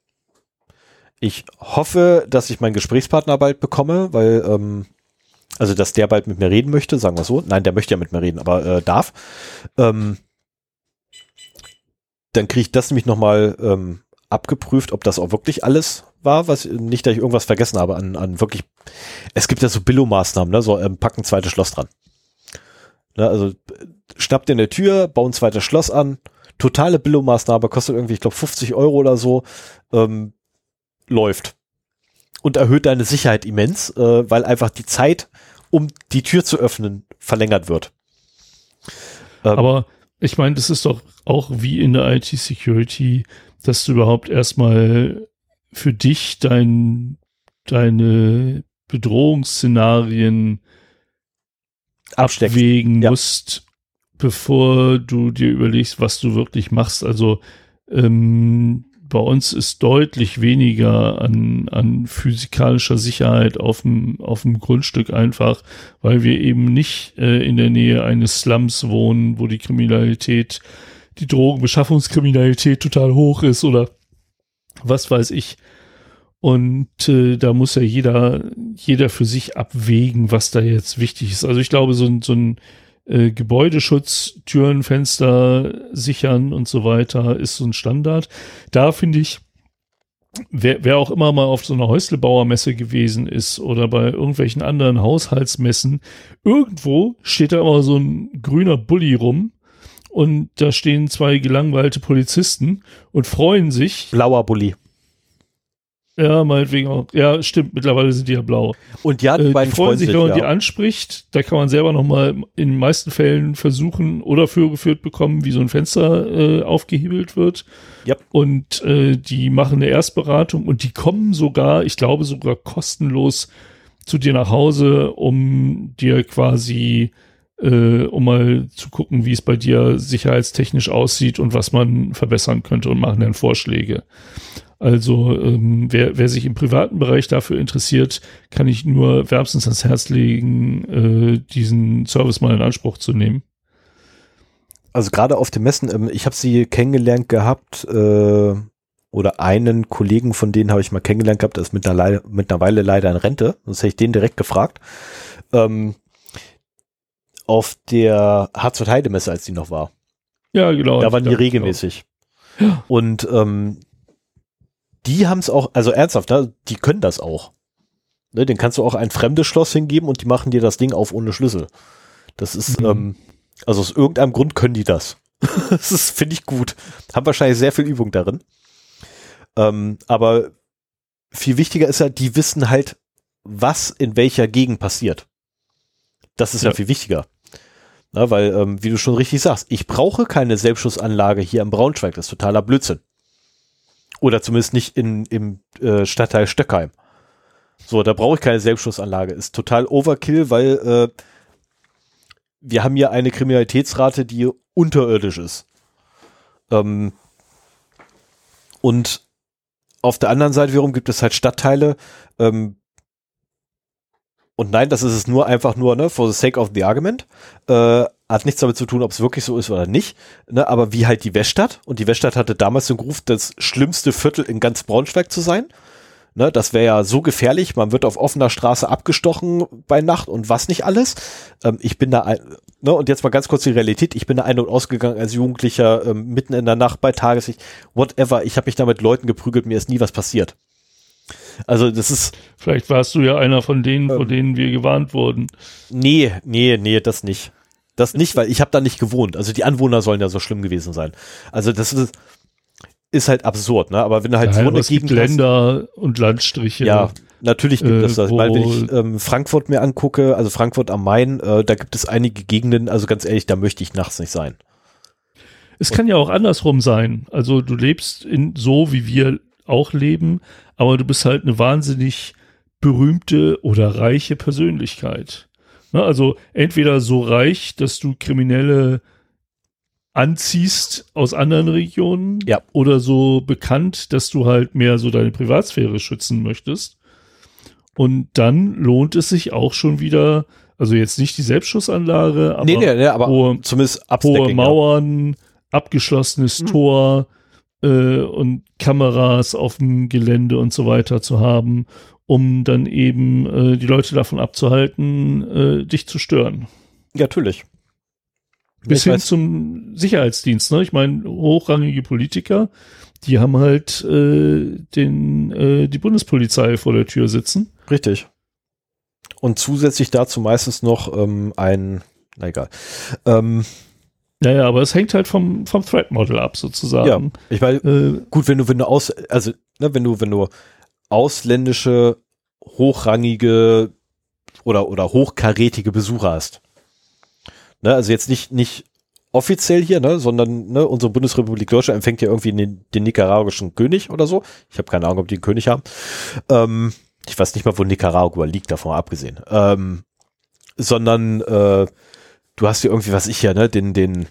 Ich hoffe, dass ich meinen Gesprächspartner bald bekomme, weil ähm, also, dass der bald mit mir reden möchte, sagen wir so. Nein, der möchte ja mit mir reden, aber äh, darf. Ähm, dann kriege ich das nämlich nochmal ähm, abgeprüft, ob das auch wirklich alles war, was nicht, dass ich irgendwas vergessen habe an, an wirklich. Es gibt ja so Billo-Maßnahmen, ne? So ähm, packen zweites Schloss dran. Ne? Also schnappt in der Tür, bauen zweites Schloss an. Totale Billo-Maßnahme kostet irgendwie, ich glaube, 50 Euro oder so. Ähm, läuft und erhöht deine Sicherheit immens, äh, weil einfach die Zeit, um die Tür zu öffnen, verlängert wird. Ähm, Aber ich meine, das ist doch auch wie in der IT-Security, dass du überhaupt erstmal für dich dein, deine Bedrohungsszenarien abstecken. abwägen ja. musst, bevor du dir überlegst, was du wirklich machst. Also ähm, bei uns ist deutlich weniger an, an physikalischer Sicherheit auf dem, auf dem Grundstück einfach, weil wir eben nicht äh, in der Nähe eines Slums wohnen, wo die Kriminalität, die Drogenbeschaffungskriminalität total hoch ist oder was weiß ich. Und äh, da muss ja jeder, jeder für sich abwägen, was da jetzt wichtig ist. Also ich glaube, so so ein äh, Gebäudeschutz, Türen, Fenster sichern und so weiter ist so ein Standard. Da finde ich, wer, wer auch immer mal auf so einer Häuslebauermesse gewesen ist oder bei irgendwelchen anderen Haushaltsmessen, irgendwo steht da immer so ein grüner Bulli rum und da stehen zwei gelangweilte Polizisten und freuen sich. Blauer Bulli. Ja, meinetwegen auch. Ja, stimmt, mittlerweile sind die ja blau. Und ja, die äh, die freuen sich, wenn man ja. die anspricht. Da kann man selber nochmal in den meisten Fällen versuchen oder vorgeführt bekommen, wie so ein Fenster äh, aufgehebelt wird. Yep. Und äh, die machen eine Erstberatung und die kommen sogar, ich glaube sogar kostenlos zu dir nach Hause, um dir quasi, äh, um mal zu gucken, wie es bei dir sicherheitstechnisch aussieht und was man verbessern könnte und machen dann Vorschläge. Also ähm, wer, wer sich im privaten Bereich dafür interessiert, kann ich nur wärmstens ans Herz legen, äh, diesen Service mal in Anspruch zu nehmen. Also gerade auf den Messen, ähm, ich habe sie kennengelernt gehabt, äh, oder einen Kollegen von denen habe ich mal kennengelernt gehabt, der ist mittlerweile, mittlerweile leider in Rente, sonst hätte ich den direkt gefragt. Ähm, auf der Hartz-Heide-Messe, als die noch war. Ja, genau. Da waren die regelmäßig. Ja. Und ähm, die haben es auch, also ernsthaft, die können das auch. Ne, den kannst du auch ein fremdes Schloss hingeben und die machen dir das Ding auf ohne Schlüssel. Das ist, Mhm. ähm, also aus irgendeinem Grund können die das. das ist, finde ich gut. Haben wahrscheinlich sehr viel Übung darin. Ähm, aber viel wichtiger ist ja, die wissen halt, was in welcher Gegend passiert. Das ist ja, Ja. viel wichtiger. Na, weil, ähm, wie du schon richtig sagst, ich brauche keine Selbstschussanlage hier im Braunschweig. Das ist totaler Blödsinn. Oder zumindest nicht in, im äh, Stadtteil Stöckheim. So, da brauche ich keine Selbstschussanlage. Ist total Overkill, weil äh, wir haben hier eine Kriminalitätsrate, die unterirdisch ist. Ähm, und auf der anderen Seite wiederum gibt es halt Stadtteile, ähm, und nein, das ist es nur einfach nur, ne, for the sake of the argument. Äh, hat nichts damit zu tun, ob es wirklich so ist oder nicht. Ne, aber wie halt die Weststadt. Und die Weststadt hatte damals den Ruf, das schlimmste Viertel in ganz Braunschweig zu sein. Ne, das wäre ja so gefährlich. Man wird auf offener Straße abgestochen bei Nacht und was nicht alles. Ähm, ich bin da, ein, ne, und jetzt mal ganz kurz die Realität. Ich bin da ein- und ausgegangen als Jugendlicher, ähm, mitten in der Nacht bei Tageslicht, whatever. Ich habe mich da mit Leuten geprügelt, mir ist nie was passiert. Also das ist, Vielleicht warst du ja einer von denen, vor Ähm. denen wir gewarnt wurden. Nee, nee, nee, das nicht. Das nicht, weil ich habe da nicht gewohnt. Also die Anwohner sollen ja so schlimm gewesen sein. Also das ist, ist halt absurd, ne? Aber wenn du halt Ja, so eine gibt Gegend hast, Länder und Landstriche. ja, natürlich gibt äh, es das. Weil wenn ich ähm, Frankfurt mir angucke, also Frankfurt am Main, äh, da gibt es einige Gegenden, also ganz ehrlich, da möchte ich nachts nicht sein. Es kann ja auch andersrum sein. Also du lebst in so, wie wir auch leben, aber du bist halt eine wahnsinnig berühmte oder reiche Persönlichkeit. Ne, also entweder so reich, dass du Kriminelle anziehst aus anderen Regionen Ja. oder so bekannt, dass du halt mehr so deine Privatsphäre schützen möchtest. Und dann lohnt es sich auch schon wieder, also jetzt nicht die Selbstschussanlage, aber nee, nee, nee, aber hohe- zumindest hohe. Mauern, abgeschlossenes Mhm. Tor äh, und Kameras auf dem Gelände und so weiter zu haben, um dann eben äh, die Leute davon abzuhalten, äh, dich zu stören. Ja, natürlich. Bis Ich hin weiß- zum Sicherheitsdienst. Ne? Ich meine, hochrangige Politiker, die haben halt äh, den, äh, die Bundespolizei vor der Tür sitzen. Richtig. Und zusätzlich dazu meistens noch ähm, ein, na egal. Ähm, Naja, aber es hängt halt vom, vom Threat-Model ab, sozusagen. ich meine, Äh, Gut, wenn du, wenn du aus, also, ne, wenn du, wenn du ausländische, hochrangige oder, oder hochkarätige Besucher hast. Ne, also jetzt nicht, nicht offiziell hier, ne, sondern ne, unsere Bundesrepublik Deutschland empfängt ja irgendwie den, den nicaraguischen König oder so. Ich habe keine Ahnung, ob die einen König haben. Ähm, ich weiß nicht mal, wo Nicaragua liegt, davon abgesehen. Ähm, sondern äh, du hast hier irgendwie, was ich ja, ne, den, den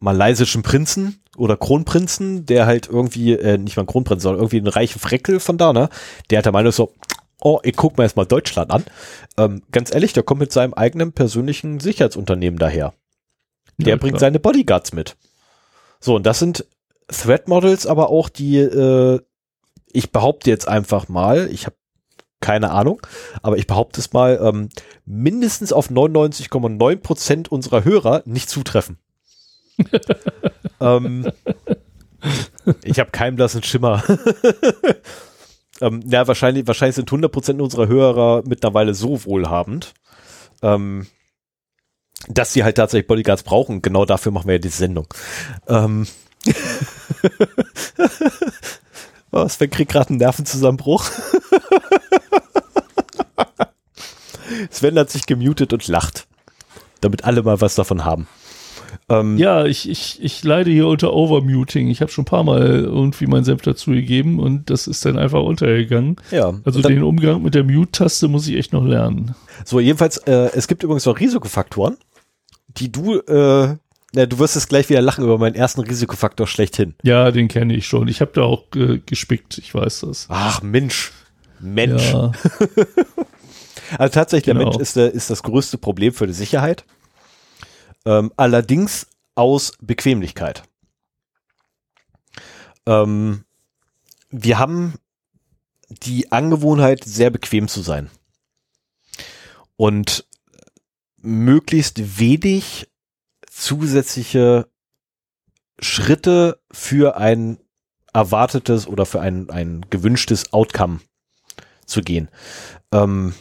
malaysischen Prinzen oder Kronprinzen, der halt irgendwie, äh, nicht mal ein Kronprinz, sondern irgendwie einen reichen Freckel von da, ne? Der hat der Meinung so, oh, ich guck mir erstmal Deutschland an. Ähm, ganz ehrlich, der kommt mit seinem eigenen persönlichen Sicherheitsunternehmen daher. Der Ja, bringt klar. seine Bodyguards mit. So, und das sind Threat Models, aber auch die, äh, ich behaupte jetzt einfach mal, ich habe keine Ahnung, aber ich behaupte es mal, ähm, mindestens auf 99,9 Prozent unserer Hörer nicht zutreffen. ähm, ich habe keinen blassen Schimmer. ähm, ja, wahrscheinlich, wahrscheinlich sind 100 Prozent unserer Hörer mittlerweile so wohlhabend, ähm, dass sie halt tatsächlich Bodyguards brauchen. Genau dafür machen wir ja diese Sendung. Ähm, oh, Sven kriegt gerade einen Nervenzusammenbruch. Sven hat sich gemutet und lacht. Damit alle mal was davon haben. Ähm, Ja, ich, ich, ich leide hier unter Overmuting. Ich habe schon ein paar Mal irgendwie meinen Senf dazu gegeben und das ist dann einfach untergegangen. ja. Also dann- den Umgang mit der Mute-Taste muss ich echt noch lernen. So, jedenfalls, äh, es gibt übrigens noch Risikofaktoren, die du, äh, na, du wirst jetzt gleich wieder lachen über meinen ersten Risikofaktor schlechthin. Ja, den kenne ich schon. Ich habe da auch äh, gespickt, ich weiß das. Ach, Mensch. Mensch. Ja, Also tatsächlich, der Genau. Mensch ist, der, ist das größte Problem für die Sicherheit. Ähm, allerdings aus Bequemlichkeit. Ähm, wir haben die Angewohnheit, sehr bequem zu sein. Und möglichst wenig zusätzliche Schritte für ein erwartetes oder für ein, ein gewünschtes Outcome zu gehen. Ähm,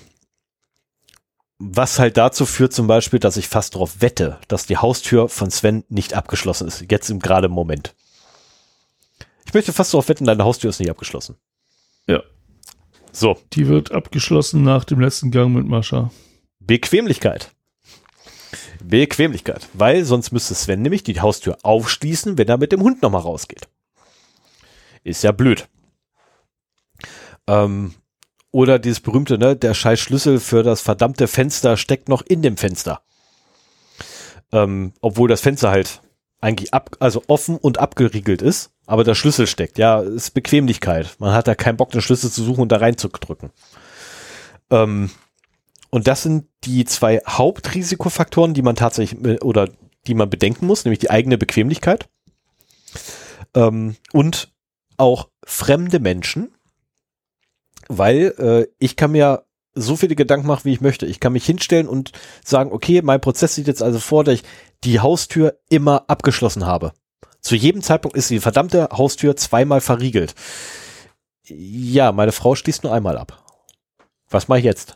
was halt dazu führt zum Beispiel, dass ich fast darauf wette, dass die Haustür von Sven nicht abgeschlossen ist. Jetzt im gerade Moment. Ich möchte fast darauf wetten, deine Haustür ist nicht abgeschlossen. Ja. So, die wird abgeschlossen nach dem letzten Gang mit Mascha. Bequemlichkeit. Bequemlichkeit. Weil sonst müsste Sven nämlich die Haustür aufschließen, wenn er mit dem Hund nochmal rausgeht. Ist ja blöd. Ähm, oder dieses berühmte, ne, der scheiß Schlüssel für das verdammte Fenster steckt noch in dem Fenster. Ähm, obwohl das Fenster halt eigentlich ab, also offen und abgeriegelt ist, aber der Schlüssel steckt. Ja, ist Bequemlichkeit. Man hat da keinen Bock, den Schlüssel zu suchen und da reinzudrücken. Ähm, und das sind die zwei Hauptrisikofaktoren, die man tatsächlich oder die man bedenken muss, nämlich die eigene Bequemlichkeit ähm, und auch fremde Menschen, weil äh, ich kann mir so viele Gedanken machen, wie ich möchte. Ich kann mich hinstellen und sagen, okay, mein Prozess sieht jetzt also vor, dass ich die Haustür immer abgeschlossen habe. Zu jedem Zeitpunkt ist die verdammte Haustür zweimal verriegelt. Ja, meine Frau schließt nur einmal ab. Was mache ich jetzt?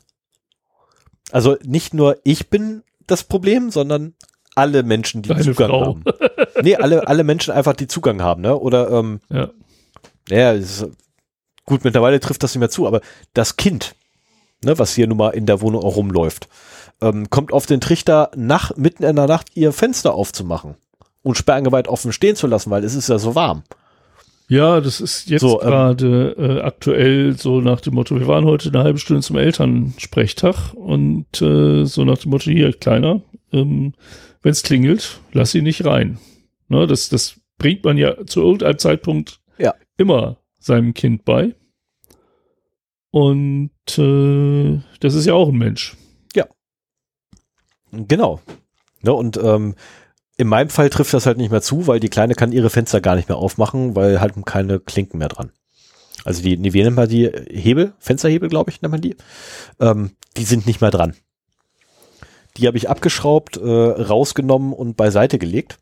Also nicht nur ich bin das Problem, sondern alle Menschen, die Deine Zugang Frau. haben. Nee, alle, alle Menschen einfach, die Zugang haben, ne? Oder ähm, Ja. ja, es ist, gut, mittlerweile trifft das nicht mehr zu, aber das Kind, ne, was hier nun mal in der Wohnung auch rumläuft, ähm, kommt auf den Trichter, nach, mitten in der Nacht ihr Fenster aufzumachen und sperrangeweiht offen stehen zu lassen, weil es ist ja so warm. Ja, das ist jetzt So, ähm, gerade äh, aktuell so nach dem Motto, wir waren heute eine halbe Stunde zum Elternsprechtag und äh, so nach dem Motto, hier, Kleiner, ähm, wenn es klingelt, lass sie nicht rein. Ne, das, das bringt man ja zu irgendeinem Zeitpunkt Ja. immer seinem Kind bei. Und äh, das ist ja auch ein Mensch. Genau. Ne, und ähm, in meinem Fall trifft das halt nicht mehr zu, weil die Kleine kann ihre Fenster gar nicht mehr aufmachen, weil halt keine Klinken mehr dran. Also die, wie nennt man die Hebel? Fensterhebel, glaube ich, nennt man die. Ähm, die sind nicht mehr dran. Die habe ich abgeschraubt, äh, rausgenommen und beiseite gelegt.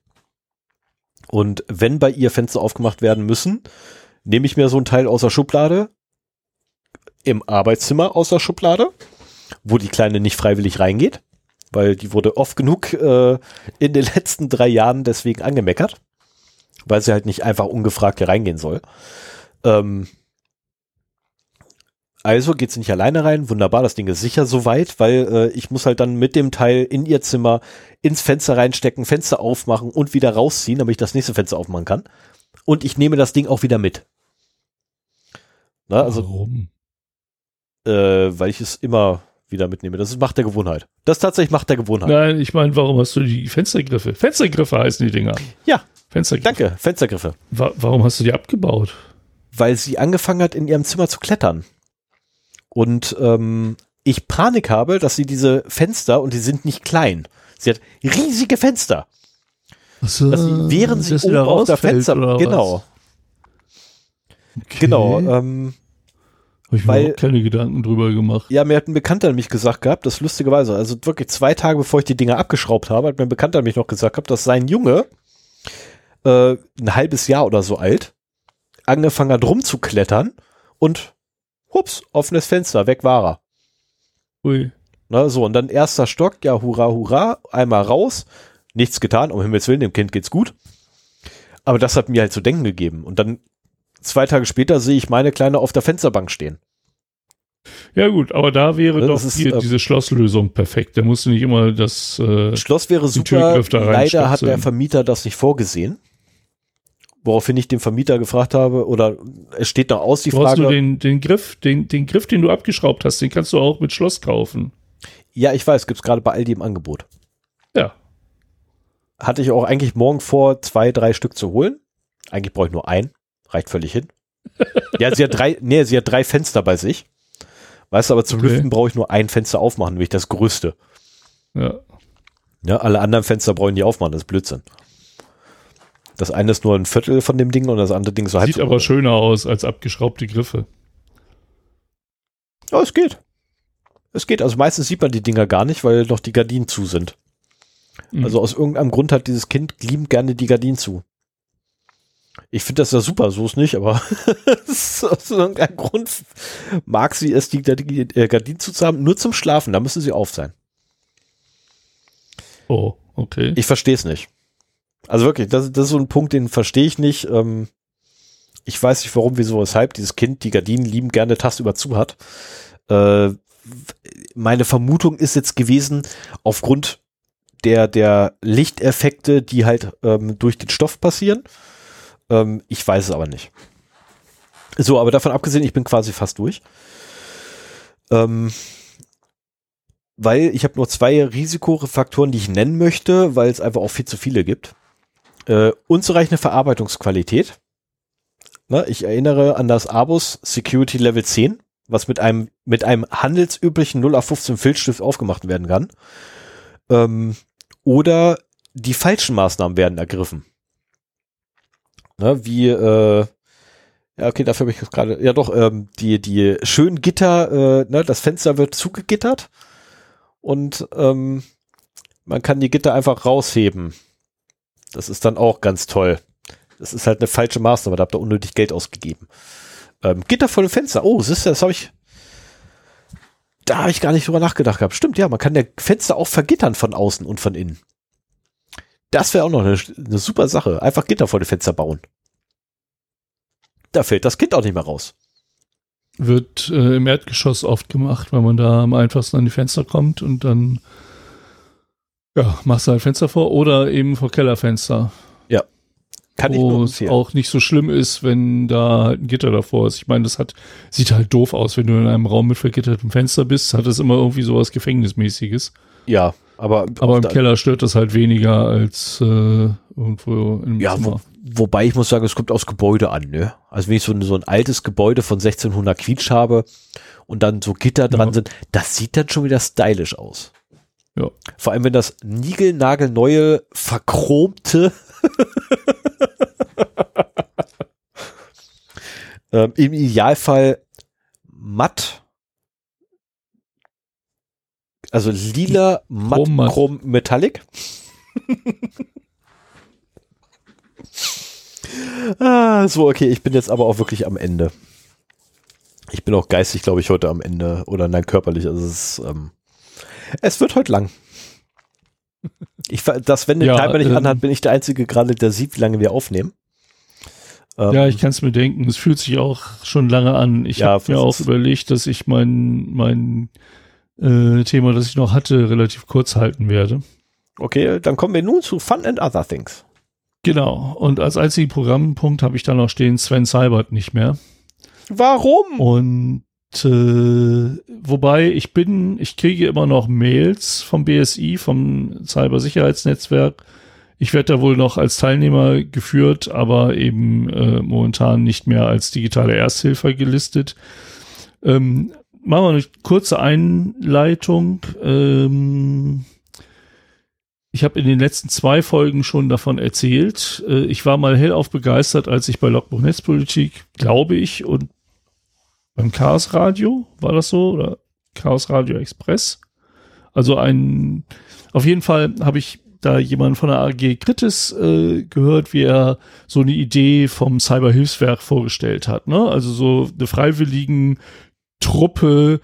Und wenn bei ihr Fenster aufgemacht werden müssen, nehme ich mir so ein Teil aus der Schublade, im Arbeitszimmer aus der Schublade, wo die Kleine nicht freiwillig reingeht weil die wurde oft genug äh, in den letzten drei Jahren deswegen angemeckert, weil sie halt nicht einfach ungefragt hier reingehen soll. Ähm, also geht sie nicht alleine rein, wunderbar, das Ding ist sicher soweit, weil äh, ich muss halt dann mit dem Teil in ihr Zimmer ins Fenster reinstecken, Fenster aufmachen und wieder rausziehen, damit ich das nächste Fenster aufmachen kann. Und ich nehme das Ding auch wieder mit. Na, also Warum? Äh, weil ich es immer wieder mitnehme. Das ist Macht der Gewohnheit. Das ist tatsächlich Macht der Gewohnheit. Nein, ich meine, warum hast du die Fenstergriffe? Fenstergriffe heißen die Dinger. Ja, Fenstergriffe. danke. Fenstergriffe. Wa warum hast du die abgebaut? Weil sie angefangen hat, in ihrem Zimmer zu klettern. Und ähm, ich Panik habe, dass sie diese Fenster, und die sind nicht klein, sie hat riesige Fenster. Achso, Dass sie, während sie oben auf der Fenster, genau, Okay. genau, ähm, Habe ich mir weil- überhaupt keine Gedanken drüber gemacht. Ja, mir hat ein Bekannter nämlich gesagt gehabt, das lustigerweise, also wirklich zwei Tage bevor ich die Dinger abgeschraubt habe, hat mir ein Bekannter nämlich noch gesagt gehabt, dass sein Junge äh, ein halbes Jahr oder so alt angefangen hat rumzuklettern und hups, offenes Fenster, weg war er. Ui. Ne, so, und dann erster Stock, ja, hurra, hurra, einmal raus, nichts getan, um Himmels Willen, dem Kind geht's gut. Aber das hat mir halt zu denken gegeben. Und dann zwei Tage später sehe ich meine Kleine auf der Fensterbank stehen. Ja gut, aber da wäre Das doch ist, hier äh, diese Schlosslösung perfekt. Da musst du nicht immer das. Äh, Schloss wäre super. Leider hat der Vermieter das nicht vorgesehen. Woraufhin ich den Vermieter gefragt habe, oder es steht noch aus die du hast Frage. nur den, den Griff, den, den Griff, den du abgeschraubt hast, den kannst du auch mit Schloss kaufen. ja, ich weiß, gibt's gerade bei Aldi im Angebot. Ja. Hatte ich auch eigentlich morgen vor, zwei, drei Stück zu holen. Eigentlich brauche ich nur ein. Reicht völlig hin. ja, sie hat drei, nee, sie hat drei Fenster bei sich. Weißt du, aber zum Okay. Lüften brauche ich nur ein Fenster aufmachen, nämlich das größte. Ja. Ja, alle anderen Fenster brauchen die aufmachen, das ist Blödsinn. Das eine ist nur ein Viertel von dem Ding und das andere Ding so halb Sieht aber schöner aus als abgeschraubte Griffe. Ja, es geht. Es geht. Also meistens sieht man die Dinger gar nicht, weil noch die Gardinen zu sind. Mhm. Also aus irgendeinem Grund hat dieses Kind liebend gerne die Gardinen zu. Ich finde das ja super, so ist nicht, aber aus irgendeinem Grund mag sie es, die Gardinen äh, Gardinen zu haben, nur zum Schlafen, da müssen sie auf sein. Oh, okay. Ich verstehe es nicht. Also wirklich, das, das ist so ein Punkt, den verstehe ich nicht. Ähm, ich weiß nicht, warum, wieso, weshalb dieses Kind die Gardinen liebend gerne tagsüber zu hat. Äh, meine Vermutung ist jetzt gewesen, aufgrund der, der Lichteffekte, die halt ähm, durch den Stoff passieren. Ähm, ich weiß es aber nicht. So, aber davon abgesehen, ich bin quasi fast durch. Ähm, weil ich habe nur zwei Risikofaktoren, die ich nennen möchte, weil es einfach auch viel zu viele gibt. Äh, unzureichende Verarbeitungsqualität. Ne, ich erinnere an das Abus Security Level 10, was mit einem, mit einem handelsüblichen 0 auf 15 Filzstift aufgemacht werden kann. Ähm, oder die falschen Maßnahmen werden ergriffen. Ne, wie, äh, ja, okay, dafür habe ich jetzt gerade, ja doch, ähm, die, die schönen Gitter, äh, ne, das Fenster wird zugegittert und ähm, man kann die Gitter einfach rausheben. Das ist dann auch ganz toll. Das ist halt eine falsche Maßnahme, da habt ihr unnötig Geld ausgegeben. Ähm, Gitter vor dem Fenster. Oh, siehst du, das habe ich. Da habe ich gar nicht drüber nachgedacht gehabt. Stimmt, ja, man kann der Fenster auch vergittern von außen und von innen. Das wäre auch noch eine, eine super Sache. Einfach Gitter vor dem Fenster bauen. Da fällt das Kind auch nicht mehr raus. Wird äh, im Erdgeschoss oft gemacht, weil man da am einfachsten an die Fenster kommt und dann ja, machst du halt Fenster vor oder eben vor Kellerfenster. Kann ich nur wo es empfehlen. auch nicht so schlimm ist, wenn da halt ein Gitter davor ist. Ich meine, das hat, sieht halt doof aus, wenn du in einem Raum mit vergittertem Fenster bist, hat es immer irgendwie sowas Gefängnismäßiges. Ja, aber, Aber im Keller stört das halt weniger als äh, irgendwo im Ja, Zimmer. wo, wobei ich muss sagen, es kommt aufs Gebäude an, ne? Also wenn ich so ein, so ein altes Gebäude von 1600 Quietsch habe und dann so Gitter dran Ja. sind, das sieht dann schon wieder stylisch aus. Ja. Vor allem, wenn das niegelnagelneue, verchromte ähm, im Idealfall matt also lila, matt, chrom, metallic. ah, so, okay, ich bin jetzt aber auch wirklich am Ende. Ich bin auch geistig, glaube ich, heute am Ende. Oder nein, körperlich. Also es, ist, ähm, es wird heute lang. Ich, das, wenn der Ja, Timer nicht ähm, anhat, bin ich der Einzige gerade, der sieht, wie lange wir aufnehmen. Ähm, Ja, ich kann es mir denken. Es fühlt sich auch schon lange an. Ich Ja, habe mir auch überlegt, dass ich mein, mein äh, Thema, das ich noch hatte, relativ kurz halten werde. Okay, dann kommen wir nun zu Fun and Other Things. Genau. Und als einzigen Programmpunkt habe ich dann noch stehen, Sven Seibert nicht mehr. Warum? Und äh, wobei ich bin, ich kriege immer noch Mails vom BSI, vom Cybersicherheitsnetzwerk. Ich werde da wohl noch als Teilnehmer geführt, aber eben äh, momentan nicht mehr als digitale Ersthilfe gelistet. Ähm, machen wir eine kurze Einleitung. Ähm, ich habe in den letzten zwei Folgen schon davon erzählt. Äh, ich war mal hellauf begeistert, als ich bei Logbuch Netzpolitik, glaube ich, und beim Chaos Radio, war das so? Oder Chaos Radio Express? Also ein, auf jeden Fall habe ich da jemand von der AG Kritis äh, gehört, wie er so eine Idee vom Cyberhilfswerk vorgestellt hat. Ne? Also so eine freiwilligen Truppe,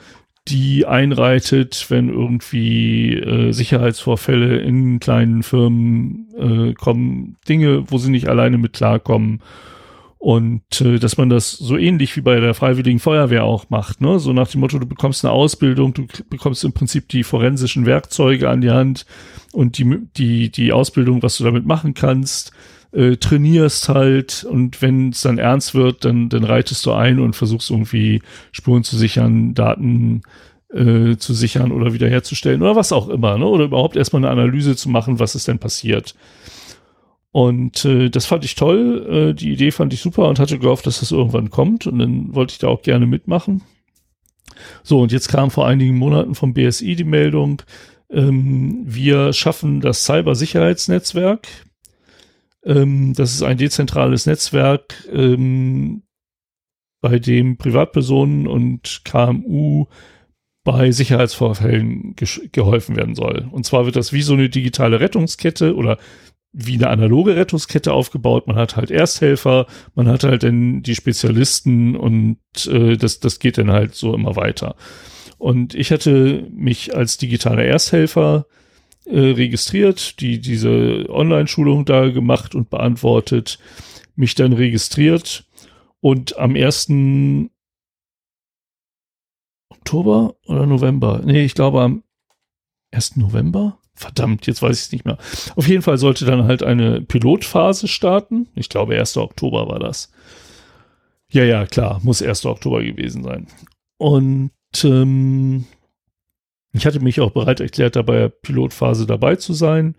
die einreitet, wenn irgendwie äh, Sicherheitsvorfälle in kleinen Firmen äh, kommen, Dinge, wo sie nicht alleine mit klarkommen. Und äh, dass man das so ähnlich wie bei der Freiwilligen Feuerwehr auch macht, ne? So nach dem Motto, du bekommst eine Ausbildung, du bekommst im Prinzip die forensischen Werkzeuge an die Hand und die, die, die Ausbildung, was du damit machen kannst äh, trainierst halt und wenn es dann ernst wird, dann, dann reitest du ein und versuchst irgendwie Spuren zu sichern, Daten äh, zu sichern oder wiederherzustellen oder was auch immer, ne? Oder überhaupt erstmal eine Analyse zu machen, was ist denn passiert. Und äh, das fand ich toll, äh, die Idee fand ich super und hatte gehofft, dass das irgendwann kommt und dann wollte ich da auch gerne mitmachen. So, und jetzt kam vor einigen Monaten vom BSI die Meldung, ähm, wir schaffen das Cybersicherheitsnetzwerk ähm, das ist ein dezentrales Netzwerk, ähm, bei dem Privatpersonen und KMU bei Sicherheitsvorfällen geholfen werden soll. Und zwar wird das wie so eine digitale Rettungskette oder wie eine analoge Rettungskette aufgebaut. Man hat halt Ersthelfer, man hat halt dann die Spezialisten und äh, das, das geht dann halt so immer weiter. Und ich hatte mich als digitaler Ersthelfer äh, registriert, die diese Online-Schulung da gemacht und beantwortet, mich dann registriert und am 1. Oktober oder November? Nee, ich glaube am 1. November? Verdammt, jetzt weiß ich es nicht mehr. Auf jeden Fall sollte dann halt eine Pilotphase starten. Ich glaube, 1. Oktober war das. Ja, ja, klar, muss 1. Oktober gewesen sein. Und ähm, ich hatte mich auch bereit erklärt, dabei Pilotphase dabei zu sein.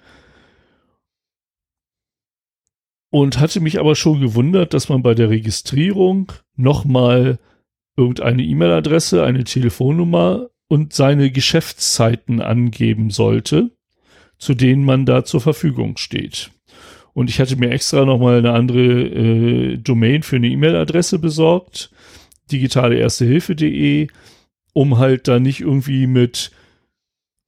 Und hatte mich aber schon gewundert, dass man bei der Registrierung nochmal irgendeine E-Mail-Adresse, eine Telefonnummer und seine Geschäftszeiten angeben sollte, zu denen man da zur Verfügung steht. Und ich hatte mir extra nochmal eine andere äh, Domain für eine E-Mail-Adresse besorgt, digitale Hilfe.de, um halt da nicht irgendwie mit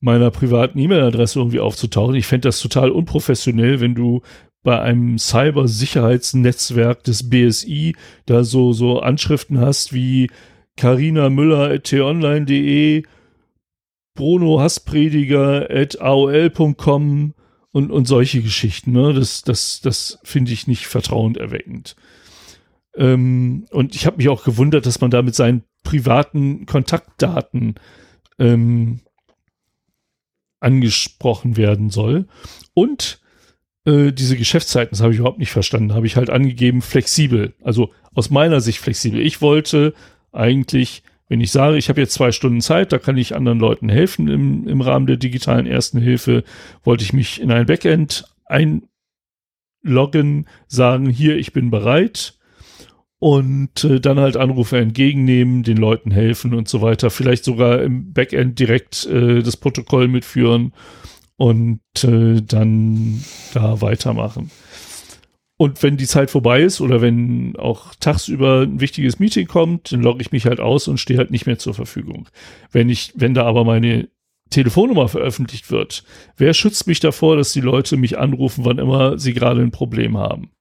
meiner privaten E-Mail-Adresse irgendwie aufzutauchen. Ich fände das total unprofessionell, wenn du bei einem Cyber-Sicherheitsnetzwerk des BSI da so, so Anschriften hast wie Carina Müller t-online.de, Bruno Hassprediger at aol.com und, und solche Geschichten. Ne? Das, das, das finde ich nicht vertrauenerweckend. Ähm, und ich habe mich auch gewundert, dass man da mit seinen privaten Kontaktdaten ähm, angesprochen werden soll. Und äh, diese Geschäftszeiten, das habe ich überhaupt nicht verstanden, habe ich halt angegeben, flexibel. Also aus meiner Sicht flexibel. Ich wollte eigentlich, wenn ich sage, ich habe jetzt zwei Stunden Zeit, da kann ich anderen Leuten helfen im, im Rahmen der digitalen Ersten Hilfe, wollte ich mich in ein Backend einloggen, sagen, hier, ich bin bereit und äh, dann halt Anrufe entgegennehmen, den Leuten helfen und so weiter. Vielleicht sogar im Backend direkt äh, das Protokoll mitführen und äh, dann da weitermachen. Und wenn die Zeit vorbei ist oder wenn auch tagsüber ein wichtiges Meeting kommt, dann logge ich mich halt aus und stehe halt nicht mehr zur Verfügung. Wenn ich, wenn da aber meine Telefonnummer veröffentlicht wird, wer schützt mich davor, dass die Leute mich anrufen, wann immer sie gerade ein Problem haben?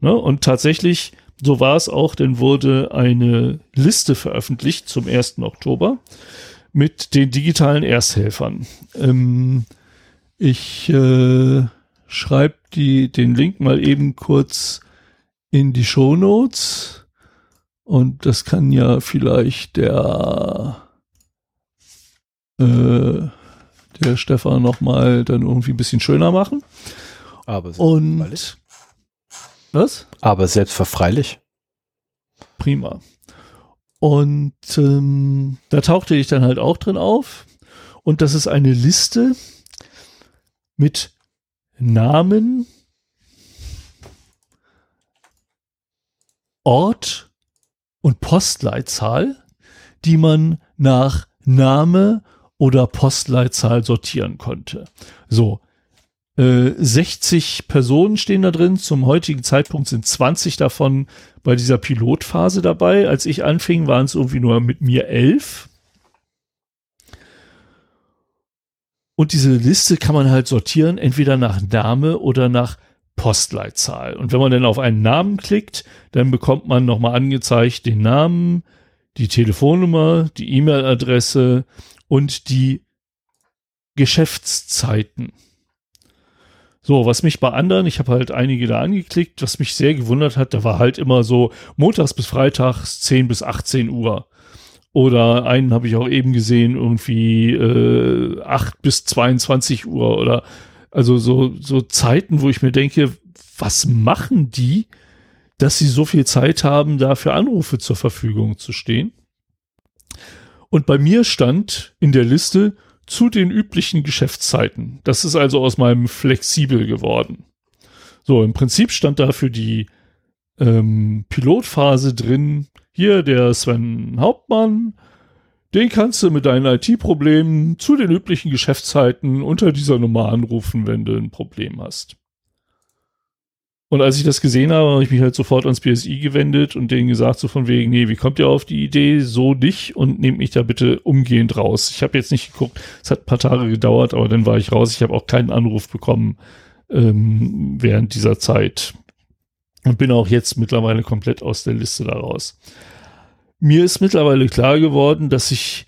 Ne? Und tatsächlich so war es auch, denn wurde eine Liste veröffentlicht zum 1. Oktober mit den digitalen Ersthelfern. Ähm, ich äh, schreibe den Link mal eben kurz in die Show Notes und das kann ja vielleicht der äh, der Stefan noch mal dann irgendwie ein bisschen schöner machen. Aber und was? Aber selbstverfreilich. Prima. Und ähm, da tauchte ich dann halt auch drin auf. Und das ist eine Liste mit Namen, Ort und Postleitzahl, die man nach Name oder Postleitzahl sortieren konnte. So, äh, 60 Personen stehen da drin. Zum heutigen Zeitpunkt sind 20 davon bei dieser Pilotphase dabei. Als ich anfing, waren es irgendwie nur mit mir elf. Und diese Liste kann man halt sortieren, entweder nach Name oder nach Postleitzahl. Und wenn man dann auf einen Namen klickt, dann bekommt man nochmal angezeigt den Namen, die Telefonnummer, die E-Mail-Adresse und die Geschäftszeiten. So, was mich bei anderen, ich habe halt einige da angeklickt, was mich sehr gewundert hat, da war halt immer so montags bis freitags 10 bis 18 Uhr. Oder einen habe ich auch eben gesehen, irgendwie äh, 8 bis 22 Uhr oder also so, so Zeiten, wo ich mir denke, was machen die, dass sie so viel Zeit haben, da für Anrufe zur Verfügung zu stehen? Und bei mir stand in der Liste zu den üblichen Geschäftszeiten. Das ist also aus meinem flexibel geworden. So, im Prinzip stand da für die ähm, Pilotphase drin, hier der Sven Hauptmann, den kannst du mit deinen IT-Problemen zu den üblichen Geschäftszeiten unter dieser Nummer anrufen, wenn du ein Problem hast. Und als ich das gesehen habe, habe ich mich halt sofort ans BSI gewendet und denen gesagt, so von wegen, nee, wie kommt ihr auf die Idee? So nicht und nehmt mich da bitte umgehend raus. Ich habe jetzt nicht geguckt, es hat ein paar Tage gedauert, aber dann war ich raus. Ich habe auch keinen Anruf bekommen ähm, während dieser Zeit und bin auch jetzt mittlerweile komplett aus der Liste da raus mir ist mittlerweile klar geworden, dass ich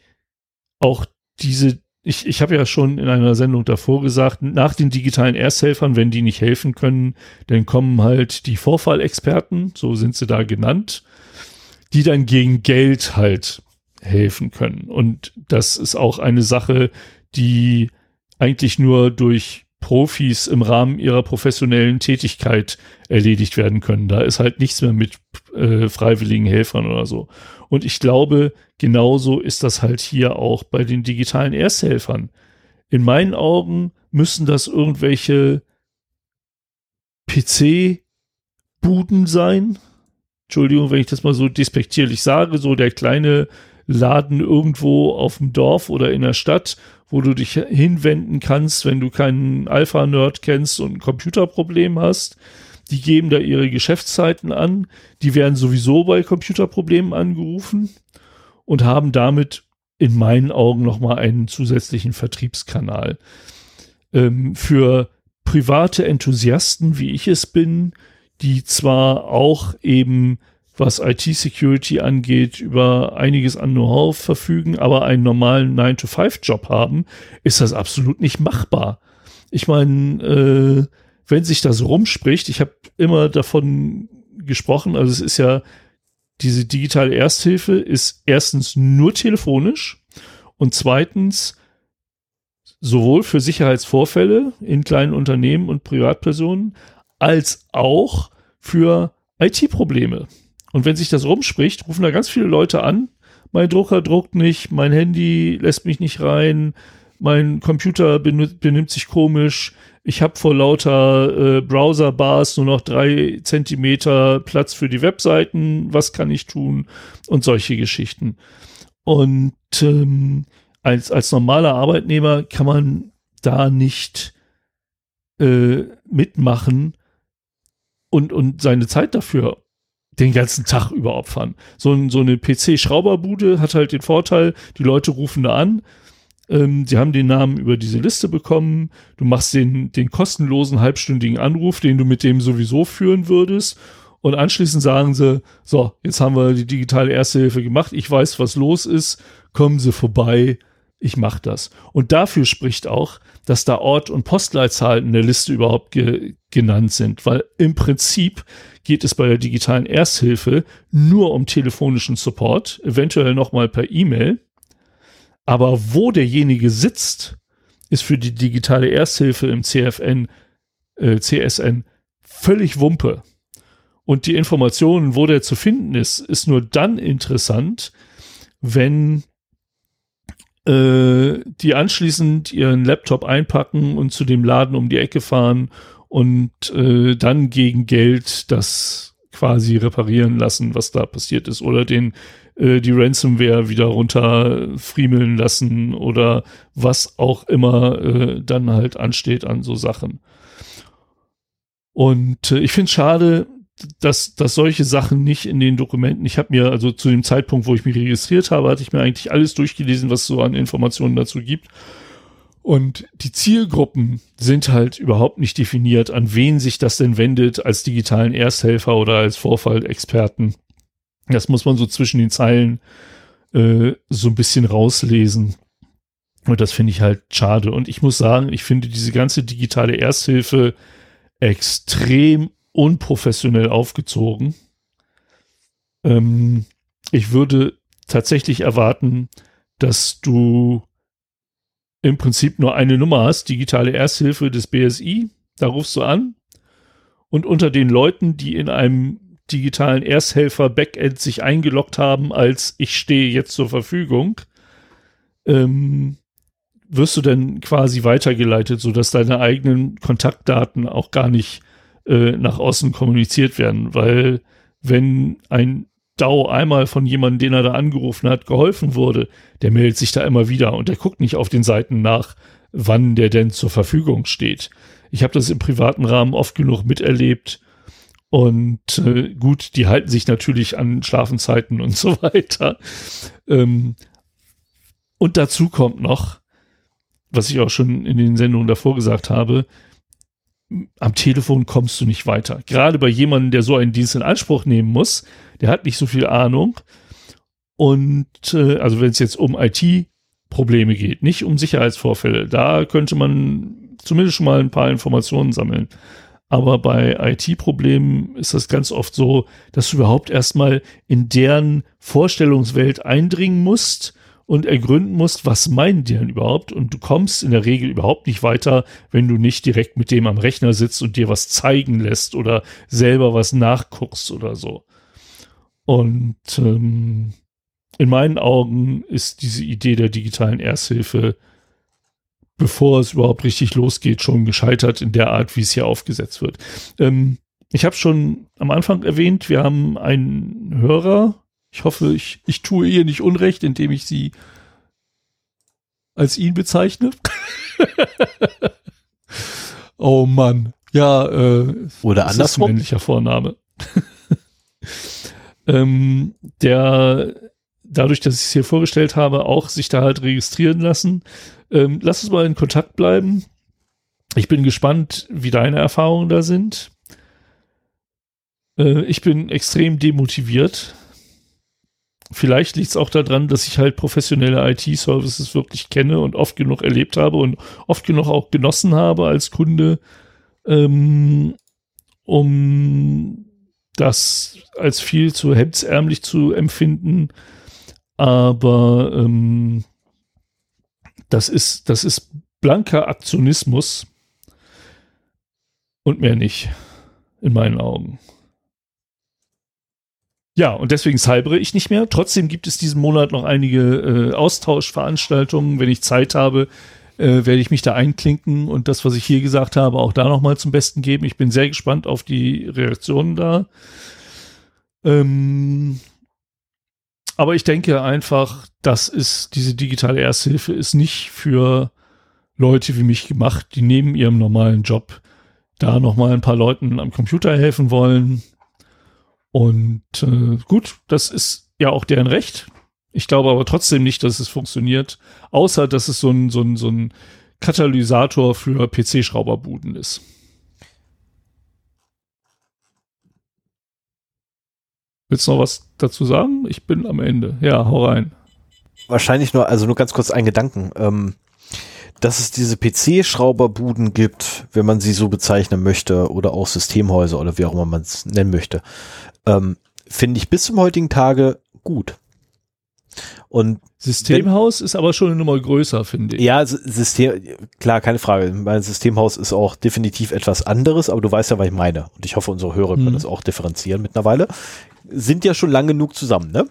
auch diese, ich, ich habe ja schon in einer Sendung davor gesagt, nach den digitalen Ersthelfern, wenn die nicht helfen können, dann kommen halt die Vorfallexperten, so sind sie da genannt, die dann gegen Geld halt helfen können. Und das ist auch eine Sache, die eigentlich nur durch Profis im Rahmen ihrer professionellen Tätigkeit erledigt werden können. Da ist halt nichts mehr mit äh, freiwilligen Helfern oder so. Und ich glaube, genauso ist das halt hier auch bei den digitalen Ersthelfern. In meinen Augen müssen das irgendwelche PC-Buden sein. Entschuldigung, wenn ich das mal so despektierlich sage, so der kleine Laden irgendwo auf dem Dorf oder in der Stadt, wo du dich hinwenden kannst, wenn du keinen Alpha-Nerd kennst und ein Computerproblem hast. Die geben da ihre Geschäftszeiten an. Die werden sowieso bei Computerproblemen angerufen und haben damit in meinen Augen nochmal einen zusätzlichen Vertriebskanal. Ähm, für private Enthusiasten, wie ich es bin, die zwar auch eben was IT-Security angeht, über einiges an Know-how verfügen, aber einen normalen 9-to-5-Job haben, ist das absolut nicht machbar. Ich meine, äh, wenn sich das rumspricht, ich habe immer davon gesprochen, also es ist ja, diese digitale Ersthilfe ist erstens nur telefonisch und zweitens sowohl für Sicherheitsvorfälle in kleinen Unternehmen und Privatpersonen als auch für IT-Probleme. Und wenn sich das rumspricht, rufen da ganz viele Leute an, mein Drucker druckt nicht, mein Handy lässt mich nicht rein, mein Computer benimmt sich komisch, ich habe vor lauter äh, Browser-Bars nur noch drei Zentimeter Platz für die Webseiten, was kann ich tun und solche Geschichten. Und ähm, als, als normaler Arbeitnehmer kann man da nicht äh, mitmachen und, und seine Zeit dafür den ganzen Tag über opfern. So, so eine PC-Schrauberbude hat halt den Vorteil, die Leute rufen da an, ähm, sie haben den Namen über diese Liste bekommen. Du machst den, den kostenlosen halbstündigen Anruf, den du mit dem sowieso führen würdest. Und anschließend sagen sie, so, jetzt haben wir die digitale Ersthilfe gemacht. Ich weiß, was los ist. Kommen Sie vorbei. Ich mache das. Und dafür spricht auch, dass da Ort und Postleitzahl in der Liste überhaupt ge genannt sind. Weil im Prinzip geht es bei der digitalen Ersthilfe nur um telefonischen Support, eventuell nochmal per E-Mail. Aber wo derjenige sitzt, ist für die digitale Ersthilfe im CFN, äh, CSN völlig Wumpe. Und die Informationen, wo der zu finden ist, ist nur dann interessant, wenn äh, die anschließend ihren Laptop einpacken und zu dem Laden um die Ecke fahren und äh, dann gegen Geld das quasi reparieren lassen, was da passiert ist oder den äh, die Ransomware wieder runterfriemeln lassen oder was auch immer äh, dann halt ansteht an so Sachen. Und äh, ich finde es schade, dass, dass solche Sachen nicht in den Dokumenten, ich habe mir also zu dem Zeitpunkt, wo ich mich registriert habe, hatte ich mir eigentlich alles durchgelesen, was so an Informationen dazu gibt. Und die Zielgruppen sind halt überhaupt nicht definiert, an wen sich das denn wendet als digitalen Ersthelfer oder als Vorfallexperten. Das muss man so zwischen den Zeilen äh, so ein bisschen rauslesen. Und das finde ich halt schade. Und ich muss sagen, ich finde diese ganze digitale Ersthilfe extrem unprofessionell aufgezogen. Ähm, ich würde tatsächlich erwarten, dass du im Prinzip nur eine Nummer hast, digitale Ersthilfe des BSI. Da rufst du an. Und unter den Leuten, die in einem digitalen Ersthelfer Backend sich eingeloggt haben, als ich stehe jetzt zur Verfügung, ähm, wirst du dann quasi weitergeleitet, sodass deine eigenen Kontaktdaten auch gar nicht äh, nach außen kommuniziert werden, weil wenn ein DAO einmal von jemandem, den er da angerufen hat, geholfen wurde, der meldet sich da immer wieder und der guckt nicht auf den Seiten nach, wann der denn zur Verfügung steht. Ich habe das im privaten Rahmen oft genug miterlebt, und äh, gut, die halten sich natürlich an Schlafenzeiten und so weiter. Ähm, und dazu kommt noch, was ich auch schon in den Sendungen davor gesagt habe, am Telefon kommst du nicht weiter. Gerade bei jemandem, der so einen Dienst in Anspruch nehmen muss, der hat nicht so viel Ahnung. Und äh, also wenn es jetzt um IT-Probleme geht, nicht um Sicherheitsvorfälle, da könnte man zumindest schon mal ein paar Informationen sammeln. Aber bei IT-Problemen ist das ganz oft so, dass du überhaupt erstmal in deren Vorstellungswelt eindringen musst und ergründen musst, was meinen die denn überhaupt? Und du kommst in der Regel überhaupt nicht weiter, wenn du nicht direkt mit dem am Rechner sitzt und dir was zeigen lässt oder selber was nachguckst oder so. Und ähm, in meinen Augen ist diese Idee der digitalen Ersthilfe bevor es überhaupt richtig losgeht, schon gescheitert in der Art, wie es hier aufgesetzt wird. Ähm, ich habe schon am Anfang erwähnt, wir haben einen Hörer. Ich hoffe, ich, ich tue ihr nicht Unrecht, indem ich sie als ihn bezeichne. oh Mann. Ja, äh, oder andersrum. männlicher Vorname. ähm, der dadurch, dass ich es hier vorgestellt habe, auch sich da halt registrieren lassen. Ähm, lass uns mal in Kontakt bleiben. Ich bin gespannt, wie deine Erfahrungen da sind. Äh, ich bin extrem demotiviert. Vielleicht liegt es auch daran, dass ich halt professionelle IT-Services wirklich kenne und oft genug erlebt habe und oft genug auch genossen habe als Kunde, ähm, um das als viel zu hemdsärmlich zu empfinden. Aber ähm, das ist, das ist blanker Aktionismus und mehr nicht, in meinen Augen. Ja, und deswegen cybere ich nicht mehr. Trotzdem gibt es diesen Monat noch einige äh, Austauschveranstaltungen. Wenn ich Zeit habe, äh, werde ich mich da einklinken und das, was ich hier gesagt habe, auch da nochmal zum Besten geben. Ich bin sehr gespannt auf die Reaktionen da. Ähm, aber ich denke einfach, das ist, diese digitale Ersthilfe ist nicht für Leute wie mich gemacht, die neben ihrem normalen Job da nochmal ein paar Leuten am Computer helfen wollen. Und äh, gut, das ist ja auch deren Recht. Ich glaube aber trotzdem nicht, dass es funktioniert, außer dass es so ein, so ein, so ein Katalysator für PC-Schrauberbuden ist. Willst du noch was dazu sagen? Ich bin am Ende. Ja, hau rein. Wahrscheinlich nur, also nur ganz kurz ein Gedanken. Ähm, dass es diese PC-Schrauberbuden gibt, wenn man sie so bezeichnen möchte, oder auch Systemhäuser oder wie auch immer man es nennen möchte, ähm, finde ich bis zum heutigen Tage gut. Und Systemhaus ist aber schon eine Nummer größer, finde ich. ja, System, klar, keine Frage. Mein Systemhaus ist auch definitiv etwas anderes, aber du weißt ja, was ich meine. Und ich hoffe, unsere Hörer können Mhm. das auch differenzieren mittlerweile. Sind ja schon lang genug zusammen, ne?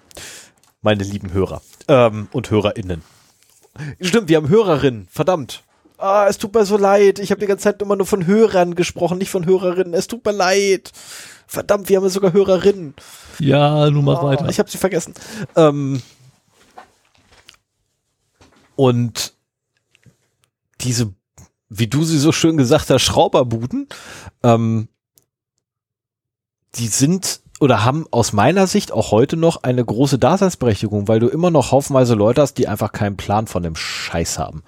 Meine lieben Hörer ähm, und HörerInnen. Stimmt, wir haben Hörerinnen, verdammt. Ah, es tut mir so leid. Ich habe die ganze Zeit immer nur von Hörern gesprochen, nicht von Hörerinnen. Es tut mir leid. Verdammt, wir haben ja sogar Hörerinnen. Ja, nun mach Oh, weiter. Ich habe sie vergessen. Ähm, und diese, wie du sie so schön gesagt hast, Schrauberbuden, ähm, die sind oder haben aus meiner Sicht auch heute noch eine große Daseinsberechtigung, weil du immer noch haufenweise Leute hast, die einfach keinen Plan von dem Scheiß haben.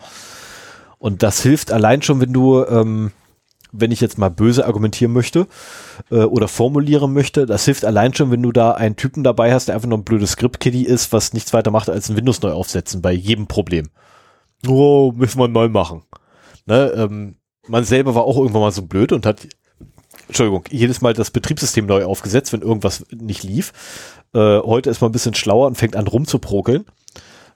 Und das hilft allein schon, wenn du, ähm, wenn ich jetzt mal böse argumentieren möchte äh, oder formulieren möchte, das hilft allein schon, wenn du da einen Typen dabei hast, der einfach nur ein blödes Script-Kitty ist, was nichts weiter macht, als ein Windows neu aufsetzen bei jedem Problem. Oh, müssen wir neu machen. Ne, ähm, man selber war auch irgendwann mal so blöd und hat, Entschuldigung, jedes Mal das Betriebssystem neu aufgesetzt, wenn irgendwas nicht lief. Äh, heute ist man ein bisschen schlauer und fängt an rumzuprokeln.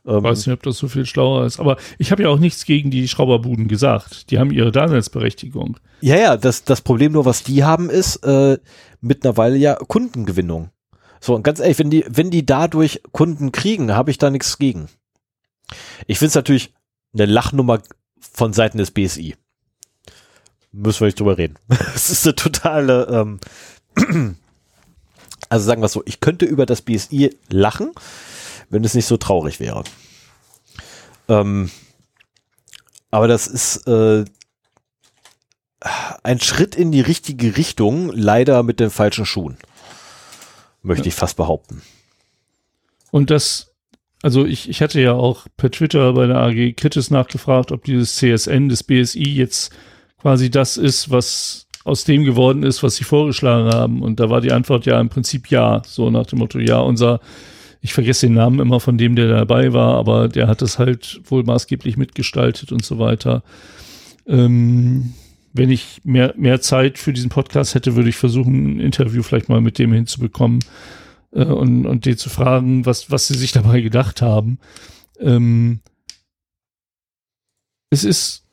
Ähm, weiß nicht, ob das so viel schlauer ist. Aber ich habe ja auch nichts gegen die Schrauberbuden gesagt. Die haben ihre Daseinsberechtigung. Ja, ja, das, das Problem nur, was die haben, ist äh, mittlerweile ja Kundengewinnung. So, und ganz ehrlich, wenn die, wenn die dadurch Kunden kriegen, habe ich da nichts gegen. Ich finde es natürlich eine Lachnummer von Seiten des BSI. Müssen wir nicht drüber reden. Es ist eine totale, ähm, also sagen wir es so, ich könnte über das BSI lachen, wenn es nicht so traurig wäre. Ähm, aber das ist äh, ein Schritt in die richtige Richtung, leider mit den falschen Schuhen. Möchte ich fast behaupten. Und das, also ich, ich hatte ja auch per Twitter bei der AG Kritis nachgefragt, ob dieses CSN des BSI jetzt quasi das ist, was aus dem geworden ist, was sie vorgeschlagen haben. Und da war die Antwort ja im Prinzip ja, so nach dem Motto, ja, unser, ich vergesse den Namen immer von dem, der dabei war, aber der hat es halt wohl maßgeblich mitgestaltet und so weiter. Ähm, wenn ich mehr, mehr Zeit für diesen Podcast hätte, würde ich versuchen, ein Interview vielleicht mal mit dem hinzubekommen äh, und, und den zu fragen, was, was sie sich dabei gedacht haben. Ähm, es ist,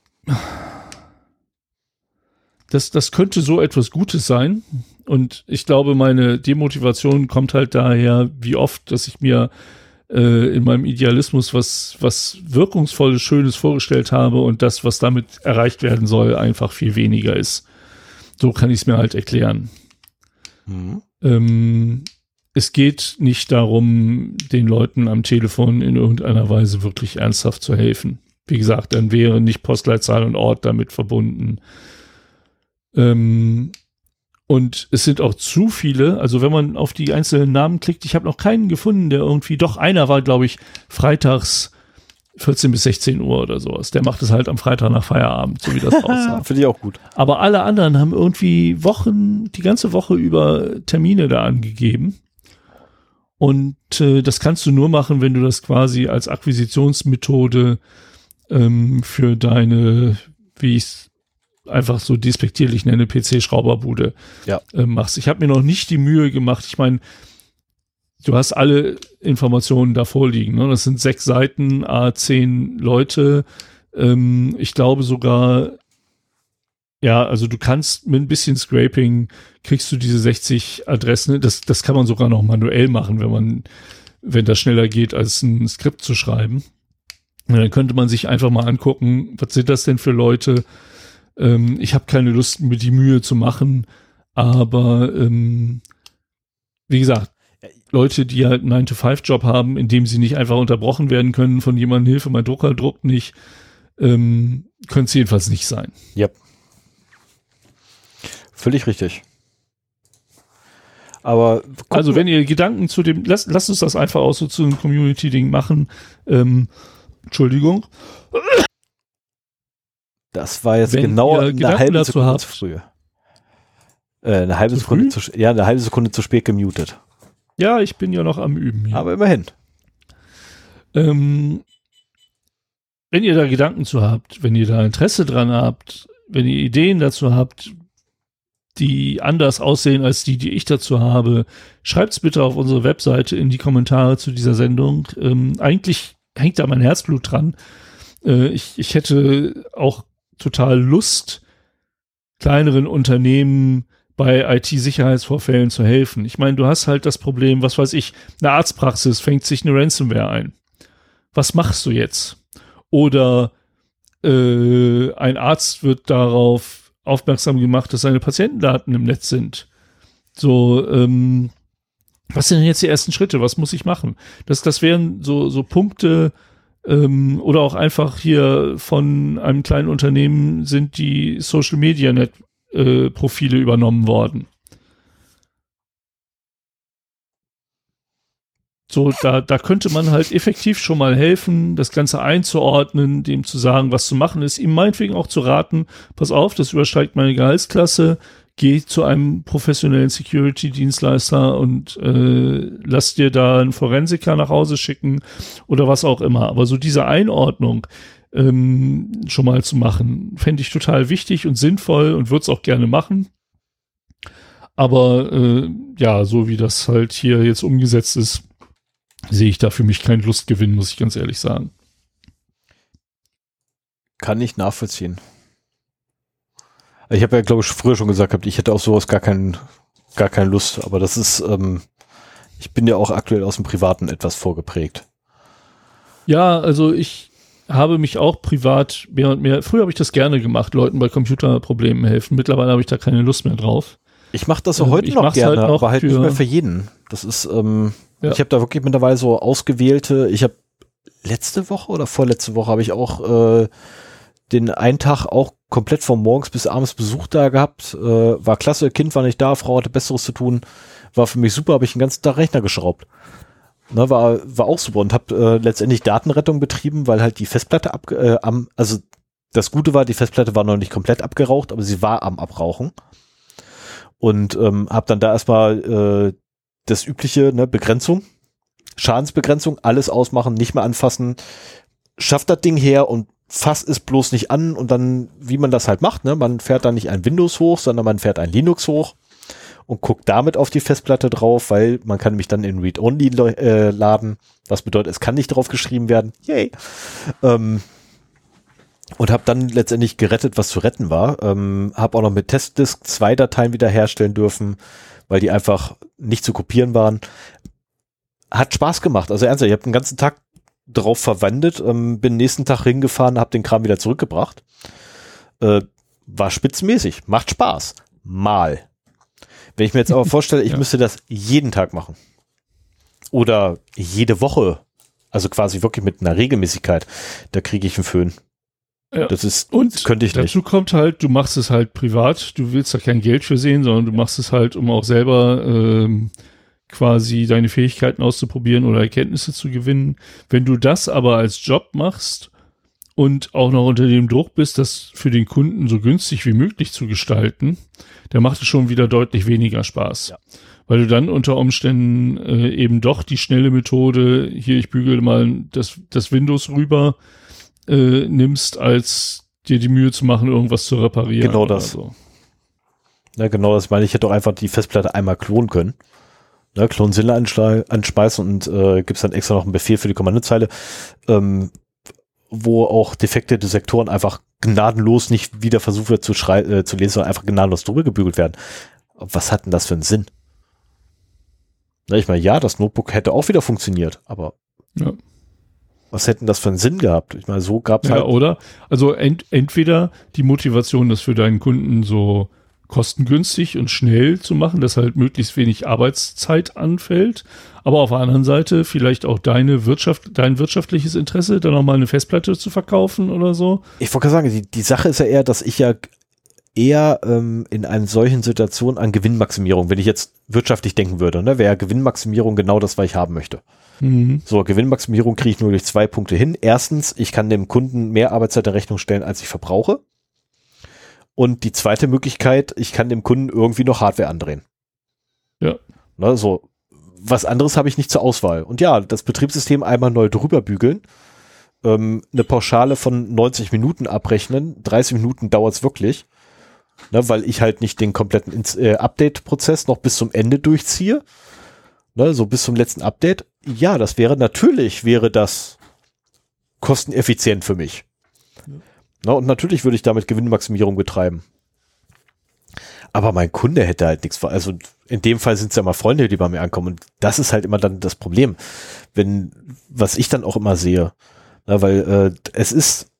das, das könnte so etwas Gutes sein. Und ich glaube, meine Demotivation kommt halt daher, wie oft, dass ich mir äh, in meinem Idealismus was, was wirkungsvolles, Schönes vorgestellt habe und das, was damit erreicht werden soll, einfach viel weniger ist. So kann ich es mir halt erklären. Mhm. Ähm, es geht nicht darum, den Leuten am Telefon in irgendeiner Weise wirklich ernsthaft zu helfen. Wie gesagt, dann wäre nicht Postleitzahl und Ort damit verbunden. Ähm, und es sind auch zu viele, also wenn man auf die einzelnen Namen klickt, ich habe noch keinen gefunden, der irgendwie, doch einer war, glaube ich, freitags 14 bis 16 Uhr oder sowas. Der macht es halt am Freitag nach Feierabend, so wie das aussah. Finde ich auch gut. Aber alle anderen haben irgendwie Wochen, die ganze Woche über Termine da angegeben. Und äh, das kannst du nur machen, wenn du das quasi als Akquisitionsmethode ähm, für deine, wie ich einfach so despektierlich nenne, PC-Schrauberbude Ja. äh, machst. Ich habe mir noch nicht die Mühe gemacht. Ich meine, du hast alle Informationen da vorliegen. Ne? Das sind sechs Seiten, a zehn Leute. Ähm, ich glaube sogar, ja, also du kannst mit ein bisschen Scraping kriegst du diese 60 Adressen. Das, das kann man sogar noch manuell machen, wenn man, wenn das schneller geht, als ein Skript zu schreiben. Und dann könnte man sich einfach mal angucken, was sind das denn für Leute? Ähm, ich habe keine Lust, mir die Mühe zu machen, aber ähm, wie gesagt, Leute, die halt einen 9-to-5-Job haben, in dem sie nicht einfach unterbrochen werden können von jemandem, Hilfe, mein Drucker druckt nicht, ähm, können es jedenfalls nicht sein. Völlig richtig. Aber Also wenn ihr Gedanken zu dem, lasst, lasst uns das einfach auch so zu einem Community-Ding machen. Ähm, Entschuldigung. Das war jetzt wenn genau eine Gedanken halbe Sekunde habt- zu früh. Äh, eine halbe Zu Sekunde früh? zu, ja, eine halbe Sekunde zu spät gemutet. Ja, ich bin ja noch am Üben hier. Aber immerhin. Ähm, wenn ihr da Gedanken zu habt, wenn ihr da Interesse dran habt, wenn ihr Ideen dazu habt, die anders aussehen als die, die ich dazu habe, schreibt's bitte auf unsere Webseite in die Kommentare zu dieser Sendung. Ähm, eigentlich hängt da mein Herzblut dran. Äh, ich, ich hätte auch total Lust, kleineren Unternehmen bei IT-Sicherheitsvorfällen zu helfen. Ich meine, du hast halt das Problem, was weiß ich, eine Arztpraxis fängt sich eine Ransomware ein. Was machst du jetzt? Oder äh, ein Arzt wird darauf aufmerksam gemacht, dass seine Patientendaten im Netz sind. So, ähm, was sind denn jetzt die ersten Schritte? Was muss ich machen? Das, das wären so, so Punkte, ähm, oder auch einfach hier von einem kleinen Unternehmen sind die Social Media Net äh, Profile übernommen worden. So, da, da könnte man halt effektiv schon mal helfen, das Ganze einzuordnen, dem zu sagen, was zu machen ist, ihm meinetwegen auch zu raten, pass auf, das übersteigt meine Gehaltsklasse, geh zu einem professionellen Security-Dienstleister und äh, lass dir da einen Forensiker nach Hause schicken oder was auch immer. Aber so diese Einordnung ähm, schon mal zu machen, fände ich total wichtig und sinnvoll und würde es auch gerne machen. Aber äh, ja, so wie das halt hier jetzt umgesetzt ist, sehe ich da für mich keinen Lustgewinn, muss ich ganz ehrlich sagen. Kann ich nachvollziehen. Ich habe ja, glaube ich, früher schon gesagt, ich hätte auf sowas gar, kein, gar keine Lust, aber das ist, ähm, ich bin ja auch aktuell aus dem Privaten etwas vorgeprägt. Ja, also ich habe mich auch privat mehr und mehr, früher habe ich das gerne gemacht, Leuten bei Computerproblemen helfen. Mittlerweile habe ich da keine Lust mehr drauf. Ich mache das auch ähm, heute noch gerne, halt noch aber halt nicht mehr für jeden. Das ist, ähm, ja. Ich habe da wirklich mittlerweile so ausgewählte, ich habe letzte Woche oder vorletzte Woche habe ich auch äh, den einen Tag auch komplett von morgens bis abends Besuch da gehabt. Äh, war klasse, Kind war nicht da, Frau hatte Besseres zu tun. War für mich super, habe ich den ganzen Tag Rechner geschraubt. Ne, war, war auch super und habe äh, letztendlich Datenrettung betrieben, weil halt die Festplatte ab, äh, am, also das Gute war, die Festplatte war noch nicht komplett abgeraucht, aber sie war am Abrauchen. Und ähm, habe dann da erstmal äh, das übliche, ne, Begrenzung, Schadensbegrenzung, alles ausmachen, nicht mehr anfassen, schafft das Ding her und fasst es bloß nicht an und dann, wie man das halt macht, ne, man fährt dann nicht ein Windows hoch, sondern man fährt ein Linux hoch und guckt damit auf die Festplatte drauf, weil man kann nämlich dann in Read-Only äh, laden, was bedeutet, es kann nicht drauf geschrieben werden. Yay! Ähm, und habe dann letztendlich gerettet, was zu retten war. Ähm, habe auch noch mit Testdisk zwei Dateien wiederherstellen dürfen, weil die einfach nicht zu kopieren waren. Hat Spaß gemacht. Also ernsthaft, ich habe den ganzen Tag drauf verwendet, ähm, bin nächsten Tag hingefahren, habe den Kram wieder zurückgebracht. Äh, war spitzmäßig, macht Spaß. Mal. Wenn ich mir jetzt aber vorstelle, ich ja. müsste das jeden Tag machen. Oder jede Woche. Also quasi wirklich mit einer Regelmäßigkeit. Da kriege ich einen Föhn. Ja. Das ist, und könnte ich dazu nicht. kommt halt, du machst es halt privat, du willst da kein Geld für sehen, sondern du machst es halt, um auch selber ähm, quasi deine Fähigkeiten auszuprobieren oder Erkenntnisse zu gewinnen. Wenn du das aber als Job machst und auch noch unter dem Druck bist, das für den Kunden so günstig wie möglich zu gestalten, dann macht es schon wieder deutlich weniger Spaß. Ja. Weil du dann unter Umständen äh, eben doch die schnelle Methode, hier ich bügele mal das, das Windows rüber, äh, nimmst, als dir die Mühe zu machen, irgendwas zu reparieren. Genau das. So. Ja, genau das meine ich. Ich hätte doch einfach die Festplatte einmal klonen können. Ne, Klonzilla anspeisen und äh, gibt es dann extra noch einen Befehl für die Kommandozeile, ähm, wo auch defekte Desektoren einfach gnadenlos nicht wieder versucht wird zu, äh, zu lesen, sondern einfach gnadenlos drüber gebügelt werden. Was hat denn das für einen Sinn? Ne, ich meine, ja, das Notebook hätte auch wieder funktioniert, aber ja was hätten das für einen Sinn gehabt? Ich meine, so gab es ja, halt. oder? Also ent entweder die Motivation, das für deinen Kunden so kostengünstig und schnell zu machen, dass halt möglichst wenig Arbeitszeit anfällt. Aber auf der anderen Seite vielleicht auch deine Wirtschaft, dein wirtschaftliches Interesse, dann nochmal eine Festplatte zu verkaufen oder so. Ich wollte sagen, die, die Sache ist ja eher, dass ich ja eher ähm, in einer solchen Situation an Gewinnmaximierung, wenn ich jetzt wirtschaftlich denken würde, ne, wäre Gewinnmaximierung genau das, was ich haben möchte. Mhm. So, Gewinnmaximierung kriege ich nur durch zwei Punkte hin. Erstens, ich kann dem Kunden mehr Arbeitszeit in Rechnung stellen, als ich verbrauche. Und die zweite Möglichkeit, ich kann dem Kunden irgendwie noch Hardware andrehen. Ja. Ne, so, was anderes habe ich nicht zur Auswahl. Und ja, das Betriebssystem einmal neu drüber bügeln, ähm, eine Pauschale von 90 Minuten abrechnen, 30 Minuten dauert es wirklich. Ne, weil ich halt nicht den kompletten äh, Update-Prozess noch bis zum Ende durchziehe. Ne, so bis zum letzten Update. Ja, das wäre natürlich, wäre das kosteneffizient für mich. Ne, und natürlich würde ich damit Gewinnmaximierung betreiben. Aber mein Kunde hätte halt nichts. Also in dem Fall sind es ja mal Freunde, die bei mir ankommen. Und das ist halt immer dann das Problem. Wenn, was ich dann auch immer sehe, ne, weil äh, es ist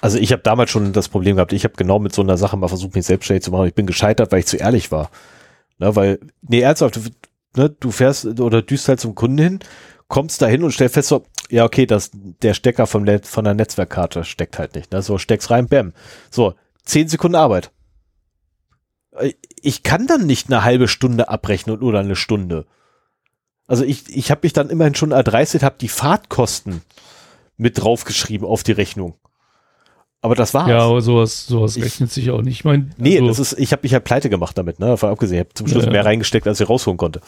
also ich habe damals schon das Problem gehabt, ich habe genau mit so einer Sache mal versucht, mich selbstständig zu machen. Ich bin gescheitert, weil ich zu ehrlich war. Ne, weil, nee, ernsthaft, du, ne, du fährst oder düst halt zum Kunden hin, kommst da hin und stellst fest, so, ja, okay, das, der Stecker vom Net, von der Netzwerkkarte steckt halt nicht. Ne? So, steckst rein, bam. So, zehn Sekunden Arbeit. Äh, Ich kann dann nicht eine halbe Stunde abrechnen oder eine Stunde. Also ich, ich habe mich dann immerhin schon erdreistet, habe die Fahrtkosten mit draufgeschrieben auf die Rechnung. Aber das war's. Ja, aber sowas, sowas Ich- rechnet sich auch nicht. Ich meine, Nee, also, das ist, ich habe mich halt pleite gemacht damit, ne? Davon abgesehen, ich habe zum Schluss Ja. mehr reingesteckt, als ich rausholen konnte.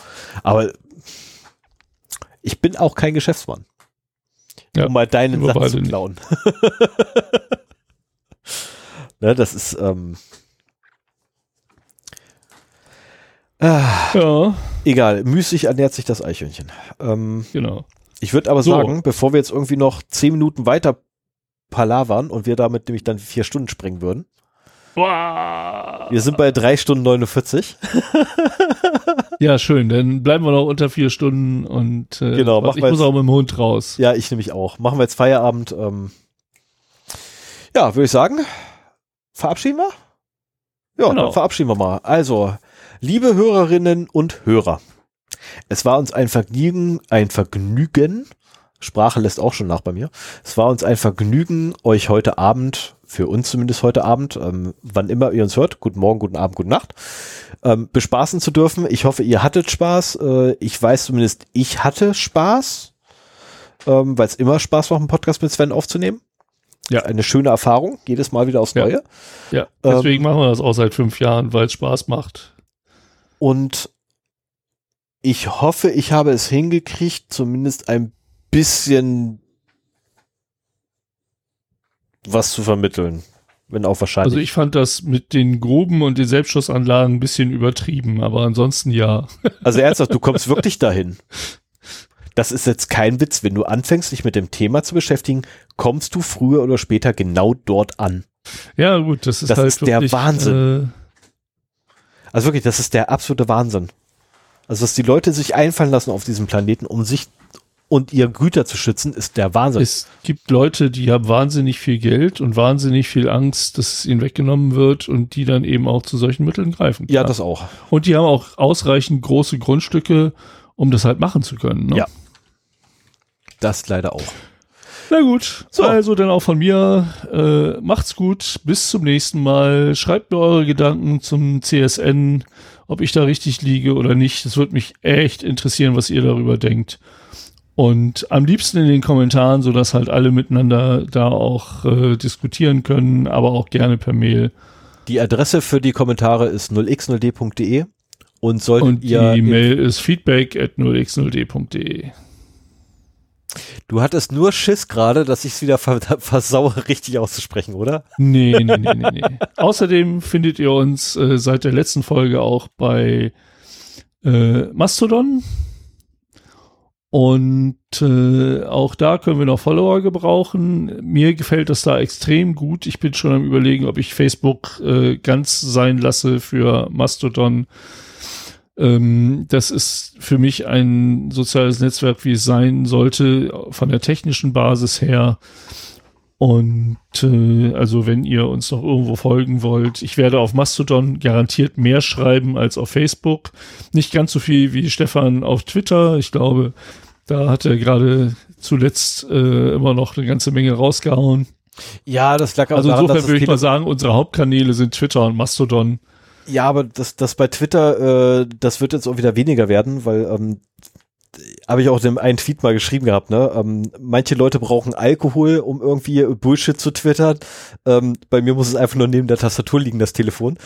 Aber ich bin auch kein Geschäftsmann. Ja, um mal deinen Satz zu klauen. ne, das ist, ähm, ah, ja, egal, müßig ernährt sich das Eichhörnchen. Ähm, genau. ich würde aber So. sagen, bevor wir jetzt irgendwie noch zehn Minuten weiter palavern und wir damit nämlich dann vier Stunden springen würden. Boah. Wir sind bei drei Stunden 49. Ja, schön. Dann bleiben wir noch unter vier Stunden und äh, Genau, was- machen ich wir muss jetzt- auch mit dem Hund raus. Ja, ich nämlich auch. Machen wir jetzt Feierabend. Ähm, ja, würde ich sagen, verabschieden wir? Ja, Genau. dann verabschieden wir mal. Also, liebe Hörerinnen und Hörer, es war uns ein Vergnügen, ein Vergnügen, Sprache lässt auch schon nach bei mir, es war uns ein Vergnügen, euch heute Abend, für uns zumindest heute Abend, ähm, wann immer ihr uns hört, guten Morgen, guten Abend, gute Nacht, ähm, bespaßen zu dürfen. Ich hoffe, ihr hattet Spaß. Äh, ich weiß zumindest, ich hatte Spaß ähm, weil es immer Spaß macht, einen Podcast mit Sven aufzunehmen. Ja. Eine schöne Erfahrung, jedes Mal wieder aufs Ja. Neue. Ja, Ähm, deswegen machen wir das auch seit fünf Jahren, weil es Spaß macht. Und ich hoffe, ich habe es hingekriegt, zumindest ein bisschen was zu vermitteln. Wenn auch wahrscheinlich. Also ich fand das mit den Gruben und den Selbstschussanlagen ein bisschen übertrieben, aber ansonsten ja. Also ernsthaft, du kommst wirklich dahin. Das ist jetzt kein Witz. Wenn du anfängst, dich mit dem Thema zu beschäftigen, kommst du früher oder später genau dort an. Ja, gut, das ist Das halt ist der wirklich, Wahnsinn. Also wirklich, das ist der absolute Wahnsinn. Also, dass die Leute sich einfallen lassen auf diesem Planeten, um sich und ihr Güter zu schützen, ist der Wahnsinn. es gibt Leute, die haben wahnsinnig viel Geld und wahnsinnig viel Angst, dass es ihnen weggenommen wird und die dann eben auch zu solchen Mitteln greifen. ja, klar. das auch. und die haben auch ausreichend große Grundstücke, um das halt machen zu können. Ne? Ja. Das leider auch. Na gut, So. also dann auch von mir. Äh, macht's gut, bis zum nächsten Mal. Schreibt mir eure Gedanken zum CSN, ob ich da richtig liege oder nicht. Das würde mich echt interessieren, was ihr darüber denkt. Und am liebsten in den Kommentaren, sodass halt alle miteinander da auch äh, diskutieren können, aber auch gerne per Mail. Die Adresse für die Kommentare ist 0x0d.de und solltet Und ihr. die Mail ist feedback at 0x0d.de. Du hattest nur Schiss gerade, dass ich es wieder ver versauere, richtig auszusprechen, oder? Nee, nee, nee, nee, nee. Außerdem findet ihr uns äh, seit der letzten Folge auch bei äh, Mastodon. Und äh, auch da können wir noch Follower gebrauchen. Mir gefällt das da extrem gut. Ich bin schon am überlegen, ob ich Facebook äh, ganz sein lasse für Mastodon. Ähm, das ist für mich ein soziales Netzwerk, wie es sein sollte, von der technischen Basis her. Und äh, also wenn ihr uns noch irgendwo folgen wollt, ich werde auf Mastodon garantiert mehr schreiben als auf Facebook. Nicht ganz so viel wie Stefan auf Twitter. Ich glaube, da hat er gerade zuletzt äh, immer noch eine ganze Menge rausgehauen. Ja, das lag aber Also daran, insofern würde ich mal sagen, unsere Hauptkanäle sind Twitter und Mastodon. Ja, aber das, das bei Twitter, äh, das wird jetzt auch wieder weniger werden, weil ähm, habe ich auch in einen Tweet mal geschrieben gehabt, ne? Ähm, manche Leute brauchen Alkohol, um irgendwie Bullshit zu twittern. Ähm, bei mir muss es einfach nur neben der Tastatur liegen, das Telefon.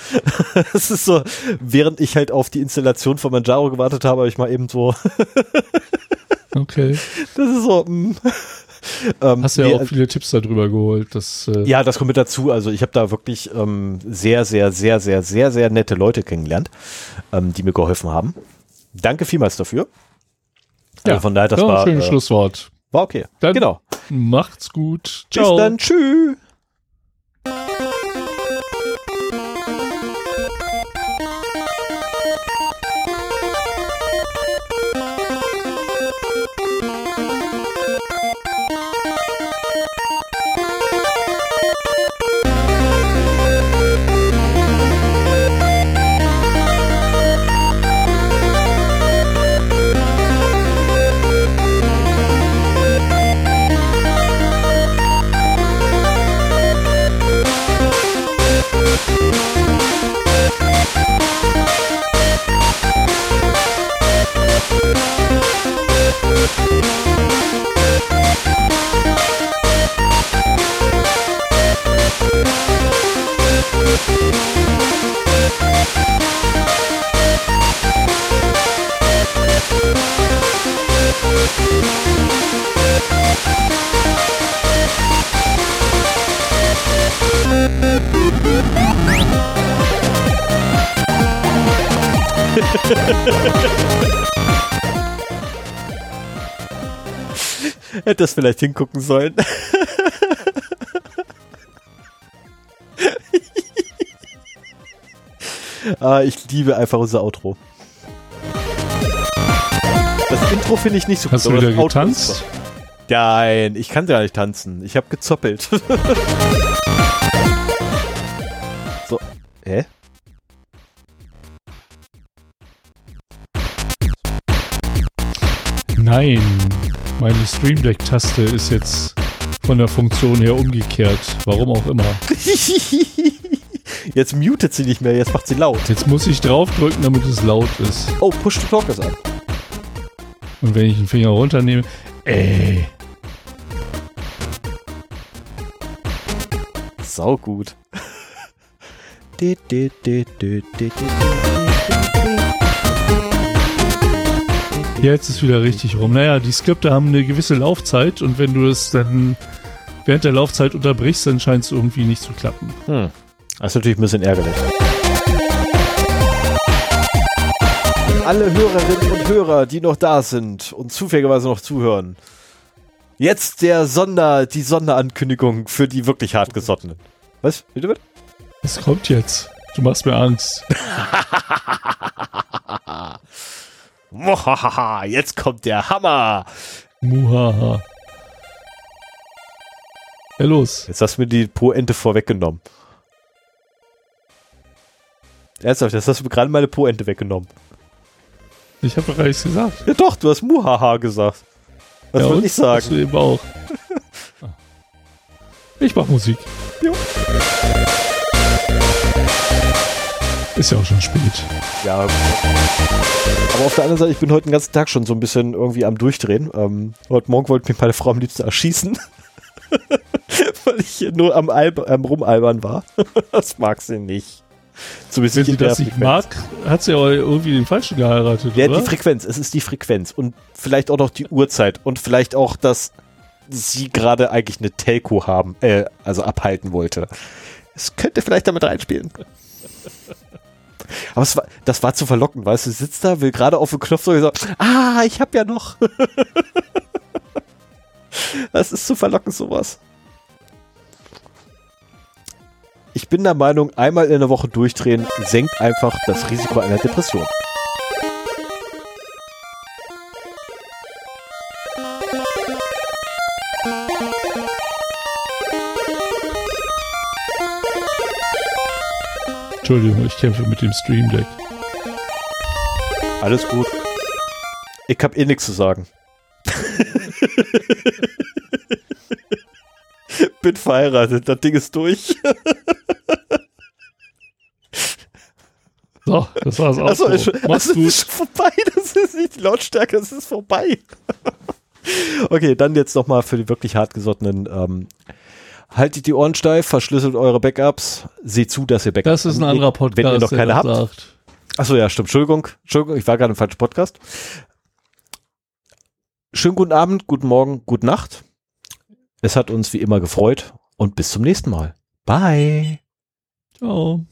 das ist so, während ich halt auf die Installation von Manjaro gewartet habe, habe ich mal eben so, Okay. das ist so, mm, Ähm, Hast ja nee, auch äh, viele Tipps darüber geholt. Dass, äh ja, das kommt mit dazu. Also ich habe da wirklich ähm, sehr, sehr, sehr, sehr, sehr, sehr nette Leute kennengelernt, ähm, die mir geholfen haben. Danke vielmals dafür. Ja, also von daher, das ja, war schönes äh, Schlusswort. War okay. Dann genau. Macht's gut. Ciao. Bis dann. Tschüss. Hätte das vielleicht hingucken sollen. Ah, ich liebe einfach unser Outro. Das Intro finde ich nicht so gut. Hast du wieder getanzt? Nein, ich kann gar nicht tanzen. Ich habe gezoppelt. so, hä? Nein, meine Stream Deck Taste ist jetzt von der Funktion her umgekehrt. Warum auch immer. Jetzt mutet sie nicht mehr, jetzt macht sie laut. Jetzt muss ich draufdrücken, damit es laut ist. Oh, Push to Talk ist an. Und wenn ich den Finger runternehme, ey. Sau gut. Jetzt ist wieder richtig rum. Naja, die Skripte haben eine gewisse Laufzeit und wenn du es dann während der Laufzeit unterbrichst, dann scheint es irgendwie nicht zu klappen. Hm. Das ist natürlich ein bisschen ärgerlich. Alle Hörerinnen und Hörer, die noch da sind und zufälligerweise noch zuhören. Jetzt der Sonder, die Sonderankündigung für die wirklich hartgesottenen. Was? Bitte, bitte? Es kommt jetzt. Du machst mir Angst. Mohahaha, jetzt kommt der Hammer. Muhaha. Ja, los. Jetzt hast du mir die Po-Ente vorweggenommen. Ernsthaft, jetzt hast du gerade meine Po-Ente weggenommen. Ich habe doch gar nichts gesagt. Ja doch, du hast Muhaha gesagt. Was ja, soll ich sagen? du eben auch. ich mach Musik. Jo. Ist ja auch schon spät. Ja. Aber auf der anderen Seite, ich bin heute den ganzen Tag schon so ein bisschen irgendwie am Durchdrehen. Ähm, heute Morgen wollte mich meine Frau am liebsten erschießen. Weil ich nur am, Alb am Rumalbern war. das mag sie nicht. Zumindest Wenn sie das nicht mag, hat sie aber irgendwie den Falschen geheiratet, Ja, oder? die Frequenz. Es ist die Frequenz. Und vielleicht auch noch die Uhrzeit. Und vielleicht auch, dass sie gerade eigentlich eine Telco haben, äh, also abhalten wollte. Es könnte vielleicht damit reinspielen. Aber war, das war zu verlocken, weißt du, sitzt da, will gerade auf den Knopf drücken und so, ah, ich hab ja noch. das ist zu verlockend, sowas. Ich bin der Meinung, einmal in der Woche durchdrehen senkt einfach das Risiko einer Depression. Entschuldigung, ich kämpfe mit dem Stream Deck. Alles gut. Ich hab eh nichts zu sagen. Bin verheiratet, das Ding ist durch. so, das war's auch. Achso, ist, Mach's also, ist vorbei. Das ist nicht die Lautstärke, das ist vorbei. okay, dann jetzt nochmal für die wirklich hartgesottenen ähm, haltet die Ohren steif, verschlüsselt eure Backups, seht zu, dass ihr Backups habt. Das ist ein anderer Podcast, wenn ihr noch keine habt. Sagt. Achso, ja, stimmt. Entschuldigung, Entschuldigung, ich war gerade im falschen Podcast. Schönen guten Abend, guten Morgen, gute Nacht. Es hat uns wie immer gefreut und bis zum nächsten Mal. Bye. Ciao.